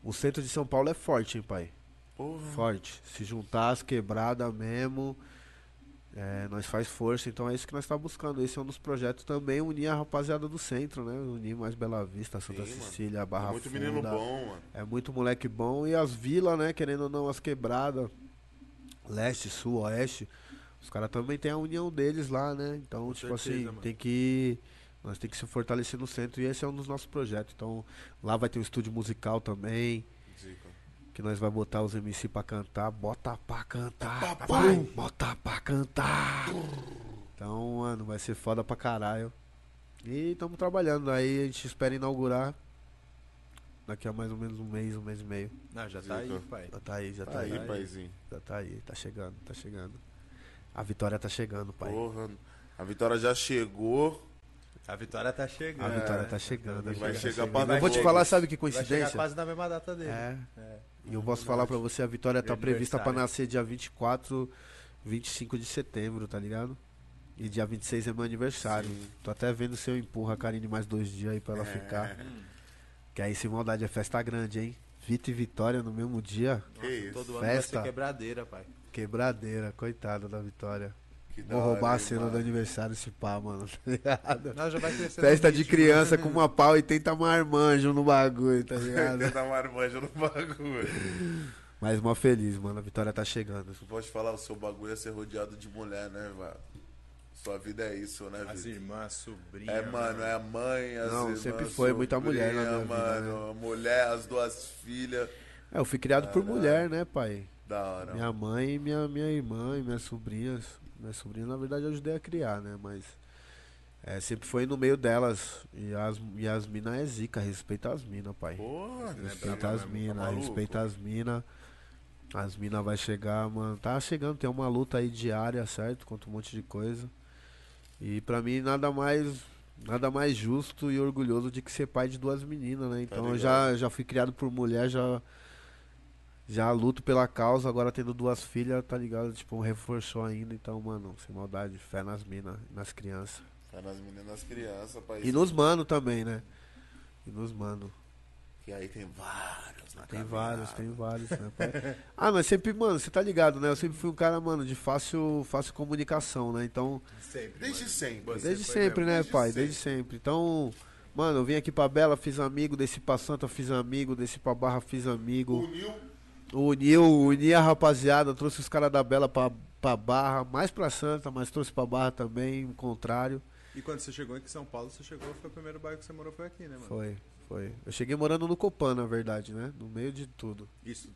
o centro de São Paulo é forte, hein, pai? Porra. Forte. Se juntar as quebradas mesmo, é, nós faz força, então é isso que nós tá buscando. Esse é um dos projetos também, unir a rapaziada do centro, né? Unir mais Bela Vista, Santa Sim, mano. Cecília, É Barra muito Funda. menino bom, mano. É muito moleque bom. E as vilas, né? Querendo ou não, as quebradas. Leste, sul, oeste. Os caras também tem a união deles lá, né? Então, tipo certeza, assim, mano. tem que. Nós tem que se fortalecer no centro. E esse é um dos nossos projetos. Então, lá vai ter um estúdio musical também. Que nós vai botar os MC pra cantar. Bota pra cantar. Papai. Bota pra cantar. Então, mano, vai ser foda pra caralho. E estamos trabalhando. Aí a gente espera inaugurar. Daqui a mais ou menos um mês, um mês e meio. Não, já tá aí, Zica. pai. Já tá aí, já tá, Tá aí. aí, paizinho. Já tá aí, tá chegando, tá chegando. A vitória tá chegando, pai. Porra. A vitória já chegou. A vitória tá chegando. A vitória tá chegando. Vai a vitória tá chegar chegando. pra Eu vou te falar, sabe que Vai chegar coincidência? quase na mesma data dele. É. É. E eu posso falar pra você, a vitória tá prevista pra aniversário. nascer dia 24, 25 de setembro, tá ligado? E dia 26 é meu aniversário. Sim. Tô até vendo se eu empurro a Karine mais dois dias aí pra ela ficar. Que aí, sem maldade, é festa grande, hein? Vita e Vitória no mesmo dia. Que isso. Todo ano vai Festa. ser quebradeira, pai. Quebradeira, coitada da Vitória. Vou hora, roubar a cena mano? do aniversário esse pá, mano. Tá ligado? Não, já vai crescer Festa de ritmo, criança né? com uma pau e tenta marmanjo no bagulho, tá ligado? Tenta marmanja no bagulho. Mas mó feliz, mano. A vitória tá chegando. Tu pode falar, o seu bagulho é ser rodeado de mulher, né, velho? Sua vida é isso, né, As Vitor? irmãs, sobrinhas. É, mano, é a mãe, as Não, irmãs, sempre foi muita mulher na sobrinha, minha vida, mano. A mulher, as duas filhas. É, eu fui criado por mulher, né, pai? Da hora. Minha mãe e minha, minha irmã e minhas sobrinhas. Minhas sobrinhas, na verdade, eu ajudei a criar, né? Mas é, sempre foi no meio delas. E as, e as minas é zica, respeita as minas, pai. Porra, né, Respeita brabo as minas, tá respeita as minas. As minas vai chegar, mano. Tá chegando, tem uma luta aí diária, certo? Contra um monte de coisa. E pra mim nada mais nada mais justo e orgulhoso de que ser pai de duas meninas, né? Então eu já, já fui criado por mulher, já já luto pela causa, agora tendo duas filhas, tá ligado? Tipo, reforçou ainda, então, mano, sem maldade, fé nas minas, nas crianças. Tá nas meninas, nas crianças, pai. E nos mano também, né? E nos mano. Que aí tem vários na Tem caminhada. vários, tem vários, né, pai? Ah, mas sempre, mano, você tá ligado, né? Eu sempre fui um cara, mano, de fácil, fácil comunicação, né? Então, Sempre. Desde mano. sempre. Você desde sempre, mesmo. né, desde pai? sempre. Desde sempre. Então, mano, eu vim aqui pra Bela, fiz amigo, desci pra Santa, fiz amigo, desci pra Barra, fiz amigo. Uniu. Uniu, uni a rapaziada, trouxe os caras da Bela pra, pra Barra, mais pra Santa, mas trouxe pra Barra também, o contrário. E quando você chegou aqui em São Paulo, você chegou, foi o primeiro bairro que você morou, foi aqui, né, mano? Foi, foi. Eu cheguei morando no Copan, na verdade, né? No meio de tudo. Isso.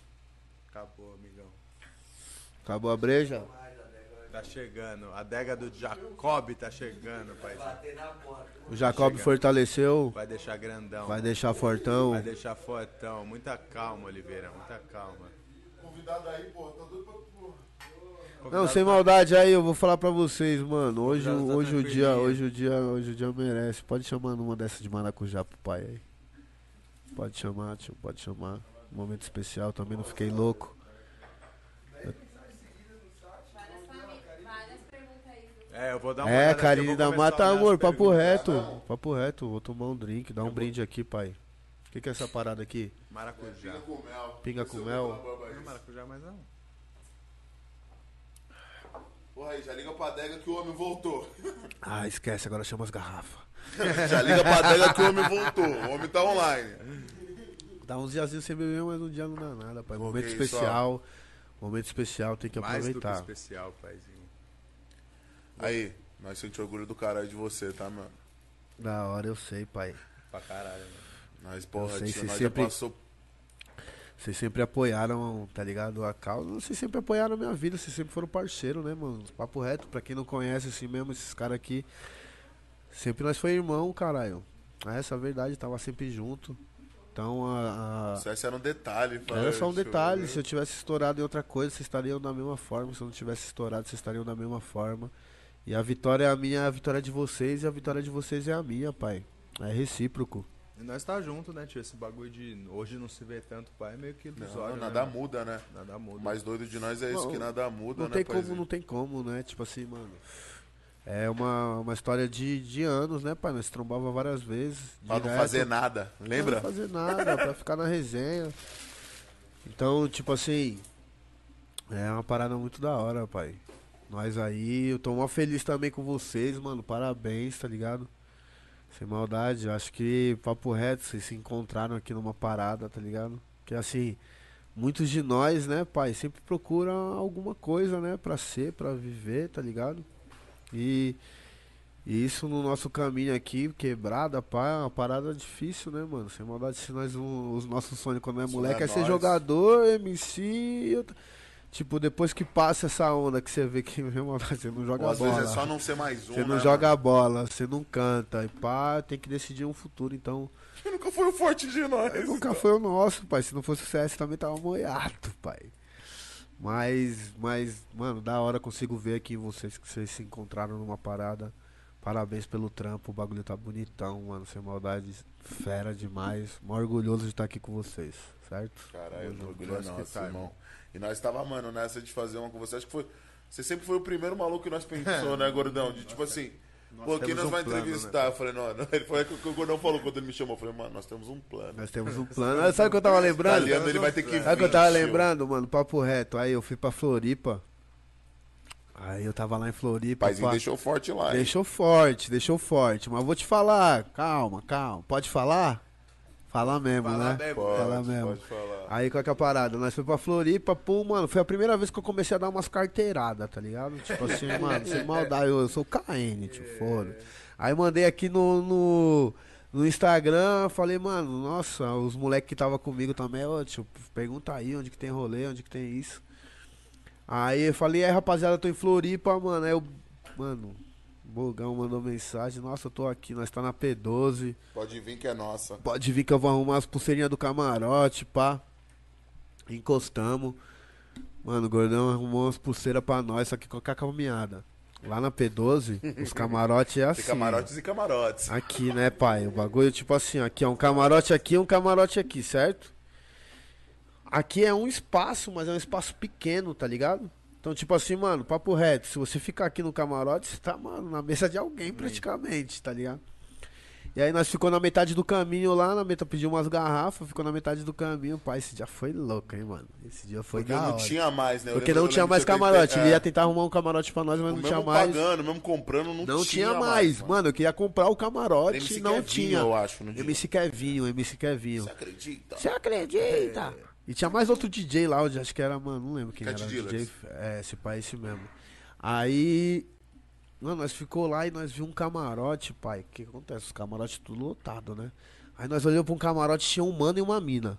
Acabou, amigão. Acabou a breja? Tá chegando. A adega do Jacob tá chegando, pai. O Jacob fortaleceu, Vai deixar grandão. vai deixar fortão. Vai deixar fortão. Muita calma, Oliveira. Muita calma. Convidado aí, pô. Tá doido pra... pô. Não, sem maldade aí, eu vou falar pra vocês, mano. Hoje, tá hoje o dia, hoje o dia, hoje o dia merece. Pode chamar numa dessas de maracujá pro pai aí. Pode chamar, tio, pode chamar. Um momento especial, também não fiquei louco. Várias, fami- várias perguntas aí É, eu vou dar uma É, eu vou começar Mata, amor, papo perguntas. reto. Papo reto, vou tomar um drink, dar um brinde aqui, pai. O que, que é essa parada aqui? Maracujá. Pinga com mel. Pinga com eu mel? vou Não é maracujá, mas não. Porra aí, já liga pra adega que o homem voltou. Ah, esquece, agora chama as garrafas. já liga pra adega que o homem voltou. O homem tá online. Dá uns diazinhos sem beber, mas um dia não dá nada, pai. Momento isso, especial. Momento especial, tem que Mais do que aproveitar. especial, paizinho. Aí, nós sentimos orgulho do caralho de você, tá, mano? Da hora, eu sei, pai. Pra caralho, mano. Nós, porra, sei, tio, você nós sempre- já passou. Vocês sempre apoiaram, tá ligado? A causa. Vocês sempre apoiaram a minha vida, vocês sempre foram parceiro, né, mano? Papo reto, pra quem não conhece assim mesmo, esses caras aqui. Sempre nós foi irmão, caralho. Essa é a verdade, tava sempre junto. Então a. a- Isso esse era um detalhe. Era só um detalhe, se eu tivesse estourado em outra coisa, vocês estariam da mesma forma. Se eu não tivesse estourado, vocês estariam da mesma forma. E a vitória é a minha, a vitória é de vocês, e a vitória de vocês é a minha, pai. É recíproco. E nós tá junto, né, tio? Esse bagulho de hoje não se vê tanto, pai, é meio que Não, ilusório, nada né, muda, né? Nada muda. O mais doido de nós é isso, Não, que nada muda, Não né, tem como, paizinho? não tem como, né? Tipo assim, mano. É uma, uma história de, de anos, né, pai? Nós trombava várias vezes. Pra não direto. fazer nada, lembra? Pra não fazer nada, pra ficar na resenha. Então, tipo assim, é uma parada muito da hora, pai. Nós aí, eu tô mó feliz também com vocês, mano. Parabéns, tá ligado? Sem maldade, eu acho que papo reto, vocês se encontraram aqui numa parada, tá ligado? Que assim, muitos de nós, né, pai, sempre procuram alguma coisa, né, pra ser, pra viver, tá ligado? E, e isso no nosso caminho aqui, quebrada, pá, é uma parada difícil, né, mano? Sem maldade, se nós, um- os nossos sonhos quando é moleque é é ser jogador, MC. e outra- Tipo, depois que passa essa onda que você vê que, meu irmão, você não joga Ou às bola. vezes é só não ser mais um, Você não né, joga bola, você não canta, e pá, tem que decidir um futuro, então. mano? Nunca foi o forte de nós. Nunca foi o nosso, pai. Se não fosse o CS também tava moiado, pai. Mas, mas, mano, da hora consigo ver aqui vocês que vocês se encontraram numa parada. Parabéns pelo trampo, o bagulho tá bonitão, mano. Sem maldade, fera demais. Mó orgulhoso de estar aqui com vocês, certo? Caralho, Tamo o orgulho é nosso, tá, irmão. E nós tava, mano, nessa de fazer uma com você. Acho que foi. Você sempre foi o primeiro maluco que nós pensou, né, gordão? De tipo assim. Pô, quem nós um vai plano, entrevistar? Eu falei, não, não. Ele foi o que o gordão falou quando ele me chamou. Eu falei, mano, nós temos um plano. Nós temos um plano. Sabe o que eu tava lembrando? Italiano, ele vai ter que Sabe o que eu tava vir, lembrando, mano? Papo reto. Aí eu fui pra Floripa. Aí eu tava lá em Floripa. Paizinho pá. deixou forte lá. hein? Deixou forte, deixou forte. Mas vou te falar, calma, calma. Pode falar? Fala mesmo, Fala né? mesmo. Pode, Fala mesmo. pode falar. Aí qual que é a parada? Nós fomos pra Floripa, pum, mano. Foi a primeira vez que eu comecei a dar umas carteiradas, tá ligado? Tipo assim, mano, sem maldade. Eu, eu sou KN, tipo, foda. Aí mandei aqui no, no, no Instagram, falei, mano, nossa, os moleques que tava comigo também, ô, tio, pergunta aí onde que tem rolê, onde que tem isso. Aí eu falei, aí rapaziada, eu tô em Floripa, mano. Aí eu, mano, Bogão mandou mensagem, nossa, eu tô aqui, nós tá na P12. Pode vir que é nossa. Pode vir que eu vou arrumar as pulseirinhas do camarote, pá. Encostamos. Mano, o gordão arrumou umas pulseiras pra nós, só que com a caminhada. Lá na P12, os camarotes é assim. Tem camarotes e camarotes. Aqui, né, pai? O bagulho, tipo assim, aqui é um camarote aqui e um camarote aqui, certo? Aqui é um espaço, mas é um espaço pequeno, tá ligado? Então, tipo assim, mano, papo reto, se você ficar aqui no camarote, você tá, mano, na mesa de alguém praticamente, tá ligado? E aí nós ficou na metade do caminho lá, na meta pediu umas garrafas, ficou na metade do caminho. Pai, esse dia foi louco, hein, mano? Esse dia foi Porque da não hora. tinha mais, né? Eu Porque lembro- não tinha mais camarote. tentei- Ele é, ia tentar arrumar um camarote pra nós, mas não tinha mais. pagando, mesmo comprando, não, Não tinha mais. Mano, eu queria comprar o camarote MC e não Kevinho, tinha. eu acho, no dia. MC Kevinho, MC Kevinho. Você acredita? Você acredita? E tinha mais outro DJ lá, onde acho que era, mano, não lembro quem Cat era. Dealers. DJ, é, esse pai, esse mesmo. Aí, mano, nós ficou lá e nós vimos um camarote, pai. O que acontece? Os camarotes tudo lotado, né? Aí nós olhamos pra um camarote, tinha um mano e uma mina.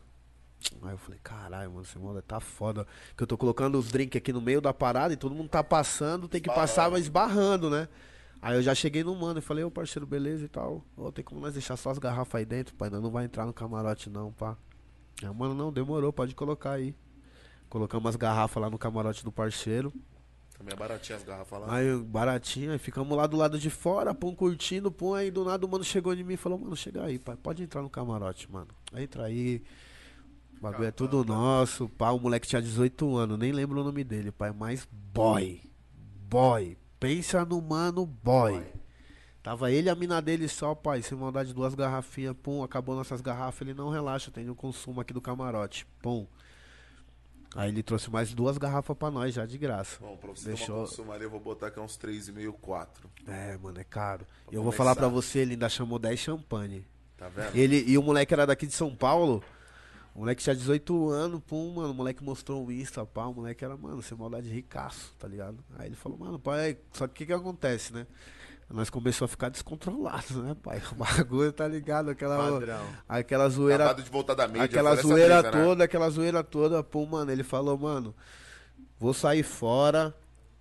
Aí eu falei, caralho, mano, esse moleque tá foda. Que eu tô colocando os drinks aqui no meio da parada e todo mundo tá passando, tem que passar, mas esbarrando, né? Aí eu já cheguei no mano e falei, ô parceiro, beleza e tal. Ô, tem como nós deixar só as garrafas aí dentro, pai? Nós não vai entrar no camarote não, pá. Aí, mano, não, demorou, pode colocar aí. Colocamos as garrafas lá no camarote do parceiro. Também é baratinho as garrafas lá. Aí, baratinho, aí ficamos lá do lado de fora, pum, curtindo, pum, aí do nada o mano chegou em mim e falou, mano, chega aí, pai, pode entrar no camarote, mano. Entra aí. O bagulho é tudo nosso, pá, o moleque tinha 18 anos, nem lembro o nome dele, pai, mas boy. Boy. Pensa no mano boy. Tava ele e a mina dele só, pai, sem maldade, duas garrafinhas, pum, acabou nossas garrafas, ele não relaxa, tem um consumo aqui do camarote, pum. Aí ele trouxe mais duas garrafas pra nós, já de graça. Bom, pra você Deixou- uma consumaria, eu vou botar aqui uns 3,5, 4. É, mano, é caro. Pra E eu vou começar. falar pra você, ele ainda chamou 10 champanhe. Tá vendo? Ele, e o moleque era daqui de São Paulo. O moleque tinha 18 anos, pum, mano. O moleque mostrou o Insta, pá. O moleque era, mano, sem maldade ricaço, tá ligado? Aí ele falou, mano, pai, só que o que que acontece, né? Nós começou a ficar descontrolados, né, pai? O bagulho, tá ligado? Aquela, Padrão. aquela zoeira. Acabado de voltar da mídia. aquela zoeira né? toda, aquela zoeira toda, pum, mano. Ele falou, mano, vou sair fora,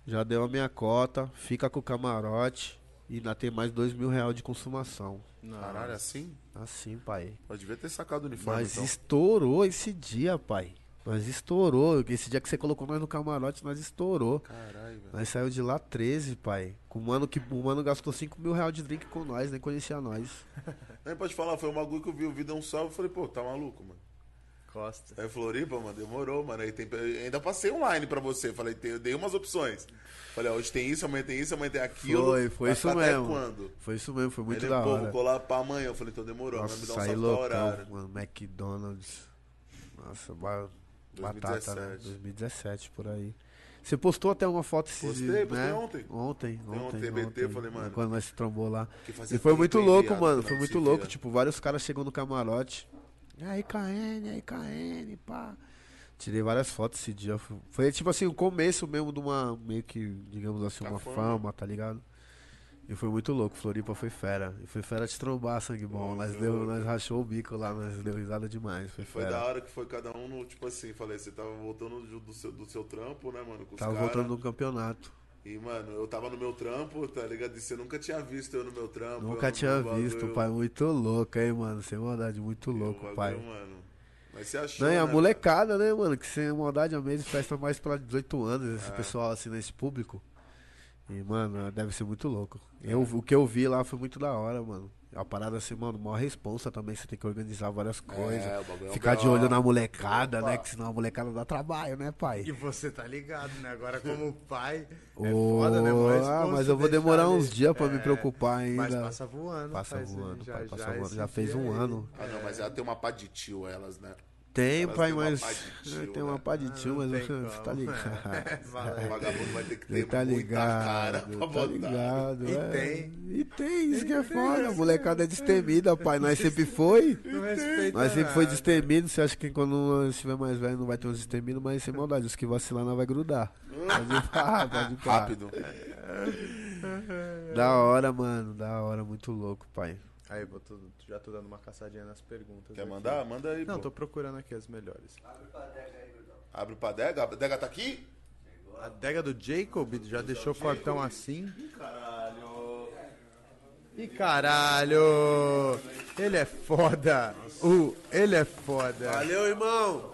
já deu a minha cota, fica com o camarote e ainda tem mais dois mil reais de consumação. Caralho, assim? Assim, pai. Eu devia ter sacado o uniforme, Mas então. estourou esse dia, pai. Nós estourou. Esse dia que você colocou nós no camarote, nós estourou. Caralho, velho. Nós saiu de lá 13, pai. Com o mano que o mano gastou 5 mil reais de drink com nós, nem conhecia nós. Nem pode falar, foi um bagulho que eu vi o vídeo um salve e falei, pô, tá maluco, mano. Costa. Aí Floripa, mano, demorou, mano. Aí tem, ainda passei online pra você. Falei, tem- eu dei umas opções. Falei, ó, hoje tem isso, amanhã tem isso, amanhã tem aquilo. Foi, foi isso até mesmo. quando? Foi isso mesmo, foi muito Ele, da pô, hora. vou colar pra amanhã. Eu falei, então demorou, vai me Nossa, dar um salve pra horário. loucão, mano. McDonald's. Nossa, ba- batata, né? 2017. 2017, por aí. Você postou até uma foto esses Postei, dias, postei né? ontem. Ontem, Tem ontem, TBT, ontem. eu falei, mano, Quando nós se trombou lá. E foi muito louco, viado, mano. Foi muito louco. via. Tipo, vários caras chegou no camarote. Aí, KN, aí, KN, pá. Tirei várias fotos esse dia. Foi- tipo assim, o começo mesmo de uma, meio que, digamos assim, uma fama. fama, tá ligado? E foi muito louco. Floripa foi fera. E foi fera de trombar, sangue bom. Nós, deu, nós rachou o bico lá, nós deu risada demais. Foi, Foi da hora que foi cada um no, tipo assim, falei, você tava voltando do, do seu, do seu trampo, né, mano? Tava cara. voltando no campeonato. E, mano, eu tava no meu trampo, tá ligado? E você nunca tinha visto eu no meu trampo. Nunca tinha visto, pai. Muito louco, hein, mano. Sem maldade, muito louco, bagulho, pai. Mano. Mas você achou, Não, e a né, molecada, né, mano? Que sem maldade a mesa festa mais pra 18 anos, esse É. pessoal assim nesse público. E, mano, deve ser muito louco. Eu, o que eu vi lá foi muito da hora, mano. A parada assim, mano, maior responsa também, você tem que organizar várias coisas. É, o bagulho é Ficar de olho na molecada, né? Que senão a molecada dá trabalho, né, pai? E você tá ligado, né? Agora como pai, é Ô, foda, né? Mó ah, mas eu vou demorar ali. uns dias pra me É, preocupar ainda. Mas passa voando. Passa voando, pai, passa voando. Já fez um aí. ano. Ah, não, mas ela tem uma pá de tio, elas, né? Tem, Elas pai, uma mas. tio, tem uma né? pá de tio, mas tem você tá ligado. Vagabundo vai ter que ter tá muita cara ligado, pra tá botar. ligado. E é. tem. E tem, isso que é foda. A molecada é destemida, pai. Nós sempre foi. Nós sempre foi destemido. Você acha que quando estiver mais velho não vai ter uns destemidos, mas sem maldade. Os que vacilar não vai grudar. Pode ir pá, pode pá. Rápido. Da hora, mano. Da hora, muito louco, pai. Aí, vou tô- já tô dando uma caçadinha nas perguntas. Quer aqui. mandar? Manda aí, Não, pô. tô procurando aqui as melhores. Abre pra Dega. A Dega tá aqui? A adega do Jacob já deixou fortão assim. Caralho. Ih, caralho! Ele é foda! Uh, ele é foda! Valeu, irmão.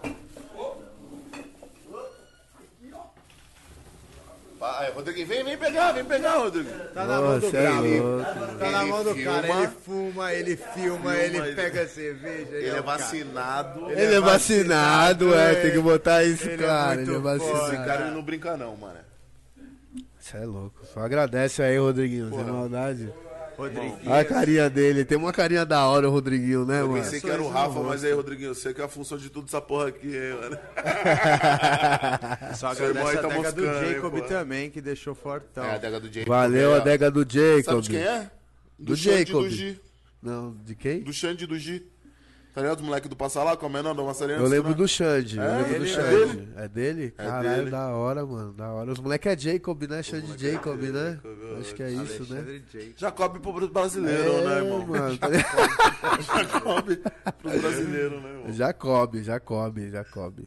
Vai, Rodriguinho, vem, vem pegar, vem pegar, Rodrigo. Tá na mão do é cara. louco. Tá na Ele mão do cara, filma. ele fuma, ele filma, ele ele- pega cerveja. Ele é cara. vacinado. Ele é vacinado, é. Tem que botar isso, Ele é Ele é foda. Esse vacinado. cara ele não brinca não, mano. Você é louco. Só agradece aí, Rodriguinho. Sem Porra. maldade. Rodriguinho. Olha a carinha dele. Tem uma carinha da hora, o Rodriguinho, né, Eu mano? pensei que era o Rafa, mas aí, Rodriguinho, eu sei que é a função de tudo essa porra aqui, hein, mano. Só agradece aí a tá adega do Jacob pô. também, que deixou fortão. É a adega do Jacob. Valeu, a adega do Jacob. Sabe de quem é? Do e Jacob. Do Gi. Não, de quem? Do Xande do Gi. Tá ligado? Os moleques do Passa Lá, comendo da Massariana. Eu lembro do Xande. É, eu lembro do ele- é Xande. dele? É dele? É Caralho, dele. da hora, mano. Da hora. Os moleques é Jacob, né? Xande moleque é Jacob, né? Jacob, Acho que é isso, né? Alexandre Jacob. Jacob pro brasileiro, É, né, irmão? mano, tá? Jacob pro brasileiro, né, irmão? Jacob, Jacob, Jacob.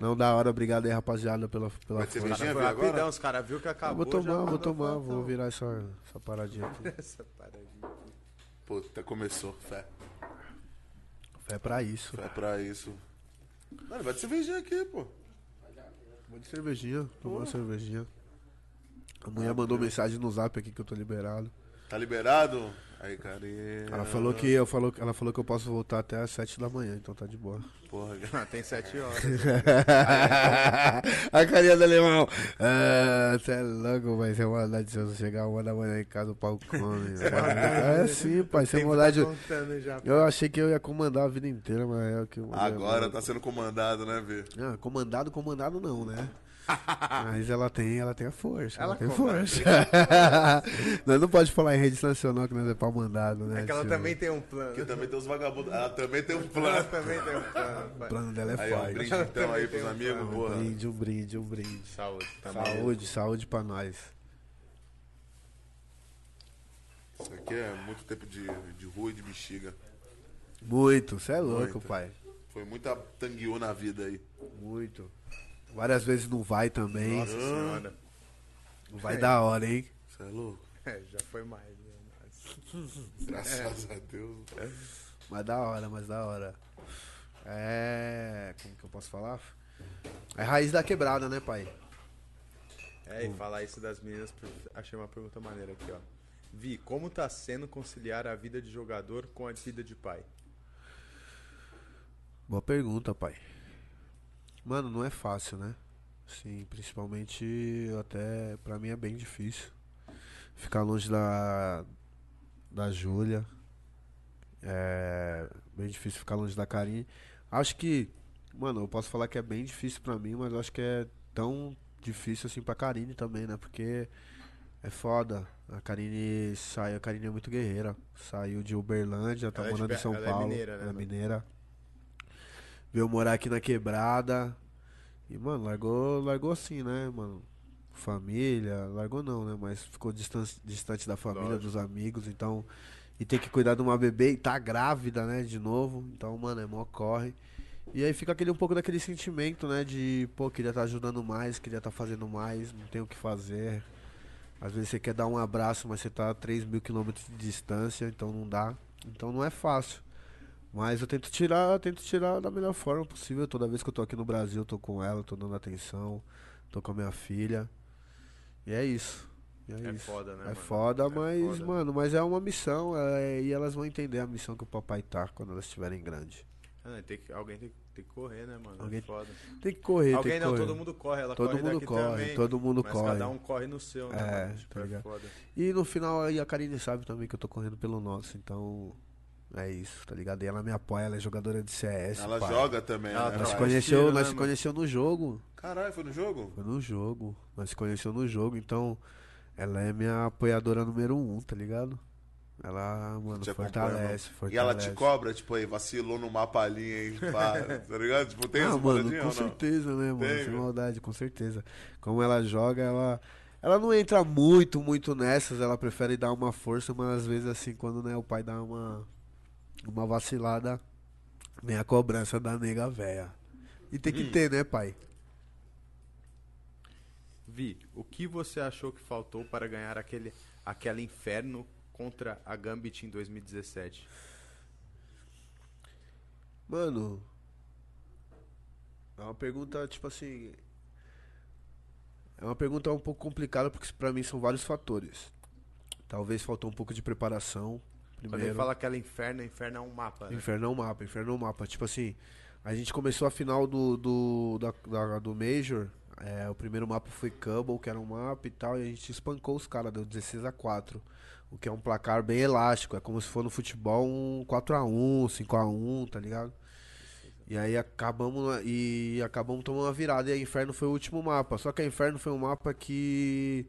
Não, da hora. Obrigado aí, rapaziada, pela, pela Vai ter força. viu, agora? rapidão, os caras viu que Eu acabou. vou já tomar, vou tomar. Vou virar essa, essa paradinha aqui. Essa paradinha. Puta, começou. Fé. É pra isso. Fé pra isso. Mano, vai ter cervejinha aqui, pô. Vou de cervejinha. Tomar uma cervejinha. A mulher mandou mensagem no zap aqui que eu tô liberado. Tá liberado? Aí, Karina. Ela falou que eu falou, ela falou que eu posso voltar até às 7 da manhã, então tá de boa. Porra, Ah, tem sete horas. a carinha do alemão. Ah, você é louco, vai ser maldade se eu chegar uma da manhã em casa o pau come. é assim, pai, sem Tempo maldade. tá já. Eu achei que eu ia comandar a vida inteira, mas é o que eu Agora tá sendo comandado, né, Vê? Ah, comandado, comandado não, né? Mas ela tem, ela tem a força. Ela, Ela tem força. nós não pode falar em rede nacional que nós é pau mandado, né? É que ela tio? também tem um plano. Porque também tem os vagabundos. Ela também tem um Ela plano. também tem um plano. O plano dela é Aí, ó, um forte. brinde então aí pros amigos, Um brinde, um brinde, um brinde. Saúde. Tá. Saúde, saúde pra nós. Isso aqui é muito tempo de, de rua e de bexiga. Muito, você é louco, Muito. pai. Foi muita tanguiô na vida aí. Muito. Várias vezes não vai também. Nossa senhora. Não vai da hora, hein? Você é louco? É, já foi mais. né? Mas- Graças a Deus. Mas da hora, mas da hora. É. Como que eu posso falar? É raiz da quebrada, né, pai? É, e falar isso das meninas, achei uma pergunta maneira aqui, ó. Vi, como tá sendo conciliar a vida de jogador com a vida de pai? Boa pergunta, pai. Mano, não é fácil, né? Sim, principalmente até pra mim é bem difícil. Ficar longe da da Júlia. É bem difícil ficar longe da Karine. Acho que, mano, eu posso falar que é bem difícil pra mim, mas acho que é tão difícil assim pra Karine também, né? Porque é foda. A Karine saiu, a Karine é muito guerreira. Saiu de Uberlândia, tá Ela é de morando em São ela é Paulo. mineira, né, ela é mineira. Veio morar aqui na quebrada. E, mano, largou, largou assim, né, mano? Família, largou não, né? Mas ficou distan- distante da família, Lógico. dos amigos, então. E tem que cuidar de uma bebê e tá grávida, né, de novo. Então, mano, é mó corre. E aí fica aquele um pouco daquele sentimento, né? De, pô, queria estar ajudando mais, queria estar fazendo mais, não tem o que fazer. Às vezes você quer dar um abraço, mas você tá a 3 mil quilômetros de distância, então não dá. Então não é fácil. Mas eu tento tirar, tento tirar da melhor forma possível. Toda vez que eu tô aqui no Brasil, eu tô com ela, tô dando atenção, tô com a minha filha. E é isso. E é, É isso. foda, né, É mano? foda, É mas, foda. mano, mas é uma missão. é, e elas vão entender a missão que o papai tá quando elas estiverem grandes. Ah, tem que, alguém tem, tem que correr, né, mano? Alguém- É foda. Tem que correr, Alguém tem que não, correr. todo mundo corre, ela Todo corre mundo daqui corre, também. todo mundo mas corre. cada um corre no seu, né, É, mano? Tipo, tá é foda. E no final aí a Karine sabe também que eu tô correndo pelo nosso, então é isso, tá ligado? E ela me apoia, ela é jogadora de CS. Ela pai. joga também, Ela né? Nós conheceu, tiro, nós né, se conheceu no jogo. Caralho, foi no jogo? Foi no jogo. Nós se conheceu no jogo, então ela é minha apoiadora número um, tá ligado? Ela, mano, fortalece, fortalece. E ela te cobra, tipo, aí, vacilou no mapa ali, hein? Pá, tá ligado? Tipo, tem ah, essa mano, com ou não? certeza, né, mano? Tem, Sem velho. maldade, com certeza. Como ela joga, ela. Ela não entra muito, muito nessas, ela prefere dar uma força, mas às vezes assim, quando né, o pai dá uma, uma vacilada, vem a cobrança da nega véia. E tem Hum. que ter, né, pai? Vi, o que você achou que faltou para ganhar aquele, aquele inferno contra a Gambit em 2017? Mano, é uma pergunta, tipo assim. É uma pergunta um pouco complicada, porque pra mim são vários fatores. Talvez faltou um pouco de preparação. Quando ele Primeiro. fala aquela inferno, inferno é um mapa, né? Inferno é um mapa, Inferno é um mapa. Tipo assim, a gente começou a final do, do, da, da- do Major. é, o primeiro mapa foi Cubble, que era um mapa e tal, e a gente espancou os caras, deu 16 a 4 O que é um placar bem elástico. É como se for no futebol um 4x1, 5x1, tá ligado? E aí acabamos e acabamos tomando uma virada. E a Inferno foi o último mapa. Só que a Inferno foi um mapa que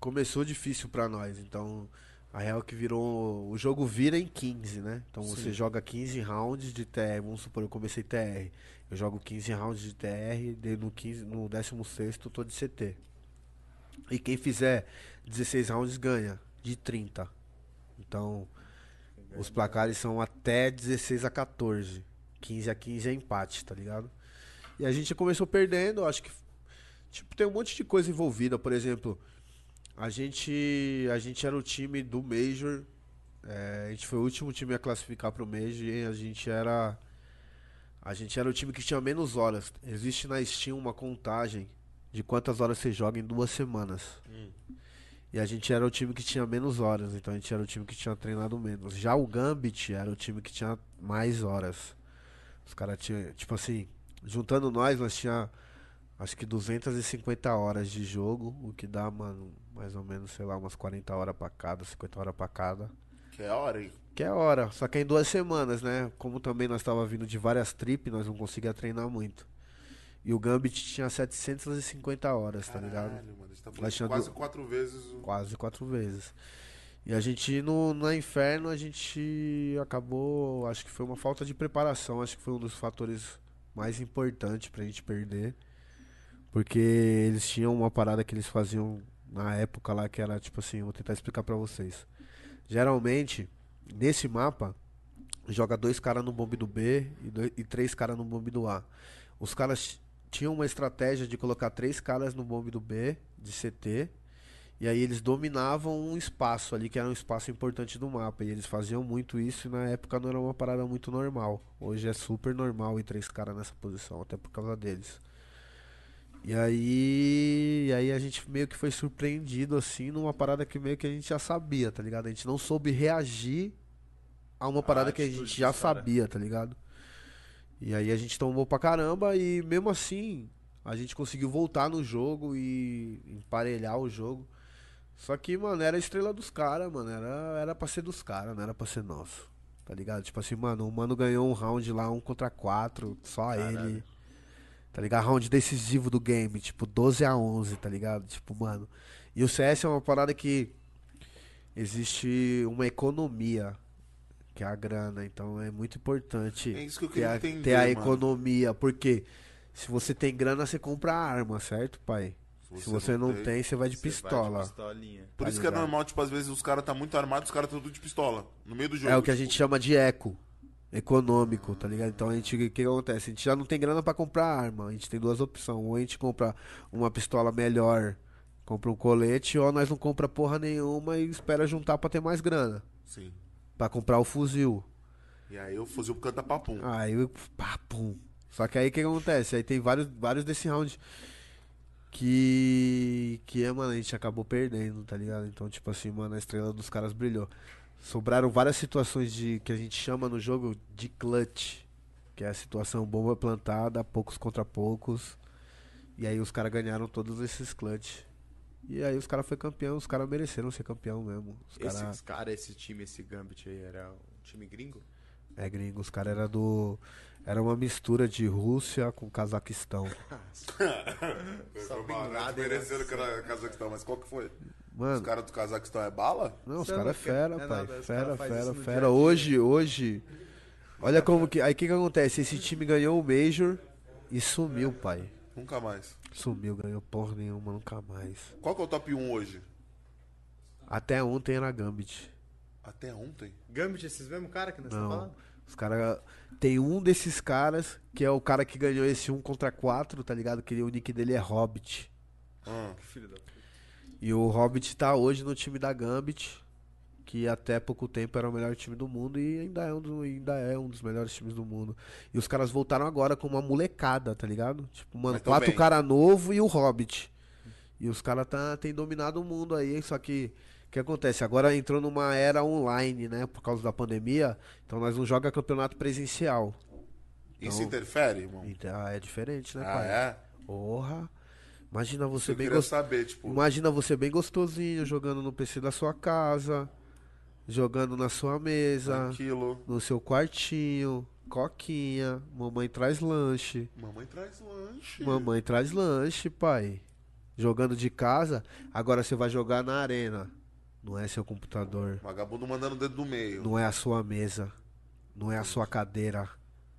começou difícil pra nós. Então, a real que virou. O jogo vira em 15, né? Então você joga 15 rounds de TR. Vamos supor, eu comecei TR. Eu jogo 15 rounds de TR, no, 15, no 16 eu tô de CT. E quem fizer 16 rounds ganha de 30. Então, os placares são até 16 a 14. 15 a 15 é empate, tá ligado? E a gente começou perdendo, acho que tipo tem um monte de coisa envolvida, por exemplo, a gente a gente era o time do Major, é, a gente foi o último time a classificar pro Major e a gente era a gente era o time que tinha menos horas. Existe na Steam uma contagem de quantas horas você joga em duas semanas. E a gente era o time que tinha menos horas, então a gente era o time que tinha treinado menos. Já o Gambit era o time que tinha mais horas. Os caras tinham, tipo assim, juntando nós, nós tinha acho que 250 horas de jogo, o que dá, mano, mais ou menos, sei lá, umas 40 horas pra cada, 50 horas pra cada. Que é hora, hein? Que é hora, só que é em duas semanas, né? Como também nós tava vindo de várias tripes, nós não conseguia treinar muito. E o Gambit tinha 750 horas, tá ligado? Caralho, mano. A gente tá quase quatro vezes o. Quase quatro vezes. E a gente no, na Inferno, a gente acabou, acho que foi uma falta de preparação, acho que foi um dos fatores mais importantes pra gente perder. Porque eles tinham uma parada que eles faziam na época lá que era tipo assim, vou tentar explicar pra vocês. Geralmente, nesse mapa, joga dois caras no bombe do B e, dois- e três caras no bombe do A. Os caras tinham uma estratégia de colocar três caras no bombe do B, de CT, e aí eles dominavam um espaço ali, que era um espaço importante do mapa. E eles faziam muito isso e na época não era uma parada muito normal. Hoje é super normal ir três caras nessa posição, até por causa deles. E aí, e aí a gente meio que foi surpreendido assim numa parada que meio que a gente já sabia, tá ligado? A gente não soube reagir a uma parada que a gente já sabia, tá ligado? E aí a gente tomou pra caramba e mesmo assim a gente conseguiu voltar no jogo e emparelhar o jogo. Só que, mano, era a estrela dos caras, mano. Era, era pra ser dos caras, não era pra ser nosso. Tá ligado? Tipo assim, mano, o mano ganhou um round lá, um contra quatro, só ele. Tá ligado? Round decisivo do game, tipo 12 a 11, tá ligado? Tipo, mano. E o CS é uma parada que existe uma economia, que é a grana. Então é muito importante É isso que eu ter a, entender, ter a mano. economia. Porque se você tem grana, você compra arma, certo, pai? Se você não tem, você vai de Você vai pistola. de pistolinha. Por tá isso que é ligado? normal, tipo, às vezes os caras tá muito armados, os caras estão tudo de pistola. No meio do jogo. É o que a tipo. gente chama de eco. Econômico, tá ligado? Então a gente, o que, acontece? A gente já não tem grana pra comprar arma. A gente tem duas opções. Ou a gente compra uma pistola melhor, compra um colete, ou nós não compra porra nenhuma e espera juntar pra ter mais grana. Sim. Pra comprar o fuzil. E aí o fuzil canta papum. Aí, eu- pá, pum. Só que aí o que acontece? Aí tem vários, vários desse round que. Que é, mano, a gente acabou perdendo, tá ligado? Então, tipo assim, mano, a estrela dos caras brilhou. Sobraram várias situações de que a gente chama no jogo de clutch. Que é a situação bomba plantada, poucos contra poucos. E aí os caras ganharam todos esses clutch. E aí os caras foi campeão, os caras mereceram ser campeão mesmo. Os Esses caras esse time, esse Gambit aí, era um time gringo? é gringo, os caras era do era uma mistura de Rússia com Cazaquistão. Foi mal, né? Mereceram que era Cazaquistão, mas qual que foi? Os Mano, caras do Cazaquistão é bala? não, os caras é fera, é pai. nada, os fera, fera, fera. Hoje, hoje. Olha como que. Aí o que que acontece? Esse time ganhou o Major e sumiu, pai. Nunca mais. Sumiu, ganhou porra nenhuma, nunca mais. Qual que é o top 1 hoje? Até ontem era Gambit. Até ontem. Gambit, esses mesmos caras que nós estamos Não. falando? Os caras. Tem um desses caras que é o cara que ganhou esse 1 contra 4, tá ligado? Que ele- o nick dele é Hobbit. Ah, Que filho da puta. E o Hobbit tá hoje no time da Gambit, que até pouco tempo era o melhor time do mundo e ainda é um, do- ainda é um dos melhores times do mundo. E os caras voltaram agora com uma molecada, tá ligado? Tipo, mano, quatro bem. cara novo e o Hobbit. E os caras tá, tem dominado o mundo aí, só que o que acontece? Agora entrou numa era online, né? Por causa da pandemia, então nós não joga campeonato presencial. isso Então- interfere, irmão? Então é diferente, né, Ah, pai? é? Porra. Imagina você Eu bem gostoso. tipo. Imagina você bem gostosinho, jogando no PC da sua casa, jogando na sua mesa, Tranquilo. no seu quartinho, coquinha, mamãe traz lanche, Mamãe traz lanche. mamãe traz lanche, pai. Jogando de casa, agora você vai jogar na arena. Não é seu computador, Vagabundo mandando o dedo do meio. não é a sua mesa, não é a sua cadeira.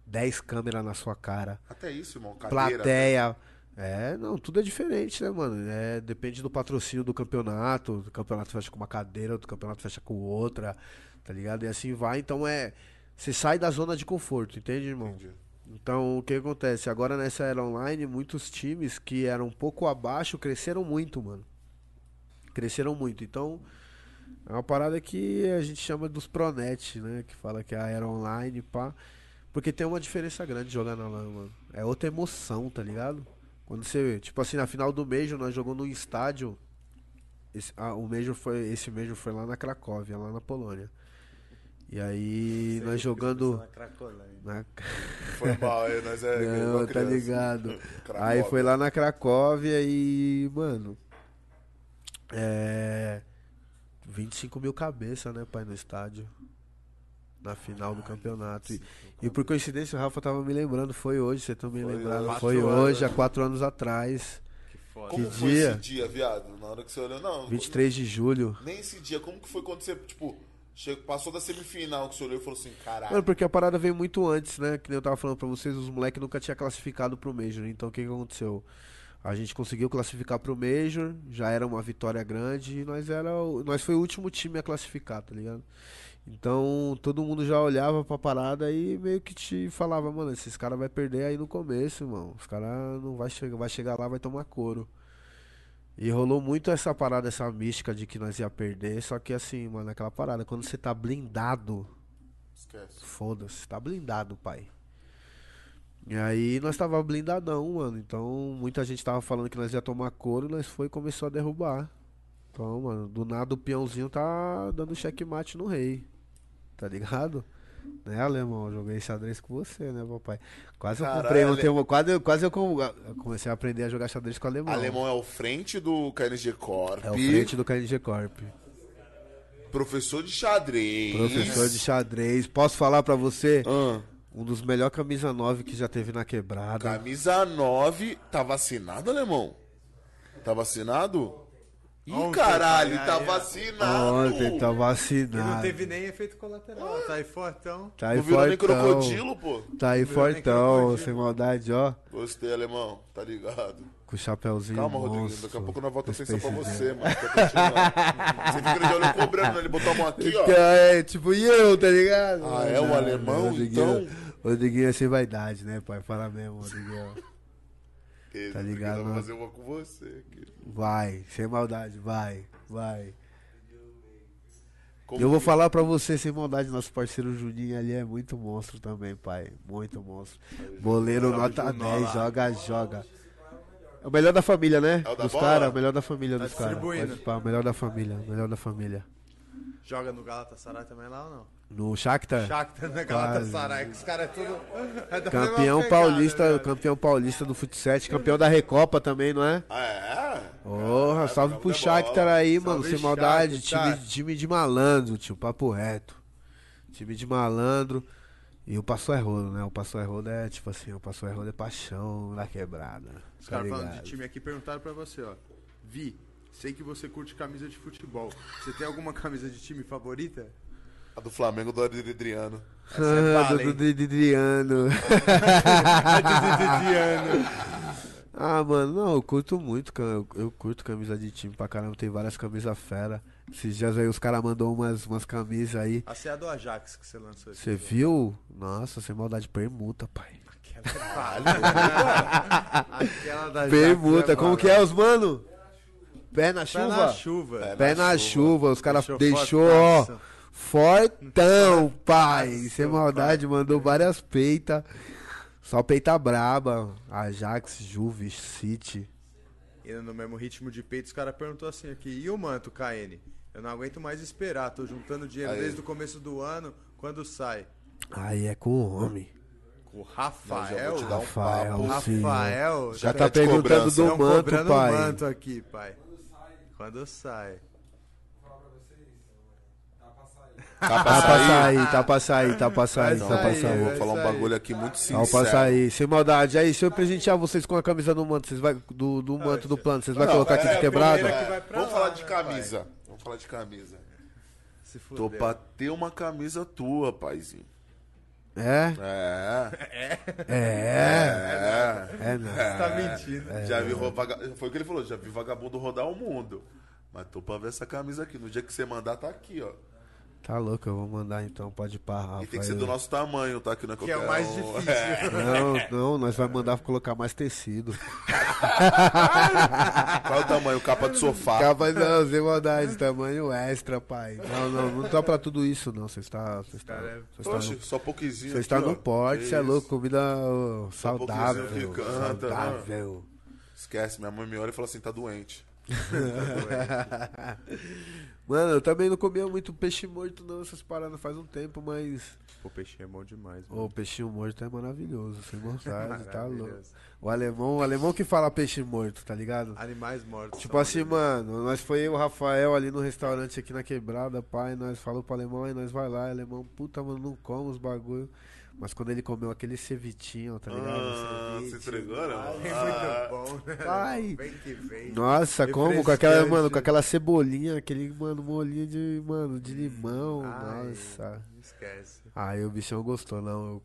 10 câmeras na sua cara. Até isso, irmão. Cadeira. plateia. É, não, tudo é diferente, né, mano? É, depende do patrocínio do campeonato. O campeonato fecha com uma cadeira, outro campeonato fecha com outra, tá ligado? E assim vai. Então é. Você sai da zona de conforto, entende, irmão? Entendi. Então o que acontece? Agora nessa era online, muitos times que eram um pouco abaixo cresceram muito, mano. Cresceram muito. Então, é uma parada que a gente chama dos Pronet, né? Que fala que é a era online, pá. Porque tem uma diferença grande jogar na LAN, mano. É outra emoção, tá ligado? Quando você, tipo assim, na final do Major, nós jogamos num estádio esse, ah, o Major foi, esse Major foi lá na Cracóvia, lá na Polônia. E aí, nós jogando. Na Cracolândia. Na... Foi mal, aí nós é. Não, tá ligado. Cracóvia. Aí foi lá na Cracóvia e, mano. É. 25 mil cabeças, né, pai, no estádio. Na final do campeonato. E, e por coincidência, o Rafa tava me lembrando, foi hoje, você também Foi lembrando. Foi anos, hoje, há quatro anos atrás. Foda. Como Que foi dia? esse dia, viado? Na hora que você olhou, não. 23 de julho. Nem esse dia. Como que foi quando você, tipo, chegou, passou da semifinal que você olhou e falou assim, caralho. Mano, porque a parada veio muito antes, né? Que nem eu tava falando pra vocês, os moleques nunca tinham classificado pro Major. Então o que, que aconteceu? A gente conseguiu classificar pro Major, já era uma vitória grande e nós era o- nós foi o último time a classificar, tá ligado? Então todo mundo já olhava pra parada e meio que te falava, mano, esses caras vai perder aí no começo, irmão. Os caras não vai chegar, vai chegar lá, vai tomar couro. E rolou muito essa parada, essa mística de que nós ia perder, só que assim, mano, aquela parada, quando você tá blindado, Esquece. Foda-se, tá blindado, pai. E aí nós tava blindadão, mano. Então muita gente tava falando que nós ia tomar couro, nós foi e começou a derrubar. Então, mano, do nada o peãozinho tá dando checkmate no rei. Tá ligado? Né, alemão? Eu Joguei xadrez com você, né, papai? Quase eu Caralho, comprei Ale- ontem, uma- quase, eu- quase eu, com- eu comecei a aprender a jogar xadrez com o alemão. Alemão é o frente do KNG Corp. É o frente do KNG Corp. Professor de xadrez. Professor de xadrez. Posso falar pra você? Ah, Um dos melhores camisa 9 que já teve na quebrada. camisa 9. Tá vacinado, alemão? Tá vacinado? Ih, Ontem, caralho, tá aí, vacinado. Ontem tá E não vacinado. teve nem efeito colateral. Tá aí fortão. Tá aí Não virou nem fortão. crocodilo, pô. Tá aí fortão, sem maldade, ó. Gostei, alemão. Tá ligado? Com o chapéuzinho Calma, Rodrigo. monstro. Daqui a pouco nós voltamos com atenção pra você, mano. Você fica já olhou cobrando, né? Ele botou a mão aqui, ó. Então, é, tipo, e eu, tá ligado? Ah, é o Não, alemão, Rodriguinho- então? Rodriguinho é sem vaidade, né, pai? Fala mesmo, Rodriguinho. Tá ligado, Eu vou né? fazer uma com você aqui. Vai, sem maldade, vai, vai. Como Eu vou que- falar pra você, sem maldade, nosso parceiro Juninho ali é muito monstro também, pai. Muito monstro. Boleiro nota Junola. 10, joga, joga. É o melhor da família, né? É o da dos caras, o melhor da família Tá dos caras. distribuindo. Pode pá, o melhor da família, o melhor da família. Joga no Galatasaray também lá ou não? No Shakhtar, Shakhtar na Galatasaray, que os caras é tudo... é da campeão pegada, paulista, velho. campeão paulista do futsal, campeão da Recopa também, não é? Ah, é? Porra, É, salve joga pro Shakhtar aí, Salve, mano, sem maldade, time, time de malandro, tio, papo reto. Time de malandro. E o Passo é Rodo, né? O Passo é Rodo é tipo assim, o Passo é Rodo é paixão na quebrada. Os tá caras falando de time aqui perguntaram pra você, ó. Vi, sei que você curte camisa de futebol. Você tem alguma camisa de time favorita? A do Flamengo do Adriano. Essa é Ah, do hein? Didriano. Didiano. Ah, mano, não, eu curto muito, eu, eu curto camisa de time pra caramba, tem várias camisas fera. Esses dias aí os caras mandou umas, umas camisas aí. A C é a do Ajax que você lançou aqui. Você viu? Nossa, sem maldade, permuta, pai. Aquela da Permuta, Ajax, como que é os mano? Pé na Pé chuva? na chuva. É. Pé na chuva, os caras Deixou deixou, ó. Fortão, pai. Sem maldade, mandou várias peitas. Só peita braba. Ajax, Juve, City. E no mesmo ritmo de peito, os caras perguntou assim aqui, e o manto, KN? Eu não aguento mais esperar, tô juntando dinheiro Aí. desde o começo do ano, quando sai? Aí é com o homem. Com o Rafael? um Rafael, papo. sim. Rafael? Já tá tá perguntando cobrando, do manto, pai. o manto aqui, pai. Quando sai? Tá Tá pra pra sair? tá pra sair, tá pra sair, tá pra sair, vou falar um bagulho aqui muito Tá sincero. pra sair, sem maldade. Aí, se eu presentear vocês com a camisa do manto, vocês vai, do, do manto do plano, vocês vão colocar aqui é, de quebrada? primeira que vai pra Vamos falar de né, camisa. Vamos falar de camisa. Se Tô pra ter uma camisa tua, paizinho. É? É. É. É. É, não. Você tá mentindo. Já vi ro- vaga... Foi o que ele falou, já vi vagabundo rodar o mundo. Mas tô pra ver essa camisa aqui. No dia que você mandar, tá aqui, ó. Tá louco, eu vou mandar então, pode Rafa. E tem que ser do nosso tamanho, tá? Que, não é, Que é o qualquer mais difícil. É. Não, não, nós vai mandar colocar mais tecido. Qual é o tamanho? Capa de sofá. Capa não, sem maldade, tamanho extra, pai. Não, não, não tá pra tudo isso, não. Você está. Você está, Cara, você está Oxe, no, só pouquinho. você está no porte, você é louco, comida ó, saudável. canta, né? saudável. Esquece, minha mãe me olha e fala assim, tá doente. Mano, eu também não comia muito peixe morto, não, essas paradas faz um tempo, mas. Pô, peixe é bom demais, mano. o peixinho morto é maravilhoso, sem maldade, tá louco. O alemão, o alemão que fala peixe morto, tá ligado? Animais mortos. Tipo assim, mano, nós foi eu o Rafael ali no restaurante aqui na quebrada, pai, nós falou pro alemão, aí nós vai lá, alemão, puta, mano, não come os bagulho. Mas quando ele comeu aquele cevitinho, tá ligado? Ah, Ceviche, se entregou, não? É Ah, muito bom, né? Vem que vem. Nossa, como? Com aquela, mano, com aquela cebolinha, aquele, mano, molinho de, mano, de limão, Ai, nossa. Esquece. Aí o bichão gostou, não.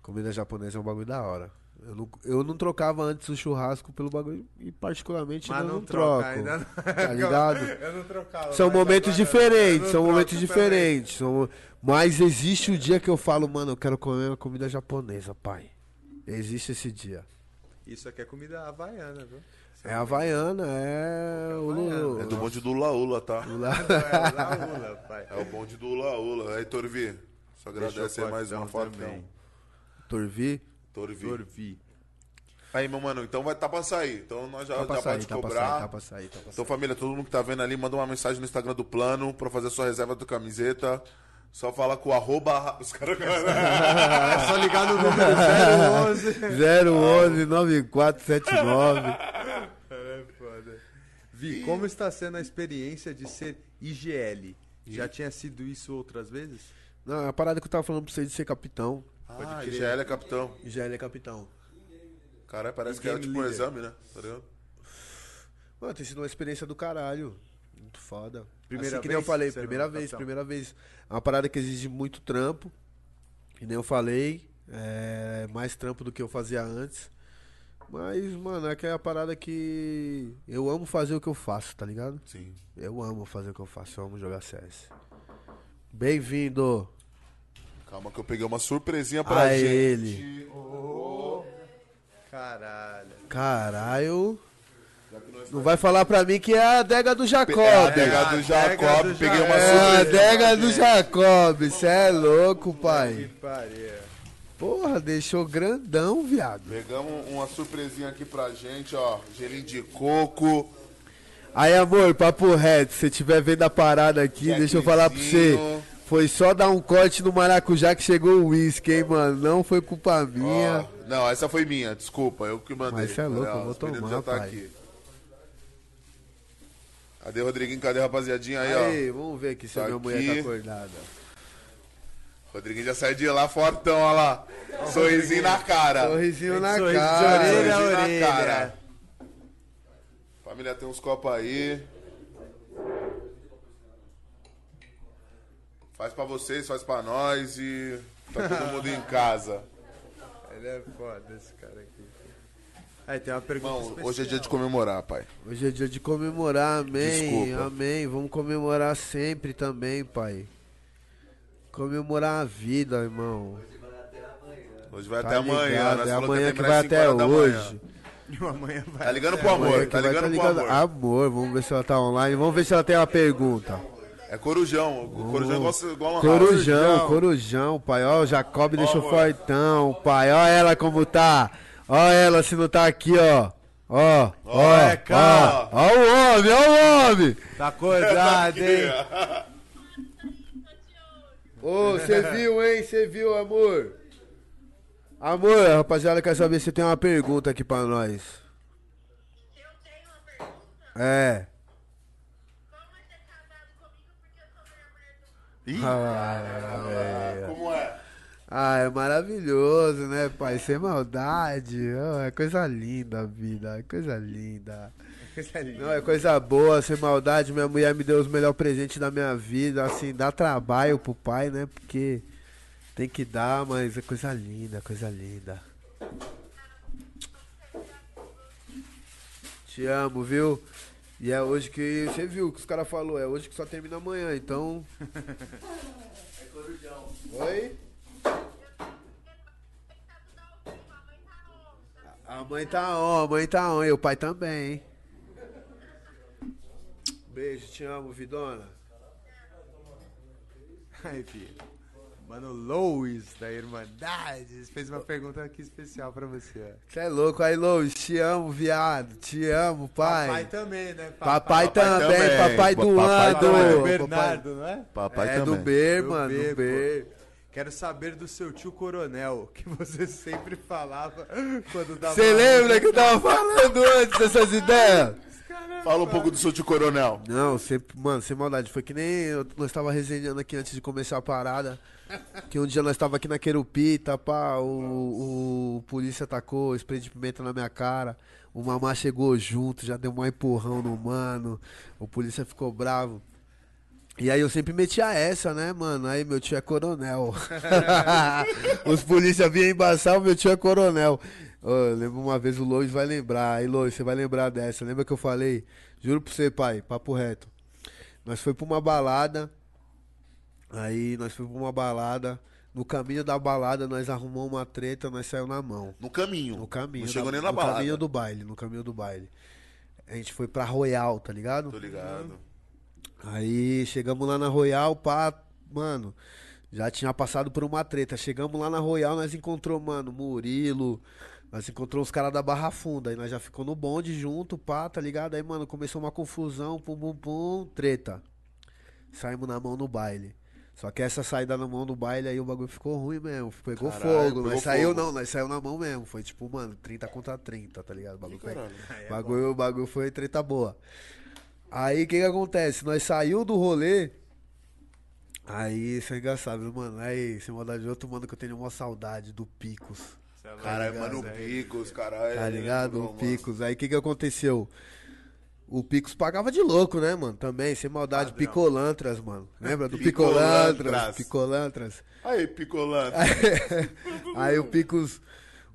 comida japonesa é um bagulho da hora. Eu não, eu não trocava antes o churrasco pelo bagulho e particularmente Mas ainda não, não, troca, troco. ainda não. Tá ligado? Eu não trocava. São momentos diferentes, são momentos diferentes. São... Mas existe o dia que eu falo, mano, eu quero comer uma comida japonesa, pai. Existe esse dia. Isso aqui é comida havaiana, viu? É havaiana, é Lulu. É do bonde do Laula, tá? Lula. É laula, pai. É o bonde do Laula. Aí, Torvi, só agradece aí mais uma foto. Torvi. Torvi. Torvi. Aí, meu mano, então vai tá pra sair. Então nós já, Tá já sair, pode tá pra cobrar. sair, tá pra sair, tá pra Então, sair. família, todo mundo que tá vendo ali, manda uma mensagem no Instagram do plano pra fazer a sua reserva da camiseta. Só fala com o arroba. Os caras. É só ligar no número 011. 011 9479. É foda. Vi, como está sendo a experiência de ser IGL? Já tinha sido isso outras vezes? Não, é a parada que eu tava falando pra você de ser capitão. Ah, IGL é capitão. Já ele é capitão. Caralho, parece E que era game tipo um leader. exame, né? Tá ligado? Mano, tem sido uma experiência do caralho. Muito foda. Primeira assim que nem eu vez falei, sendo primeira vez, capitão? primeira vez. É uma parada que exige muito trampo. Que nem eu falei. É mais trampo do que eu fazia antes. Mas, mano, é que é a parada que eu amo fazer o que eu faço, tá ligado? Sim. Eu amo fazer o que eu faço, eu amo jogar CS. Bem-vindo Calma que eu peguei uma surpresinha pra a gente. ele. Caralho. Caralho. Não vai falar pra mim que é a adega do Jacob. É a adega do adega Jacob, do peguei uma Jacob. É a adega do Jacob. Cê é louco, Que pai. Porra, deixou grandão, viado. Pegamos uma surpresinha aqui pra gente, ó. Gelinho de coco. Aí, amor, papo reto. Se você estiver vendo a parada aqui, deixa eu falar pra você. Foi só dar um corte no maracujá que chegou o uísque, hein, mano. Não foi culpa minha. Ó, não, essa foi minha, desculpa, eu que mandei. Mas cê é louco, Olha, eu vou tomar, já tá pai. aqui. Cadê o Rodriguinho? Cadê a rapaziadinha aí, Aí, vamos ver aqui se Tá a minha mulher aqui. tá acordada. ó? Rodriguinho já saiu de lá fortão, ó lá. Sorrisinho na cara. Sorrisinho na Sorriso de cara. orelha a Sorrisinho na orelha. cara. Família, tem uns copos aí. Faz pra vocês, faz pra nós e tá todo mundo em casa. Ele é foda esse cara aqui. Aí tem uma pergunta Irmão, especial. hoje é dia de comemorar, pai. Hoje é dia de comemorar, amém. Desculpa. Amém. Vamos comemorar sempre também, pai. Comemorar a vida, irmão. Hoje vai Tá até amanhã. Nós é amanhã que terminar vai até hoje. Amanhã vai. Tá ligando pro Amanhã amor, que tá vai ligando pro amor. Amor, vamos ver se ela tá online. Vamos ver se ela tem uma pergunta. É corujão. O corujão gosta igual uma Corujão, corujão, pai. Ó, o Jacob deixou amor. fortão, pai. Ó ela como tá. Ó ela se não tá aqui, ó. Ó, ó, é, cara. ó. Ó o homem, ó o homem. Tá acordado, hein? Ô, você viu, hein? Você viu, amor? Amor, a rapaziada quer saber se tem uma pergunta aqui pra nós. Eu tenho uma pergunta. É. Como é ser casado comigo porque do Ah, Como é? ah, é maravilhoso, né, pai? Sem maldade. Ó, é coisa linda a vida. É coisa linda. Não, é coisa boa, sem maldade. Minha mulher me deu os melhores presentes da minha vida. Assim, dá trabalho pro pai, né? Porque tem que dar, mas é coisa linda, coisa linda. Te amo, viu? E é hoje que. Você viu o que os caras falaram? É hoje que só termina amanhã, então. Oi? A mãe tá on, a mãe tá on, e o pai também, hein? Beijo, te amo, vidona. Aí, filho. Mano Louis, da Irmandade, fez uma pergunta aqui especial pra você. ó. Você é louco aí, Lois. Te amo, viado. Te amo, pai. Papai também, né? Papai, Papai também, também. papai do Papai ano. Papai do Bernardo, não é? Papai é também. do Ber, Do mano, B, do Ber. pô. Quero saber do seu tio Coronel, que você sempre falava quando dava Você lembra que eu tava falando antes dessas ideias? Fala um pouco do seu tio coronel. Não, sempre, mano, sem maldade. Foi que nem eu, nós tava resenhando aqui antes de começar a parada. Que um dia nós tava aqui na Querupita, pá, o, o polícia tacou spray de pimenta na minha cara. O mamá chegou junto, já deu um empurrão no mano. O polícia ficou bravo. E aí eu sempre metia essa, né, mano? Aí meu tio é coronel. Os polícia vinham embaçar, o meu tio é coronel. Eu lembro uma vez o Lois vai lembrar. Aí, Lois, você vai lembrar dessa. Lembra que eu falei? Juro pra você, pai, papo reto. Nós foi pra uma balada. Aí nós foi pra uma balada. No caminho da balada, nós arrumamos uma treta, nós saiu na mão. No caminho. No caminho. Não chegou nem na no balada. caminho do baile, no caminho do baile. A gente foi pra Royal, tá ligado? Tô ligado. Aí chegamos lá na Royal, pá, mano, já tinha passado por uma treta. Chegamos lá na Royal, nós encontrou, mano, Murilo, nós encontrou os caras da Barra Funda. Aí nós já ficou no bonde junto, pá, tá ligado? Aí, mano, começou uma confusão, pum, pum, pum, treta. Saímos na mão no baile. Só que essa saída na mão do baile aí o bagulho ficou ruim mesmo. Pegou Caralho, fogo. pegou nós saiu fogo. não, nós saiu na mão mesmo. Foi tipo, mano, 30 contra 30, tá ligado? O bagulho, foi- Caralho. bagulho, o bagulho foi treta boa. Aí o que que acontece? Nós saiu do rolê. Aí isso é engraçado, mano. Aí, sem maldade de outro, mano, que eu tenho uma saudade do Picos. Caralho, mano, Picos, caralho. Tá ligado? O. Picos. Aí o que que aconteceu? O Picos pagava de louco, né, mano? Também, sem maldade. Picolantras, mano. Lembra do Picolantras. Picolantras? Picolantras. Aí. Aí o Picos,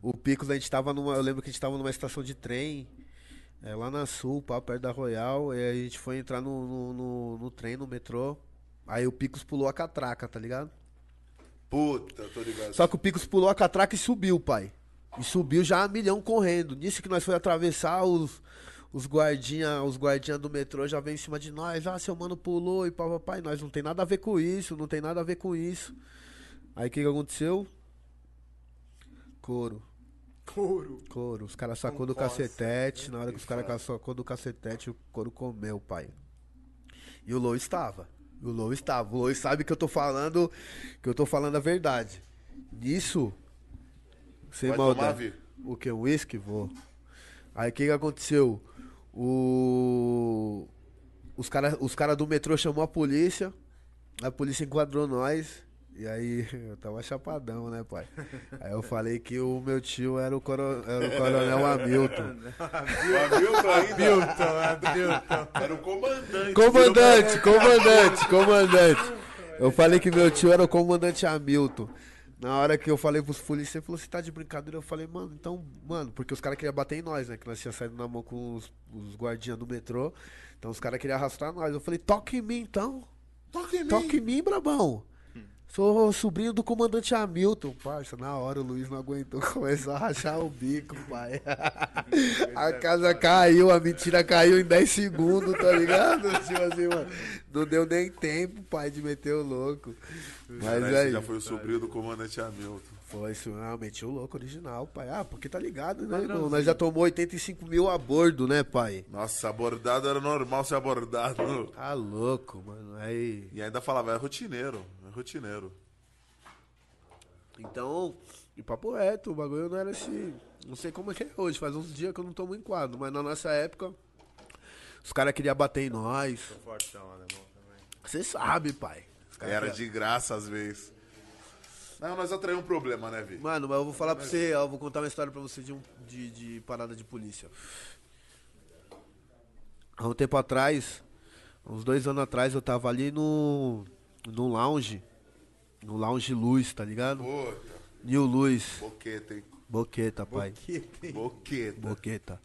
o Picos a gente tava numa, eu lembro que a gente tava numa estação de trem, é, lá na Sul, pá, perto da Royal, e aí a gente foi entrar no, no, no- no trem, no metrô, aí o Picos pulou a catraca, tá ligado? Puta, tô ligado. Só que o Picos pulou a catraca e subiu, pai. E subiu já a milhão correndo. Nisso que nós foi atravessar, os, os guardinha, os guardinha do metrô já vem em cima de nós. Ah, seu mano pulou e. E nós não tem nada a ver com isso, não tem nada a ver com isso. Aí o que, que aconteceu? Couro. Couro. Couro. Os caras sacou do cacetete. Na hora que os caras sacou do cacetete, o couro comeu, pai. E o Lou estava. O Lou estava. O Lou sabe que eu tô falando. Que eu tô falando a verdade. Nisso. Sem Vai maldade. O que? Um uísque? Vou. Aí o que, que aconteceu? O. Os caras os cara do metrô chamou a polícia. A polícia enquadrou nós. E aí, eu tava chapadão, né, pai? Aí eu falei que o meu tio era o, coro- era o coronel Hamilton. O Hamilton ainda Hamilton, Hamilton. era o comandante. Comandante, comandante, comandante. Eu falei que meu tio era o comandante Hamilton. Na hora que eu falei pros polícias, ele falou, você tá de brincadeira? Eu falei, mano, então, mano, porque os caras queriam bater em nós, né? Que nós tínhamos saído na mão com os, os guardinhas do metrô. Então os caras queriam arrastar nós. Eu falei, toque em mim então. Toca em mim. Toque em mim, brabão. Sou sobrinho do comandante Hamilton, parça. Na hora o Luiz não aguentou, começou a rachar o bico, pai. a casa caiu, a mentira caiu em 10 segundos, tá ligado? Tipo assim, mano. Não deu nem tempo, pai, de meter o louco. Mas esse aí, já foi o sobrinho do comandante Hamilton. foi isso, realmente o louco original, pai. Ah, porque tá ligado, né, irmão? Nós já tomou 85 mil a bordo, né, pai? Nossa, abordado era normal ser abordado. Tá louco, mano. Aí. E ainda falava, é rotineiro, é rotineiro. Então, e papo reto, o bagulho não era assim. Não sei como é que é hoje, faz uns dias que eu não tomo em quadro, mas na nossa época, os caras queriam bater em nós. Fortão, alemão também. Você sabe, pai. Era queria- de graça às vezes. Não, nós atraímos um problema, né, Vi? Mano, mas eu vou falar pra você, ó, eu vou contar uma história pra você de, um, de, de parada de polícia. Há um tempo atrás, uns dois anos atrás, eu tava ali no. No lounge. No lounge Luz, tá ligado? Puta, New Luz. boqueta, hein? Boqueta, pai. Boqueta. Boqueta.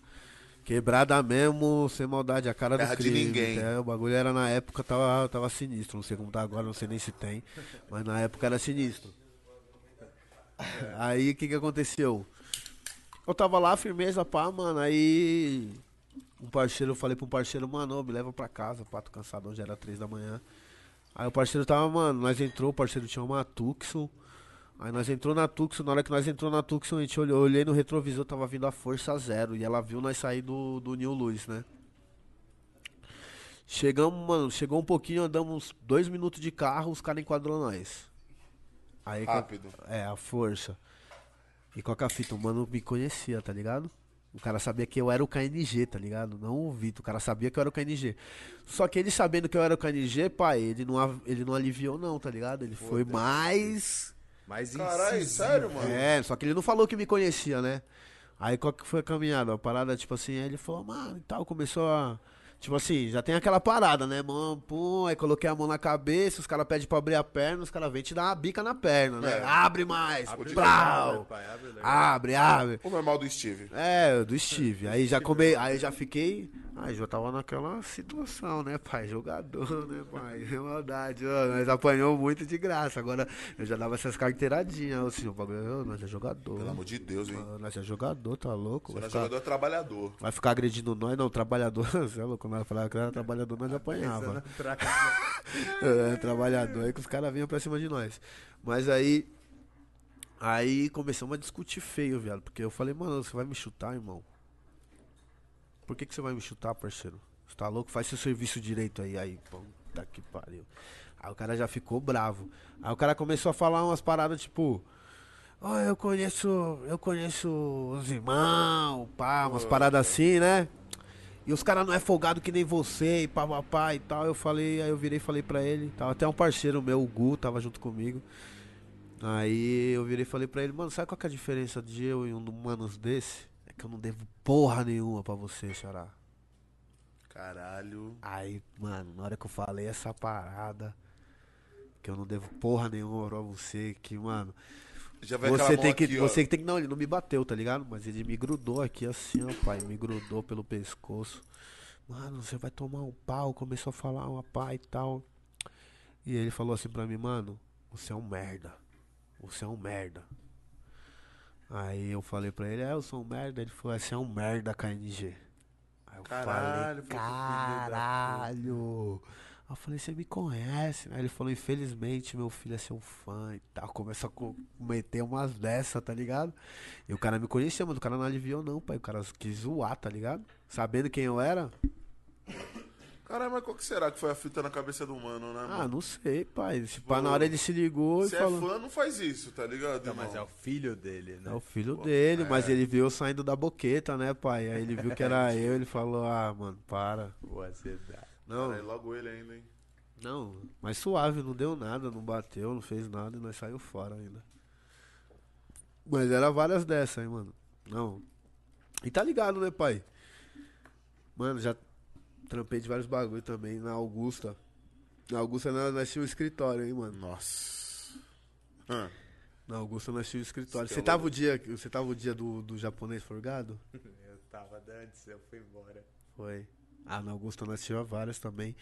Quebrada mesmo, sem maldade, a cara Terra do de crime. ninguém. É, o bagulho era na época, tava, tava sinistro. Não sei como tá agora, não sei nem se tem. Mas na época era sinistro. Aí o que que aconteceu? Eu tava lá, firmeza, pá, mano. Aí um parceiro, eu falei pra um parceiro, mano, me leva pra casa, pá, tô cansado, hoje era três da manhã. Aí o parceiro tava, mano, nós entrou, o parceiro tinha uma Tucson. Aí nós entrou na Tucson, na hora que nós entrou na Tucson, a gente olhou, eu olhei no retrovisor, tava vindo a Força Zero. E ela viu nós sair do, do New Luz, né? Chegamos, mano, chegou um pouquinho, andamos dois minutos de carro, os caras enquadrou nós. Aí, Rápido. é, a força. E com a fita, o mano me conhecia, tá ligado? O cara sabia que eu era o KNG, tá ligado? Não o Vitor, o cara sabia que eu era o KNG. Só que ele sabendo que eu era o KNG, pai, ele não, ele não aliviou não, tá ligado? Ele foi mais... Mas Caralho, incisivo. sério, mano? É, só que ele não falou que me conhecia, né? Aí qual que foi a caminhada? A parada, tipo assim, aí ele falou, mano, e tal, começou a. Tipo assim, já tem aquela parada, né, mano? Pum, aí coloquei a mão na cabeça, os caras pedem pra abrir a perna, os caras vêm te dar uma bica na perna, né? É. Abre mais, Abre legal, pai, abre legal. Abre, abre. O normal do Steve. É, do Steve. Aí já come... aí já fiquei. Aí já tava naquela situação, né, pai? Jogador, né, pai? É maldade. ó, nós apanhou muito de graça. Agora eu já dava essas carteiradinhas. Assim, o bagulho, nós é jogador. Pelo amor de Deus, hein? Ah, Nós é jogador, tá louco? Você Vai é ficar, jogador, é trabalhador. vai ficar agredindo nós, não, trabalhador. Você é louco, nós falava que era trabalhador, nós apanhava. É, trabalhador, aí que os caras vinham pra cima de nós. Mas aí. Aí começamos a discutir feio, viado. Porque eu falei, mano, você vai me chutar, irmão? Por que, que você vai me chutar, parceiro? Você tá louco? Faz seu serviço direito aí. Aí, puta que pariu. Aí o cara já ficou bravo. Aí o cara começou a falar umas paradas tipo. Ó, eu conheço. Eu conheço os irmãos, pá, umas paradas assim, né? E os caras não é folgado que nem você, e pá, pá, pá e tal. Eu falei, aí eu virei e falei pra ele. Tava até um parceiro meu, o Gu, tava junto comigo. Aí eu virei e falei pra ele, mano, sabe qual que é a diferença de eu e um humanos desse? Que eu não devo porra nenhuma pra você, Xará. Caralho. Aí, mano, na hora que eu falei essa parada, que eu não devo porra nenhuma pra você, que, mano, Já vai você tem que. aqui, você que tem que. Não, ele não me bateu, tá ligado? Mas ele me grudou aqui assim, ó, pai. Me grudou pelo pescoço. Mano, você vai tomar um pau. Começou a falar uma pá e tal. E ele falou assim pra mim, mano, você é um merda. Você é um merda. Aí eu falei pra ele, é, eu sou um merda. Ele falou, você é um merda, KNG. Aí eu Caralho, falei, caralho. Aí eu falei, você me conhece, né? Ele falou, infelizmente, meu filho é seu fã e tal. Começou a co- meter umas dessas, tá ligado? E o cara me conhecia, mas o cara não aliviou não, pai. O cara quis zoar, tá ligado? Sabendo quem eu era? Caralho, mas qual que será que foi a fita na cabeça do mano, né, Ah, mano? não sei, pai. Se pá, na hora ele se ligou Se e é falou... fã, não faz isso, tá ligado, Não, mas é o filho dele, né? É o filho dele, mas ele viu eu saindo da boqueta, né, pai? Aí ele viu que era eu, ele falou, ah, mano, para. Pô, você dá. Não, Caralho, logo ele ainda, hein? não, mas suave, não deu nada, não bateu, não fez nada e nós saiu fora ainda. Mas era várias dessas, hein, mano. Não. E tá ligado, né, pai? Mano, já trampei de vários bagulho também na Augusta. Na Augusta nós, tínhamos um escritório, hein, mano. Nossa. Hã. Na Augusta nós tínhamos um escritório. Você Você é tava o dia, você tava o dia do, do japonês forgado? Eu tava antes, eu fui embora. Foi. Ah, na Augusta nós tínhamos várias também.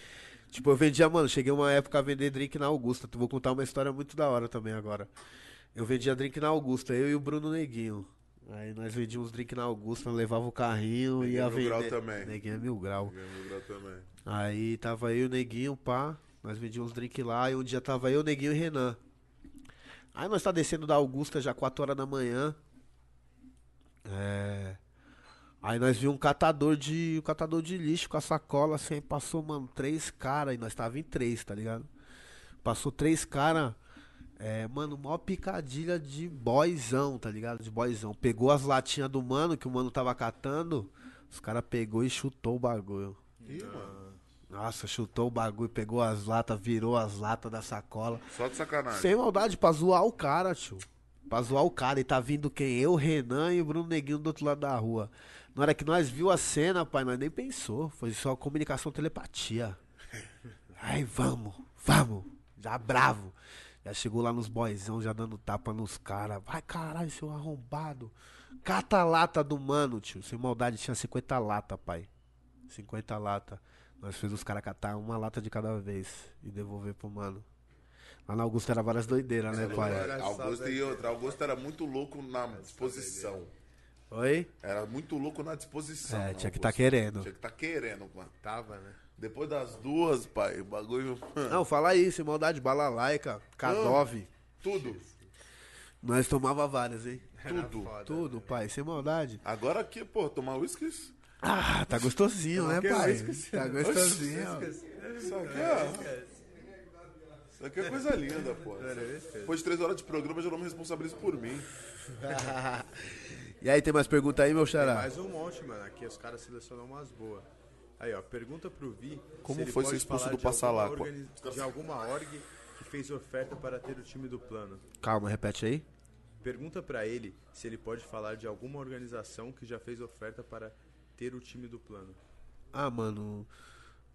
Tipo, eu vendia, mano, cheguei uma época a vender drink na Augusta. Vou contar uma história muito da hora também agora. Eu vendia drink na Augusta, eu e o Bruno Neguinho. Aí nós vendíamos drink na Augusta, levava o carrinho e Neguinho ia é mil grau vender. também. Neguinho é mil grau. Também. Aí tava eu o Neguinho, pá. Nós vendíamos drink lá e um dia tava eu, o Neguinho e o Renan. Aí nós tá descendo da Augusta já 4 horas da manhã. É. Aí nós vimos um catador de. Um catador de lixo com a sacola, assim, aí passou, mano, três caras, e nós tava em três, tá ligado? Passou três caras. É, mano, mó picadilha de boyzão, tá ligado? De boyzão. Pegou as latinhas do mano, que o mano tava catando. Os caras pegou e chutou o bagulho. Ih, mano. Nossa, chutou o bagulho, pegou as latas, virou as latas da sacola. Só de sacanagem. Sem maldade, pra zoar o cara, tio. Pra zoar o cara. E tá vindo quem? Eu, Renan e o Bruno Neguinho do outro lado da rua. Na hora que nós viu a cena, pai, nós nem pensou. Foi só comunicação telepatia. Aí, vamos, vamos. Já bravo. Já chegou lá nos boyzão, já dando tapa nos caras. Vai, caralho, seu arrombado. Cata a lata do mano, tio. Sem maldade, tinha 50 lata, pai. 50 lata. Nós fez os caras catar uma lata de cada vez e devolver pro mano. Lá na Augusta era várias doideiras, né, pai? Augusto e outra. Augusto era muito louco na disposição. Oi? Era muito louco na disposição. É, tinha que tá querendo. Tinha que tá querendo, mano. Tava, né? Depois das duas, pai, o bagulho. Não, fala aí, sem maldade, balalaica, K9. Tudo. Nós tomava várias, hein? Tudo. Tudo, pai, sem maldade. Agora aqui, pô, tomar uísque. Ah, tá gostosinho, né, pai? whisky, Tá gostosinho. Isso aqui é. Isso aqui é coisa linda, pô. Depois de três horas de programa, eu já não me responsabilizo por mim. E aí, tem mais pergunta aí, meu Tem xará? mais um monte, mano. Aqui os caras selecionam umas boas. Aí, ó, pergunta pro Vi Como se ele foi ser pode expulso falar do de alguma Passalacqua? organi- De alguma org que fez oferta para ter o time do plano. Calma, repete aí. Pergunta pra ele se ele pode falar de alguma organização que já fez oferta para ter o time do plano. Ah, mano,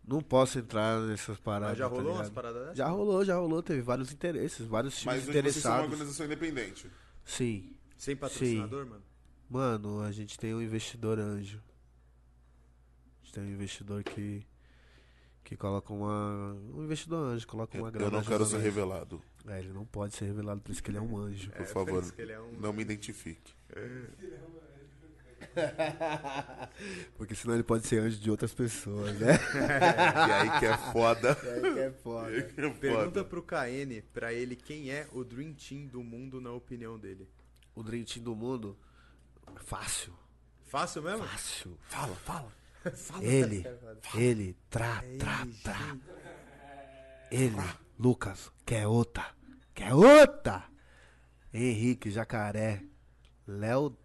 não posso entrar nessas paradas. Mas já tá rolou umas ligado? paradas dessas? Já rolou, já rolou. Teve vários interesses, vários times Mas hoje vocês são uma interessados. organização independente. Sim. Sem patrocinador, mano? Mano, a gente tem um investidor anjo. Gente tem um investidor que. Que coloca uma. Um investidor anjo, coloca uma grana. Eu não quero ser revelado. É, ele não pode ser revelado, por isso que ele é um anjo. Por favor, isso que ele é um- não me identifique. Porque senão ele pode ser anjo de outras pessoas, né? E aí que é foda. É que é foda. É que é Pergunta foda. pro KN pra ele quem é o Dream Team do mundo na opinião dele. O Dream Team do mundo. Fácil. Fácil mesmo? Fácil. Fala, fala. Ele, ele, tra, tra, tra. Ele, Lucas, quer outra. Quer outra. Henrique, Jacaré. Léo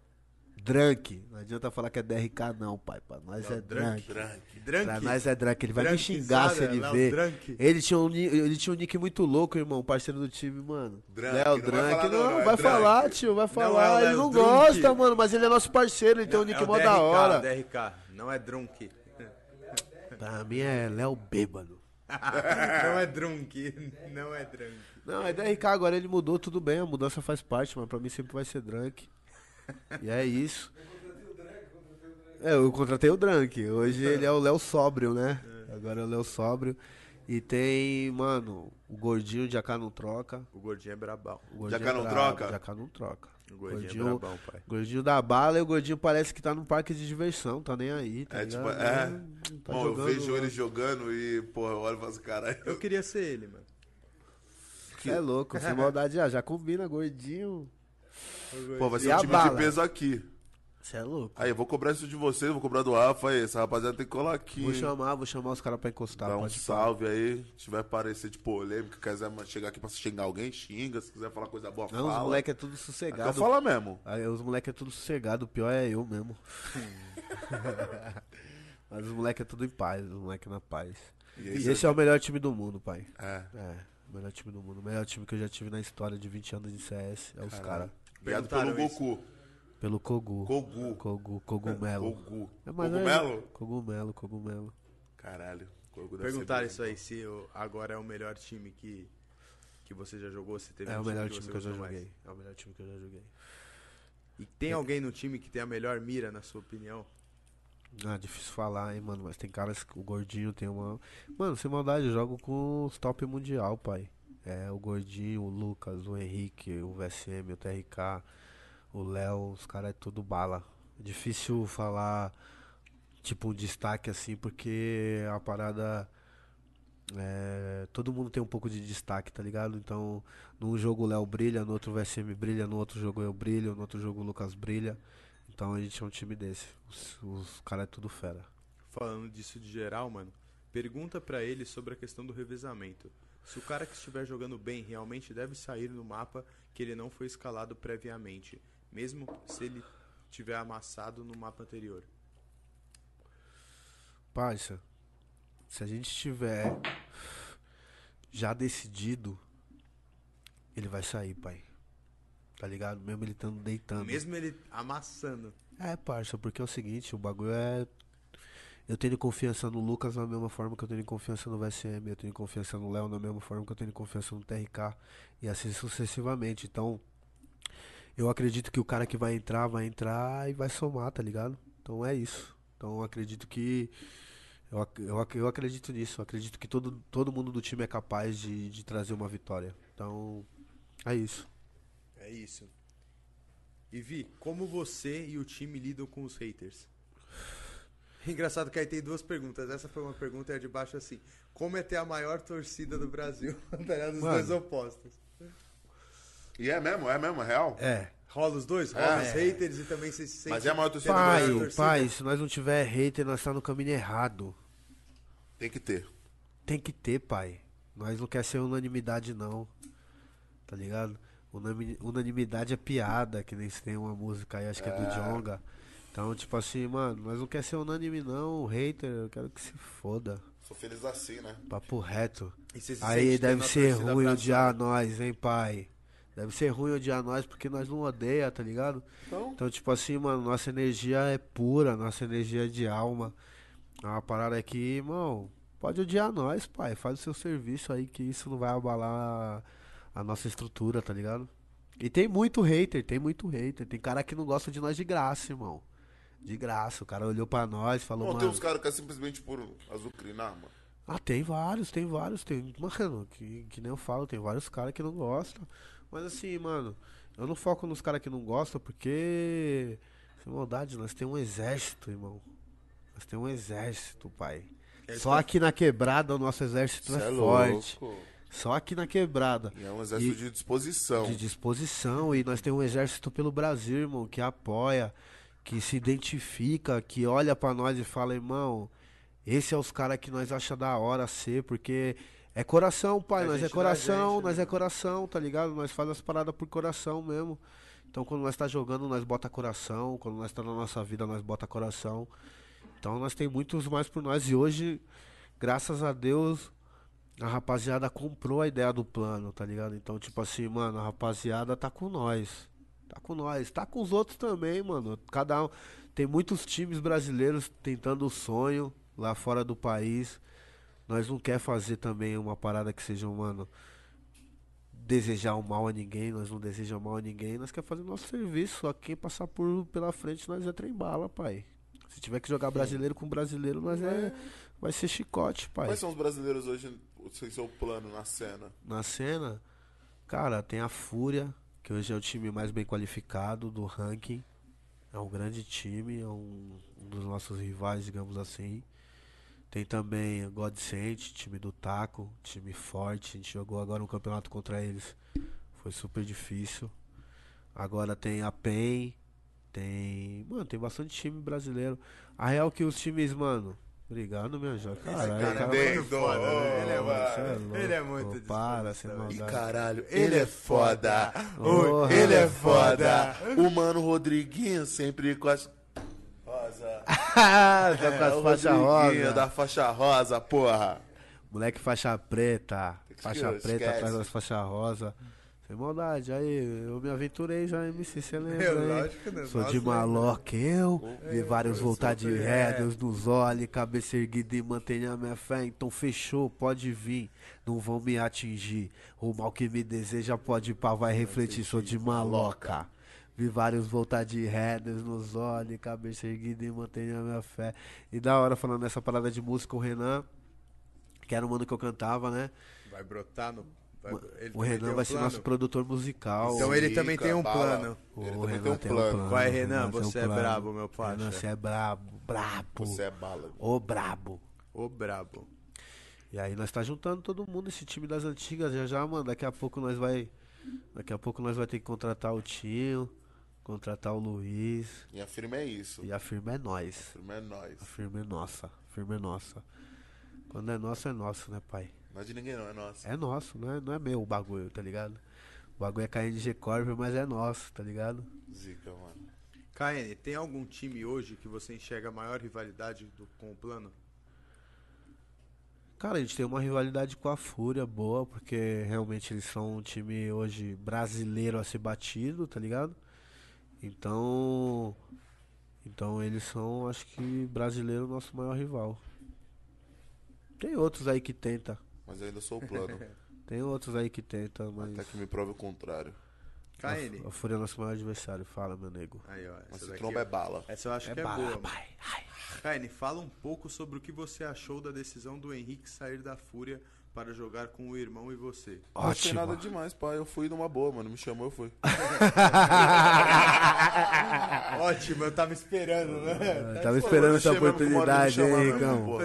Drunk. Não adianta falar que é DRK não, pai. Pra nós é Drunk. Drunk. Drunk? Pra nós é Drunk. Ele vai me Drunkizada, xingar se ele Léo ver. Drunk. Ele tinha, um, ele tinha um nick muito louco, irmão. Parceiro do time, mano. Drunk, Léo não vai Drunk. falar Não, não, não, é vai Drunk. falar, tio. Vai é falar. o ele Léo não Drunk. gosta, mano. Mas ele é nosso parceiro. Ele tem um nick é mó da hora. DRK, não é Drunk. Pra mim é Léo Bêbado. não é Drunk, não é Drunk. Não, é DRK agora ele mudou, tudo bem, a mudança faz parte, mas pra mim sempre vai ser Drunk. E é isso. É, eu contratei o Drunk. Hoje ele é o Léo Sóbrio, né? Agora é o Léo Sóbrio. E tem, mano, o gordinho de AK não troca. O gordinho é brabão. O gordinho Jacá é não brabo, troca? Jacá não troca. O gordinho, Gordinho- é brabão, pai. Gordinho da bala e o gordinho parece que tá num parque de diversão, tá nem aí, tá É tipo, ligado? é. Não tá Bom, eu jogando, vejo né? ele jogando e, porra, eu olho e falo assim, caralho. Eu queria ser ele, mano. Cê é louco, sem maldade já, já combina, gordinho. Pô, vai E ser um a time bala? de peso aqui. Você é louco. Aí, eu vou cobrar isso de vocês, vou cobrar do Rafa aí. Essa rapaziada tem que colar aqui. Vou chamar, vou chamar os caras pra encostar. Dá um pode salve aí. Se tiver parecer de polêmica, quiser chegar aqui pra xingar alguém, xinga. Se quiser falar coisa boa, falar. Não, os fala. moleque é tudo sossegado. falo mesmo. Aí, os moleque é tudo sossegado, o pior é eu mesmo. Mas os moleque é tudo em paz, os moleque na paz. E E esse esse é o melhor time do mundo, pai. É. É, o melhor time do mundo. O melhor time que eu já tive na história de 20 anos de CS é os caras. Criado pelo Perguntaram isso. Goku. Pelo Kogu. Kogu. Kogu, cogumelo. Kogu. É, mas Cogumelo? É, cogumelo, cogumelo. Caralho. Kogu Perguntaram isso aí, se o- agora é o melhor time que, que você já jogou, se teve É um o melhor que time você que eu já gostou mais. joguei. É o melhor time que eu já joguei. E tem alguém no time que tem a melhor mira, na sua opinião? Ah, difícil falar, hein, mano. Mas tem caras que o gordinho tem uma. Mano, sem maldade, eu jogo com os top mundial, pai. É, o gordinho, o Lucas, o Henrique, o VSM, o TRK, o Léo, os caras é tudo bala. Difícil falar, tipo, um destaque assim, porque a parada. É, todo mundo tem um pouco de destaque, tá ligado? Então, num jogo o Léo brilha, no outro o VSM brilha, no outro jogo eu brilho, no outro jogo o Lucas brilha. Então a gente é um time desse. Os, os caras é tudo fera. Falando disso de geral, mano, pergunta pra ele sobre a questão do revezamento. Se o cara que estiver jogando bem realmente deve sair no mapa que ele não foi escalado previamente, mesmo se ele tiver amassado no mapa anterior. Parça, se a gente tiver já decidido, ele vai sair, pai. Tá ligado? Mesmo ele estando deitando. Mesmo ele amassando. É, parça, porque é o seguinte, o bagulho é. Eu tenho confiança no Lucas da mesma forma que eu tenho confiança no VSM, eu tenho confiança no Léo da mesma forma que eu tenho confiança no TRK, e assim sucessivamente. Então, eu acredito que o cara que vai entrar, vai entrar e vai somar, tá ligado? Então é isso. Então eu acredito que. Eu, eu, eu acredito nisso, eu acredito que todo, todo mundo do time é capaz de, de trazer uma vitória. Então, é isso. É isso. E Vi, como você e o time lidam com os haters? Engraçado que aí tem duas perguntas. Essa foi uma pergunta e a de baixo assim. Como é ter a maior torcida do Brasil? tá ligado? Os dois opostos. E é mesmo, é mesmo, é real. É. Rola os dois? Rola os haters e também você se sente... Mas é a maior torcida tendo do Brasil. Pai, pai, se nós não tiver hater, nós tá no caminho errado. Tem que ter. Tem que ter, pai. Nós não quer ser unanimidade, não. Tá ligado? Unanimidade é piada, que nem se tem uma música aí, acho que é do Jonga. Então, tipo assim, mano, nós não quer ser unânime, não. Hater, eu quero que se foda. Sou feliz assim, né? Papo reto. Se Aí deve ser ruim odiar nós, hein, pai? Deve ser ruim odiar nós porque nós não odeia, tá ligado? Então, Então, tipo assim, mano, nossa energia é pura, nossa energia é de alma. É uma parada aqui, irmão, pode odiar nós, pai. Faz o seu serviço aí que isso não vai abalar a nossa estrutura, tá ligado? E tem muito hater, tem muito hater. Tem cara que não gosta de nós de graça, irmão. De graça. O cara olhou pra nós e falou, não, mano. tem uns caras que é simplesmente por azucrinar, mano. Ah, tem vários, tem vários, tem. Mano, que, que nem eu falo, tem vários caras que não gostam. Mas assim, mano, eu não foco nos caras que não gostam porque. Sem maldade, nós temos um exército, irmão. Nós temos um exército, pai. Só aqui na quebrada o nosso exército Cê é, é forte. Só aqui na quebrada. E é um exército E- de disposição. De disposição. E nós temos um exército pelo Brasil, irmão, que apoia, que se identifica, que olha pra nós e fala, irmão, esse é os caras que nós acha da hora ser, porque é coração, pai. É nós é coração, gente, nós né? é coração, tá ligado? Nós faz as paradas por coração mesmo. Então quando nós tá jogando, nós bota coração. Quando nós tá na nossa vida, nós bota coração. Então nós tem muitos mais por nós. E hoje, graças a Deus, a rapaziada comprou a ideia do plano, tá ligado? Então, tipo assim, mano, a rapaziada tá com nós. Tá com nós. Tá com os outros também, mano. Cada um. Tem muitos times brasileiros tentando o sonho lá fora do país. Nós não quer fazer também uma parada que seja, mano, desejar o mal a ninguém, nós não desejamos mal a ninguém, nós quer fazer nosso serviço, só que quem passar por pela frente nós é trem bala, pai. Se tiver que jogar brasileiro com brasileiro, nós é vai ser chicote, pai. Quais são os brasileiros hoje, sem seu plano na cena? Na cena, cara, tem a Fúria, que hoje é o time mais bem qualificado do ranking. É um grande time, é um, um dos nossos rivais, digamos assim. Tem também Godsent, time do Taco, time forte. A gente jogou agora um campeonato contra eles. Foi super difícil. Agora tem a PEN, tem. Mano, tem bastante time brasileiro. A real que os times, mano. Obrigado, minha joia. Caralho, cara é cara, muito Dentro, foda, né? Ele é muito- Cê é Ele é muito Para, sem maldade. caralho, ele é foda. Porra. Ui, ele é foda. O mano Rodriguinho sempre com as. Rosa. tá com É, as faixas Rodriguinho rosa. da faixa rosa, porra. Moleque faixa preta. Faixa preta atrás das faixas rosa. Sem maldade. Aí, eu me aventurei já, MC, você lembra? Eu, hein? lógico, né? Sou Nós de lembra. maloca, eu. Vi vários voltar de ré, é. Deus nos olha, cabeça erguida e mantenha minha fé. Então fechou, pode vir, não vão me atingir. O mal que me deseja pode ir pra, vai refletir, sou de maloca. Vi vários voltar de ré, Deus nos olha, cabeça erguida e mantenha minha fé. E da hora falando essa parada de música, o Renan, que era o mano que eu cantava, né? Vai brotar no... vai- ele O Renan tem um vai ser plano? nosso produtor musical. Então ele Zica, também tem um plano. Ele O também Renan tem um plano. Vai, o Renan, tem um você é plano. brabo, meu parça. Renan, você é brabo, brabo. Você é bala. Ô brabo. Ô brabo. E aí nós tá juntando todo mundo, esse time das antigas, já já, mano, daqui a pouco nós vai. Daqui a pouco nós vai ter que contratar o Tinho, contratar o Luiz. E a firma é isso. E a firma é A nós. firma é nós. A firma é nossa. A firma é nossa. Quando é nosso, é nosso, né, pai? Não é de ninguém não, é nosso. É nosso, não é, não é meu o bagulho, tá ligado? O bagulho é KNG Corp, mas é nosso, tá ligado? Zica, mano. KN, tem algum time hoje que você enxerga a maior rivalidade do- com o plano? Cara, a gente tem uma rivalidade com a Fúria boa, porque realmente eles são um time hoje brasileiro a ser batido, tá ligado? Então. Então eles são, acho que, brasileiro nosso maior rival. Tem outros aí que tenta. Mas eu ainda sou o plano. Tem outros aí que tenta, mas. Até que me prove o contrário. KN. A Fúria é nosso maior adversário, fala, meu nego. Aí, ó. Essa esse daqui, tromba ó. é bala. Essa eu acho É que é bala, boa. pai. Ai. KN, fala um pouco sobre o que você achou da decisão do Henrique sair da Fúria para jogar com o irmão e você? Não achei Ótimo. nada demais, pai. Eu fui numa boa, mano. Me chamou, eu fui. Ótimo, eu tava esperando, né? Eu tava esperando essa oportunidade, hein, chamou.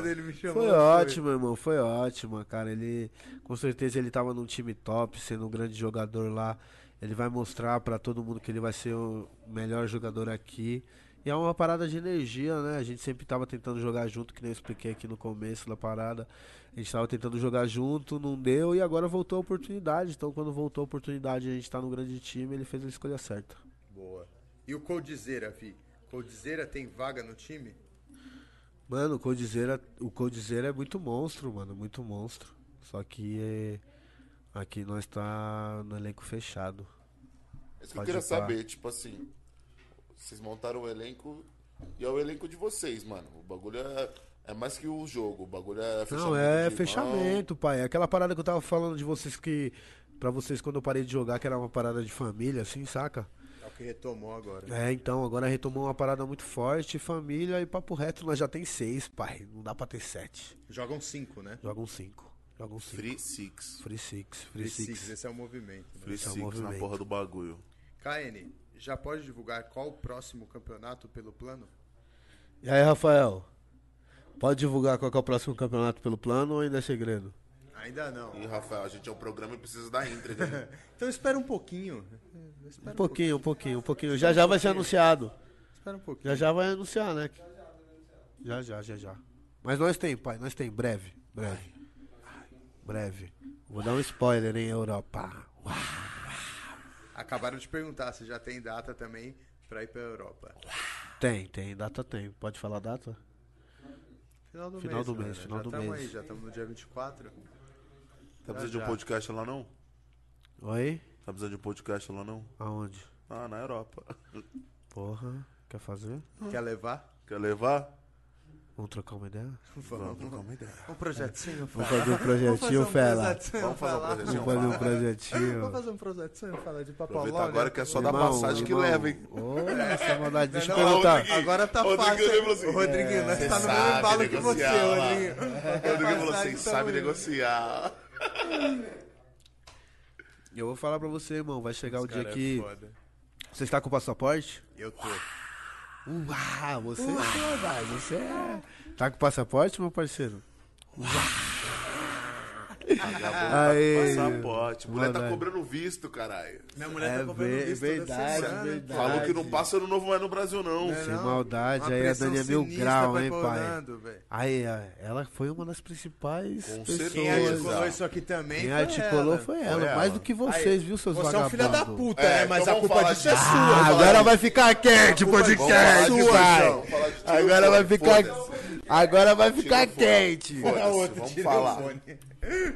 Foi ótimo, irmão. Foi ótimo, cara. Ele, com certeza, ele tava num time top, sendo um grande jogador lá. Ele vai mostrar pra todo mundo que ele vai ser o melhor jogador aqui. E é uma parada de energia, né? A gente sempre tava tentando jogar junto, que nem eu expliquei aqui no começo da parada. A gente tava tentando jogar junto, não deu e agora voltou a oportunidade. Então, quando voltou a oportunidade, a gente tá no grande time, ele fez a escolha certa. Boa. E o Coldzera, Vi? Coldzera tem vaga no time? Mano, o Coldzera, o Coldzera é muito monstro, mano, muito monstro. Só que é, aqui nós tá no elenco fechado. Isso que eu queria pra- saber, tipo assim. Vocês montaram o elenco e é o elenco de vocês, mano. O bagulho é, é mais que o jogo. O bagulho é fechamento. Não, é de mão. fechamento, pai. É aquela parada que eu tava falando de vocês que. Pra vocês quando eu parei de jogar, que era uma parada de família, assim, saca? É o que retomou agora. É, então, agora retomou uma parada muito forte, família e papo reto, nós já tem seis, pai. Não dá pra ter sete. Jogam cinco, né? Jogam cinco. Jogam cinco. Free Six. Free six. Free, Free six. Six, esse é o movimento. Né? Free Esse é o Six na movimento. porra do bagulho. KN, já pode divulgar qual o próximo campeonato pelo plano? E aí, Rafael? Pode divulgar qual que é o próximo campeonato pelo plano ou ainda é segredo? Ainda não. E Rafael, a gente é um programa e precisa da intriga. né? Então espera um pouquinho. Espera Um pouquinho, um pouquinho, um pouquinho. Já já vai ser anunciado. Espera um pouquinho. Já já vai anunciar, né? Já já, já já. Mas nós tem, pai, nós tem. Breve, breve. Breve. Vou dar um spoiler em Europa. Acabaram de perguntar se já tem data também pra ir pra Europa. Tem, tem, data tem. Pode falar data? Final do Final mês. do mês, final já do tamo mês. aí, já estamos no dia 24. Tá precisando de um podcast lá não? Oi? Tá precisando de um podcast lá não? Aonde? Ah, na Europa. Porra, quer fazer? Quer levar? Quer levar? Vamos trocar uma ideia? Vamos trocar uma ideia. Um projetinho, Vamos fazer um projetinho, Fela. Vamos fazer um projetinho. Vamos fazer um projetinho. Vamos fazer um projetinho, falar de papo Aproveita agora que é só da passagem que leva, hein? Ô, essa maldade. Deixa eu perguntar. Rodriguinho. Agora tá Rodriguinho fácil. lembra assim, Ô, Rodriguinho, nós "Cê tá no mesmo embalo que você, negociar, lá." Rodriguinho. O Rodrigo falou assim, sabe negociar. Eu vou falar pra você, irmão. Vai chegar o dia é que. Você está com o passaporte? Eu tô. Uau, você é verdade, você é. Tá com passaporte, meu parceiro? Aê. Passaporte. Mulher tá cobrando visto, caralho. Minha mulher É tá comprando ver- visto verdade, verdade. Falou que não passa ano novo mais no Brasil, não. É, Sem não. maldade, Uma aí a Dani é mil grau, vai hein, pai? Orlando. Aí, ela foi uma das principais Com pessoas. Quem articulou isso aqui também Quem foi articulou ela. foi ela, Foi mais ela. do que vocês, Aí, viu, seus Você é um vagabundos? filho da puta, É, é, mas então a culpa disso é de- sua. Ah, agora vai ficar quente podcast, tiro, Agora vai ficar. Agora vai ficar quente. Vamos falar.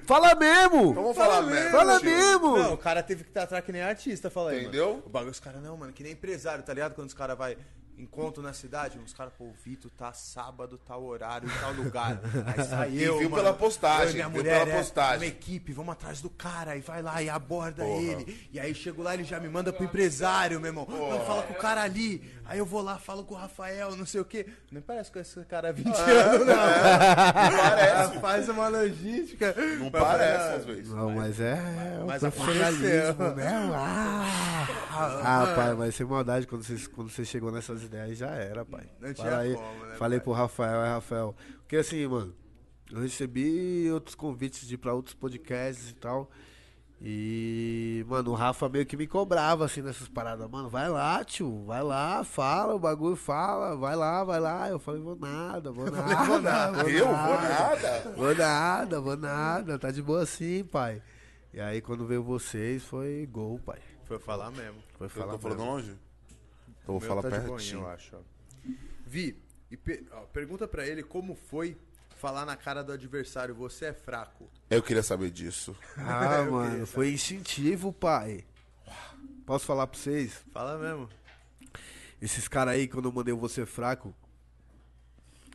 Fala mesmo! Então vamos falar mesmo. Fala tio. mesmo! Não, o cara teve que estar atrás que nem artista, fala aí, Entendeu? mano. O bagulho, os caras não, mano, que nem empresário, tá ligado? Quando os caras vai encontro na cidade, os caras, pô, o Vitor tá sábado, tal horário, em tal lugar. Aí sai E eu, viu mano, pela postagem, eu e minha viu mulher, pela é, postagem. Uma equipe, vamos atrás do cara, e vai lá e aborda Porra. ele. E aí chego lá, ele já me manda pro empresário, meu irmão. Não, fala com o cara ali. Aí eu vou lá, falo com o Rafael, não sei o quê. Não parece com esse cara há 20 anos, não. Parece. Faz uma logística. Não Mas, parece, não, às vezes. Não, mas é o Mas profissionalismo, aconteceu. né? Ah, ah, pai, mas sem maldade, quando você, quando você chegou nessas ideias, já era, pai. Não Fala tinha aí, como, né, Falei pai? pro Rafael, é Rafael. Porque assim, mano, eu recebi outros convites de ir pra outros podcasts e tal. E, mano, o Rafa meio que me cobrava assim nessas paradas. Mano, vai lá, tio, vai lá, fala, o bagulho fala, vai lá, vai lá. Eu falei, vou nada, vou nada. Vou nada, Eu? Vou nada. Vou nada, vou nada, tá de boa assim, pai. E aí quando veio vocês foi gol, pai. Foi falar mesmo. Foi Eu falar tô falando mesmo. longe? Então vou falar tá de boinha, pertinho. eu acho. Vi, e pe- ó, pergunta pra ele como foi falar na cara do adversário, você é fraco. Eu queria saber disso. Ah, mano, foi instintivo, pai. Posso falar pra vocês? Fala mesmo. Esses caras aí, quando eu mandei o você fraco,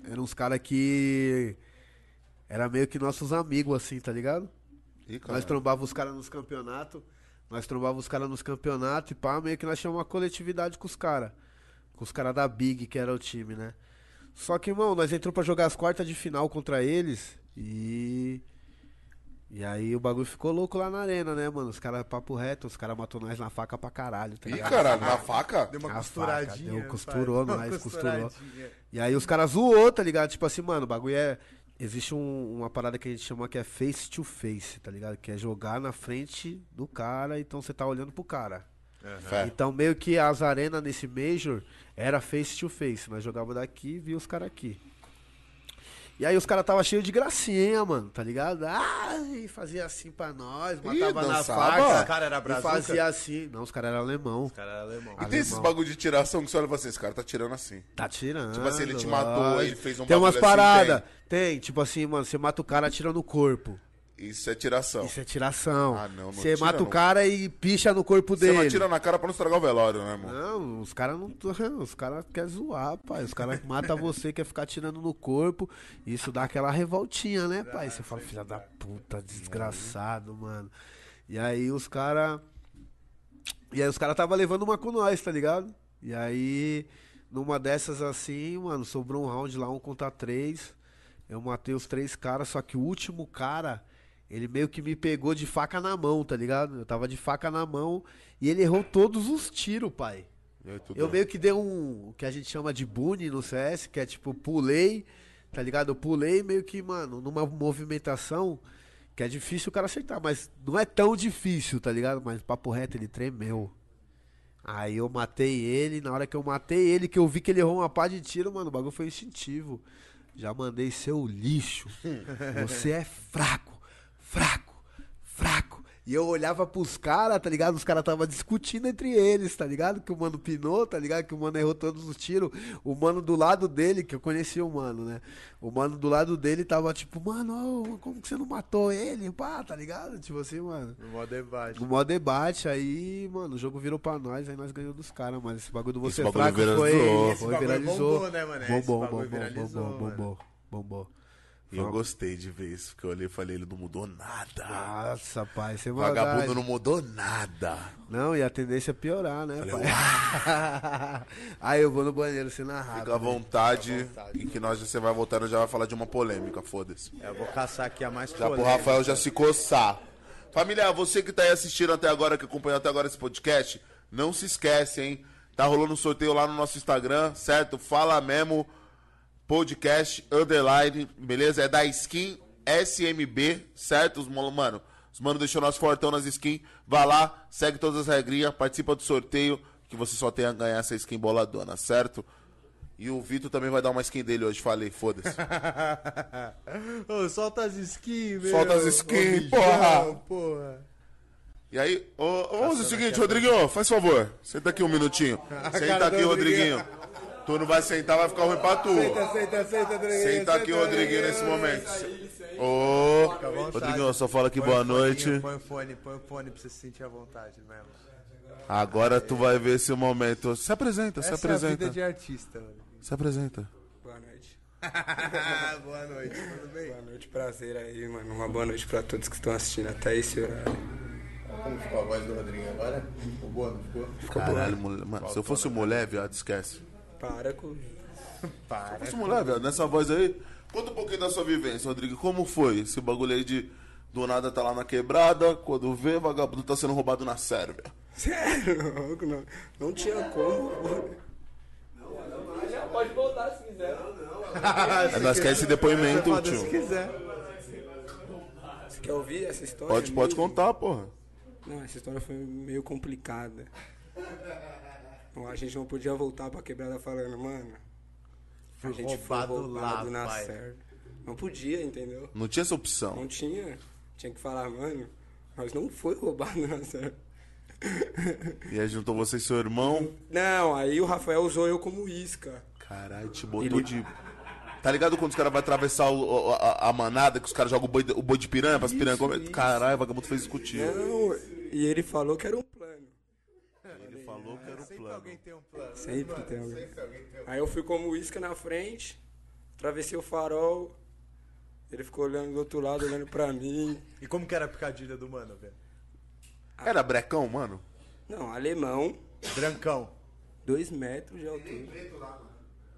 eram uns caras que. Era meio que nossos amigos, assim, tá ligado? Ih. Nós trombávamos os caras nos campeonatos. Nós trombávamos os caras nos campeonatos e pá, meio que nós chamamos uma coletividade com os caras. Com os caras da Big, que era o time, né? Só que, irmão, nós entramos pra jogar as quartas de final contra eles e. E aí o bagulho ficou louco lá na arena, né, mano? Os caras, papo reto, os caras matou nós na faca pra caralho, tá Ih, caralho, na faca? Deu uma A costuradinha. faca, deu, costurou nós, costurou. E aí os caras zoou, tá ligado? Tipo assim, mano, o bagulho é. Existe um- uma parada que a gente chama que é face to face, tá ligado? Que é jogar na frente do cara, então você tá olhando pro cara. Fé. Então meio que as arenas nesse Major era face to face. Nós jogava daqui e via os caras aqui. E aí os caras tava cheio de gracinha, mano, tá ligado? Ai, fazia assim pra nós, matava na dançava? faca. Os cara era e brazuca? fazia assim. Não, os caras eram alemão. Os caras eram alemão. E tem esses Alemão. bagulho de tiração que você olha e fala assim, esse cara tá tirando assim. Tá tirando. Tipo assim, ele te matou, lógico. ele fez um Tem umas assim, paradas. tem. tipo assim, mano, você mata o cara atirando no corpo. Isso é tiração. Isso é tiração. Ah, não, não Você tira, mata o não. cara e picha no corpo Você dele. não atira na cara pra não estragar o velório, né, irmão? Não, os caras não. Os caras querem zoar, pai. Os caras matam você, quer ficar tirando no corpo. Isso dá aquela revoltinha, né, pai? Você fala, filha da puta, desgraçado, mano. E aí os caras. E aí os caras tava levando uma com nós, tá ligado? E aí, numa dessas assim, mano, sobrou um round lá, um contra três. Eu matei os três caras, só que o último cara, ele meio que me pegou de faca na mão, tá ligado? Eu tava de faca na mão e ele errou todos os tiros, pai. Aí, Eu bem. meio que dei um, o que a gente chama de bunny no CS, que é tipo, pulei, tá ligado? Eu pulei meio que, mano, numa movimentação que é difícil o cara acertar, mas não é tão difícil, tá ligado? Mas papo reto, ele tremeu. Aí eu matei ele, na hora que eu matei ele, que eu vi que ele errou uma pá de tiro, mano, o bagulho foi instintivo. Já mandei seu lixo. Você é fraco, fraco, fraco. E eu olhava pros caras, tá ligado? Os caras tava discutindo entre eles, tá ligado? Que o mano pinou, tá ligado? Que o mano errou todos os tiros. O mano do lado dele, que eu conhecia o mano, né? O mano do lado dele tava tipo, mano, como que você não matou ele? Pá, tá ligado? Tipo assim, mano. No modo debate. No maior debate, aí, mano, o jogo virou pra nós, aí nós ganhamos dos caras, mas esse bagulho do você Esse bagulho fraco viralizou. foi, Esse foi bagulho viralizou. bombou, né, mano? Esse Bombou, bagulho bombou, viralizou, bombou, mano. bombou, bombou. E eu gostei de ver isso, porque eu olhei e falei, ele não mudou nada. Nossa, pai, você é Vagabundo maldade. não mudou nada. Não, e a tendência é piorar, né, Falei, pai? aí eu vou no banheiro sem narrar. Fica à vontade, e que nós você vai voltar e já vai falar de uma polêmica, foda-se. É, Eu vou caçar aqui a mais Já pro polêmica. Rafael já se coçar. Família, você que tá aí assistindo até agora, que acompanhou até agora esse podcast, não se esquece, hein? Tá rolando um sorteio lá no nosso Instagram, certo? Fala mesmo, podcast, underline, beleza? É da skin SMB, certo? Os mano, os mano deixou nós fortão nas skins. Vai lá, segue todas as regrinhas, participa do sorteio, que você só tem a ganhar essa skin boladona, certo? E o Vitor também vai dar uma skin dele hoje, falei, foda-se. Solta as skins, meu. Solta as skins, porra. porra. E aí, ô, ô, vamos fazer o seguinte, Rodriguinho, faz favor. Senta aqui um minutinho. Senta aqui, Rodriguinho. Tu não vai sentar, vai ficar ruim pra tu. Senta, senta, senta, Rodriguinho. Senta aqui, Rodriguinho, nesse momento. Ô, vontade. Rodriguinho, só fala aqui Põe boa o noite. Põe o fone, põe o fone pra você se sentir à vontade mesmo. Agora tu vai ver esse momento. Se apresenta, se Essa é a vida apresenta. de artista, mano. Se apresenta. Boa noite. boa noite, tudo bem? Boa noite, prazer aí, mano. Uma boa noite pra todos que estão assistindo até esse horário. Como ficou a voz do Rodriguinho agora? Ficou boa, não ficou? Caralho, mulher. Mano, se eu fosse mulher, viado, esquece. Para com. Para. Fosse mulher, viado, nessa voz aí. Conta um pouquinho da sua vivência, Rodrigo. Como foi esse bagulho aí de do nada tá lá na quebrada, quando vê, vagabundo tá sendo roubado na Sérvia. Sério, louco, não. Não tinha como. Pode voltar se quiser. Aí nós quer esse depoimento, Foda se tio. quiser. Você quer ouvir essa história? Pode, pode mesmo? contar, porra. Não, essa história foi meio complicada. Bom, a gente não podia voltar pra quebrada falando, mano. A gente roubado foi roubado lá, na pai. Não podia, entendeu? Não tinha essa opção. Não tinha. Tinha que falar, mano, nós não foi roubado na Sérvia. E aí juntou você e seu irmão. Não, aí o Rafael usou eu como isca. Caralho, te botou Ele- de. Tá ligado quando os caras vão atravessar o- a, a manada, que os caras jogam o boi, de- o boi de piranha pras Isso, piranhas comer? Caralho, o vagabundo fez isso contigo. Não, e ele falou que era um plano. Ele falou que era o Sempre plano. Alguém tem um plano. Sempre tem alguém. Sempre alguém tem um Aí eu fui como isca na frente, atravessei o farol, ele ficou olhando do outro lado, olhando pra mim. E como que era a picadilha do mano, velho? Era brecão, mano? Não, alemão, Brancão. dois metros de altura.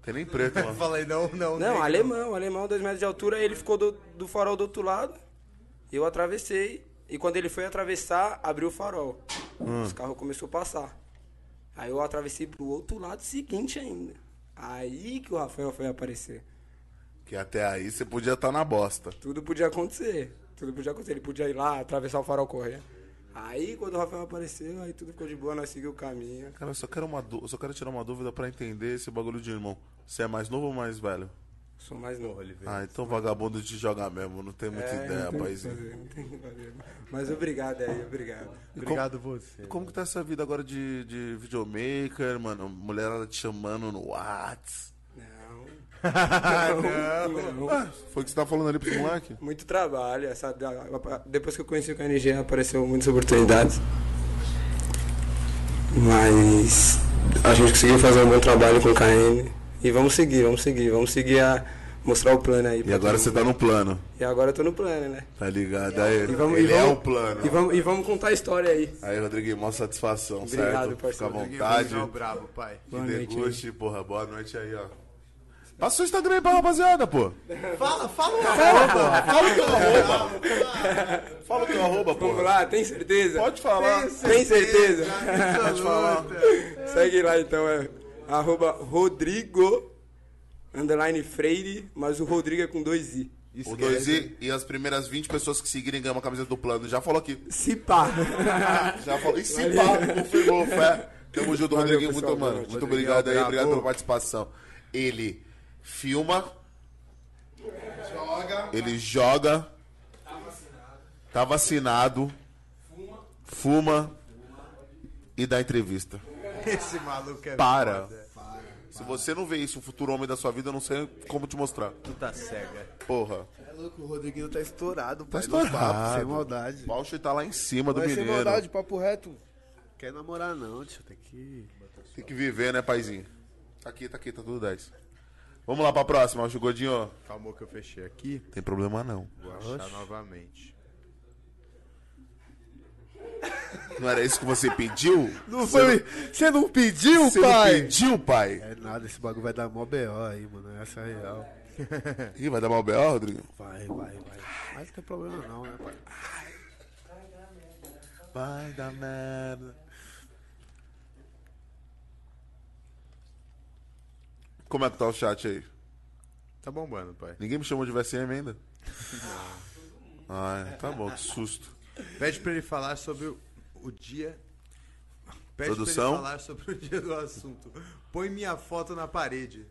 Tem nem preto lá. Falei, não, não. Não, negro. alemão, alemão, dois metros de altura, ele ficou do, do farol do outro lado. Eu atravessei, e quando ele foi atravessar, abriu o farol. Os carros começaram a passar. Aí eu atravessei pro outro lado seguinte ainda. Aí que o Rafael foi aparecer. Que até aí você podia estar na bosta. Tudo podia acontecer. Tudo podia acontecer. Ele podia ir lá, atravessar o farol correr. Aí quando o Rafael apareceu, aí tudo ficou de boa, nós seguimos o caminho. Cara, eu só quero, uma eu só quero tirar uma dúvida pra entender esse bagulho de irmão. Você é mais novo ou mais velho? Sou mais novo. Ah, então vagabundo de jogar mesmo, não tem muita É, ideia, não tem o que paizinho. fazer, não tem o que fazer. Mas obrigado aí, obrigado. Obrigado você. Como que tá essa vida agora de, de videomaker, mano? Mulherada te chamando no Whats. Não. não. Ah, foi o que você tá falando ali pros moleque? Muito trabalho. Essa, depois que eu conheci o KNG, apareceu muitas oportunidades. Mas a gente conseguiu fazer um bom trabalho com o KN. E vamos seguir, vamos seguir, vamos seguir a mostrar o plano aí. E agora você tá no plano, E agora eu tô no plano, né? tá ligado? Aí, E vamos, ele e vamos, é o plano. E vamos, e vamos contar a história aí. Aí, Rodriguinho, mó satisfação, Obrigado, certo? Fica parceiro. à vontade. Não, brabo, pai. Que Boa noite deguste, porra. Boa noite aí, ó. Passa o Instagram aí pra rapaziada, pô. Fala, fala. Fala, porra. Fala o teu arroba. Fala o teu arroba, Vamos porra. lá, tem certeza? Pode falar. Tem certeza? Pode falar. Segue lá então, é arroba Rodrigo underline Freire, mas o Rodrigo é com dois I. O 2i e as primeiras 20 pessoas que seguirem ganham uma camiseta do plano. Já falou aqui. Se pá. Já falou. E se pá, confirmou, fé. Tamo junto, Valeu, Rodriguinho. pessoal. Muito, mano. noite. Muito obrigado aí. Obrigado pela participação. Ele filma. Ele joga. Tá vacinado. Fuma. E dá entrevista. Esse maluco é Para. foda. Se você não vê isso, o futuro homem da sua vida, eu não sei como te mostrar. Tu tá cega. Porra. É louco, o Rodriguinho tá estourado, pai. estourado. papo, sem maldade. O Bausch tá lá em cima do é sem mineiro. maldade, papo reto. Quer namorar não, tio. Tem que... Tem que viver, né, paizinho? Tá aqui, tá aqui, tá tudo 10. Vamos lá pra próxima, o Godinho. Calma que eu fechei aqui. Tem problema não. Vou achar novamente. Não era isso que você pediu? Não foi... Você não pediu, Você não pai? pediu, pai? É nada, esse bagulho vai dar mó B.O. aí, mano. Essa é real. Ih, vai dar mal B.O., Rodrigo? Vai, vai, vai. Mas não tem problema não, né, pai? Vai dar merda. Como é que tá o chat aí? Tá bombando, pai. Ninguém me chamou de VSM ainda? Ah, tá bom, que susto. Pede pra ele falar sobre o, o dia. Pede Produção? pra ele falar sobre o dia do assunto. Põe minha foto na parede.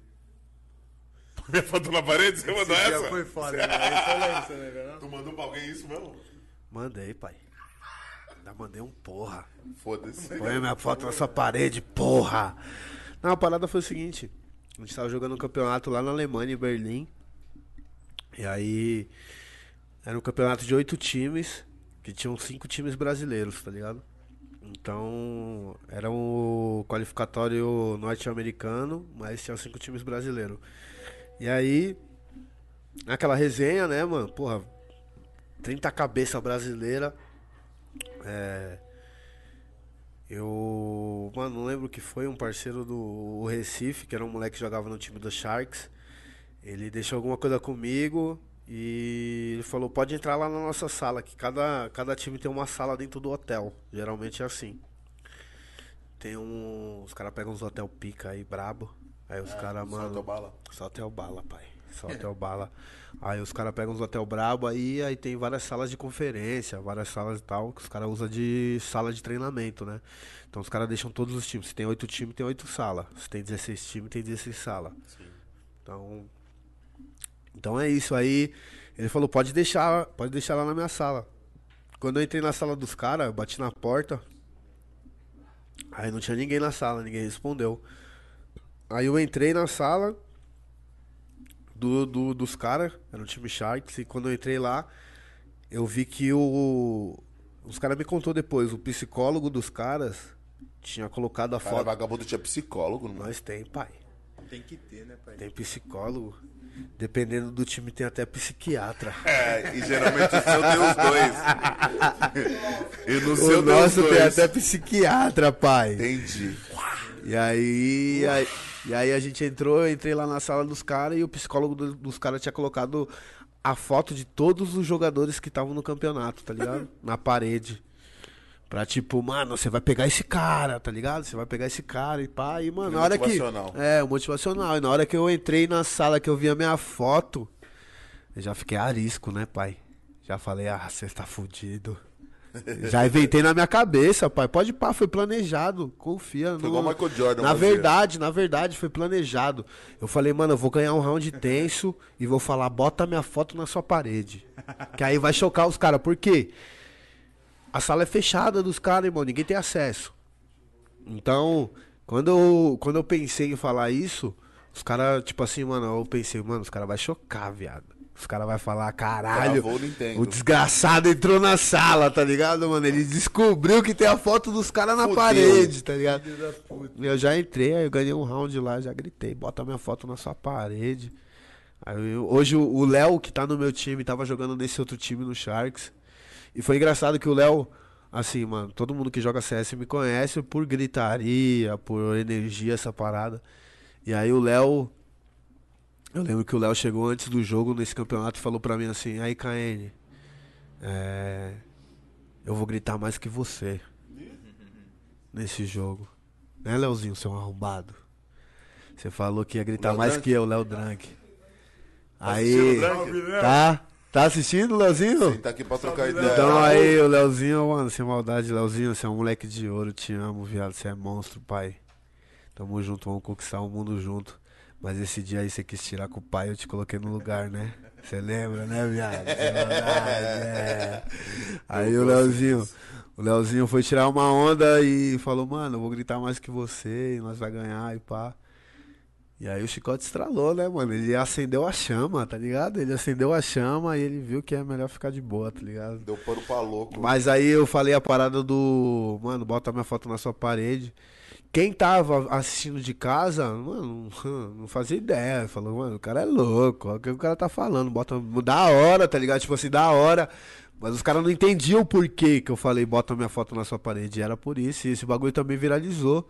Minha foto na parede, você mandou dia essa? foi foda, né? Esse eu lembro, você lembra, não? Tu mandou pra alguém isso mesmo? Mandei, pai. Ainda mandei um porra. Foda-se. Põe minha foto na sua parede, porra! Não, a parada foi o seguinte. A gente tava jogando um campeonato lá na Alemanha, em Berlim. E aí. Era um campeonato de oito times, que tinham cinco times brasileiros, tá ligado? Então, era um qualificatório norte-americano, mas tinha cinco times brasileiros. E aí, naquela resenha, né, mano? Porra, 30 cabeça brasileira. É. Eu. Mano, não lembro que foi, um parceiro do Recife, que era um moleque que jogava no time do Sharks. Ele deixou alguma coisa comigo e ele falou: pode entrar lá na nossa sala, que cada, cada time tem uma sala dentro do hotel. Geralmente é assim. Tem um. Os caras pegam uns hotel pica aí, brabo. Aí os caras, mano. Solta bala. Só hotel bala, pai. Só hotel bala. Aí os caras pegam uns hotel brabo aí, aí tem várias salas de conferência, várias salas e tal, que os caras usam de sala de treinamento, né? Então os caras deixam todos os times. Se tem oito times, tem oito salas. Se tem 16 times, tem 16 salas. Então. Então é isso. Aí ele falou, pode deixar, pode deixar lá na minha sala. Quando eu entrei na sala dos caras, eu bati na porta. Aí não tinha ninguém na sala, ninguém respondeu. Aí eu entrei na sala do, do- dos caras, era o time Sharks, e quando eu entrei lá, eu vi que o. Os caras me contou depois, o psicólogo dos caras tinha colocado a Cara, foto. vagabundo tinha psicólogo, mano. Nós tem, pai. Tem que ter, né, pai? Tem psicólogo. Dependendo do time, tem até psiquiatra. É, e geralmente o seu tem os dois. e no O seu nosso tem tem os dois. até psiquiatra, pai. Entendi. E aí, aí- e aí a gente entrou, eu entrei lá na sala dos caras e o psicólogo do- dos caras tinha colocado a foto de todos os jogadores que estavam no campeonato, tá ligado? Na parede. Pra tipo, mano, você vai pegar esse cara, tá ligado? Você vai pegar esse cara e pá. E, mano, na hora que. Motivacional. É, o motivacional. E na hora que eu entrei na sala que eu vi a minha foto, eu já fiquei arisco, né, pai? Já falei, ah, você tá fudido. Já inventei na minha cabeça, pai. Pode pá, foi planejado. Confia. Foi igual Michael Jordan Na verdade, na verdade, foi planejado. Eu falei, mano, eu vou ganhar um round tenso e vou falar, bota minha foto na sua parede. Que aí vai chocar os caras. Por quê? A sala é fechada dos caras, irmão. Ninguém tem acesso. Então, quando eu, quando eu pensei em falar isso, os caras, tipo assim, mano, eu pensei, mano, os caras vão chocar, viado. Os caras vão falar, caralho, o desgraçado entrou na sala, tá ligado, mano? Ele descobriu que tem a foto dos caras na Fudeu. parede, tá ligado? Eu já entrei, aí eu ganhei um round lá, já gritei, bota minha foto na sua parede. Aí eu- hoje o o Léo, que tá no meu time, tava jogando nesse outro time no Sharks. E foi engraçado que o Léo, assim, mano, todo mundo que joga CS me conhece por gritaria, por energia, essa parada. E aí o Léo. Eu lembro que o Léo chegou antes do jogo nesse campeonato e falou pra mim assim, aí KN, é, eu vou gritar mais que você nesse jogo. Né, Léozinho, seu arrombado? Você falou que ia gritar mais Drank? que eu, Léo Drank. assistindo Aí, Drank? tá? Tá assistindo, Léozinho? Sim, tá aqui pra trocar ideia. Então aí, o Leozinho, mano, sem maldade, Leozinho, você é um moleque de ouro, te amo, viado, você é monstro, pai. Tamo junto, vamos conquistar o mundo junto. Mas esse dia aí você quis tirar com o pai, eu te coloquei no lugar, né? Você lembra, né, viado? Maldade, é. Aí o Leozinho, o Leozinho foi tirar uma onda e falou, mano, eu vou gritar mais que você, e nós vai ganhar e pá. E aí o chicote estralou, né, mano? Ele acendeu a chama, tá ligado? Ele acendeu a chama e ele viu que é melhor ficar de boa, tá ligado? Deu pano pra louco. Mas aí eu falei a parada do. Mano, bota minha foto na sua parede. Quem tava assistindo de casa, mano, não fazia ideia. Falou, mano, o cara é louco. Olha o que o cara tá falando. Bota. Da hora, tá ligado? Tipo assim, da hora. Mas os caras não entendiam o porquê que eu falei, bota minha foto na sua parede. Era por isso. E esse bagulho também viralizou.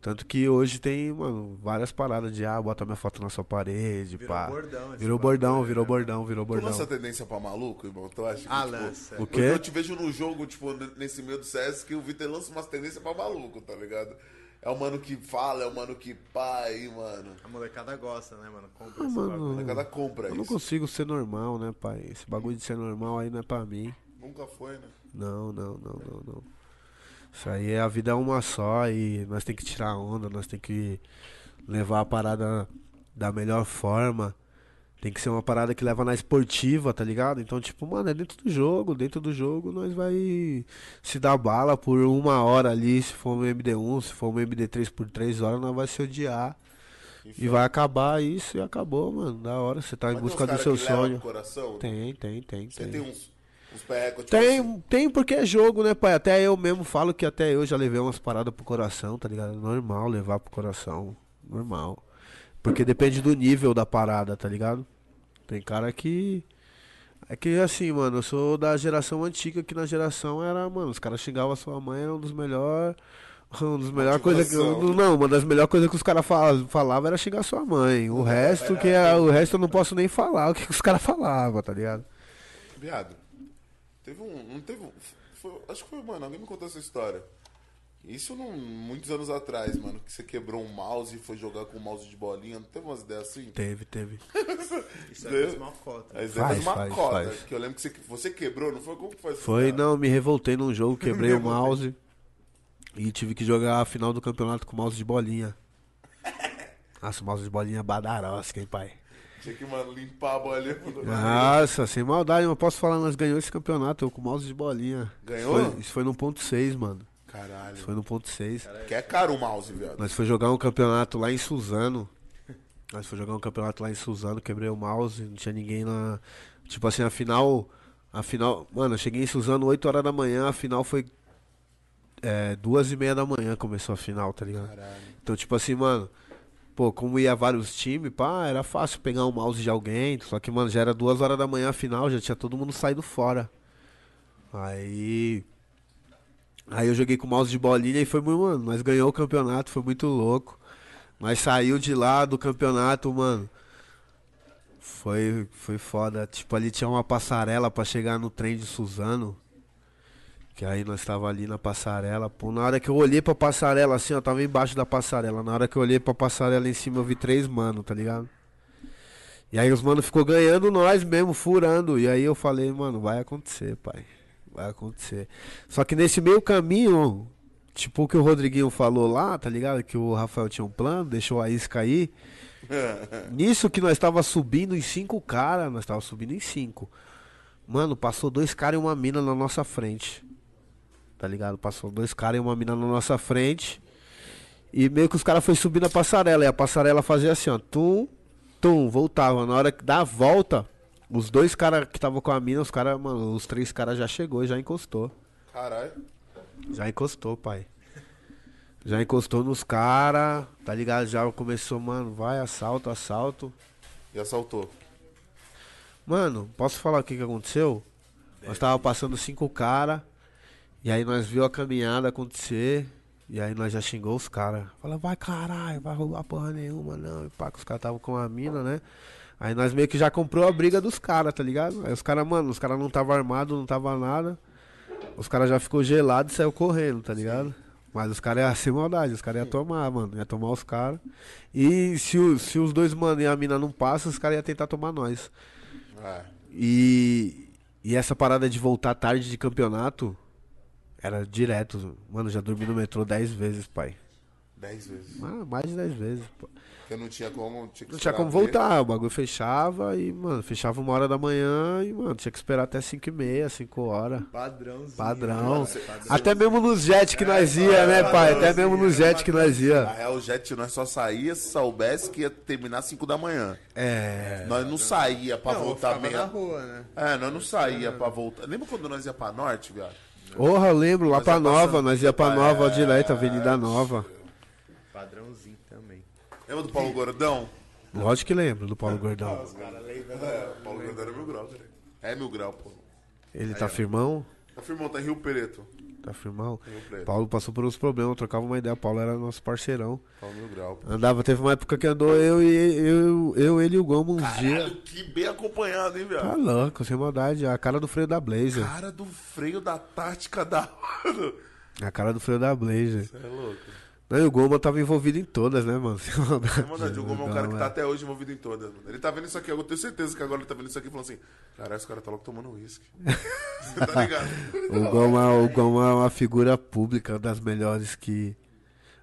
Tanto que hoje tem, mano, várias paradas de, ah, bota minha foto na sua parede, Virou pá. bordão esse Virou bordão, né, virou bordão, virou Tu bordão. lança tendência pra maluco, irmão? Tu acha que, Ah, tipo, lança. O Eu, quê? eu te vejo no jogo, tipo, nesse meio do CS, que o Vitor lança umas tendências pra maluco, tá ligado? É o mano que fala, é o mano que pá aí, mano. A molecada gosta, né, mano? Compra Ah, esse mano. bagulho. A cada compra Eu não isso. consigo ser normal, né, pai? Esse bagulho de ser normal aí não é pra mim. Nunca foi, né? Não, não, não, não, não. Isso aí é a vida é uma só e nós tem que tirar onda, nós tem que levar a parada da melhor forma. Tem que ser uma parada que leva na esportiva, tá ligado? Então, tipo, mano, é dentro do jogo. Dentro do jogo nós vai se dar bala por uma hora ali. Se for um MD1, se for um MD3 por três horas, nós vai se odiar. E vai acabar isso e acabou, mano. Da hora, você tá em Mas tem busca do seu sonho. coração? Tem, tem, tem, Você tem. tem uns, perrecos, tipo Tem, assim. tem porque é jogo, né, pai? Até eu mesmo falo que até eu já levei umas paradas pro coração, tá ligado? Normal levar pro coração. Normal. Porque depende do nível da parada, tá ligado? Tem cara que. É que assim, mano, eu sou da geração antiga, que na geração era, mano, os caras xingavam a sua mãe, era um dos melhores. Um dos melhores coisas que. Não, uma das melhores coisas que os caras falavam falava era xingar sua mãe. O resto, que é, o resto eu não posso nem falar o que, que os caras falavam, tá ligado? Viado, teve um. Não teve um. foi- acho que foi, mano, alguém me contou essa história. Isso não, muitos anos atrás, mano, que você quebrou um mouse e foi jogar com um mouse de bolinha. Não teve umas ideias assim? Teve, teve. Isso aí faz uma cota. Aí você Faz, fez uma faz, cota. faz. Que eu lembro que você, você quebrou, não foi? Como que faz isso, Foi, cara? não, me revoltei num jogo, quebrei o mouse e tive que jogar a final do campeonato com mouse de bolinha. Nossa, o mouse de bolinha é badarosca, hein, pai? Tinha que, mano, limpar a bolinha. Nossa, sem maldade, mas posso falar, nós ganhamos esse campeonato, eu com mouse de bolinha. Ganhou? Isso foi, isso foi no ponto 6, mano. Caralho. Isso foi no ponto 6. Que é caro o mouse, viado. Nós foi jogar um campeonato lá em Suzano. Nós foi jogar um campeonato lá em Suzano, quebrei o mouse, não tinha ninguém lá. Tipo assim, a final. A final. Mano, eu cheguei em Suzano 8 horas da manhã, a final foi. É, duas e meia da manhã começou a final, tá ligado? Caralho. Então, tipo assim, mano. Pô, como ia vários times, pá, era fácil pegar um mouse de alguém. Só que, mano, já era duas horas da manhã a final, já tinha todo mundo saído fora. Aí. Aí eu joguei com o mouse de bolinha e foi muito, mano, nós ganhou o campeonato, foi muito louco. Mas saiu de lá do campeonato, mano. Foi, foi foda. Tipo, ali tinha uma passarela pra chegar no trem de Suzano. Que aí nós tava ali na passarela. Pô, na hora que eu olhei pra passarela, assim, ó, tava embaixo da passarela. Na hora que eu olhei pra passarela em cima, eu vi três mano, tá ligado? E aí os mano ficou ganhando nós mesmo, furando. E aí eu falei, mano, vai acontecer, pai. Vai acontecer. Só que nesse meio caminho, tipo o que o Rodriguinho falou lá, tá ligado? Que o Rafael tinha um plano, deixou a isca aí. Nisso que nós tava subindo em cinco caras, nós tava subindo em cinco. Mano, passou dois caras e uma mina na nossa frente. Tá ligado? Passou dois caras e uma mina na nossa frente. E meio que os caras foi subindo a passarela. E a passarela fazia assim, ó. Tum, tum, voltava. Na hora que dá a volta, os dois caras que estavam com a mina, os caras, mano, os três caras já chegou e já encostou. Caralho. Já encostou, pai. Já encostou nos caras, tá ligado? Já começou, mano, vai, assalto, assalto. E assaltou. Mano, posso falar o que, que aconteceu? Nós tava passando cinco caras, e aí nós viu a caminhada acontecer, e aí nós já xingou os caras. Fala, vai caralho, vai roubar porra nenhuma, não. E pá, que os caras estavam com a mina, né? Aí nós meio que já comprou a briga dos caras, tá ligado? Aí os caras, mano, os caras não tava armado, não tava nada. Os caras já ficou gelado e saiu correndo, tá ligado? Mas os caras iam sem maldade, os caras iam tomar, mano. Ia tomar os caras. E se, o- se os dois mano e a mina não passam, os caras iam tentar tomar nós. É. E, e essa parada de voltar tarde de campeonato era direto. Mano, já dormi no metrô 10 vezes, pai. Dez vezes. Ah, mais de 10 vezes. pô. Porque não tinha como. Tinha que Não tinha como ver. voltar, o bagulho fechava e, mano, fechava uma hora da manhã e, mano, tinha que esperar até 5 e meia, 5 horas. Padrãozinho. Padrão. Você- Até mesmo nos jet que nós ia, né, pai? Até mesmo nos jet que nós Na ia. real, o jet nós só saía se soubesse que ia terminar às 5 da manhã. É. Nós não saía pra Não, voltar meia. na rua, né? É, nós não saía pra voltar. Lembra quando nós ia pra norte, viado? Porra, eu lembro, lá Nós pra Nova, passando- nós ia pra Nova É. direto, Avenida Nova. Padrãozinho também. Lembra do Paulo Gordão? Lógico que lembro do Paulo Gordão. É, o Paulo Gordão era mil grau, cara. É mil grau, pô. Ele tá firmão? Tá firmão, tá em Rio Preto. Tá firmão? Paulo passou por uns problemas, trocava uma ideia. Paulo era nosso parceirão. Paulo mil grau, pô. Andava, teve uma época que andou eu e eu, eu ele e o Gomo uns dias. Que bem acompanhado, hein, Tá viado? louco, sem maldade. A cara do freio da Blazer. Cara do freio da tática da. A cara do freio da Blazer. É louco. Não, e o Goma tava envolvido em todas, né, mano? É verdade, o Gomes é um cara que tá Goma, até hoje envolvido em todas. mano. Ele tá vendo isso aqui, eu tenho certeza que agora ele tá vendo isso aqui e falando assim: Caralho, esse cara tá logo tomando uísque. Você tá ligado? O Goma, o Goma é uma figura pública das melhores que.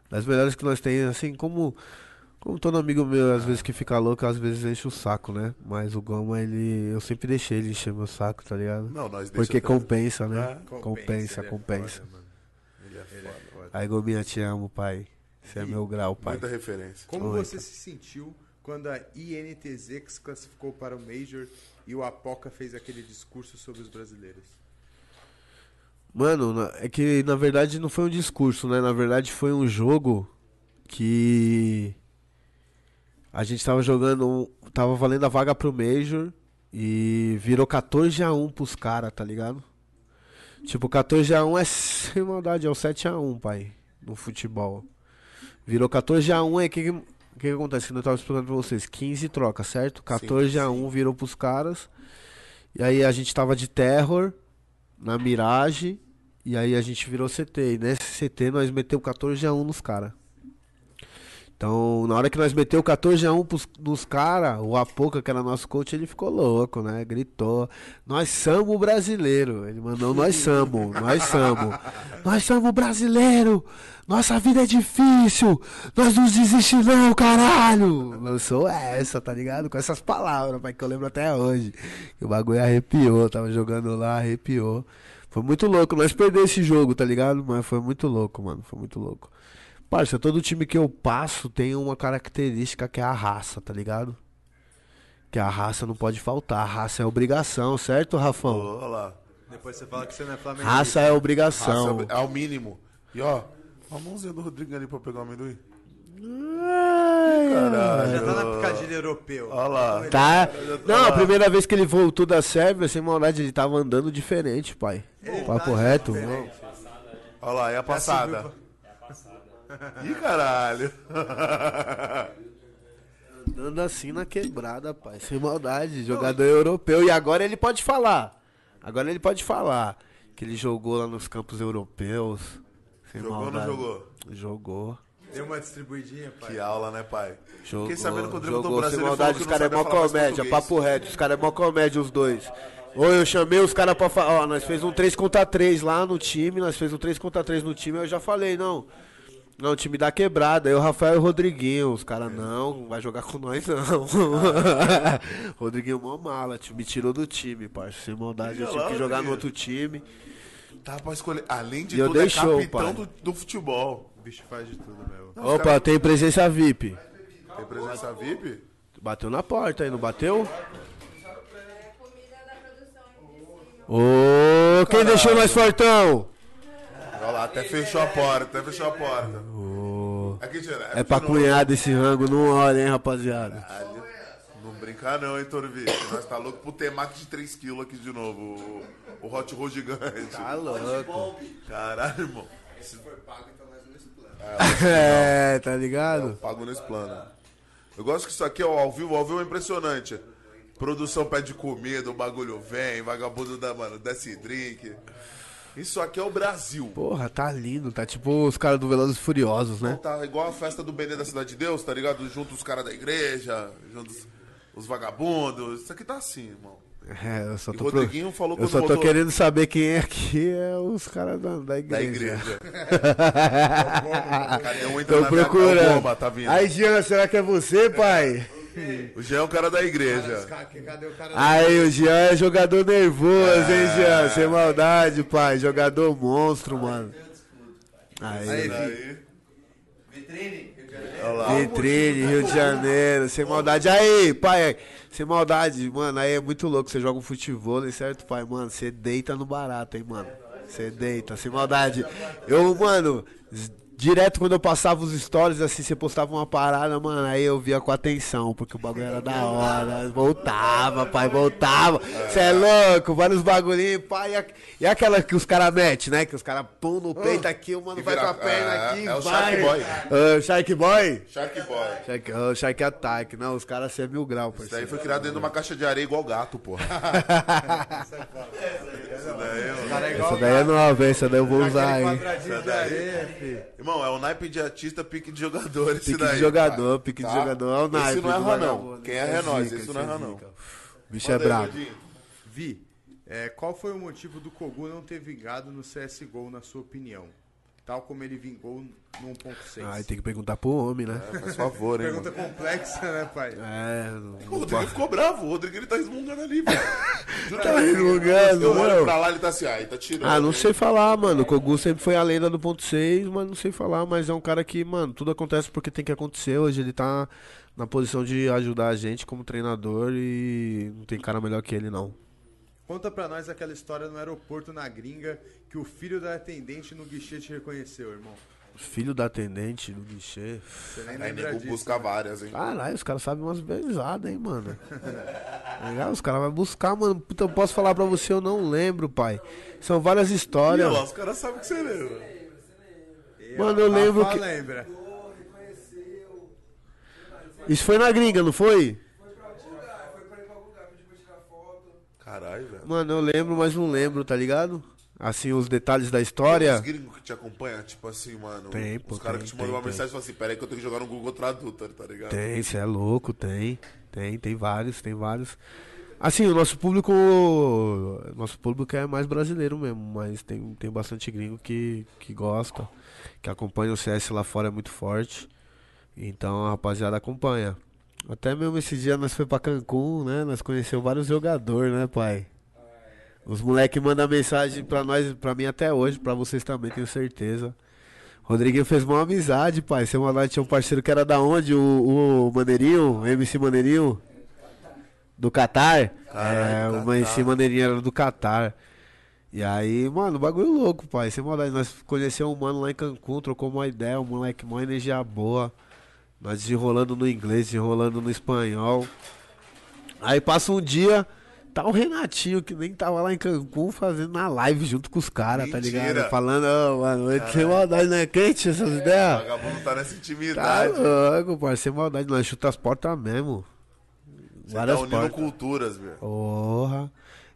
Das melhores que nós temos, assim, como. Como todo amigo meu, às vezes que fica louco, às vezes enche o saco, né? Mas o Goma, ele. Eu sempre deixei ele encher meu saco, tá ligado? Não, nós deixa Porque compensa, né? É, compensa, ele é compensa. foda, mano. Ele é foda. Aí, Gominha, te amo, pai. Você é meu grau, pai. Muita referência. Como Oi, você se sentiu quando a INTZ se classificou para o Major e o Apoca fez aquele discurso sobre os brasileiros? Mano, é que na verdade não foi um discurso, né? Na verdade foi um jogo que a gente tava jogando, tava valendo a vaga pro Major e virou 14 a 1 pros caras, tá ligado? Tipo, 14 a 1 é sem maldade, é o 7 a 1, pai, no futebol. Virou 14 a 1 é que que o que, que acontece? Que eu tava explicando pra vocês, 15 trocas, certo? 14 a 1 virou pros caras. E aí a gente tava de terror na Mirage. E aí a gente virou CT. E nesse CT nós meteu 14 a 1 nos caras. Então, na hora que nós meteu 14 a 1 pros, nos caras, o Apoca, que era nosso coach, ele ficou louco, né? Gritou. Nós somos brasileiro. Ele mandou nós somos, nós somos. Nós somos brasileiro. Nossa vida é difícil. Nós não desistimos não, caralho. Lançou essa, tá ligado? Com essas palavras, pai, que eu lembro até hoje. Que o bagulho arrepiou, tava jogando lá, arrepiou. Foi muito louco. Nós perdemos esse jogo, tá ligado? Mas foi muito louco, mano. Foi muito louco. Parça, todo time que eu passo tem uma característica que é a raça, tá ligado? Que a raça não pode faltar. A raça é obrigação, certo, Rafão? Olha lá. Depois você fala que você não é flamengo. Raça é obrigação. Raça é o mínimo. E ó, a mãozinha do Rodrigo ali pra pegar o amendoim. Já tá na picadilha europeu. Olha lá. Tá. Não, a primeira vez que ele voltou da Sérvia, sem maldade, ele tava andando diferente, pai. Papo reto. não. Olha lá, é a passada. Ih, caralho. Andando assim na quebrada, pai. Sem maldade. Jogador europeu. E agora ele pode falar. Agora ele pode falar. Que ele jogou lá nos campos europeus. Sem Jogou ou não maldade. jogou? Jogou. Deu uma distribuidinha, pai. Que aula, né, pai? Jogou, Fiquei sabendo que o Drible do jogou Brasil sem maldade, os caras é mó comédia, papo reto, os caras é mó comédia os dois. Ou eu chamei os caras pra falar, ó, nós fez um 3 contra 3 lá no time, nós fez um 3 contra 3 no time, eu já falei, não. Não, o time da quebrada, eu, Rafael e o Rodriguinho, os caras, não, não vai jogar com nós não. Rodriguinho mó mala, tio, me tirou do time, parça, sem maldade, eu tive que jogar no outro time. Tá pra escolher. Além de E eu tudo, é dei show, capitão do, do futebol. O bicho faz de tudo mesmo. Não, Opa, caras- tem presença VIP. Tem presença VIP? Bateu na porta aí, não bateu? Comida da produção aqui de cima. Ô, quem deixou nós fortão? Olha lá, até fechou a porta, até fechou a porta. Aqui, tira, É pra de novo. cunhado esse rango, não olha, hein, rapaziada. Caralho. Não brincar não, hein, Torvi. Nós tá louco pro temaki de 3kg aqui de novo. O, o hot roll gigante. Tá louco. Caralho, irmão. É, tá ligado? Pago nesse plano. Eu gosto que isso aqui, ó, ao vivo, ao vivo é impressionante. Produção pede comida, o bagulho vem, vagabundo da, mano, desce drink. Isso aqui é o Brasil. Porra, tá lindo, tá tipo os caras do Velozes Furiosos, né? Tá igual a festa do Benê da Cidade de Deus, tá ligado? Junto os caras da igreja, junto os, os vagabundos. Isso aqui tá assim, irmão. É, eu só tô, o Rodriguinho falou eu só tô voltou- querendo saber quem é aqui, é os caras da, da igreja. Da igreja. Cadê um entra Tô procurando. bomba, tá. Aí, Jean, será que é você, pai? O Jean é o cara da igreja. Aí, o Jean é jogador nervoso, hein. Jean? Sem maldade, pai. Jogador monstro, mano. Aí. Aí, Vitrine? olha lá. Vitrine, Rio de Janeiro, sem maldade. Aí, pai, sem maldade, mano, aí é muito louco. Você joga um futebol, certo, pai? Mano, você deita no barato, hein, mano. Você deita, sem maldade. Eu, mano, direto quando eu passava os stories, assim, você postava uma parada, mano, aí eu via com atenção, porque o bagulho era da hora. Voltava, pai, voltava. Você é louco, vários bagulhinhos, pai. E, a- e aquela que os caras metem, né? Que os caras pum no peito aqui, o mano vai com a perna é, aqui, é o vai. Shark Boy. Ah, Shark Boy? Shark Boy. Shark, oh, Shark Attack, não, os caras são mil grau, Isso daí parceiro. foi criado dentro de uma caixa de areia igual gato, porra. Daí, é igual Essa daí é nova, essa daí eu vou usar, hein? fi. Irmão, é um naipe de artista, pique de jogador esse Pique daí. de jogador, pique de Tá? jogador, é o naipe. Esse não do erra, não. Quem erra é nós, zica, esse não erra, é não. zica. O bicho é brabo. Vi, é, qual foi o motivo do Kogu não ter vingado no CSGO, na sua opinião? Tal como ele vingou no 1.6. Ai, tem que perguntar pro homem, né? É, faz favor, hein, Pergunta mano. complexa, né, pai? É, não, O não Rodrigo ficou bravo, o Rodrigo ele tá resmungando ali, velho. Tá resmungando, Eu olho não. pra lá, ele tá assim, ah, ele tá tirando. Ah, não sei falar, mano. O Kogu sempre foi a lenda do ponto 6, mas não sei falar. Mas é um cara que, mano, tudo acontece porque tem que acontecer. Hoje ele tá na posição de ajudar a gente como treinador e não tem cara melhor que ele, não. Conta pra nós aquela história no aeroporto na gringa que o filho da atendente no guichê te reconheceu, irmão. Filho da atendente do guichê. Você nem Aí lembra nego disso. busca várias, hein. Caralho, os caras sabem umas belizadas, hein, mano. Legal, os caras vão buscar, mano. Puta, eu posso falar pra você, eu não lembro, pai. São várias histórias. lá, os caras sabem que você lembra. Mano, eu lembro que. lembra. Isso foi na gringa, não foi? Caralho, velho. Mano, eu lembro, mas não lembro, tá ligado? Assim, os detalhes da história. Os gringos que te acompanham, tipo assim, mano. Tem, pô, Os caras tem, que te mandam tem, uma tem. mensagem e falam assim, peraí que eu tenho que jogar no Google Tradutor, tá ligado? Tem, cê é louco, tem. Tem, tem vários, tem vários. Assim, o nosso público. Nosso público é mais brasileiro mesmo, mas tem, tem bastante gringo que, que gosta, que acompanha o CS lá fora é muito forte. Então a rapaziada acompanha. Até mesmo esse dia nós foi pra Cancún, né? Nós conhecemos vários jogadores, né, pai? Os moleques mandam mensagem pra nós, pra mim até hoje, pra vocês também, tenho certeza. Rodriguinho fez uma amizade, pai. Seu maldade tinha um parceiro que era da onde? O, o Maneirinho, MC Maneirinho? Do Catar? É, o MC Maneirinho era do Catar. E aí, mano, bagulho louco, pai. Sem maldade, nós conhecemos um mano lá em Cancún, trocou uma ideia, um moleque, uma energia boa. Nós desenrolando no inglês, desenrolando no espanhol. Aí passa um dia, tá o Renatinho, que nem tava lá em Cancún fazendo na live junto com os caras, tá ligado? Falando, ô, mano, sem maldade, não é quente essas O ideias? vagabundo tá nessa Tá intimidade. louco, parceiro, sem maldade, nós chuta as portas mesmo. Você tá Várias unindo portas. culturas, meu. Porra.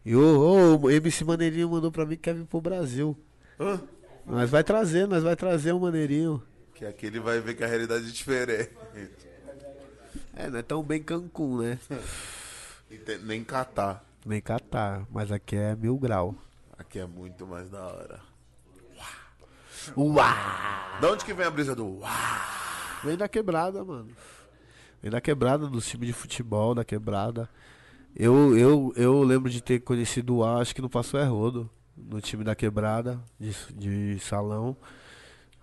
E o, o MC Maneirinho mandou pra mim que quer vir pro Brasil. Hã? Nós vai trazer, nós vai trazer o Maneirinho. Que aqui ele vai ver que a realidade é diferente. É, não é tão bem Cancún, né? Tem- Nem catar. Nem Catar, mas aqui é mil grau. Aqui é muito mais da hora. Uau! Da onde que vem a brisa do uau? Vem da quebrada, mano. Vem da quebrada, dos times de futebol, da quebrada. Eu, eu, eu lembro de ter conhecido o A, acho que no Passo é Rodo, no time da quebrada, de, de salão.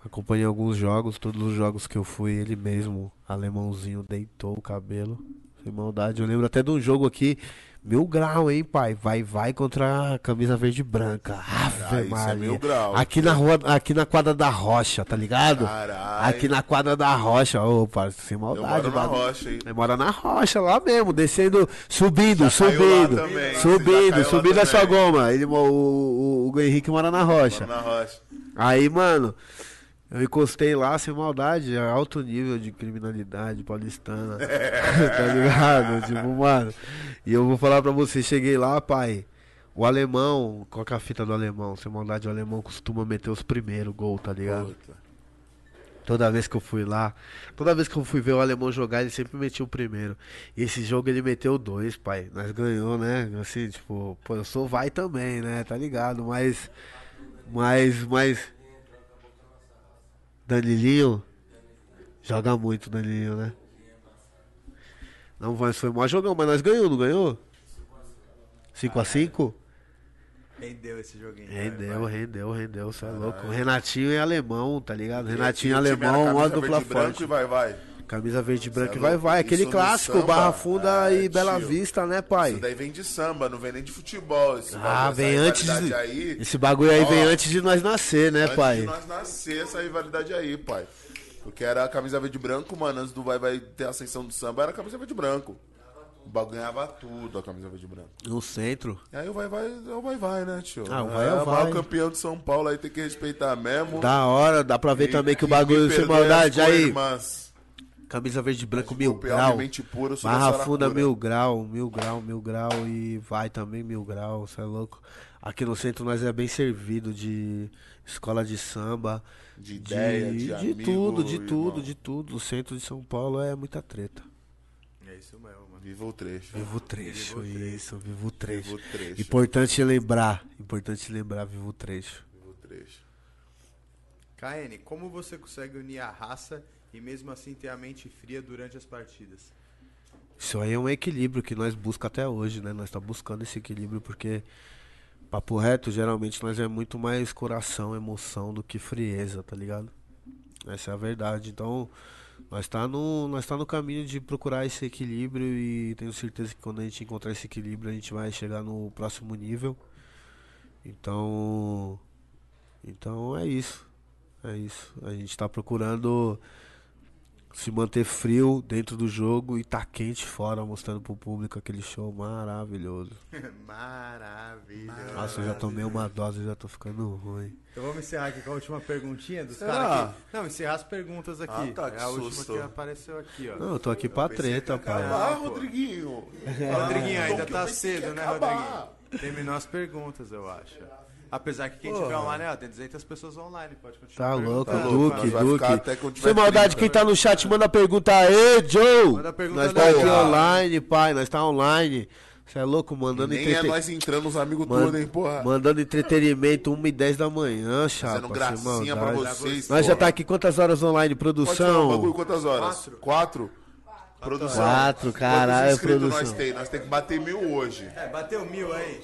Acompanhei alguns jogos, todos os jogos que eu fui, ele mesmo, alemãozinho, deitou o cabelo. Sem maldade. Eu lembro até de um jogo aqui, mil grau, hein, pai? Vai, vai contra a camisa verde e branca. Ave Ah, isso é mil grau. Aqui na rua, aqui na quadra da rocha, tá ligado? Caralho. Aqui na quadra da rocha, ô, parceiro, sem Eu maldade. moro na bagulho. rocha, hein? Ele mora na rocha, lá mesmo, descendo, subindo, Já subindo, também, subindo, subindo a sua goma. Ele, o, o, o Henrique mora na rocha. Moro na rocha. Aí, mano, eu encostei lá sem maldade, é alto nível de criminalidade paulistana. tá ligado? Tipo, mano. E eu vou falar pra você, cheguei lá, pai. O alemão, qual que é a fita do alemão? Sem maldade, o alemão costuma meter os primeiros gol, tá ligado? Puta. Toda vez que eu fui lá, toda vez que eu fui ver o alemão jogar, ele sempre metia o primeiro. E esse jogo ele meteu dois, pai. Nós ganhou, né? Assim, tipo, pô, eu sou vai também, né? Tá ligado? Mas. Mas. Mas. Danilinho. Joga muito, Danilinho, né? Não, mas foi maior jogão, mas nós ganhou, não ganhou? 5x5? Rendeu esse joguinho. Rendeu, vai. rendeu, rendeu, você é louco. Renatinho é alemão, tá ligado? Renatinho E é alemão, camisa dupla branco forte. E vai, vai. Camisa verde branca Cê e é vai, vai. Aquele clássico, Barra Funda é, e Bela tio. Vista, né, pai? Isso daí vem de samba, não vem nem de futebol. Esse Ah, vem antes de. Aí, Esse bagulho aí Ó, vem antes de nós nascer, né, antes pai? de nós nascer essa rivalidade aí, pai. Porque era a camisa verde branco, mano. Antes do Vai Vai ter a ascensão do samba, era a camisa verde branco. O bagulho ganhava tudo, a camisa verde branco. No centro. E aí o Vai Vai é o Vai Vai, né, tio? Ah, o Vai é o o maior Vai. campeão de São Paulo aí tem que respeitar mesmo. Da hora, dá pra ver E- também que o bagulho sem maldade. Aí, co-irmãs. Camisa verde e branco, mil golpear grau. da Barra. Funda, mil grau, mil grau, mil grau. E vai também mil grau, você é louco. Aqui no centro nós é bem servido de escola de samba. De ideia, de amigo, tudo, de irmão. tudo, de tudo. O centro de São Paulo é muita treta. É isso mesmo, mano. Viva o trecho. Vivo o trecho, isso, vivo o trecho. Viva o trecho. Importante lembrar, importante lembrar, vivo o trecho. Viva o trecho. KN, como você consegue unir a raça e mesmo assim ter a mente fria durante as partidas? Isso aí é um equilíbrio que nós busca até hoje, né? Nós está buscando esse equilíbrio porque papo reto, geralmente nós é muito mais coração, emoção do que frieza, tá ligado? Essa é a verdade. Então, nós tá no nós tá no caminho de procurar esse equilíbrio e tenho certeza que quando a gente encontrar esse equilíbrio, a gente vai chegar no próximo nível. Então, então é isso. É isso. A gente tá procurando se manter frio dentro do jogo e tá quente fora, mostrando pro público aquele show maravilhoso. Maravilha. Nossa, eu já tomei uma dose e já tô ficando ruim. Então vamos encerrar aqui com a última perguntinha dos caras aqui. Não, encerrar as perguntas aqui. Ah, tá, que é a última susto. que apareceu aqui, ó. Não, eu tô aqui pra treta, pai. Ah. Rodriguinho. Rodriguinho, ainda eu tá cedo, né, acabar. Rodriguinho? Terminou as perguntas, eu acho. Apesar que quem tiver online, ó, tem 200 pessoas online, pode continuar Tá louco, louco, Duque, Duque. Sem maldade, 30. quem tá no chat, manda pergunta aí, Joe! Manda pergunta Nós tá aqui legal. online, pai, nós tá online. Você é louco, mandando Nem é entrete- nós entrando os amigos Man- tudo, hein, porra. Mandando entretenimento 1 e 10 da manhã, chapa. Fazendo gracinha pra vocês. Nós já porra. tá aqui quantas horas online, Pode produção? bagulho quantas horas? Quatro? Produção. Quatro, caralho, Quantos inscritos produção. nós tem? Nós tem que bater mil hoje. É, bateu mil aí.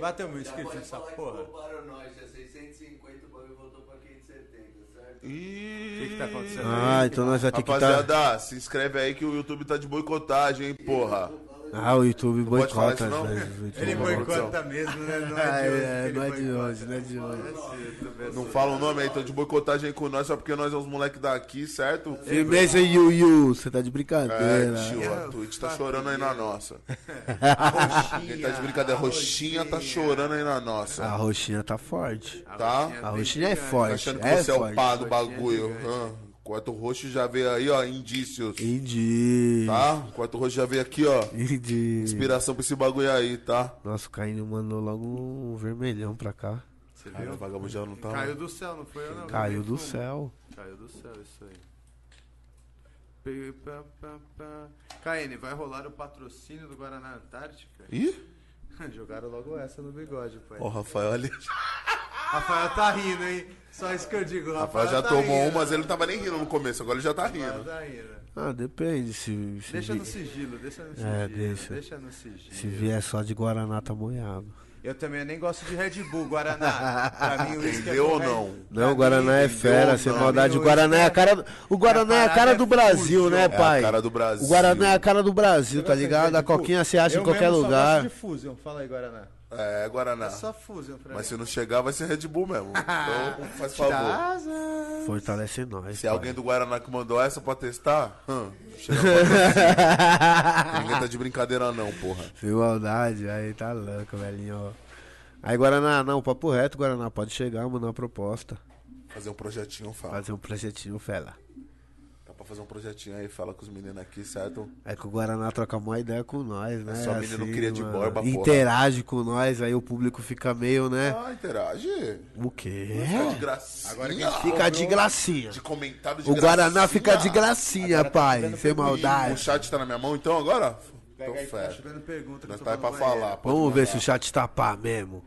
Bateu mil inscritos nessa porra. O Para nós, é 650, o bagulho voltou pra 570, certo? Ih, que, que tá acontecendo? Ah, então nós vai ter que estar. Rapaziada, se inscreve aí que o YouTube tá de boicotagem, hein, porra. Ah, o YouTube falar boicota isso, não? às vezes. Ele boicota mesmo, né? Não Ah, é de hoje. é, não é de hoje, não é de hoje. É Não fala o nome aí, então de boicotagem com nós, só porque nós é os moleques daqui, certo? Firmeza Yu Yu, você tá de É, brincadeira. tio, a Twitch tá chorando aí na nossa. Roxinha, Quem tá de brincadeira, roxinha tá chorando aí na nossa. A roxinha tá forte. Tá? A roxinha é Tá forte. achando que É você é o pá do bagulho. Quarto roxo já veio aí, ó, indícios. Indi. Tá? Quarto roxo já veio aqui, ó. Indi. Inspiração pra esse bagulho aí, tá? Nossa, o Caíno mandou logo um vermelhão pra cá. Você Cara, o viu? vagabundo já não tá. Caiu do céu, não foi eu não. Caiu do céu. Caiu do céu, isso aí. KN, vai rolar o patrocínio do Guaraná Antártica? Ih? Jogaram logo essa no bigode, pai. Ó, o Rafael ali. Rafael tá rindo, hein? Só isso que eu digo. O Rafael já tá tomou rindo. um, mas ele não tava nem rindo no começo, agora ele já tá rindo. tá rindo. Ah, depende. Se, se, Deixa vi- no sigilo, deixa no sigilo. É, deixa. Deixa no sigilo. se vier só de Guaraná, tá moiado. Eu também nem gosto de Red Bull, Guaraná. Pra mim, o uísque é ou Red- não? Não, o Guaraná mim, é fera, sem maldade. O Guaraná é a cara. do- O Guaraná é a cara do é Brasil, né, fusion. É a pai? cara do Brasil. O Guaraná é a cara do Brasil, tá ligado? A coquinha você acha Eu em qualquer mesmo só lugar. gosto de Fusion, fala aí, Guaraná. É, Guaraná. É só Fusion pra Mas mim. se não chegar, vai ser Red Bull mesmo. Então, faz favor. Fortalece nós. Se pai. alguém do Guaraná que mandou essa pra testar, hum, chega pra Ninguém tá de brincadeira não, porra. Sem maldade, aí tá louco, velhinho. Aí, Guaraná, não, papo reto, Guaraná, pode chegar, mandar uma proposta. Fazer um projetinho, fala. Fazer um projetinho, fela. Fazer um projetinho aí, fala com os meninos aqui, certo? É que o Guaraná troca uma ideia com nós, né? só menino cria de mano. borba, porra. Interage com nós, aí o público fica meio, né? Ah, interage. O quê? Fica de gracinha. Agora que Fica de gracinha. De comentário de O Guaraná gracinha. fica de gracinha, pai. Sem Ih, O maldade. chat tá na minha mão então agora? Tô Pega aí que tá pergunta. Nós tá aí pra falar. pode Vamos ver se o chat tá pá mesmo.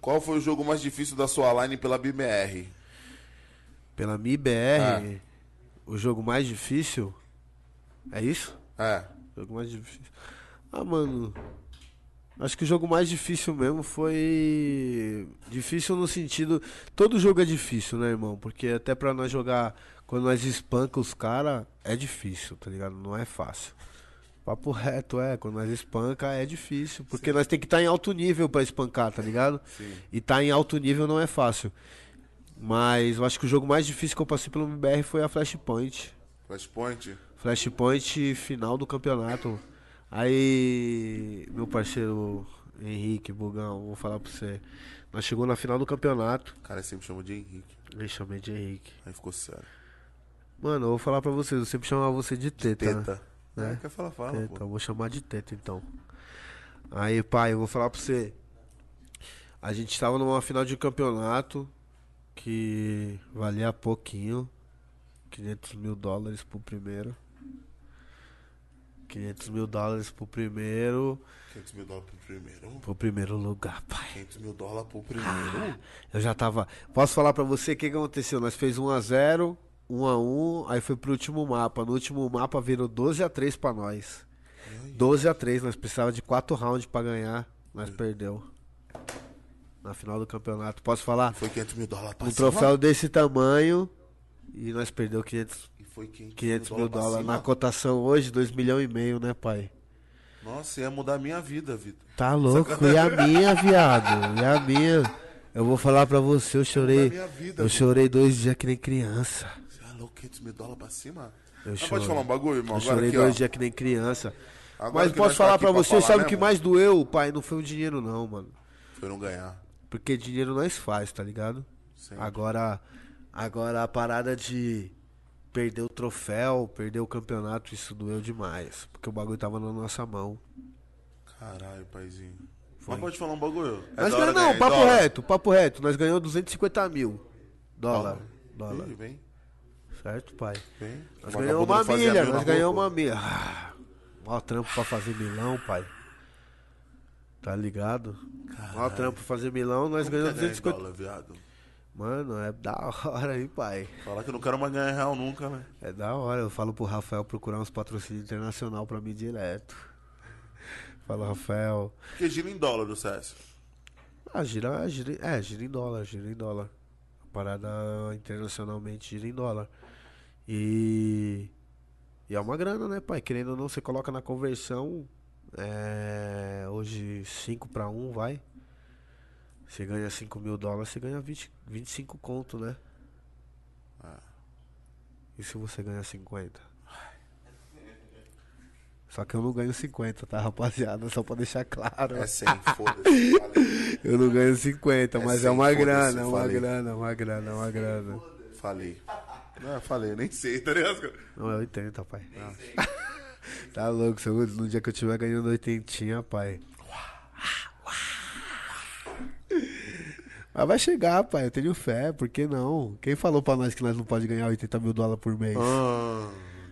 Qual foi o jogo mais difícil da sua line pela BMR? Pela MIBR, o jogo mais difícil. É isso? É. Jogo mais difícil. Ah, mano. Acho que o jogo mais difícil mesmo foi. Difícil no sentido. Todo jogo é difícil, né, irmão? Porque até pra nós jogar. Quando nós espanca os caras, é difícil, tá ligado? Não é fácil. Papo reto, é. Quando nós espanca, é difícil. Porque nós tem que estar em alto nível pra espancar, tá ligado? Sim. E tá em alto nível não é fácil. Mas eu acho que o jogo mais difícil que eu passei pelo MBR foi a Flashpoint. Flashpoint? Flashpoint final do campeonato. Aí, meu parceiro Henrique Bugão, vou falar pra você. Nós chegou na final do campeonato. O cara sempre chamou de Henrique. Eu chamei de Henrique. Aí ficou sério. Mano, eu vou falar pra vocês, eu sempre chamava você de teta. né? Teta. É. É, quer falar, fala, Teta, pô. eu vou chamar de teta então. Aí, pai, eu vou falar pra você. A gente tava numa final de campeonato que valia pouquinho. 500 mil dólares pro primeiro. 500 mil dólares pro primeiro. 500 mil dólares pro primeiro. Pro primeiro lugar, pai. 500 mil dólares pro primeiro. Eu já tava. Posso falar pra você o que, que aconteceu? Nós fez 1x0, 1x1, aí foi pro último mapa. No último mapa virou 12x3 pra nós. 12x3, nós precisava de 4 rounds pra ganhar. Nós perdeu. Na final do campeonato. Posso falar? Foi 500 mil dólares pra Um cima. troféu desse tamanho. E nós perdeu 500, E foi 500, 500 mil pra dólares. Na cotação hoje, 2 milhões e meio, né, pai? Nossa, ia mudar a minha vida, Vitor. Tá louco? E a minha, viado? E a minha? Eu vou falar pra você, eu chorei. vida, Eu viu? chorei dois dias que nem criança. Você é louco, 500 mil dólares pra cima? Eu chorei. pode falar um bagulho, irmão? Eu Agora chorei aqui, dois ó. dias que nem criança. Agora Mas posso tá falar aqui pra pra você, falar sabe o que mesmo? mais doeu, pai? Não foi o dinheiro não, mano. Foi não ganhar. Porque dinheiro nós faz, tá ligado? Sim. Agora, agora a parada de perder o troféu, perder o campeonato, isso doeu demais. Porque o bagulho tava na nossa mão. Caralho, paizinho. Mas pode falar um bagulho? É Nós ganhamos, não, ganhar em papo dólar? reto, papo reto. Nós ganhamos 250 mil dólar. Dólar. Ih, vem, Certo, pai? vem. Nós ganhamos uma não milha, mil nós ganhamos uma milha. Ah, Mó trampo pra fazer milão, pai. Tá ligado? Mó trampo pra fazer milão, nós Como ganhamos é ganhar em 250. dólar, viado? Mano, é da hora, hein, pai? Falar que eu não quero mais ganhar real nunca, né? É da hora. Eu falo pro Rafael procurar uns patrocínios internacional pra mim direto. Falo, Rafael. Porque gira em dólar do CS. Ah, gira, gira, é, gira em dólar, gira em dólar. A parada internacionalmente gira em dólar. E E é uma grana, né, pai? Querendo ou não, você coloca na conversão. É, hoje 5 pra 1 vai. Você ganha 5 mil dólares, você ganha 20, 25 conto, né? E se você ganha 50? Só que eu não ganho 50, tá, rapaziada? Só pra deixar claro. É 100, foda-se. Falei. Eu não ganho 50, É mas sim, é uma foda-se, grana, é uma falei. grana, é uma grana, é uma grana. Falei. Não, falei, eu nem sei, tá ligado? Não, é 80, pai. tá louco, se eu- no dia que eu tiver ganhando 80, pai. Mas vai chegar, pai, eu tenho fé, por que não? Quem falou pra nós que nós não pode ganhar 80 mil dólares por mês? Ah,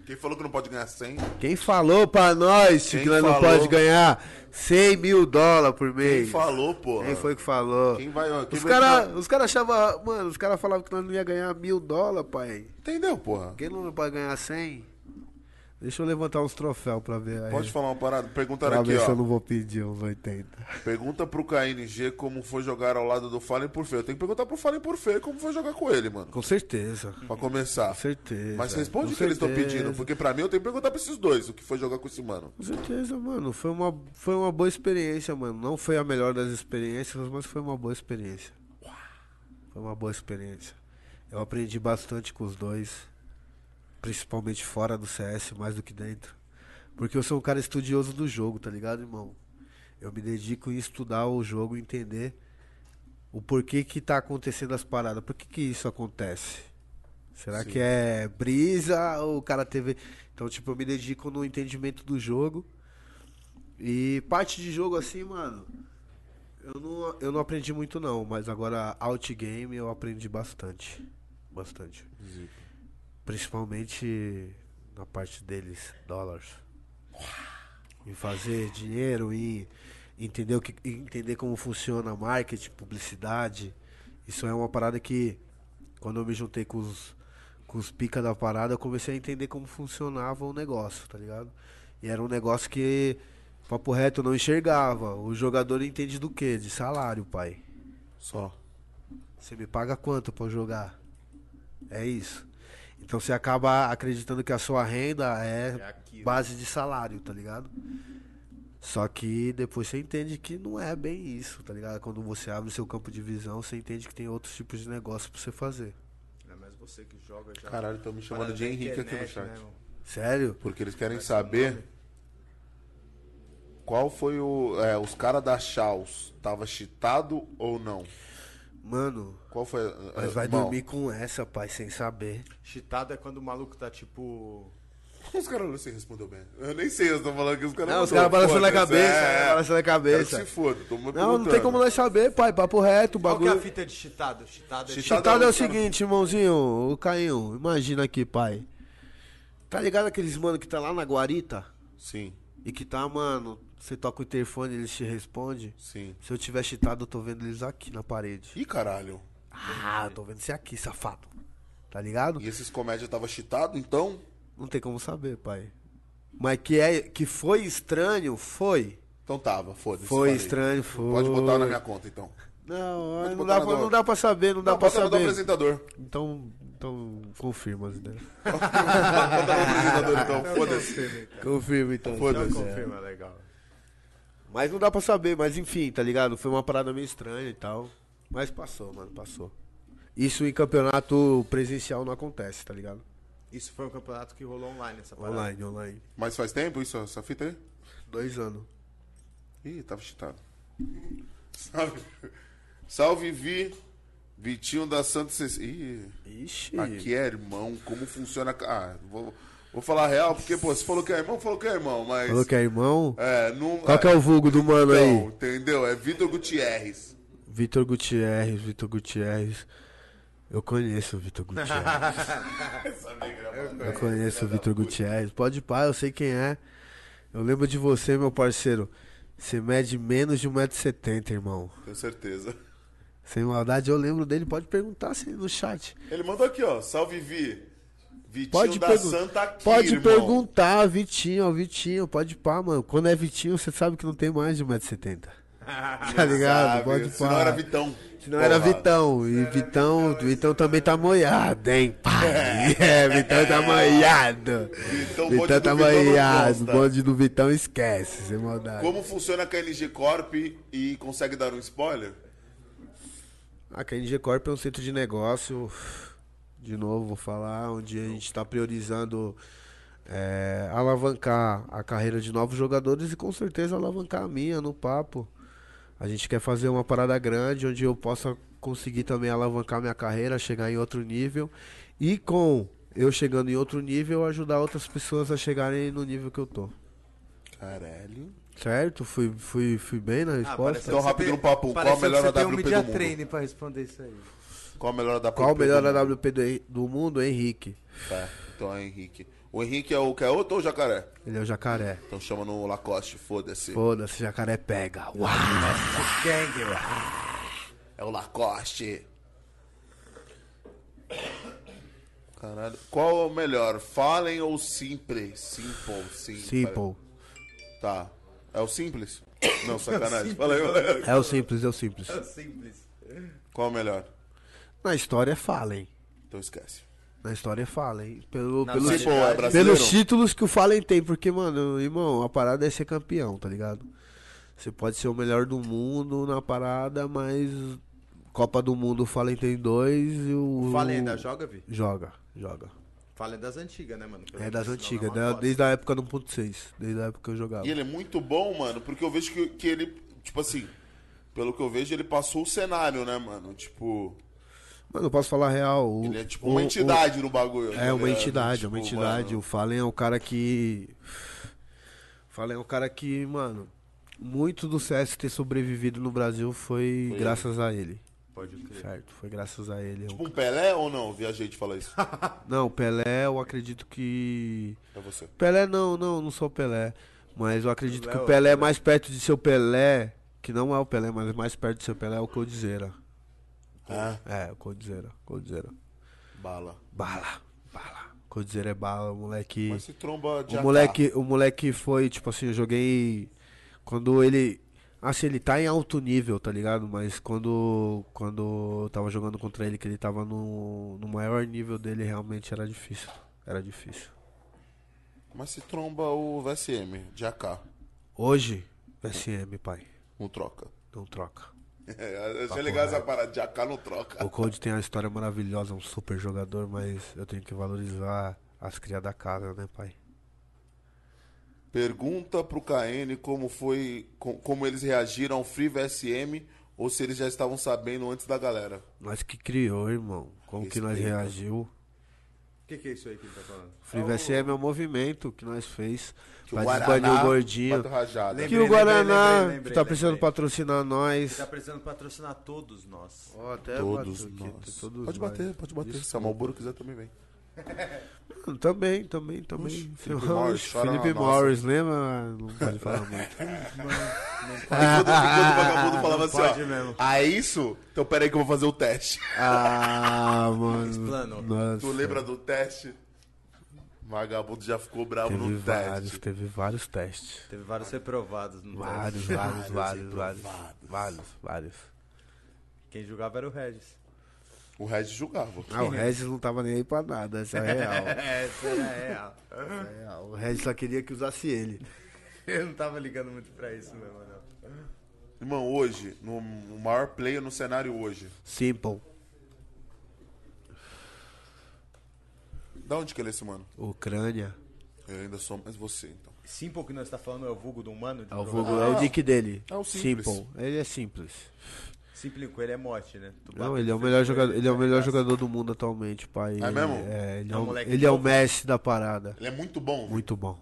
quem falou que não pode ganhar 100? Quem falou pra nós Quem que nós não falou? pode ganhar 100 mil dólares por mês? Quem falou, porra? Quem foi que falou? Quem vai... Quem Os vai- caras cara achavam, mano, os caras falavam que nós não ia ganhar mil dólares, pai. Entendeu, porra? Quem não pode ganhar 100? Deixa eu levantar uns troféus pra ver aí. Pode falar uma parada? Perguntaram Pra aqui, ver se eu ó. não vou pedir uns 80. Pergunta pro KNG como foi jogar ao lado do Fallen por Feio. Tem que perguntar pro Fallen por Feio como foi jogar com ele, mano. Com certeza. Pra começar. Com certeza. Mas responde Com o que eles estão certeza. pedindo, porque pra mim eu tenho que perguntar pra esses dois o que foi jogar com esse mano. Com certeza, mano. Foi uma, foi uma boa experiência, mano. Não foi a melhor das experiências, mas foi uma boa experiência. Foi uma boa experiência. Eu aprendi bastante com os dois. Principalmente fora do CS, mais do que dentro. Porque eu sou um cara estudioso do jogo, tá ligado, irmão? Eu me dedico em estudar o jogo, entender o porquê que tá acontecendo as paradas. Por que que isso acontece? Será que é brisa ou o cara teve. Então, tipo, eu me dedico no entendimento do jogo. E parte de jogo assim, mano. Eu não, eu não aprendi muito não, mas agora outgame eu aprendi bastante. Bastante. Principalmente na parte deles, dólares. Em fazer dinheiro, em entender, o que, entender como funciona marketing, publicidade. Isso é uma parada que quando eu me juntei com os, com os pica da parada, eu comecei a entender como funcionava o negócio, tá ligado? E era um negócio que, papo reto, eu não enxergava. O jogador entende do quê? De salário, pai. Só. Você me paga quanto pra jogar? É isso. Então você acaba acreditando que a sua renda é, É base de salário, tá ligado? Só que depois você entende que não é bem isso, tá ligado? Quando você abre o seu campo de visão, você entende que tem outros tipos de negócio pra você fazer. É mais você que joga já. Caralho, estão me chamando de Henrique aqui no internet, chat. né? Sério? Porque eles querem saber qual foi o. É, os caras da Chaos. Tava cheatado ou não? Mano, Qual foi. mas é, vai irmão? dormir com essa, pai, sem saber. Cheatado é quando o maluco tá tipo. Os caras não sei respondeu bem. Eu nem sei, eu tô falando que os caras Não, os caras balançando a cabeça, é, é, balançando a cabeça. se foda, tô Não, não tem como nós saber, pai, papo reto, o Qual que é a bagulho. fita de cheatado? Cheatado é Cheatado Chitado é o os cara- seguinte, irmãozinho, o Cainho, imagina aqui, pai. Tá ligado aqueles mano que tá lá na guarita? Sim, E que tá, mano, você toca o interfone e eles te respondem? sim. Se eu tiver chitado, eu tô vendo eles aqui na parede. Ih, caralho. Ah, tô vendo você aqui, safado. Tá ligado? E esses comédia tava cheatado, então? Não tem como saber, pai. Mas que, é, que foi estranho, foi. Então tava, foda-se. Foi falei. estranho, foi. Pode botar na minha conta, então. Não, não dá, pra, não dá pra saber, não dá Não, pra no do saber. apresentador. Então, então confirma as ideias. Bota no apresentador, então. Foda-se. Confirma então. Foda-se. Confirma, legal. Mas não dá pra saber, mas enfim, tá ligado? Foi uma parada meio estranha e tal. Mas passou, mano, passou. Isso em campeonato presencial não acontece, tá ligado? Isso foi um campeonato que rolou online, essa parada. Online, online. Mas faz tempo isso, essa fita aí? Dois anos. Ih, tava cheatado. Salve. Salve, Vi. Vitinho da Santa Cecília. Ih, Ixi. aqui é irmão. Como funciona. Ah, vou, vou falar real, porque, pô, você falou que é irmão, falou que é irmão, mas. Falou que é irmão? É, não. Qual que é o vulgo do mano Então, aí? entendeu? É Vitor Gutierrez. Vitor Gutierrez, Vitor Gutierrez. Eu conheço o Vitor Gutierrez. Eu conheço o Vitor Gutierrez. Pode ir pá, eu sei quem é. Eu lembro de você, meu parceiro. Você mede menos de 1,70m, irmão. Tenho certeza. Sem maldade, eu lembro dele. Pode perguntar se no chat. Ele mandou aqui, ó. Salve, Vi. Vitinho Pode, da Santa pode irmão. perguntar, Vitinho, Vitinho. Pode pá, mano. Quando é Vitinho, você sabe que não tem mais de 1,70m. Tá ligado? Sabe? Pode Se não falar. era Vitão. Se não era. Vitão. E Vitão, Vitão também tá moiado, hein, pai? É, Vitão tá moiado. Vitão, Vitão tá moiado. consta. Bonde do Vitão esquece, sem maldade. Como funciona a KNG Corp e consegue dar um spoiler? A KNG Corp é um centro de negócio, de novo, vou falar, onde a gente está priorizando é, alavancar a carreira de novos jogadores e com certeza alavancar a minha no papo. A gente quer fazer uma parada grande onde eu possa conseguir também alavancar minha carreira, chegar em outro nível e com eu chegando em outro nível ajudar outras pessoas a chegarem no nível que eu tô. Caralho. Certo? Fui, fui, fui bem na resposta? Então, rápido no papo, qual a Pareceu que melhor você tem um AWP do media mundo? training pra responder isso aí. Qual a melhor da Qual o melhor AWP do, do mundo? Henrique. Tá, então é Henrique. O Henrique é o que é outro ou o jacaré? Ele é o jacaré. Então chama no Lacoste, foda-se. Foda-se, jacaré pega. Uau! É o Lacoste. Caralho. Qual é o melhor? Falem ou simples? Simple, sim. Simple. Tá. É o simples? Não, sacanagem. Fala aí, galera. É o simples, é o simples. Simples. Qual é o melhor? Na história Fallen. Então esquece. Na história Fallen. Pelo, Na pelos, é pelos títulos que o Fallen tem. Porque, mano, irmão, a parada é ser campeão, tá ligado? Você pode ser o melhor do mundo na parada, mas Copa do Mundo o Fallen tem dois e o. O Fallen ainda joga, Vi? Joga, joga. Fallen é das antigas, né, mano? Pelo É das antigas, é bosta. desde a época do 1.6. Desde a época que eu jogava. E ele é muito bom, mano, porque eu vejo que, que ele, tipo assim, pelo que eu vejo, ele passou o cenário, né, mano? Tipo, Mano, eu posso falar a real. o- ele é tipo o- uma o- entidade no bagulho. É uma ligado? entidade, é uma Tipo, entidade. mano, O Fallen é um cara que. Fallen é um cara que, mano, muito do CS ter sobrevivido no Brasil foi, Foi graças a ele. Pode crer. Certo? Foi graças a ele. Tipo um Pelé ou não? Viajei de falar isso. Não, Pelé, eu acredito que. É você. Pelé não, não, não sou Pelé. Mas eu acredito Pelé que é o o Pelé é mais perto de seu Pelé. Que não é o Pelé, mas mais perto de seu Pelé é o Coldzera. Ah, É, o Coldzera. Coldzera. bala. Bala, bala. Coldzera é bala, o moleque. Mas se tromba de O AK. moleque, o moleque foi, tipo assim, eu joguei. Quando ele. Assim, ele tá em alto nível, tá ligado? Mas quando. Quando eu tava jogando contra ele, que ele tava no, no maior nível dele, realmente era difícil. Era difícil. Mas se tromba o VSM de AK. Hoje, SM, pai. Não troca. Não troca. É, eu achei legal essa parada de AK não troca. O Cold tem uma história maravilhosa, um super jogador, mas eu tenho que valorizar as crias da casa, né, pai? Pergunta pro KN como foi, com- como eles reagiram ao Free VSM ou se eles já estavam sabendo antes da galera. Nós que criou, irmão. Como que nós Respeita. reagiu? O que, que é isso aí que ele tá falando? Free VSM é um movimento que nós fez Que pra o gordinho. bateu rajada. Lembra- Que o Lembrei, Guaraná lembrei, lembrei, que tá precisando lembrei. patrocinar nós. Tá precisando patrocinar todos nós. Até Todos bateu aqui, nós. todos pode nós. bater, pode bater. Se a. Malboro quiser também vem. Mano, Também, também, também. Felipe Morris, Felipe. Morris, lembra? Não pode falar muito. E quando, e quando o vagabundo falava assim, ó. mesmo. Ah, é isso? Então peraí que eu vou fazer o teste. Ah, mano. Tu lembra do teste? O vagabundo já ficou bravo Teve no vários, teste. teve vários testes. Teve vários reprovados no Vários, teste. vários, vários, vários. Vários, vários. Quem julgava era o Regis. O Regis julgava. Ah, o Regis não tava nem aí pra nada, essa é real. É, essa era real. Essa é real. O Regis só queria que usasse ele. Eu não tava ligando muito pra isso mesmo, não. Irmão, hoje, no, no maior player no cenário hoje. Simple. Da onde que ele é esse mano? Ucrânia. Eu ainda sou mais você, então. Simple que nós tá falando é o vulgo do humano? de É o, vulgo, é o nick dele. é o simples. Simple. Ele é simples. Simple com ele é mote, né? Tu Não, ele é o melhor jogador, ele é o melhor jogador do mundo atualmente, pai. É mesmo? É, ele é, É um ele é o. Messi da parada. Ele é muito bom. Muito bom.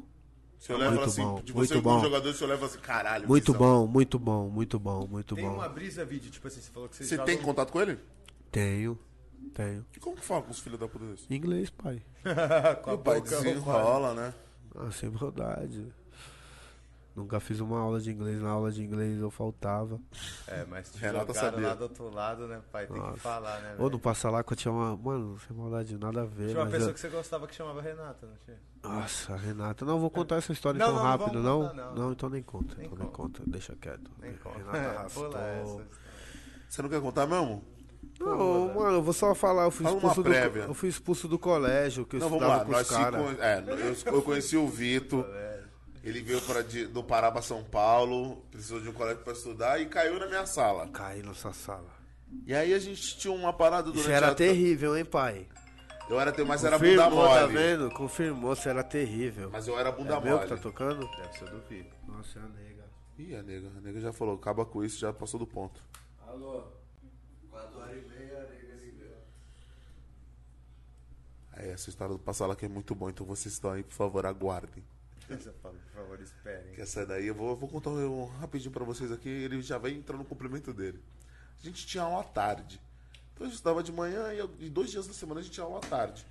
Você olha e fala muito assim, bom, de muito você como bom. jogador, você olha e fala assim, caralho. Muito bom, muito bom, muito bom, muito Tem bom. uma brisa vídeo, tipo assim, você falou que você Você tem contato com ele? Tenho. Tenho. E como que fala com os filhos da puta desse? Inglês, pai. com a O pai boca desenrola, né? Ah, sem maldade. Nunca fiz uma aula de inglês. Na aula de inglês eu faltava. É, mas te Renata jogaram sabia. lá do outro lado, né, pai? Tem Nossa. que falar, né, Ou no Passa lá que eu tinha uma. Mano, sem maldade, nada a ver. Tinha uma pessoa eu- que você gostava que chamava Renata, não tinha? Nossa, Renata. Não, vou contar essa história Não, tão não, não rápido, não. contar, não. Não, então nem conta. Nem então nem conta. conta. Deixa quieto. Nem conta. Renata arrastou. Você não quer contar mesmo? Não, mano, eu vou só falar. Eu fui Fala expulso, do, eu fui expulso do colégio, que eu Não, vamos estudava lá. com os caras. con- é, eu, eu conheci o Vitor. Ele veio para do Pará pra São Paulo, precisou de um colégio pra estudar e caiu na minha sala. Caí nessa sala. E aí a gente tinha uma parada durante Isso era a... terrível, hein, pai? Eu era ter, mas era bunda Confirmou, tá mole. vendo? Confirmou, você era terrível. Mas eu era bunda é meu mole. que tá tocando? Deve ser do Vitor. Nossa, é a nega. Ih, a nega, a nega já falou, acaba com isso, já passou do ponto. Alô? 4 horas e meia, a nega ligou. Aí essa história do Passala que é muito bom, então vocês estão aí, por favor, aguardem. Fala, por favor, esperem. Que essa daí eu vou, eu vou contar um, rapidinho pra vocês aqui, ele já vai entrar no complemento dele. A gente tinha aula à tarde. Então a gente estudava de manhã e, eu- e dois dias da semana a gente tinha aula à tarde.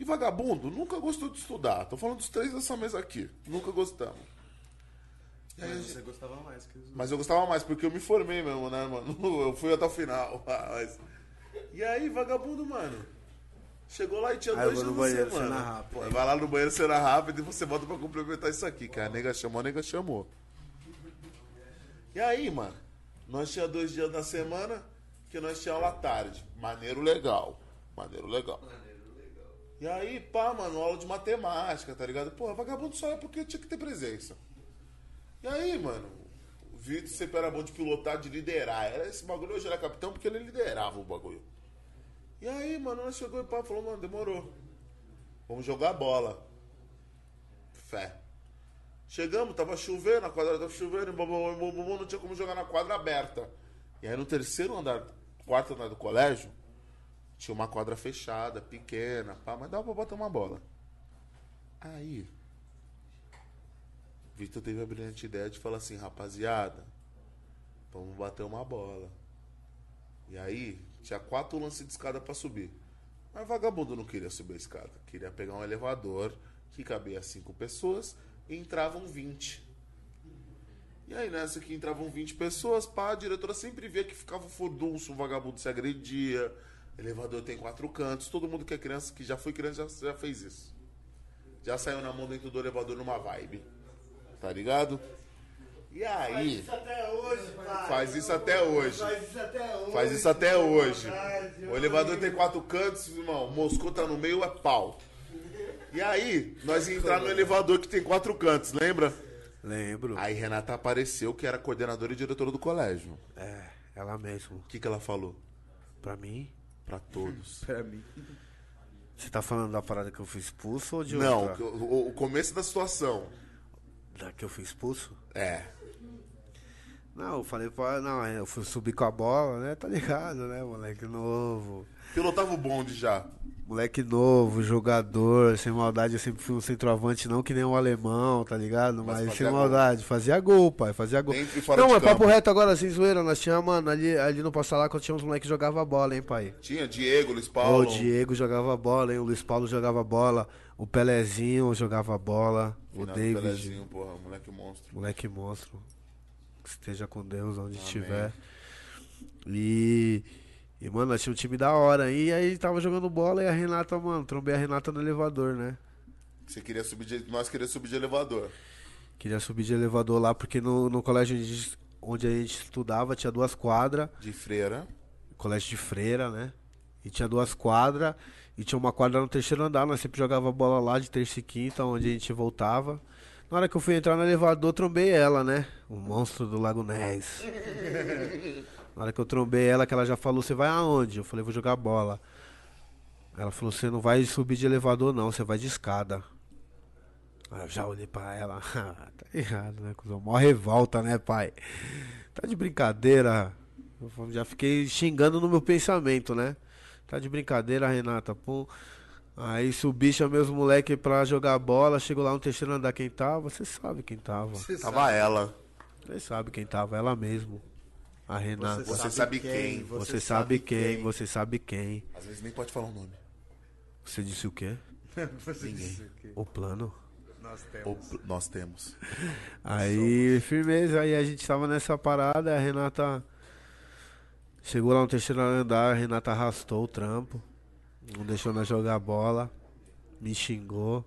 E vagabundo nunca gostou de estudar. Tô falando dos três dessa mesa aqui. Nunca gostamos. Aí Mas você gostava mais que os Mas eu gostava mais, porque eu me formei mesmo, né, mano? Eu fui até o final. Mas... E aí, vagabundo, mano. Chegou lá e tinha Aí dois dias da semana. Pô, Vai lá no banheiro, cena rápida e você volta pra complementar isso aqui, que a nega chamou, a nega chamou. E aí, mano, nós tinha dois dias da semana que nós tinha aula tarde. Maneiro legal. Maneiro legal. E aí, pá, mano, aula de matemática, tá ligado? Pô, vagabundo só é porque tinha que ter presença. E aí, mano, o Vitor sempre era bom de pilotar, de liderar. Era esse bagulho, hoje era capitão porque ele liderava o bagulho. E aí, mano, nós chegou e pá, falou, mano, demorou. Vamos jogar bola. Fé. Chegamos, tava chovendo, a quadra tava chovendo, e não tinha como jogar na quadra aberta. E aí no terceiro andar, quarto andar do colégio, tinha uma quadra fechada, pequena, pá, mas dava pra botar uma bola. Aí, Vitor teve a brilhante ideia de falar assim, rapaziada, vamos bater uma bola. E aí, tinha quatro lances de escada pra subir. Mas vagabundo não queria subir a escada. Queria pegar um elevador que cabia cinco pessoas e entravam 20. E aí, nessa que entravam 20 pessoas, pá, a diretora sempre via que ficava furdunço, o vagabundo se agredia. Elevador tem quatro cantos. Todo mundo que é criança, que já foi criança, já, já fez isso. Já saiu na mão dentro do elevador numa vibe. Tá ligado? E aí. até hoje, pai. Faz isso até hoje. Faz isso até hoje. Faz isso até hoje. Verdade, O elevador tem quatro cantos, irmão. O Moscou tá no meio, é pau. E aí, nós entrar no elevador que tem quatro cantos, lembra? Lembro. Aí Renata apareceu, que era coordenadora e diretora do colégio. É, ela mesmo. O que, que ela falou? Pra mim. Pra todos. Pra mim. Você tá falando da parada que eu fui expulso ou de Não, outra? o, o começo da situação. Da que eu fui expulso? É. Não, eu falei pra. Não, eu fui subir com a bola, né? Tá ligado, né? Moleque novo. Pilotava o bonde já. Moleque novo, jogador, sem maldade, eu sempre fui um centroavante, não que nem um alemão, tá ligado? Mas Mas, sem gol. maldade, fazia gol, pai, fazia gol. Não, de mas papo campo. reto agora, sem zoeira, nós tínhamos, mano, ali, ali no quando tinha uns moleques que jogavam bola, hein, pai? Tinha Diego, Luiz Paulo. O Diego jogava bola, hein? O Luiz Paulo jogava bola, o Pelezinho jogava bola, o Finado David, Pelezinho, porra, moleque monstro. moleque monstro. Esteja com Deus onde estiver. E, e, mano, nós tínhamos um time da hora. E aí tava jogando bola e a Renata, mano, trombei a Renata no elevador, né? Você queria subir de... Nós queríamos subir de elevador. Queria subir de elevador lá, porque no, no colégio onde a gente- onde a gente estudava tinha duas quadras. De freira. colégio de freira, né? E tinha duas quadras. E tinha uma quadra no terceiro andar. Nós sempre jogava bola lá de terça e quinta, onde a gente voltava. Na hora que eu fui entrar no elevador, trombei ela, né? O monstro do Lago Ness. Na hora que eu trombei ela, que ela já falou, você vai aonde? Eu falei, vou jogar bola. Ela falou, você não vai subir de elevador não, você vai de escada. Aí eu já olhei pra ela, tá errado, né? cuzão? Mó revolta, né, pai? Tá de brincadeira. Eu já fiquei xingando no meu pensamento, né? Tá de brincadeira, Renata, pô. Aí subi, chamei os moleques pra jogar bola. Chegou lá no terceiro andar quem tava. Você sabe quem tava. Você Tava ela. sabe quem tava, ela mesmo. A Renata. Você sabe quem. Você sabe quem, você sabe quem. Às vezes nem pode falar o nome. Você disse o quê? Você disse o quê? O plano. Nós O- temos. nós temos. Aí, firmeza, aí a gente tava nessa parada, a Renata chegou lá no terceiro andar, a Renata arrastou o trampo, não deixou nós jogar bola, me xingou.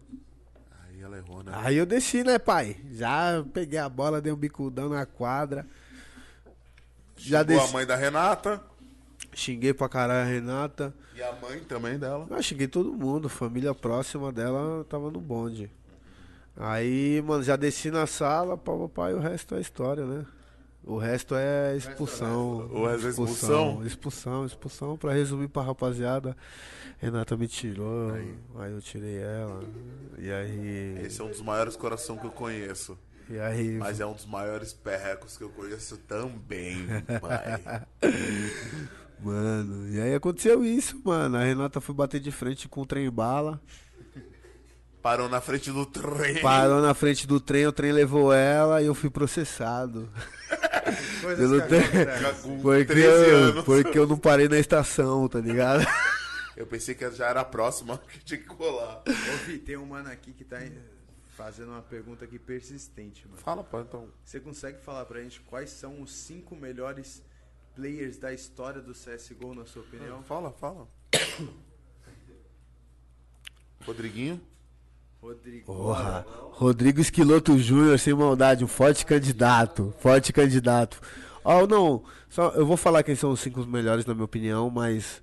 Aí ela errou, né? Aí eu desci, né, pai? Já peguei a bola, dei um bicudão na quadra. Já Chegou a desci, mãe da Renata xinguei pra caralho a Renata. e a mãe também dela. Eu xinguei todo mundo, família próxima dela tava no bonde. Aí, mano, já desci na sala, papai, o resto é história, né? O resto é expulsão. O resto é expulsão? Expulsão, expulsão, pra resumir pra rapaziada. Renata me tirou, aí, eu tirei ela. E aí. Esse é um dos maiores coração que eu conheço. E aí. Mas é um dos maiores perrecos que eu conheço também, pai. Mano, e aí aconteceu isso, mano. A Renata foi bater de frente com o trem bala. Parou na frente do trem. Parou na frente do trem, o trem levou ela e eu fui processado. Acontecem. Com Porque 13 eu, porque eu não parei na estação, tá ligado? Eu pensei que já era a próxima que tinha que colar. Ô, Vi, tem um mano aqui que tá em- fazendo uma pergunta aqui persistente, mano. Fala, pai, então. Você consegue falar pra gente quais são os cinco melhores players da história do CSGO, na sua opinião? Fala, fala. Rodriguinho. Rodrigo. Porra. Rodrigo Esquiloto Júnior, sem maldade, um forte candidato. Forte candidato. Ó, não, só, eu vou falar quem são os cinco melhores, na minha opinião, mas.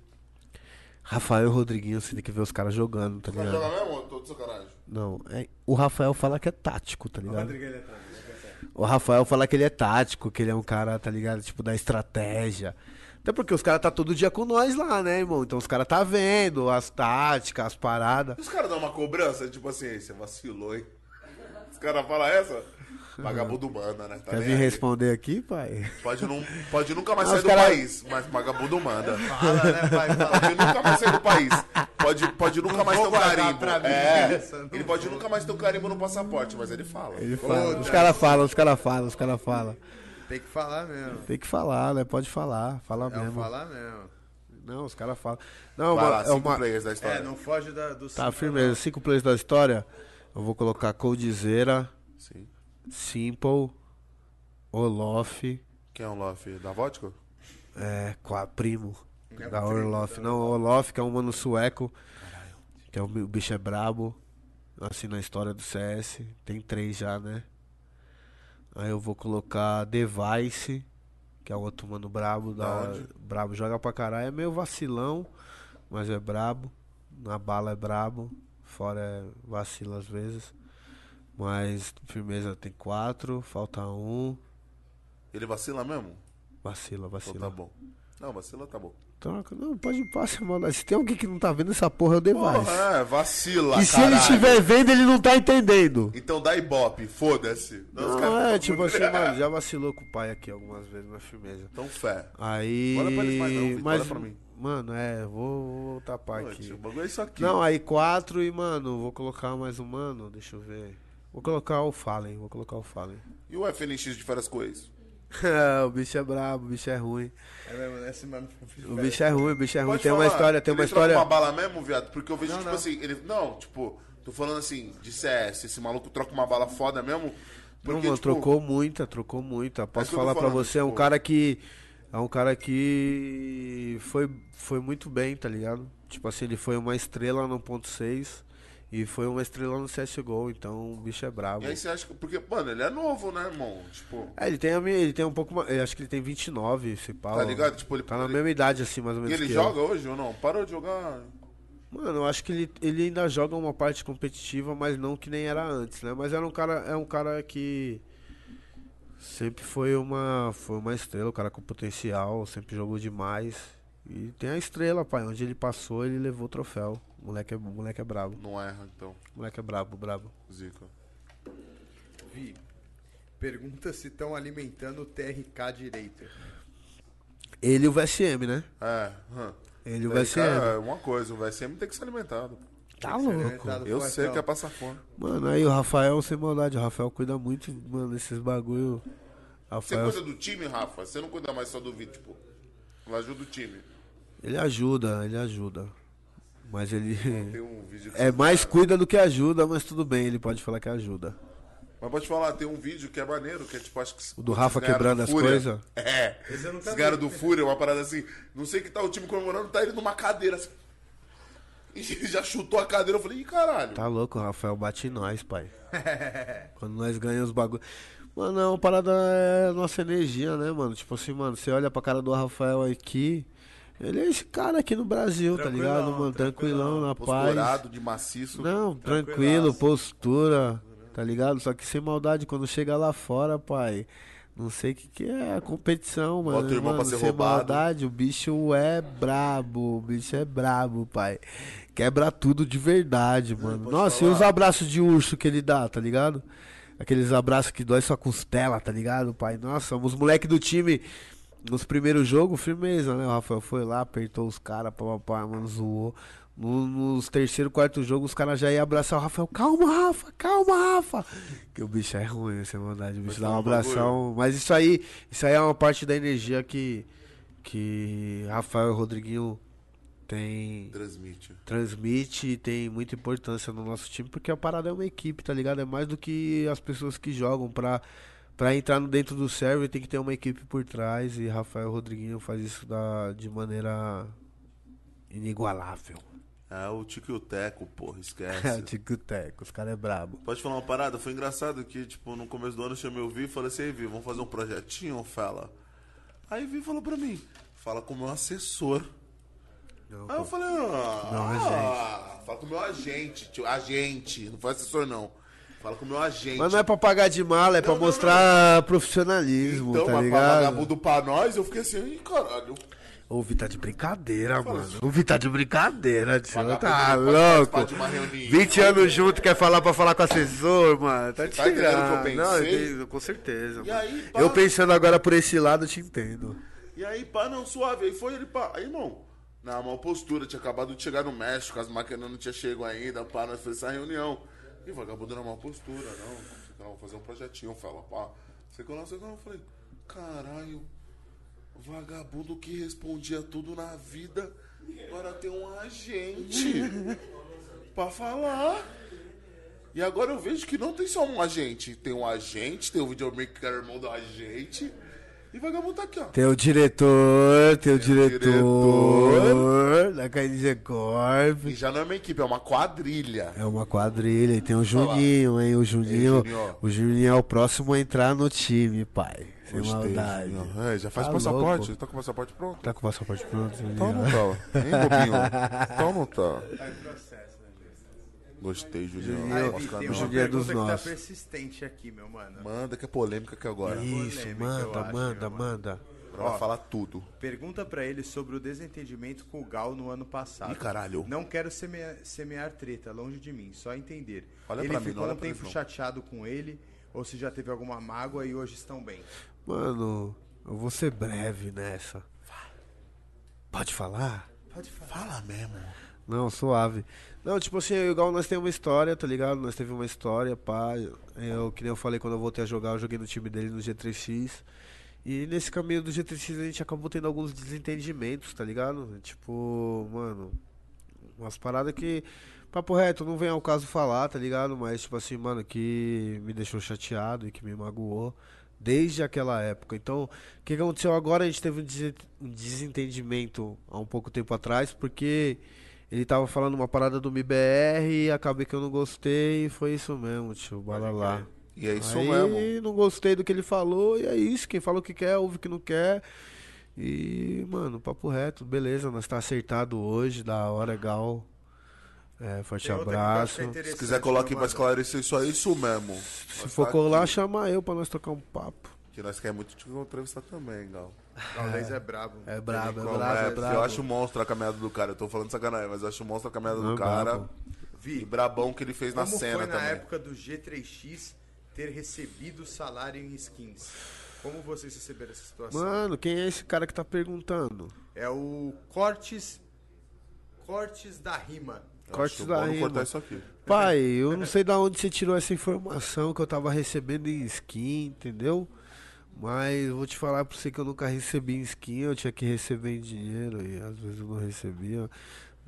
Rafael e Rodriguinho, você tem que ver os caras jogando, tá Vai ligado? jogar mesmo ou tô de sacanagem? Não, é, o Rafael fala que é tático, tá O ligado? Rodrigo ele é ele é O Rafael fala que ele é tático, que ele é um cara, tá ligado? Tipo, da estratégia. Até porque os caras tá todo dia com nós lá, né, irmão? Então os caras tá vendo as táticas, as paradas. Os caras dão uma cobrança, tipo assim, "Ei, você vacilou, hein? Os caras falam essa? Vagabundo manda, né? Tá Quer vir responder aqui, pai? Pode, não, pode nunca mais Ah, sair do cara- país, mas vagabundo manda. Fala, né, pai? Fala. Pode nunca mais sair do país. Pode, pode nunca mais ter um carimbo. pra mim é, não ele pode nunca mais ter um carimbo no passaporte, mas ele fala. Ele fala. Os caras falam, os caras falam, os caras falam. Tem que falar mesmo. Tem que falar, né? Pode falar, fala É mesmo. falar mesmo. Não, os caras falam. Não, Vai uma, lá, é cinco uma. players da história. É, não foge da, do Tá, firmeza. Cinco players da história. Eu vou colocar Coldzera, Sim. Simple, Olof, Quem é o Loff? Da vodka? é, qua- primo. É Da tá Não, Olof, que é um mano sueco. Que é o, o bicho é brabo. Assim na história do CS. Tem três já, né? Aí eu vou colocar Device, que é o outro mano brabo. Da, brabo joga pra caralho. É meio vacilão, mas é brabo. Na bala é brabo. Fora é vacila às vezes. Mas firmeza tem quatro, falta um. Ele vacila mesmo? Vacila, Então vacila. tá bom. Não, vacila tá bom. Troca. Não, pode passar, mano. Se tem alguém que não tá vendo essa porra, Device. Porra, é, vacila, e se ele estiver vendo, ele não tá entendendo. Então dá ibope, foda-se. Não, Não, é, tipo assim, mano, já vacilou com o pai aqui algumas vezes na firmeza. Então fé. Aí. Olha pra eles mais não, Vitor, mas, pra mim. Mano, é, vou, vou tapar Pô, aqui. O bagulho é isso aqui. Não, aí quatro e, mano, vou colocar mais um mano, deixa eu ver. Vou colocar o Fallen, vou colocar o Fallen. E o FNX de férias com ex? O bicho é brabo, o bicho é ruim. É mesmo, esse mano. O bicho é ruim, o bicho é ruim. Pode Tem uma falar, história, tem uma troca história. uma bala mesmo, viado? Porque eu vejo, Não, tipo não. assim, ele. Não, tipo, tô falando assim, de CS, esse maluco troca uma bala foda mesmo. Não, Porque, mano, tipo, trocou muita, trocou muita. Posso tô falar pra falando, você, é um tipo- cara que. É um cara que foi, foi muito bem, tá ligado? Tipo assim, ele foi uma estrela no ponto 6 e foi uma estrela no CSGO, então o bicho é brabo. E aí você acha que. Porque, mano, ele é novo, né, irmão? Tipo. É, ele tem, ele tem um pouco mais. Acho que ele tem 29, esse pau. Tá ligado? Tipo, ele- Tá na ele- mesma idade, assim, mais ou E menos. ele que eu. joga hoje ou não? Parou de jogar. Mano, eu acho que ele, ele ainda joga uma parte competitiva, mas não que nem era antes, né? Mas era um cara, é um cara que sempre foi uma, foi uma estrela, um cara com potencial, sempre jogou demais. E tem a estrela, pai. Onde ele passou, ele levou o troféu. Moleque é, moleque é brabo. Não erra, então. Moleque é brabo, brabo. Zica. Vi, pergunta se estão alimentando o TRK direito. Ele e o VSM, né? É. hum. Ele e o VSM. é uma coisa, o VSM tem que ser alimentado. Tá louco. Eu sei que é passar fome. Mano, aí o Rafael, sem maldade, o Rafael cuida muito, mano, desses bagulho. Você Rafael, cuida do time, Rafa? Você não cuida mais só do Vitor, tipo. Ela ajuda o time. ele ajuda, ele ajuda. Mas ele Tem um é mais cuida do que ajuda, mas tudo bem, ele pode falar que ajuda. Mas pode falar, tem um vídeo que é maneiro, que é tipo, acho que. O do Rafa quebrando do as coisas? É. Esse ganharam do Fúria, uma parada assim. Não sei que tá o time comemorando, tá ele numa cadeira assim. E ele já chutou a cadeira, eu falei, ih, caralho. Tá louco, o Rafael bate em nós, pai. Quando nós ganhamos os bagulho. Mano, é uma parada é a nossa energia, né, mano? Tipo assim, mano, você olha pra cara do Rafael aqui. Ele é esse cara aqui no Brasil, tá ligado, mano? Tranquilão, na paz. Posturado, de maciço. Não, tranquilo, postura, tá ligado? Só que sem maldade, quando chega lá fora, pai. Não sei o que, que é a competição, mano. Bota o irmão mano, pra ser sem roubado. maldade, o bicho é brabo, o bicho é brabo, pai. Quebra tudo de verdade, mano. pode Nossa, falar. e os abraços de urso que ele dá, tá ligado? Aqueles abraços que dói sua costela, tá ligado, pai? Nossa, os moleques do time, nos primeiros jogos, firmeza, né? O Rafael foi lá, apertou os caras, papapá, mano, zoou. No- nos terceiro, quarto jogo, os caras já iam abraçar o Rafael. Calma, Rafa, calma, Rafa. Que o bicho é ruim, essa maldade. O bicho dá um abração. Mas isso aí, isso aí é uma parte da energia que, que Rafael e Rodriguinho tem Transmite. transmite e tem muita importância no nosso time, porque a parada é uma equipe, tá ligado? É mais do que as pessoas que jogam. Pra, pra entrar no dentro do server tem que ter uma equipe por trás e Rafael Rodriguinho faz isso da, de maneira inigualável. É o Tico e o Teco, porra, É, esquece. Tico Teco, os caras é brabo. Pode falar uma parada? Foi engraçado que, tipo, no começo do ano eu chamei o Vi e falei assim, "Ei, Vi, vamos fazer um projetinho, fala. Aí o Vi falou pra mim, fala com o meu assessor. Não, Aí eu falei, ah, Não, ah, fala com o meu agente, tio, agente, não foi assessor não. Fala com o meu agente. Mas não é pra pagar de mala, é pra Não, não, mostrar profissionalismo, então, tá mas pra vagabundo pra nós, eu fiquei assim, ih, caralho. O Vi tá de brincadeira, mano. O Vi tá de brincadeira, tio. Vagabundo Tá não louco. de uma reunião. 20 anos junto, quer falar pra falar com o assessor, mano. Tá tá entendendo o que eu tirando. Não, eu com certeza. E aí, pá. Eu pensando agora por esse lado, eu te entendo. E aí, pá, não, suave. Aí foi ele, pá. Aí, irmão, na maior postura, tinha acabado de chegar no México, as máquinas não tinham chego ainda, pá, nós fizemos essa reunião. E vagabundo na maior postura, não, vamos fazer um projetinho, fala, pá. Sei que eu não sei eu falei, caralho, vagabundo que respondia tudo na vida, agora tem um agente pra falar. E agora eu vejo que não tem só um agente, tem um agente, tem o videomaker que era irmão do agente, e vagabundo tá aqui, ó. Tem o diretor, tem o diretor. diretor da KNG Corp. E já não é uma equipe, é uma quadrilha. É uma quadrilha e tem o Juninho, hein? O Juninho, Juninho, ó. o Juninho é o próximo a entrar no time, pai. Sem maldade. Juninho. É, já faz Tá passaporte, louco. tá com o passaporte pronto? Tá com o passaporte pronto, Juninho? Então não tá. Hein, bobinho? Então não tá. Gostei, Juninho. Tem não. uma Juninho é dos pergunta que tá nossos. persistente aqui, meu mano. Manda que é polêmica aqui agora. Isso, polêmica, manda, acho, manda, manda. Vai falar tudo. Pergunta pra ele sobre o desentendimento com o Gal no ano passado. Ih, caralho. Não quero semear, semear treta, longe de mim, só entender. Olha ele pra mim, não ficou olha um pra tempo chateado com ele, ou se já teve alguma mágoa e hoje estão bem. Mano, eu vou ser breve nessa. Pode falar? Pode falar. Fala mesmo. Não, suave. Não, tipo assim, o Gal, nós temos uma história, tá ligado? Nós teve uma história, pá. Eu, que nem eu falei quando eu voltei a jogar, eu joguei no time dele no G3X. E nesse caminho do G3X a gente acabou tendo alguns desentendimentos, tá ligado? Tipo, mano, umas paradas que, papo reto, não vem ao caso falar, tá ligado? Mas, tipo assim, mano, que me deixou chateado e que me magoou desde aquela época. Então, o que, aconteceu agora? A gente teve um desentendimento há um pouco tempo atrás, porque ele tava falando uma parada do MBR e acabei que eu não gostei e foi isso mesmo, tio, bala lá. E é isso Aí mesmo. não gostei do que ele falou e é isso. Quem fala o que quer, ouve o que não quer. E, mano, papo reto, beleza, nós tá acertado hoje, da hora, legal. É, forte Tem eu acho abraço. é Se quiser aqui meu pra esclarecer isso aí, isso mesmo. Se for colar, chama eu pra nós trocar um papo. Que nós queremos muito te entrevistar também, Gal. Talvez é brabo. É brabo, é brabo, é, é brabo. Eu acho monstro a caminhada do cara. Eu tô falando sacanagem, mas eu acho monstro a caminhada Não, do cara. brabo. E Vi, brabão que ele fez na como cena foi na também. época do G3X ter recebido salário em skins? Como vocês receberam essa situação? Mano, quem é esse cara que tá perguntando? É o Cortes. Cortes da Rima. Eu Cortes da rima. cortar isso aqui. Pai, eu não sei da onde você tirou essa informação que eu tava recebendo em skin, entendeu? Mas vou te falar pra você que eu nunca recebi em skin, eu tinha que receber em dinheiro e às vezes eu não recebia.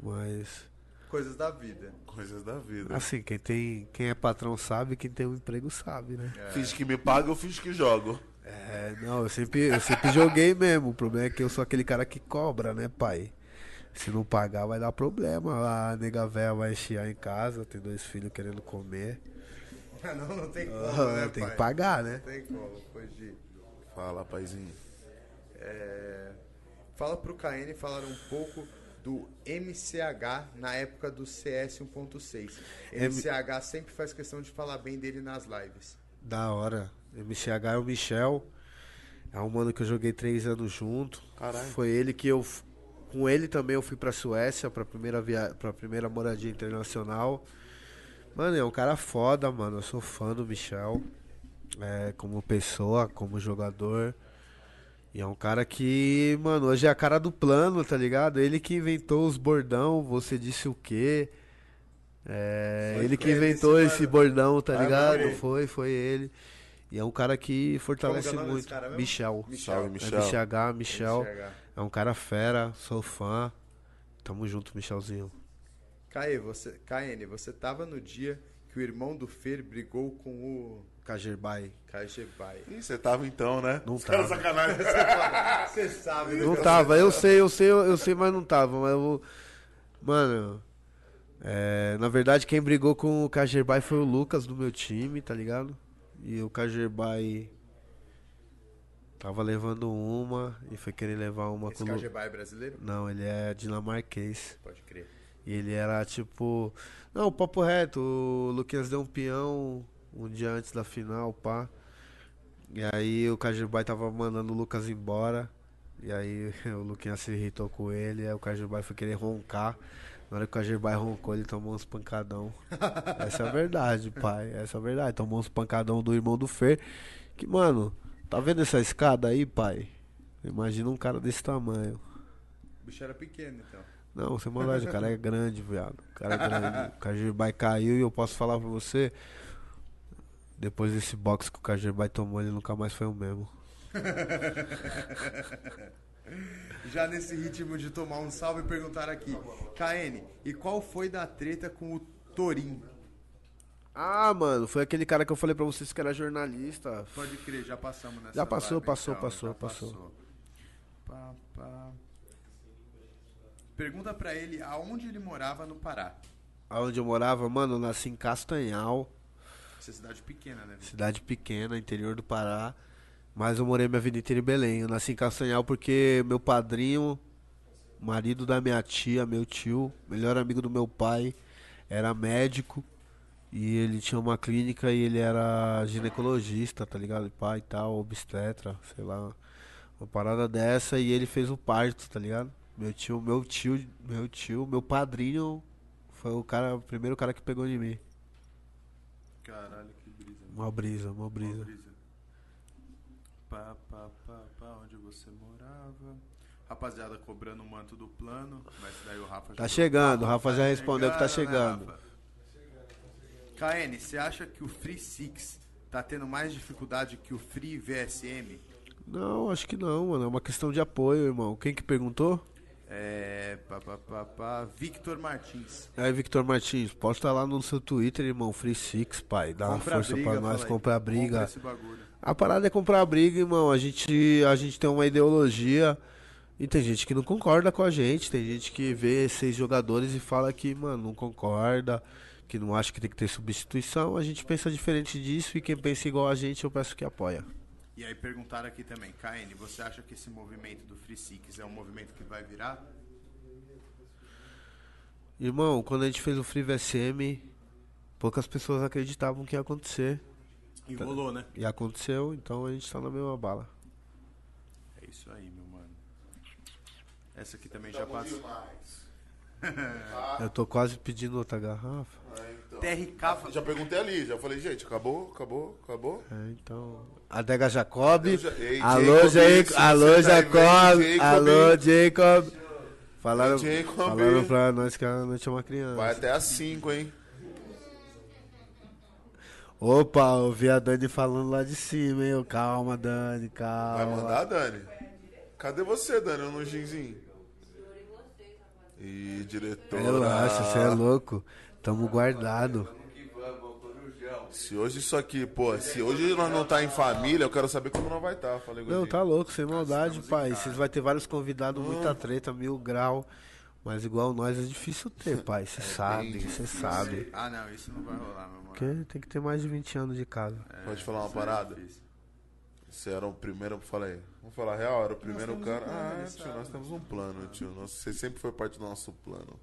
Mas Coisas da vida. Coisas da vida. Assim, quem, tem, quem é patrão sabe, quem tem um emprego sabe, né? Finge que me paga, eu finge que jogo. É, não, eu sempre, eu sempre joguei mesmo. O problema é que eu sou aquele cara que cobra, né, pai? Se não pagar, vai dar problema. A nega véia vai chiar em casa, tem dois filhos querendo comer. não, não tem como, Ah, né, tem pai? que pagar, né? Não tem como, fugir. Fala, paizinho. É, Fala pro KN falar um pouco do MCH na época do CS 1.6. M- MCH sempre faz questão de falar bem dele nas lives. Da hora. MCH é o Michel. É um mano que eu joguei três anos junto. Caralho. Foi ele que eu. Com ele também eu fui pra Suécia, pra primeira, via... pra primeira moradia internacional. Mano, é um cara foda, mano. Eu sou fã do Michel. É, como pessoa, como jogador. E é um cara que, mano, hoje é a cara do plano, tá ligado? Ele que inventou os bordão, você disse o quê? É, ele que inventou esse esse bordão, tá Ah, ligado? foi. Foi, foi ele. E é um cara que fortalece que é muito. cara mesmo? Michel. Salve, É Michel. MCH, Michel. MCH. É um cara fera, sou fã. Tamo junto, Michelzinho. Caê, você, KN, você tava no dia que o irmão do Fer brigou com o Kajerbai. KGBay. Ih, você tava então, né? Não Os tava. sacanagem. Você sabe, né? Não tava, eu sei, eu sei, eu sei, mas não tava. Mas eu. Mano. é, na verdade, quem brigou com o Kajerbai foi o Lucas do meu time, tá ligado? E o Kajerbai tava levando uma e foi querer levar uma Esse com o KGBay é brasileiro? Não, ele é dinamarquês. Pode crer. E ele era tipo. Não, papo reto, o Luquinhas deu um peão um dia antes da final, pá. E aí o Kajibai tava mandando o Lucas embora. E aí o Luquinhas se irritou com ele, aí o Kajibai foi querer roncar. Na hora que o Kajibai roncou, ele tomou uns pancadão. Essa é a verdade, pai. Essa é a verdade. Tomou uns pancadão do irmão do Fer. Que, mano, tá vendo essa escada aí, pai? Imagina um cara desse tamanho. O bicho era pequeno, então. Não, sem maldade, o cara é grande, viado. O cara é grande. O Kajibai caiu e eu posso falar pra você. Depois desse box que o Kajibai tomou, ele nunca mais foi o mesmo. Já nesse ritmo de tomar um salve, perguntaram aqui. KN, e qual foi da treta com o Torim? Ah, mano, foi aquele cara que eu falei pra vocês que era jornalista. Pode crer, já passamos nessa Já passou, vibe, passou, então, passou, já passou. Pá, pá. Pergunta pra ele aonde ele morava no Pará. Aonde eu morava, mano, eu nasci em Castanhal, Essa cidade pequena, né? cidade pequena, interior do Pará. Mas eu morei minha vida inteira em Belém. Eu nasci em Castanhal porque meu padrinho, marido da minha tia, meu tio, melhor amigo do meu pai, era médico. E ele tinha uma clínica e ele era ginecologista, tá ligado? Pai e tal, obstetra, sei lá. Uma parada dessa e ele fez o parto, tá ligado? Meu tio, meu tio, meu tio, meu padrinho foi o cara, o primeiro cara que pegou em mim. Caralho, que brisa. Uma brisa, uma brisa. brisa. Pá, pá, pá, pá, onde você morava? Rapaziada, cobrando o manto do plano. Mas daí o Rafa já. Tá chegando, o Rafa já Tá respondeu que tá chegando, né? KN, você acha que o Free Six tá tendo mais dificuldade que o Free VSM? Não, acho que não, mano. É uma questão de apoio, irmão. Quem que perguntou? É. Pá, pá, pá, pá, Victor Martins. Aí, Victor Martins, posta lá no seu Twitter, irmão, Free Six, pai. Dá uma Compra a força briga, pra nós, comprar a briga. Compra. A parada é comprar a briga, irmão. A gente, a gente tem uma ideologia e tem gente que não concorda com a gente. Tem gente que vê seis jogadores e fala que, mano, não concorda, que não acha que tem que ter substituição. A gente pensa diferente disso e quem pensa igual a gente, eu peço que apoia. E aí perguntaram aqui também, KN, você acha que esse movimento do Free Six é um movimento que vai virar? Irmão, quando a gente fez o Free VSM, poucas pessoas acreditavam que ia acontecer. E rolou, né? E aconteceu, então a gente tá na mesma bala. É isso aí, meu mano. Essa aqui também já passou. Eu tô quase pedindo outra garrafa. TRK, Já perguntei ali, já falei, gente, acabou, acabou, acabou. É, então. Adega Jacob. Eu já- Ei, Alô, Jacob, Alô, tá Jacob. Alô, Jacob. Falaram, Jacob. falaram pra nós que a noite é uma criança. Vai até às 5, hein? Opa, ouvi a Dani falando lá de cima, hein? Calma, Dani, calma. Vai mandar, Dani? Cadê você, Dani, no ginzinho? E diretora. Relaxa, você é louco. Tamo guardado. Se hoje isso aqui, pô, se hoje nós não tá em família, eu quero saber como não vai estar. Tá. Falei, Não, tá louco, sem maldade, pai. Vocês vai ter vários convidados, muita treta, mil grau. Mas igual nós é difícil ter, pai. Você sabe, você sabe. Ah, não, isso não vai rolar, meu mano. Porque tem que ter mais de 20 anos de casa. Pode falar uma parada? Você era o primeiro, falei, vamos falar real, era o primeiro cara. ah, tio, nós temos um plano, tio. Nós- Você sempre foi parte do nosso plano.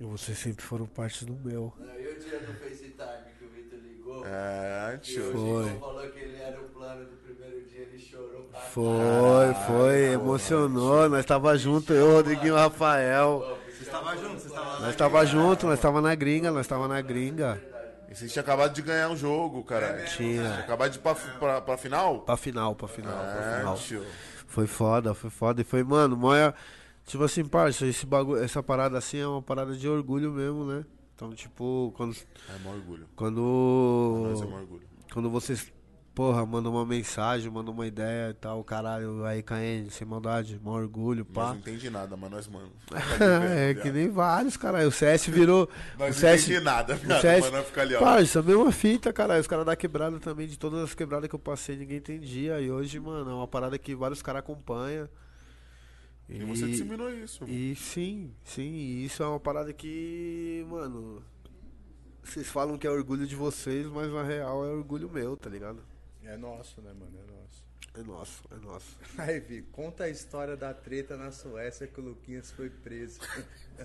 E vocês sempre foram parte do meu. Não, e o dia do FaceTime que o Vitor ligou? É, E tio. o falou que ele era o plano do primeiro dia, ele chorou pra Foi, foi, emocionou. Nós tava junto, eu, Rodriguinho e o Rafael. Você estava junto, você estava lá. Nós tava junto, nós tava na gringa, nós tava na gringa. E você tinha acabado de ganhar um jogo, cara. Tinha. Tinha acabado de ir pra, pra, pra final? Pra final, pra final, pra É, final. tio. Foi foda, foi foda. E foi, mano, moia. Tipo assim, parça, esse bagulho, essa parada assim é uma parada de orgulho mesmo, né? Então, tipo, quando. É maior orgulho. Quando. Nós é maior orgulho. Quando vocês, porra, mandam uma mensagem, mandam uma ideia e tal, caralho, aí KN, sem maldade, maior orgulho, Nós pá. não entendi nada, mas nós, mano. é, que nem vários, caralho. O CS virou. Nós o não CS, entendi nada, o viado, CS, mas nós fica ali, ó. Parça, mesma fita, caralho. Os caras da quebrada também, de todas as quebradas que eu passei, ninguém entendia. E hoje, mano, é uma parada que vários caras acompanham. E você disseminou isso. E sim, sim, e isso é uma parada que, mano, vocês falam que é orgulho de vocês, mas na real é orgulho meu, tá ligado? É nosso, né, mano? É nosso. É nosso, é nosso. Aí, Vi, conta a história da treta na Suécia que o Luquinhas foi preso.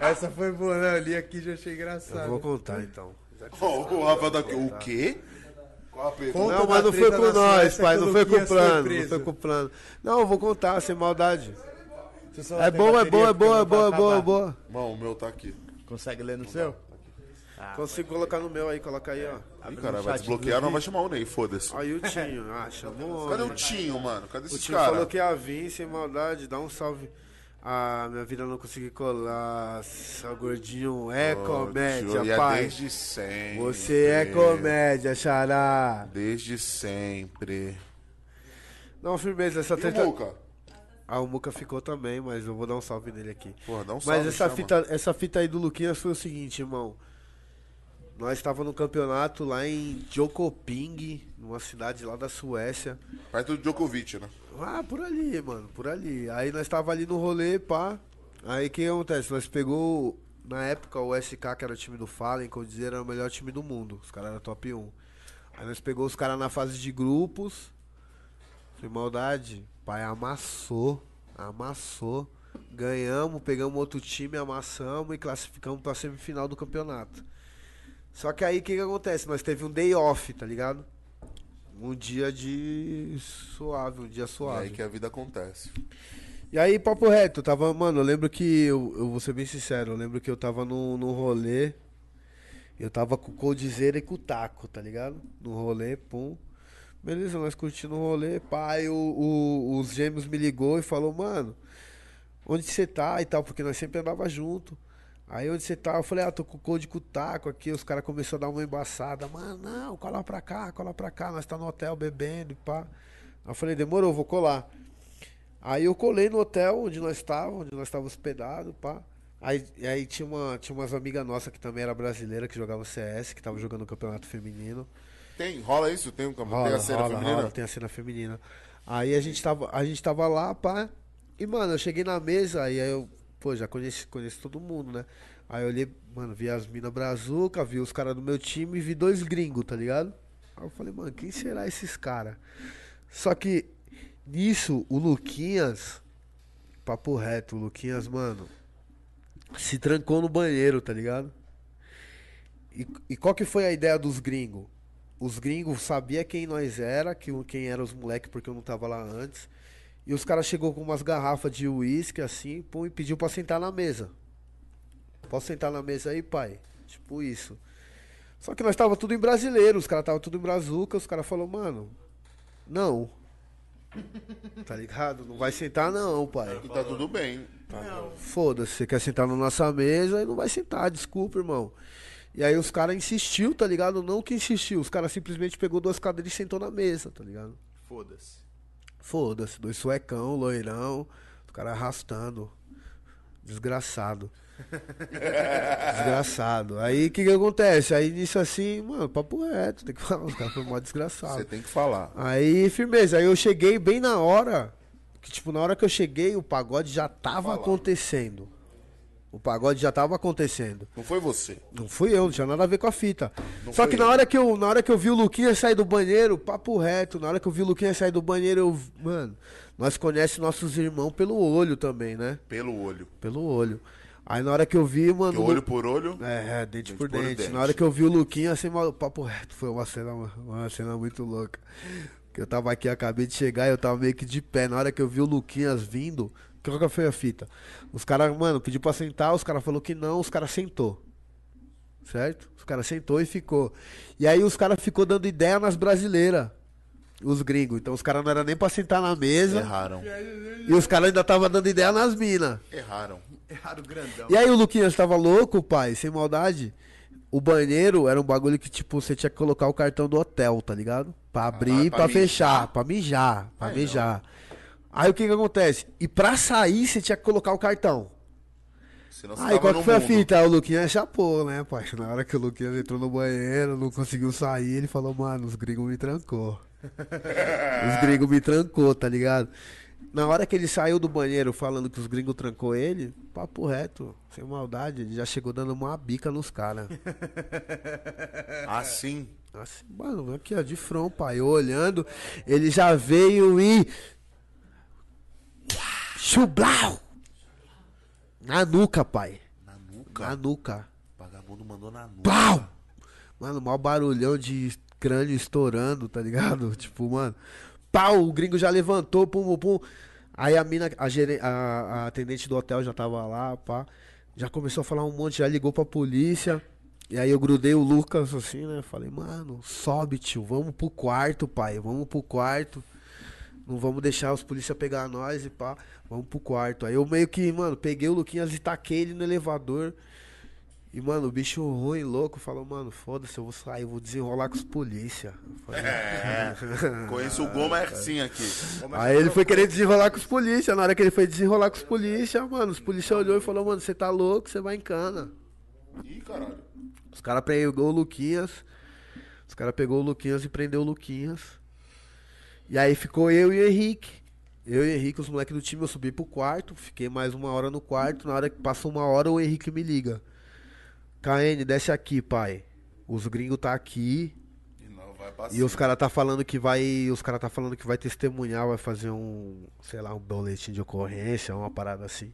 Essa foi boa, né? Eu li aqui e já achei Eu engraçado. vou contar então. Já que Ó, o Rafa tá aqui. O quê? Conta mas não foi com nós, pai, o não foi com o plano, não foi com o plano. Não, eu vou contar, sem maldade. É boa, é boa, é boa, é boa, é boa, é boa. Mano, o meu tá aqui. Consegue ler no seu? Consigo colocar no meu aí, coloca aí, ó. Ih, cara, vai desbloquear, não vai chamar o Ney, foda-se. Aí o Tinho, ah, chamou. Cadê o. Tinho, mano? Cadê O esses Tinho falou caras? que ia vir, sem maldade, dá um salve. Ah, minha vida não consegui colar, seu gordinho é comédia, E é pai. desde sempre. Você é comédia, xará. Desde sempre. Não, firmeza, essa E o treta... Muca? Ah, o Muca ficou também, mas eu vou dar um salve nele aqui. Porra, dá um salve, Mas essa chama. fita, essa fita aí do Luquinhas foi o seguinte, irmão. Nós estávamos no campeonato lá em Jokoping, numa cidade lá da Suécia. Perto do Djokovic, né? Ah, por ali, mano, por ali. Aí nós tava ali no rolê, pá. Aí o que acontece? Nós pegou, na época, o SK, que era o time do Fallen, que eu dizer era o melhor time do mundo. Os caras eram top 1. Aí nós pegou os caras na fase de grupos. Sem maldade, pai amassou, amassou. Ganhamos, pegamos outro time, amassamos e classificamos pra semifinal do campeonato. Só que aí o que, que acontece? Nós teve um day off, tá ligado? Um dia de suave, um dia É suave. aí que a vida acontece. E aí, papo reto, eu tava, mano, eu lembro que, eu, eu vou ser bem sincero, eu lembro que eu tava no, no rolê, eu tava com o Coldzera e com o Taco, tá ligado? No rolê, pum. Beleza, nós curtindo o rolê, pai, o, o- os gêmeos me ligou e falou, mano, onde você tá e tal, porque nós sempre andava junto. Aí onde você tá? Eu falei, ah, tô com o Cold com o Taco aqui, os caras começaram a dar uma embaçada, mano, não, cola pra cá, cola pra cá, nós tá no hotel bebendo e pá. Aí eu falei, demorou, vou colar. Aí eu colei no hotel onde nós estávamos, onde nós estávamos hospedados, pá. Aí, aí tinha, uma, tinha umas amigas nossas que também era brasileira, que jogava CS, que tava jogando o campeonato feminino. Tem, rola isso? Tem, um, Rola, tem a cena rola, feminina? rola, tem a cena feminina. Aí a gente tava, a gente tava lá, pá. E, mano, eu cheguei na mesa, e aí eu, pô, já conheci, conheço todo mundo, né? Aí eu olhei, mano, vi as minas brazuca, vi os caras do meu time e vi dois gringos, tá ligado? Aí eu falei, mano, quem será esses caras? Só que nisso, o Luquinhas, papo reto, o Luquinhas, mano, se trancou no banheiro, tá ligado? E, e qual que foi a ideia dos gringos? Os gringos sabia quem nós era, que, quem eram os moleques, porque eu não tava lá antes. E os caras chegou com umas garrafas de uísque assim, pum, e pediu pra sentar na mesa. Posso sentar na mesa aí, pai? Tipo isso. Só que nós tava tudo em brasileiro, os caras tava tudo em brazuca, os caras falaram, mano, não. Tá ligado? Não vai sentar não, pai. E tá tudo bem. Foda-se, você quer sentar na nossa mesa e não vai sentar, desculpa, irmão. E aí os caras insistiu, tá ligado? Não que insistiu, os caras simplesmente pegou duas cadeiras e sentou na mesa, tá ligado? Foda-se. Foda-se, dois suecão, loirão, os caras arrastando. Desgraçado. Desgraçado. Aí o que que acontece? Aí nisso assim, mano, papo reto, tem que falar, os caras foram mó desgraçado. Você tem que falar. Aí, firmeza, aí eu cheguei bem na hora. Que, tipo, na hora que eu cheguei, o pagode já tava acontecendo. O pagode já tava acontecendo. Não foi você. Não fui eu, não tinha nada a ver com a fita. Não Só que na ele. hora que, eu, na hora que eu vi o Luquinha sair do banheiro, papo reto, na hora que eu vi o Luquinha sair do banheiro, eu. Mano, nós conhecemos nossos irmãos pelo olho também, né? Pelo olho. Pelo olho. Aí na hora que eu vi, mano. Que o Lu- olho por olho. é, é, dente, Dente por por dente. dente. Na hora que eu vi o Luquinha, assim, papo reto, foi uma cena, uma cena muito louca. Que eu tava aqui, acabei de chegar e eu tava meio que de pé. Na hora que eu vi o Luquinhas vindo, qual que foi a fita? Os caras, mano, pediu pra sentar, os caras falou que não, os caras sentou. Certo? Os caras sentou e ficou. E aí os caras ficou dando ideia nas brasileiras. Os gringos. Então os caras não era nem pra sentar na mesa. Erraram. E os caras ainda tava dando ideia nas minas. Erraram. Errado grandão. E aí o Luquinhas tava louco, pai, sem maldade. O banheiro era um bagulho que, tipo, você tinha que colocar o cartão do hotel, tá ligado? Pra abrir e pra pra mijar? fechar, pra mijar, pra Ai, mijar. Aí o que que acontece? E pra sair, você tinha que colocar o cartão. Senão você Aí qual que foi a mundo. fita? Aí o Luquinhas chapou, né, pai? Na hora que o Luquinhas entrou no banheiro, não conseguiu sair, ele falou, mano, os gringos me trancou. os gringos me trancou, tá ligado? Na hora que ele saiu do banheiro falando que os gringos trancou ele, papo reto, sem maldade, ele já chegou dando uma bica nos caras. Assim. Assim, mano, aqui ó, de front, pai, eu olhando, ele já veio e. Chublau! Na nuca, pai. Na nuca. Na nuca. O vagabundo mandou na nuca. Pau! Mano, maior barulhão de crânio estourando, tá ligado? Tipo, mano. Pau! O gringo já levantou, pum, pum, pum. Aí a mina, a, geren- a, a atendente do hotel já tava lá, pá. Já começou a falar um monte, já ligou pra polícia. E aí eu grudei o Lucas assim, né? Falei, mano, sobe, tio. Vamos pro quarto, pai. Vamos pro quarto. Não vamos deixar os polícia pegar nós e pá. Vamos pro quarto. Aí eu meio que, mano, peguei o Luquinhas e taquei ele no elevador. E, mano, o bicho ruim, louco, falou, mano, foda-se, eu vou sair, eu vou desenrolar com os polícia. Falei, É. Conheço o Gomercinho aqui. Aí ele foi querer desenrolar com os polícia. Na hora que ele foi desenrolar com os polícia, mano, os polícia olhou e falou, mano, você tá louco, você vai em cana. Ih, caralho. Os caras pegou o Luquinhas. Os caras pegou o Luquinhas e prendeu o Luquinhas. E aí ficou eu e o Henrique. Eu e o Henrique, os moleques do time, eu subi pro quarto, fiquei mais uma hora no quarto. Na hora que passou uma hora, o Henrique me liga. KN, desce aqui, pai. Os gringos tá aqui. E não vai pra E os caras tá falando que vai. Os caras tá falando que vai testemunhar, vai fazer um, sei lá, um boletim de ocorrência, uma parada assim.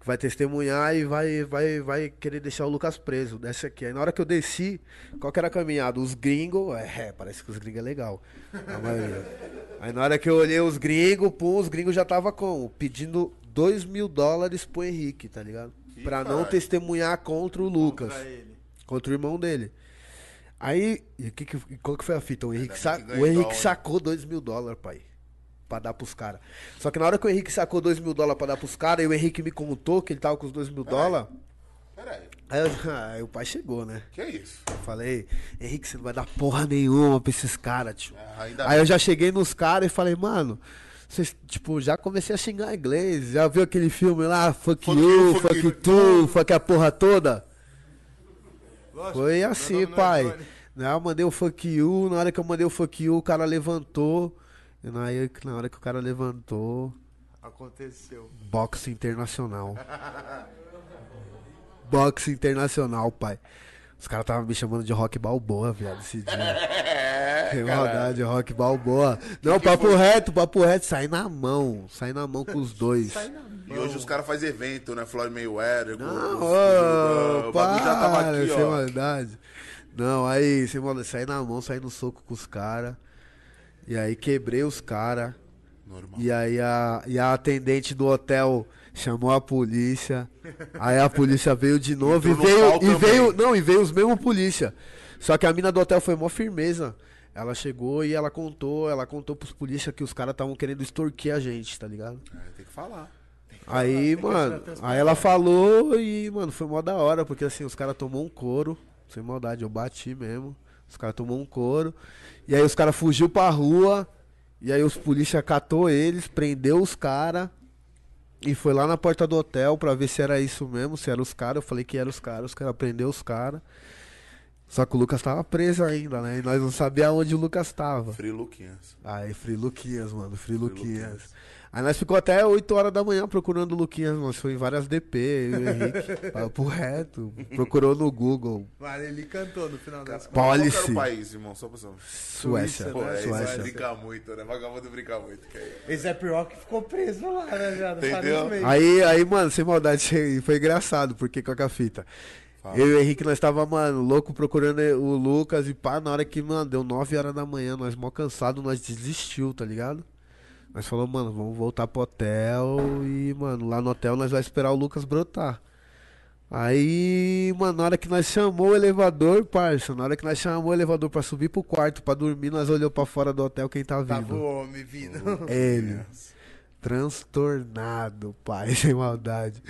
Que vai testemunhar e vai, vai, vai querer deixar o Lucas preso. Desce aqui. Aí na hora que eu desci, qual que era a caminhada? Os gringos. É, parece que os gringos é legal. Aí na hora que eu olhei os gringos, pum, os gringos já tava como? Pedindo 2 mil dólares pro Henrique, tá ligado? Pra não testemunhar contra o Lucas. Ele. Contra o irmão dele. Aí, e que que, qual que foi a fita? O Henrique, bem sa- o Henrique sacou 2 mil dólares, pai. Pra dar pros caras. Só que na hora que o Henrique sacou 2 mil dólares pra dar pros caras, e o Henrique me contou que ele tava com os 2 mil dólares. Pera aí. Aí, eu- aí o pai chegou, né? Que isso? Eu falei, Henrique, você não vai dar porra nenhuma pra esses caras, tio. Ah, ainda Aí eu já cheguei nos caras e falei, mano, vocês, tipo, já comecei a xingar inglês. Já viu aquele filme lá, fuck, Fuck you, you, fuck, fuck you. tu, fuck a porra toda? Lógico, Foi meu assim, não é pai. Johnny. Né, eu mandei o fuck you, na hora que eu mandei o fuck you, o cara levantou. E na, aí, na hora que o cara levantou, Aconteceu. boxe internacional. boxe internacional, pai. Os caras estavam me chamando de rock balboa, viado, esse dia. É, Tem maldade, rock balboa. Não, papo reto, papo reto, sai na mão. Sai na mão com os dois. E hoje os caras fazem evento, né? Floyd Mayweather. com- Não, com- ô, o bagulho já tava para, aqui, sem ó. maldade. Não, aí, sem maldade, saí na mão, saí no soco com os caras. E aí quebrei os caras. E aí a, e a atendente do hotel chamou a polícia. Aí a polícia veio de novo e no veio, e também. veio. Não, e veio os mesmos polícia. Só que a mina do hotel foi mó firmeza. Ela chegou e ela contou, ela contou pros polícia que os caras estavam querendo extorquir a gente, tá ligado? É, tem que falar. Aí, mano, aí ela falou e, mano, foi mó da hora, porque assim, os caras tomou um couro, sem maldade, eu bati mesmo. Os caras tomou um couro. E aí os caras fugiu pra rua. E aí os polícia catou eles, prendeu os caras. E foi lá na porta do hotel pra ver se era isso mesmo, se era os caras. Eu falei que era os caras, os caras prendeu os caras. Só que o Lucas tava preso ainda, né? E nós não sabíamos onde o Lucas tava. Free Luquinhas. Aí, Free Luquinhas, mano, Free Luquinhas. Luquinhas. Aí nós ficou até 8 horas da manhã procurando o Luquinhas, nós foi em várias DP, eu e o Henrique, papo reto, procurou no Google, Mas ele cantou no final das contas. Qual que era Policy, o país, irmão? Só pra. Suécia, Pô, né? é, isso é Suécia. brincar muito, né? Vagabundo brinca muito. Que é. Esse Zé Rock ficou preso lá, né, viado? Entendeu? Aí, aí, mano, sem maldade, foi engraçado, porque com a fita. Fala. Eu e o Henrique, nós tava, mano, louco procurando o Lucas e pá, na hora que, mano, deu 9 horas da manhã, nós mó cansado, nós desistiu, tá ligado? Nós falou, mano, vamos voltar pro hotel e, mano, lá no hotel nós vai esperar o Lucas brotar. Aí, mano, na hora que nós chamou o elevador, parça, na hora que nós chamou o elevador pra subir pro quarto, pra dormir, nós olhou pra fora do hotel quem tá Tava vindo. o homem vindo. Ele. Transtornado, pai, sem maldade.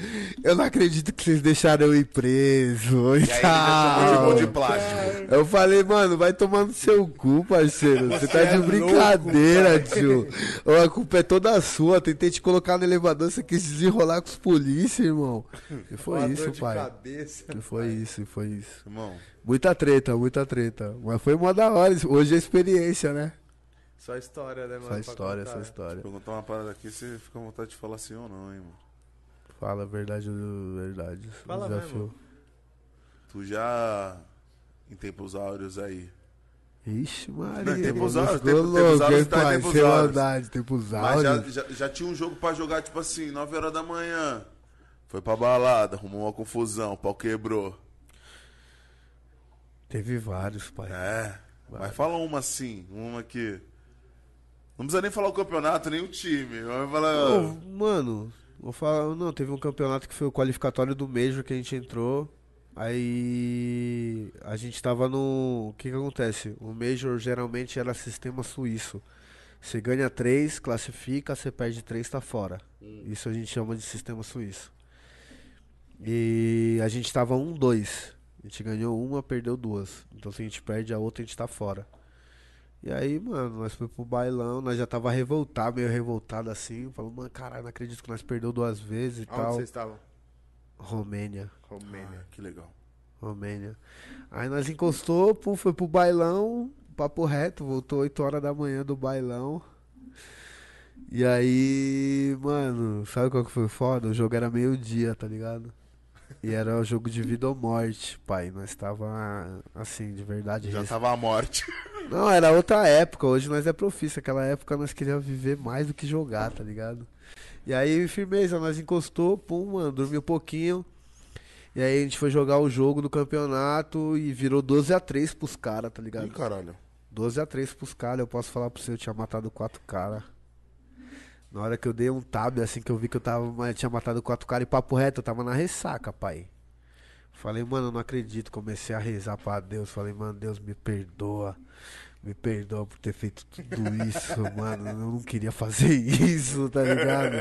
Eu não acredito que vocês deixaram eu ir preso. E já chamou de de plástico. Eu falei, mano, vai tomar no seu cu, parceiro. Você tá é de louco, brincadeira, tio. A culpa é toda sua. Tentei te colocar no elevador, você quis desenrolar com os polícia, irmão. E foi Uma isso, pai. cabeça. E foi isso, e foi isso. Irmão, Muita treta, muita treta. Mas foi mó da hora. Hoje é experiência, né? Só história, né, mano? Só história, contar. só história. perguntar uma parada aqui, você fica com vontade de falar sim ou não, hein, mano? Fala a verdade, a verdade. Fala Desafio. mesmo. Tu já, em tempos áureos aí, Ixi, Maria. Não, tempos mano, áureos, tempo- tempos louco, áureos hein, tá pai? tempos áureos. maldade, tempos mas já, áureos. já, já tinha um jogo pra jogar, tipo assim, 9 horas da manhã. Foi pra balada, arrumou uma confusão, o pau quebrou. Teve vários, pai. É, mas fala uma assim, uma que... Não precisa nem falar o campeonato, nem o time. Vai falar... Ô, mano, vou falar. Não, teve um campeonato que foi o qualificatório do Major que a gente entrou. Aí a gente tava no. O que que acontece? O Major geralmente era sistema suíço. Você ganha três, classifica, você perde três, tá fora. Isso a gente chama de sistema suíço. E a gente tava um, dois. A gente ganhou uma, perdeu duas. Então se a gente perde a outra, a gente tá fora. E aí, mano, nós fomos pro bailão, nós já tava revoltado, meio revoltado assim. Falou, mano, caralho, não acredito que nós perdeu duas vezes e Onde tal. vocês estavam? Romênia, Romênia. Ah, que legal. Romênia. Aí nós encostou, pum, foi pro bailão, papo reto, voltou 8 horas da manhã do bailão. E aí, mano, sabe qual que foi foda? O jogo era meio-dia, tá ligado? E era um jogo de vida ou morte, pai. Nós tava assim, de verdade. Já tava a morte. Não, era outra época. Hoje nós é profissa. Aquela época nós queríamos viver mais do que jogar, tá ligado? E aí, firmeza, nós encostou, pum, mano, dormiu um pouquinho. E aí a gente foi jogar o jogo do campeonato e virou 12 a 3 pros caras, tá ligado? Ih, caralho. 12 a 3 pros caras, eu posso falar pra você, eu tinha matado quatro caras. Na hora que eu dei um tab, assim que eu vi que eu tava, eu tinha matado quatro caras e papo reto, eu tava na ressaca, pai. Falei, mano, não acredito. Comecei a rezar pra Deus. Falei, mano, Deus me perdoa. Me perdoa por ter feito tudo isso, mano. Eu não queria fazer isso, tá ligado?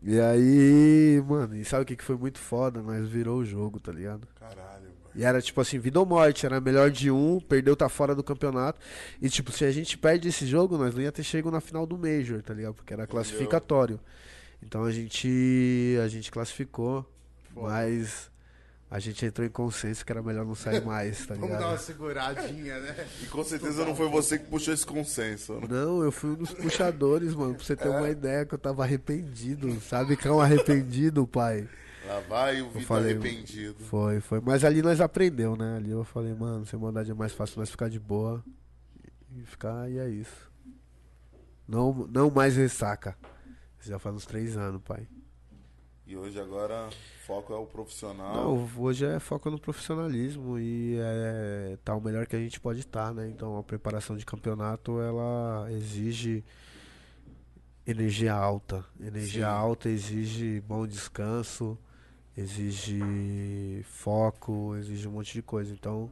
E aí, mano, e sabe o que, que foi muito foda? Nós virou o jogo, tá ligado? Caralho. E era tipo assim, vida ou morte, era melhor de um, perdeu, tá fora do campeonato. E tipo, se a gente perde esse jogo, nós não ia ter chego na final do Major, tá ligado? Porque era classificatório. Então a gente a gente classificou, mas a gente entrou em consenso que era melhor não sair mais, tá Vamos dar uma ligado? seguradinha, né? E com certeza não foi você que puxou esse consenso. né? Não, eu fui um dos puxadores, mano, pra você ter uma ideia que eu tava arrependido. Sabe que é um arrependido, pai? Lá vai o Vitor arrependido. Foi, foi. Mas ali nós aprendeu, né? Ali eu falei, mano, sem maldade é mais fácil nós ficar de boa e ficar, e é isso. Não, não mais ressaca. Isso já faz uns três anos, pai. E hoje agora foco é o profissional. Não, hoje é foco no profissionalismo e é tá o melhor que a gente pode estar, né? Então a preparação de campeonato ela exige energia alta. Energia Sim. alta exige bom descanso, exige foco, exige um monte de coisa. Então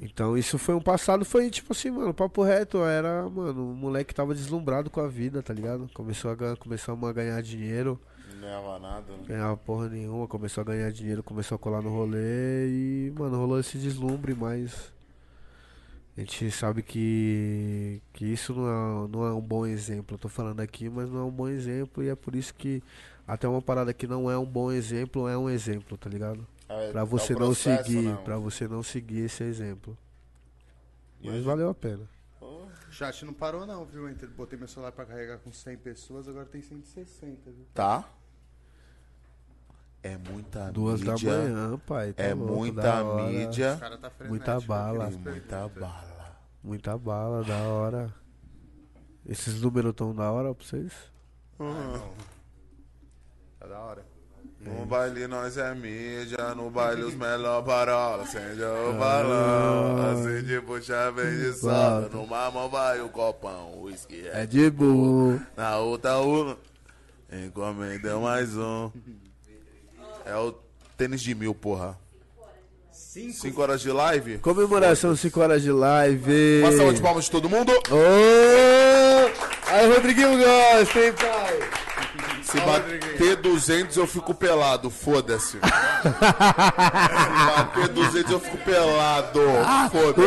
então isso foi um passado, foi tipo assim, mano, papo reto, era, mano, o moleque tava deslumbrado com a vida, tá ligado? Começou a, gan- começamos a ganhar dinheiro. Não ganhava nada, né? Ganhava porra nenhuma, começou a ganhar dinheiro, começou a colar no rolê e, mano, rolou esse deslumbre, mas. A gente sabe que, que isso não é, não é um bom exemplo. Eu tô falando aqui, mas não é um bom exemplo e é por isso que até uma parada que não é um bom exemplo é um exemplo, tá ligado? É, Pra é você não processo, seguir, não. pra você não seguir esse exemplo. Mas hoje- valeu a pena. O chat não parou não, viu? Entre- Botei meu celular pra carregar com 100 pessoas, agora tem 160, viu? Tá. É muita Duas da mídia. manhã, pai. tá É louco, muita da mídia. Tá. Muita bala. aqueles E muita bala. Muita bala, da hora. Esses números tão da hora pra vocês? Tá da hora. No baile nós é mídia, no baile os melhor parola. Acende o balão, acende, puxa, vem de sola. Numa mão vai o copão, o uísque é É de boa. Na outra uma, encomenda mais um. É o tênis de mil, porra. Cinco horas de live? Comemoração 5 horas de live. Uma salva de palmas de todo mundo. Ô! Aí, Rodriguinho gosta, hein, pai? Se bater 200 eu fico pelado, foda-se. Se bater 200 eu fico pelado, foda-se.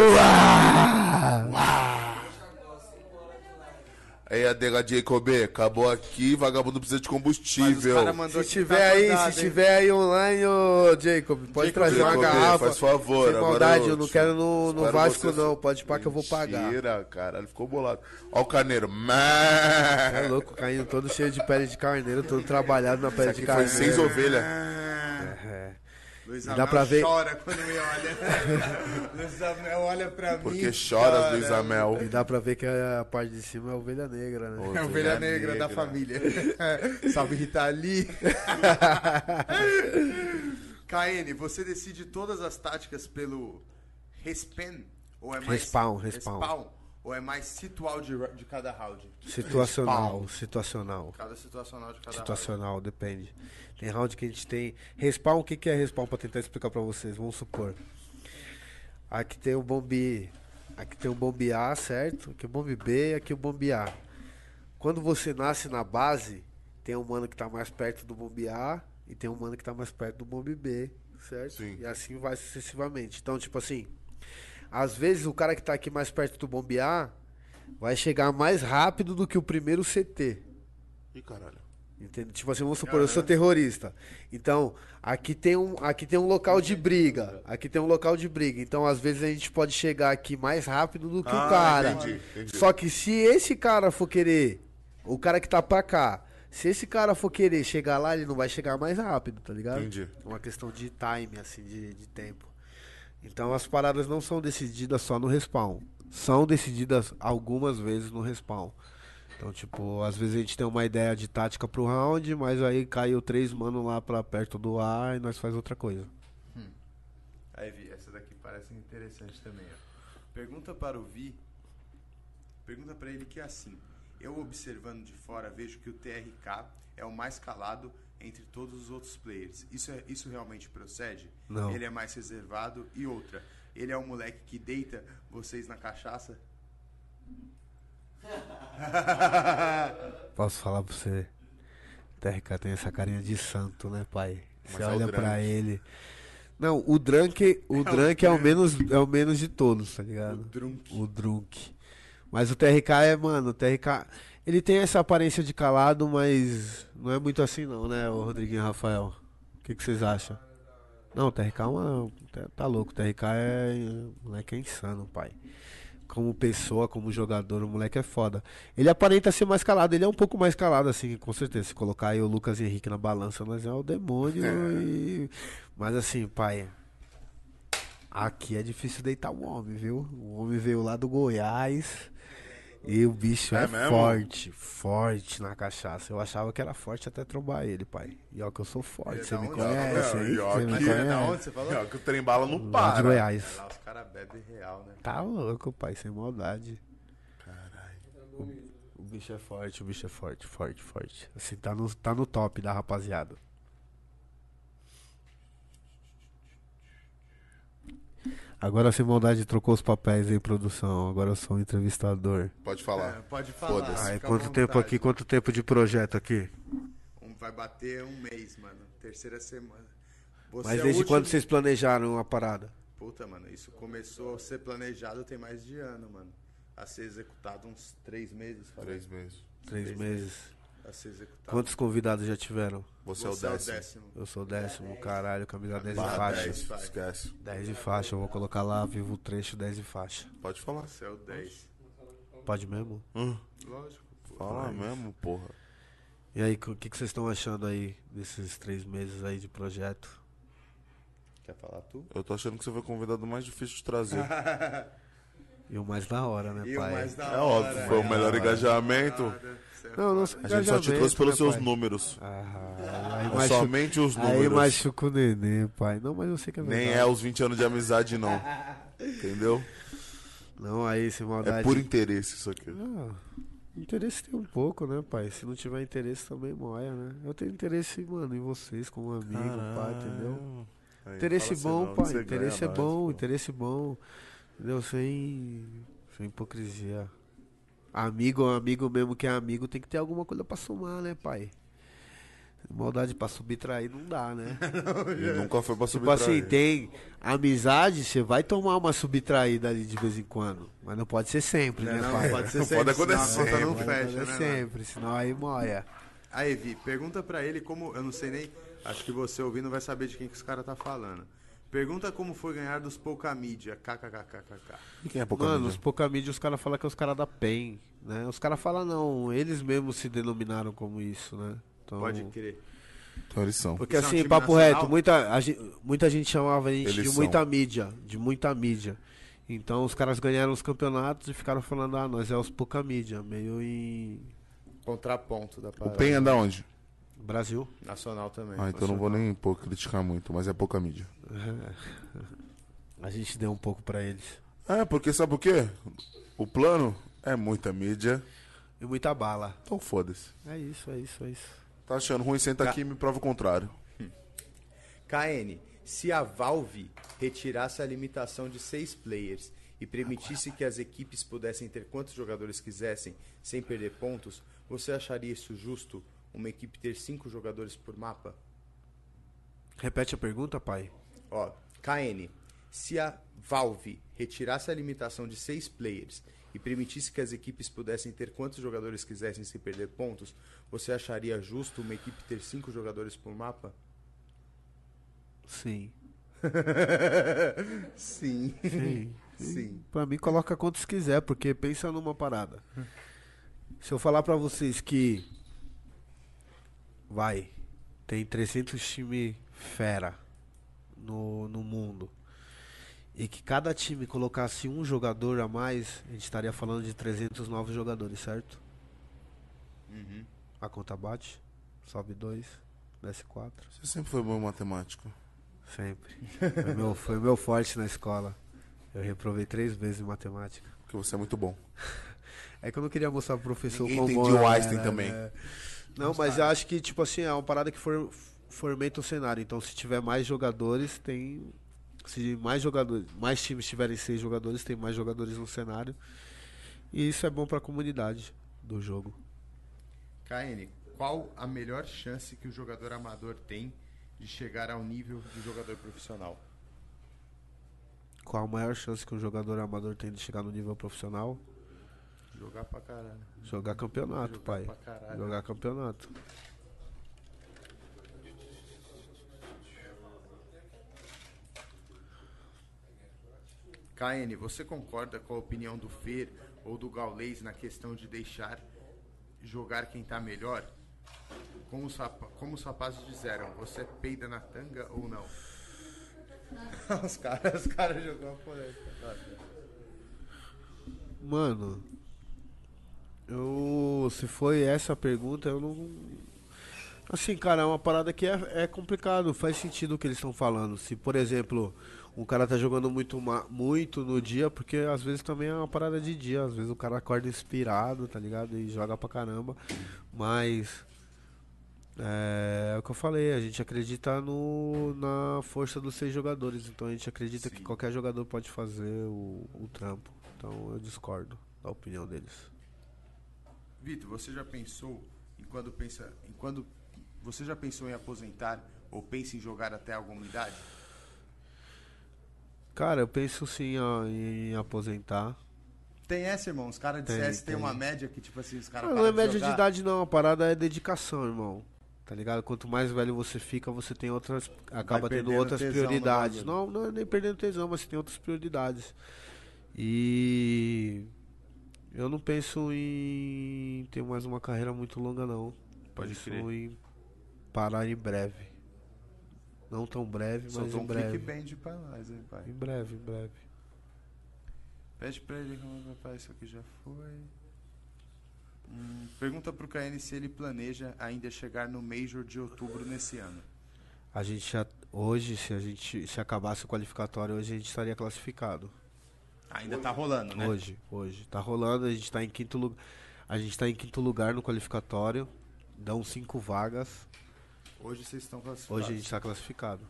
Aí, adega Jacob, acabou aqui, vagabundo precisa de Mas os combustível. Se tiver tá aí, acordado, se hein? tiver aí online, ô Jacob, pode Jacob, trazer uma Jacob, garrafa. faz favor, Sem maldade, eu eu não te- quero no, no Vasco você- não, pode pá que eu vou pagar. Mentira, caralho, ficou bolado. Ó o carneiro. É louco, caindo todo cheio de pele de carneiro, todo trabalhado na pele Isso de aqui foi carneiro. seis ovelhas. É. Luiz Dá Amel pra ver- chora quando me olha. Luiz Amel olha pra mim. Porque e choras, chora. Luiz Amel. E dá pra ver que a parte de cima é a ovelha negra, né? É a Ovelha ovelha negra, da negra. família. Salve Rita Lee. KN, você decide todas as táticas pelo respawn? Ou é mais Respawn, respawn. Ou é mais situal de, de cada round? Situacional, situacional. Cada situacional de cada Situacional, depende. Tem round que a gente tem. Respawn, o que, que é respawn pra tentar explicar pra vocês? Vamos supor. Aqui tem o bombe. Aqui tem o bombe A, certo? Aqui o bombe B e aqui o bombe A. Quando você nasce na base, tem um mano que tá mais perto do bombe A e tem um mano que tá mais perto do bombe B, certo? Sim. E assim vai sucessivamente. Então, tipo assim, às vezes o cara que tá aqui mais perto do bombe A vai chegar mais rápido do que o primeiro CT. Ih, caralho. Entende? Tipo assim, vamos supor, eu sou terrorista. Então, aqui tem um, aqui tem um local de briga. Aqui tem um local de briga. Então, às vezes a gente pode chegar aqui mais rápido do que Ah, o cara. entendi, entendi. Só que se esse cara for querer, o cara que tá pra cá, se esse cara for querer chegar lá, ele não vai chegar mais rápido, tá ligado? Entendi. É uma questão de time, assim, de, de tempo. Então as paradas não são decididas só no respawn. São decididas algumas vezes no respawn. Então, tipo, às vezes a gente tem uma ideia de tática pro round, mas aí caiu três mano lá pra perto do ar e nós faz outra coisa. Aí, Vi, essa daqui parece interessante também, ó. Pergunta para o Vi. Pergunta para ele que é assim. Eu observando de fora vejo que o TRK é o mais calado entre todos os outros players. Isso, é, isso realmente procede? Não. Ele é mais reservado? E outra, ele é o moleque que deita vocês na cachaça? Posso falar pra você? O TRK tem essa carinha de santo, né, pai? Mas Você é o olha pra ele. Não, o Drunk, o Drunk é o menos é o menos de todos, tá ligado? O Drunk. O Drunk. Mas o TRK é, mano, o TRK. Ele tem essa aparência de calado, mas não é muito assim não, né, o Rodriguinho e Rafael? O que, que vocês acham? Não, o TRK é uma. tá- louco, o TRK é. O moleque é insano, pai. Como pessoa, como jogador, o moleque é foda. Ele aparenta ser mais calado, ele é um pouco mais calado, assim, com certeza. Se colocar aí o Lucas Henrique na balança, nós é o demônio. e- Mas assim, pai. Aqui é difícil deitar o homem, viu? O homem veio lá do Goiás. E o bicho É é, forte, forte na cachaça. Eu achava que era forte até trombar ele, pai. E ó que eu sou forte, Ele é você me conhece, e ó Você me que- Mas ele da conhece. onde você falou? Que o trem bala não Lá de para. Goiás. Lá os caras bebem real, né? Tá louco, pai, sem maldade. O, o bicho é forte, o bicho é forte, forte, forte. Assim, tá no, tá no top da rapaziada. Agora sem maldade trocou os papéis aí, produção. Agora eu sou o entrevistador. Pode É, falar. pode falar. Aí, quanto tempo aqui, quanto tempo de projeto aqui? Um- vai bater um mês, mano. Terceira semana. Você Mas é desde último- quando vocês planejaram a parada? Puta, mano, isso começou a ser planejado tem mais de ano, mano. A ser executado uns três meses. falei. Três meses. Três meses. A ser executado. Quantos convidados já tiveram? Você, é o décimo. Eu sou o décimo, caralho, camisa 10 de faixa. 10, faixa. esquece. 10 de faixa, eu vou colocar lá, vivo o trecho 10 de faixa. Pode falar. Você é o 10. Pode mesmo? Hum, Lógico. fala mesmo, porra. E aí, o que, que vocês estão achando aí desses três meses aí de projeto? Quer falar tu? Eu tô achando que você foi o convidado mais difícil de trazer. E o mais da hora, né, E o pai? mais da É hora, óbvio, foi o né? melhor engajamento. Cê é Não, não. A gente só te trouxe pelos seus né, pai? números. Ah, aí É machu- somente os Aí números. machuca o neném, pai. Não, mas eu sei que é verdade. Nem é os 20 anos de amizade, não. Entendeu? Não, aí sem maldade. É por interesse isso aqui. Ah, interesse tem um pouco, né, pai? Se não tiver interesse também moia, né? Eu tenho interesse, mano, em vocês como amigo, pai, entendeu? Aí, Interesse fala assim, bom, não, pai. você Interesse é bom, pô. interesse bom. Entendeu? Sem, sem hipocrisia. Amigo, amigo mesmo que é amigo, tem que ter alguma coisa pra somar, né, pai? Maldade pra subtrair não dá, né? E nunca foi pra tipo subtrair. assim, tem amizade, você vai tomar uma subtraída ali de vez em quando. Mas não pode ser sempre, né, Não, pai? pode ser Não sempre, pode acontecer. senão a conta não Pode fecha, né? sempre, senão aí moia. Aí, Vi, pergunta pra ele como. Eu não sei nem. Acho que você ouvindo vai saber de quem que os caras tá falando. Pergunta como foi ganhar dos pouca mídia. KKKKK. E quem é pouca Mano, mídia? os pouca mídia, os caras falam que é os caras da PEN, né? Os caras falam não, eles mesmos se denominaram como isso, né? Então, Pode crer. Então eles são. Porque é um assim, papo nacional? reto, muita, a gente, muita gente chamava a gente Eles de são. muita mídia, de muita mídia. Então os caras ganharam os campeonatos e ficaram falando, ah, nós é os pouca mídia, meio em Contraponto da O parada. PEN é da onde? Brasil. Nacional também. Ah, então eu não vou nem pô, criticar muito, mas é pouca mídia. A gente deu um pouco pra eles. É, porque sabe o quê? O plano é muita mídia, E muita bala. então foda-se. É isso, é isso, é isso. Tá achando ruim, senta aqui e me prova o contrário. KN, se a Valve retirasse a limitação de seis players e permitisse que as equipes pudessem ter quantos jogadores quisessem sem perder pontos, você acharia isso justo? Uma equipe ter cinco jogadores por mapa? Repete a pergunta, pai. Ó, KN, se a Valve retirasse a limitação de seis players e permitisse que as equipes pudessem ter quantos jogadores quisessem sem perder pontos, você acharia justo uma equipe ter cinco jogadores por mapa? Sim. Sim. Sim. Sim. Pra mim, coloca quantos quiser, porque pensa numa parada. Se eu falar pra vocês que. Vai. Tem 300 time fera no, no mundo. E que cada time colocasse um jogador a mais, a gente estaria falando de 300 novos jogadores, certo? A conta bate. Sobe 2, desce 4. Você sempre foi bom em matemática. Sempre. Foi meu, foi meu forte na escola. Eu reprovei três vezes em matemática. Porque você é muito bom. É que eu não queria mostrar pro professor Ninguém como entendia o eu Einstein era, também. né? Não, mas eu acho que, tipo assim, é uma parada que for, fomenta o cenário. Então, se tiver mais jogadores, tem. Se mais jogadores, mais times tiverem seis jogadores, tem mais jogadores no cenário. E isso é bom pra comunidade do jogo. KN, qual a melhor chance que o jogador amador tem de chegar ao nível de jogador profissional? Qual a maior chance que um jogador amador tem de chegar no nível profissional? Jogar pra caralho. Jogar campeonato, Jogar pai. caralho. Jogar campeonato. KN, você concorda com a opinião do Fer ou do Gaulês na questão de deixar jogar quem tá melhor? Como os, rapa- como os rapazes disseram, você peida na tanga ou não? os caras os cara jogou a polêmica. Mano, eu. Se foi essa a pergunta, eu não. Assim, cara, é uma parada que é, é complicado, faz sentido o que eles estão falando. Se, por exemplo, um cara tá jogando muito, muito no dia, porque às vezes também é uma parada de dia, às vezes o cara acorda inspirado, tá ligado? E joga pra caramba. Mas. É, é o que eu falei, a gente acredita no, na força dos seis jogadores, então a gente acredita que qualquer jogador pode fazer o, o trampo. Então eu discordo da opinião deles. Vitor, você já pensou em quando pensa, em quando você já pensou em aposentar ou pensa em jogar até alguma idade? Cara, eu penso sim ó, em aposentar. Tem essa, irmão? Os caras de Tem, CS tem tem. uma média que, tipo assim, os caras Não, não é média de jogar. idade não, a parada é dedicação, irmão. Tá ligado? Quanto mais velho você fica, você tem outras. acaba tendo outras prioridades. Não, não é nem perdendo tesão, mas você tem outras prioridades. E eu não penso em ter mais uma carreira muito longa não. Pode penso crer. em parar em breve. Não tão breve, mas Soltou em um breve. clickbait pra nós, hein, pai? Em breve, em breve. Pede pra ele, papai, isso aqui já foi. Hum, pergunta pro KN se ele planeja ainda chegar no Major de outubro nesse ano. A gente já hoje, se a gente se acabasse o qualificatório hoje, a gente estaria classificado. Ainda tá rolando, né? Hoje, hoje. Tá rolando, a gente tá em quinto lugar. A gente tá em quinto lugar no qualificatório. Dão cinco vagas. Hoje vocês estão classificados. Hoje a gente tá classificado.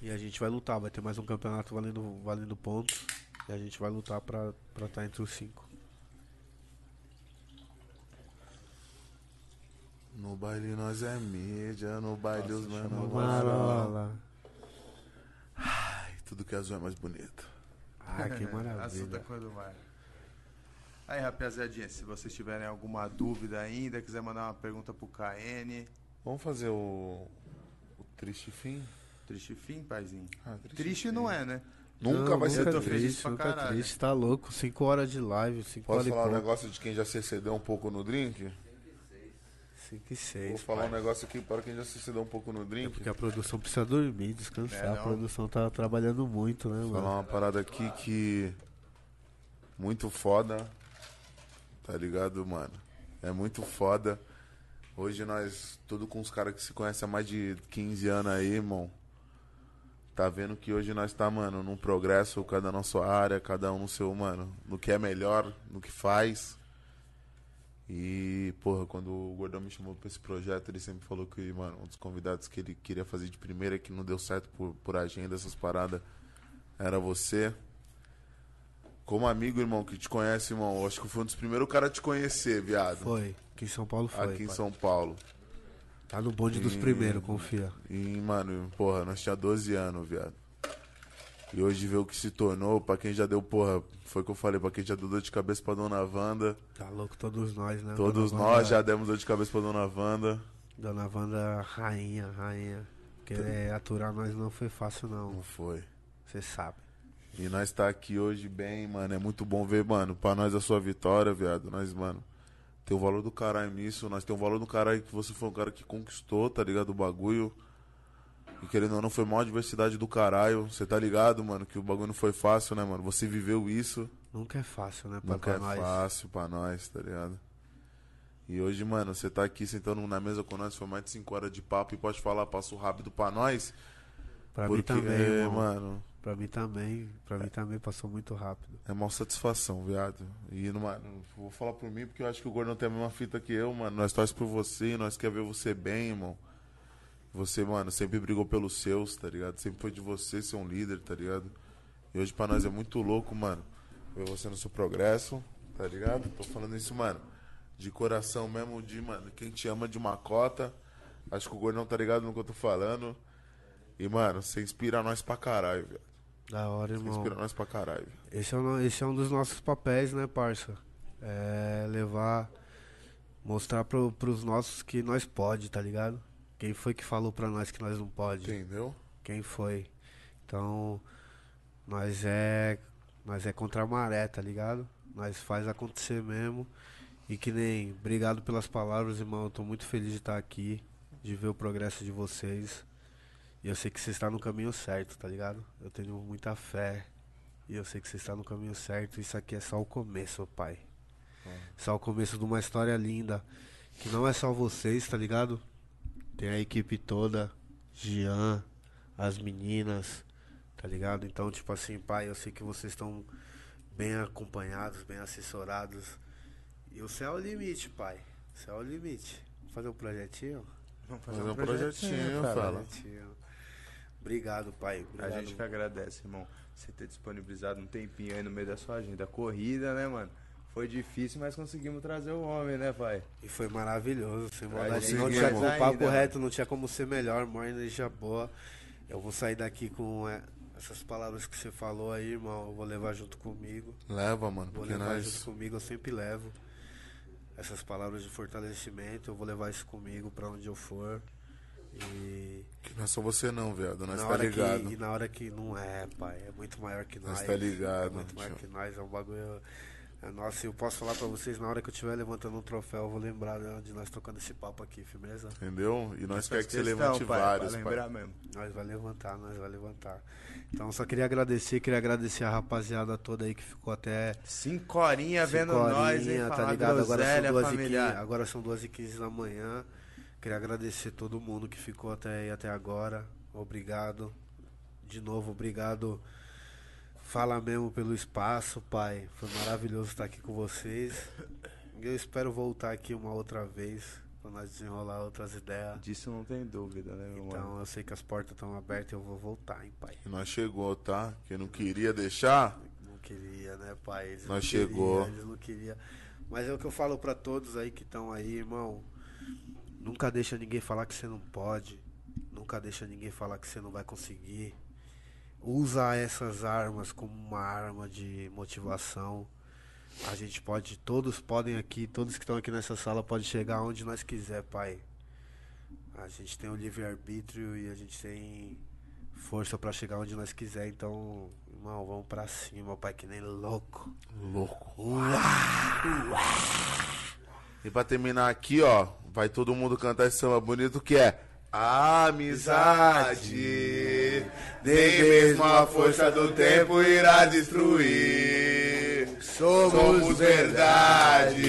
E a gente vai lutar, vai ter mais um campeonato valendo, valendo pontos. E a gente vai lutar pra estar tá entre os cinco. No baile nós é mídia, no baile os mano Marola. Ai, tudo que é azul é mais bonito. Ah, que Assunto é maravilha. coisa do mar. Aí, rapaziadinha, se vocês tiverem alguma dúvida ainda, quiser mandar uma pergunta pro KN. Vamos fazer o, o triste fim? Triste fim, paizinho? Ah, Triste não é, né? Nunca vai ser tô triste. triste, pra nunca caralho. triste, tá louco. Cinco horas de live, cinco Posso horas e falar um pouco. negócio de quem já se excedeu um pouco no drink? Cinco e Vou seis. falar um pai. negócio aqui para quem já se excedeu um pouco no É drink. porque a produção precisa dormir, descansar. É, a produção tá trabalhando muito, né, Vou mano? falar uma parada aqui que. Muito foda. Tá ligado, mano? É muito foda. Hoje nós, tudo com os caras que se conhecem há mais de 15 anos aí, irmão. Tá vendo que hoje nós tá, mano, num progresso, cada na sua área, cada um no seu, mano, no que é melhor, no que faz. E, porra, quando o Gordão me chamou pra esse projeto, ele sempre falou que, mano, um dos convidados que ele queria fazer de primeira, que não deu certo por, por agenda, essas paradas, era você. Como amigo, irmão, que te conhece, irmão, eu acho que foi um dos primeiros caras a te conhecer, viado. Foi. Aqui em São Paulo foi. aqui em pai. São Paulo. Tá no bonde dos E- primeiros, confia. E, mano, porra, nós tinha 12 anos, viado. E hoje ver o que se tornou, pra quem já deu, porra, foi o que eu falei, pra quem já deu dor de cabeça pra Dona Wanda. Tá louco todos nós, né? Todos Dona nós Wanda- já demos dor de cabeça pra Dona Wanda. Dona Wanda, rainha, rainha. Querer aturar nós não foi fácil, não. Não foi. Você sabe. E nós tá aqui hoje bem, mano. É muito bom ver, mano. Pra nós a sua vitória, viado. Nós, mano, tem o valor do caralho nisso. Nós tem o valor do caralho que você foi um cara que conquistou, tá ligado? O bagulho. E querendo ou não, foi maior diversidade do caralho. Você tá ligado, mano? Que o bagulho não foi fácil, né, mano? Você viveu isso. Nunca é fácil, né? Pra, Nunca é nós. fácil pra nós, tá ligado? E hoje, mano, você tá aqui sentando na mesa com nós, foi mais de 5 horas de papo e pode falar, passou rápido pra nós. Pra porque, mim também, é, mano, Pra mim também. Pra mim também passou muito rápido. é mal satisfação, viado. E, mano, vou falar por mim porque eu acho que o Gordão tem a mesma fita que eu, mano. Nós torcemos por você, nós quer ver você bem, irmão. Você, mano, sempre brigou pelos seus, tá ligado? Sempre foi de você ser um líder, tá ligado? E hoje pra nós é muito louco, mano. Ver você no seu progresso, tá ligado? Tô falando isso, mano, de coração mesmo, de, mano, quem te ama de uma cota. Acho que o Gordão tá ligado no que eu tô falando. E, mano, você inspira nós pra caralho, velho. Da hora, Você irmão. inspira nós pra caralho. Esse é, um, esse é um dos nossos papéis, né, parça? É levar, mostrar pro, pros nossos que nós pode, tá ligado? Quem foi que falou pra nós que nós não pode? Entendeu? Quem foi? Então, nós é, nós é contra a maré, tá ligado? Nós faz acontecer mesmo. E que nem, obrigado pelas palavras, irmão. Eu tô muito feliz de estar aqui, de ver o progresso de vocês. E eu sei que você está no caminho certo, tá ligado? Eu tenho muita fé. E eu sei que você está no caminho certo. Isso aqui é só o começo, pai. Só o começo de uma história linda. Que não é só vocês, tá ligado? Tem a equipe toda, Jean, as meninas, tá ligado? Então, tipo assim, pai, eu sei que vocês estão bem acompanhados, bem assessorados. E o céu é o limite, pai. O céu é o limite. Vamos fazer um projetinho? Vamos Fazer um projetinho, fala. Projetinho. Obrigado, pai. A Obrigado. gente que agradece, irmão. Você ter disponibilizado um tempinho aí no meio da sua agenda corrida, né, mano? Foi difícil, mas conseguimos trazer o homem, né, pai? E foi maravilhoso, sem maldade. Não tinha, o papo ainda, reto não tinha como ser melhor, maior energia boa. Eu vou sair daqui com é, Essas palavras que você falou aí, irmão, eu vou levar junto comigo. Leva, mano, Vou levar junto nós. comigo, eu sempre levo. Essas palavras de fortalecimento, eu vou levar isso comigo pra onde eu for. E Que não é só você não, viado. Nós na tá ligado. que e na hora que não é, pai, é muito maior que nós. Nós tá ligado, É muito maior tio. que nós, é um bagulho nossa, eu posso falar pra vocês, na hora que eu estiver levantando um troféu, eu vou lembrar né, de nós trocando esse papo aqui, firmeza? Entendeu? E nós Faz quer que você levante pai, vários, pra pai. lembrar mesmo. Nós vai levantar, nós vai levantar. Então só queria agradecer, queria agradecer a rapaziada toda aí que ficou até Cinco horinhas vendo cinco nós, hein? horinha, tá ligado? Agora são, groselha, 2 e 15, familiar. agora são 2 e 15 da manhã. Queria agradecer todo mundo que ficou até aí, até agora. Obrigado. De novo, obrigado. Fala mesmo pelo espaço, pai. Foi maravilhoso estar aqui com vocês. Eu espero voltar aqui uma outra vez pra nós desenrolar outras ideias. Disso não tem dúvida, né, meu mano? Então eu sei que as portas estão abertas e eu vou voltar, hein, pai. Nós chegou, tá? Quem não queria deixar, Não queria, né, pai? Eles Nós não chegou. Queria, eles não queriam. Mas é o que eu falo pra todos aí que estão aí, irmão. Nunca deixa ninguém falar que você não pode. Nunca deixa ninguém falar que você não vai conseguir. Usa essas armas como uma arma de motivação. A gente pode, todos podem aqui, todos que estão aqui nessa sala podem chegar onde nós quiser, pai. A gente tem o livre-arbítrio e a gente tem força pra chegar onde nós quiser. Então, irmão, vamos pra cima, pai, que nem louco. louco. E pra terminar aqui, ó, vai todo mundo cantar esse samba bonito que é Amizade, nem mesmo a força do tempo irá destruir. Somos verdades,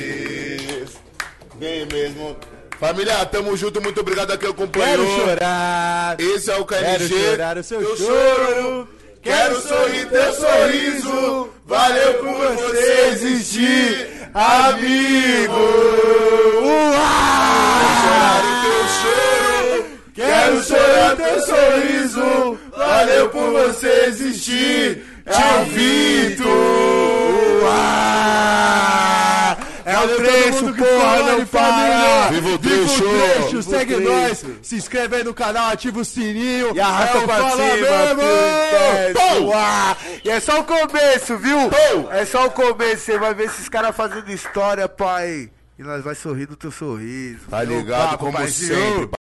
nem mesmo. Família, tamo junto, muito obrigado a quem acompanhou. Quero chorar. Esse é o KNG. Quero chorar o seu Teu choro. Quero sorrir teu sorriso. Valeu por você existir, amigo. Chorar o teu choro. Quero chorar teu sorriso. Valeu por você existir, tio Vitor. É o trecho, porra, não para! Viva o Viva o trecho! trecho! Segue nós, se inscreve aí no canal, ativa o sininho E arrasta é o pra Fala Mesmo! Pum! Ah, E é só o começo, viu? É só o começo. Você vai ver esses caras fazendo história, pai. E nós vai sorrir do teu sorriso. Tá ligado papo, como sempre.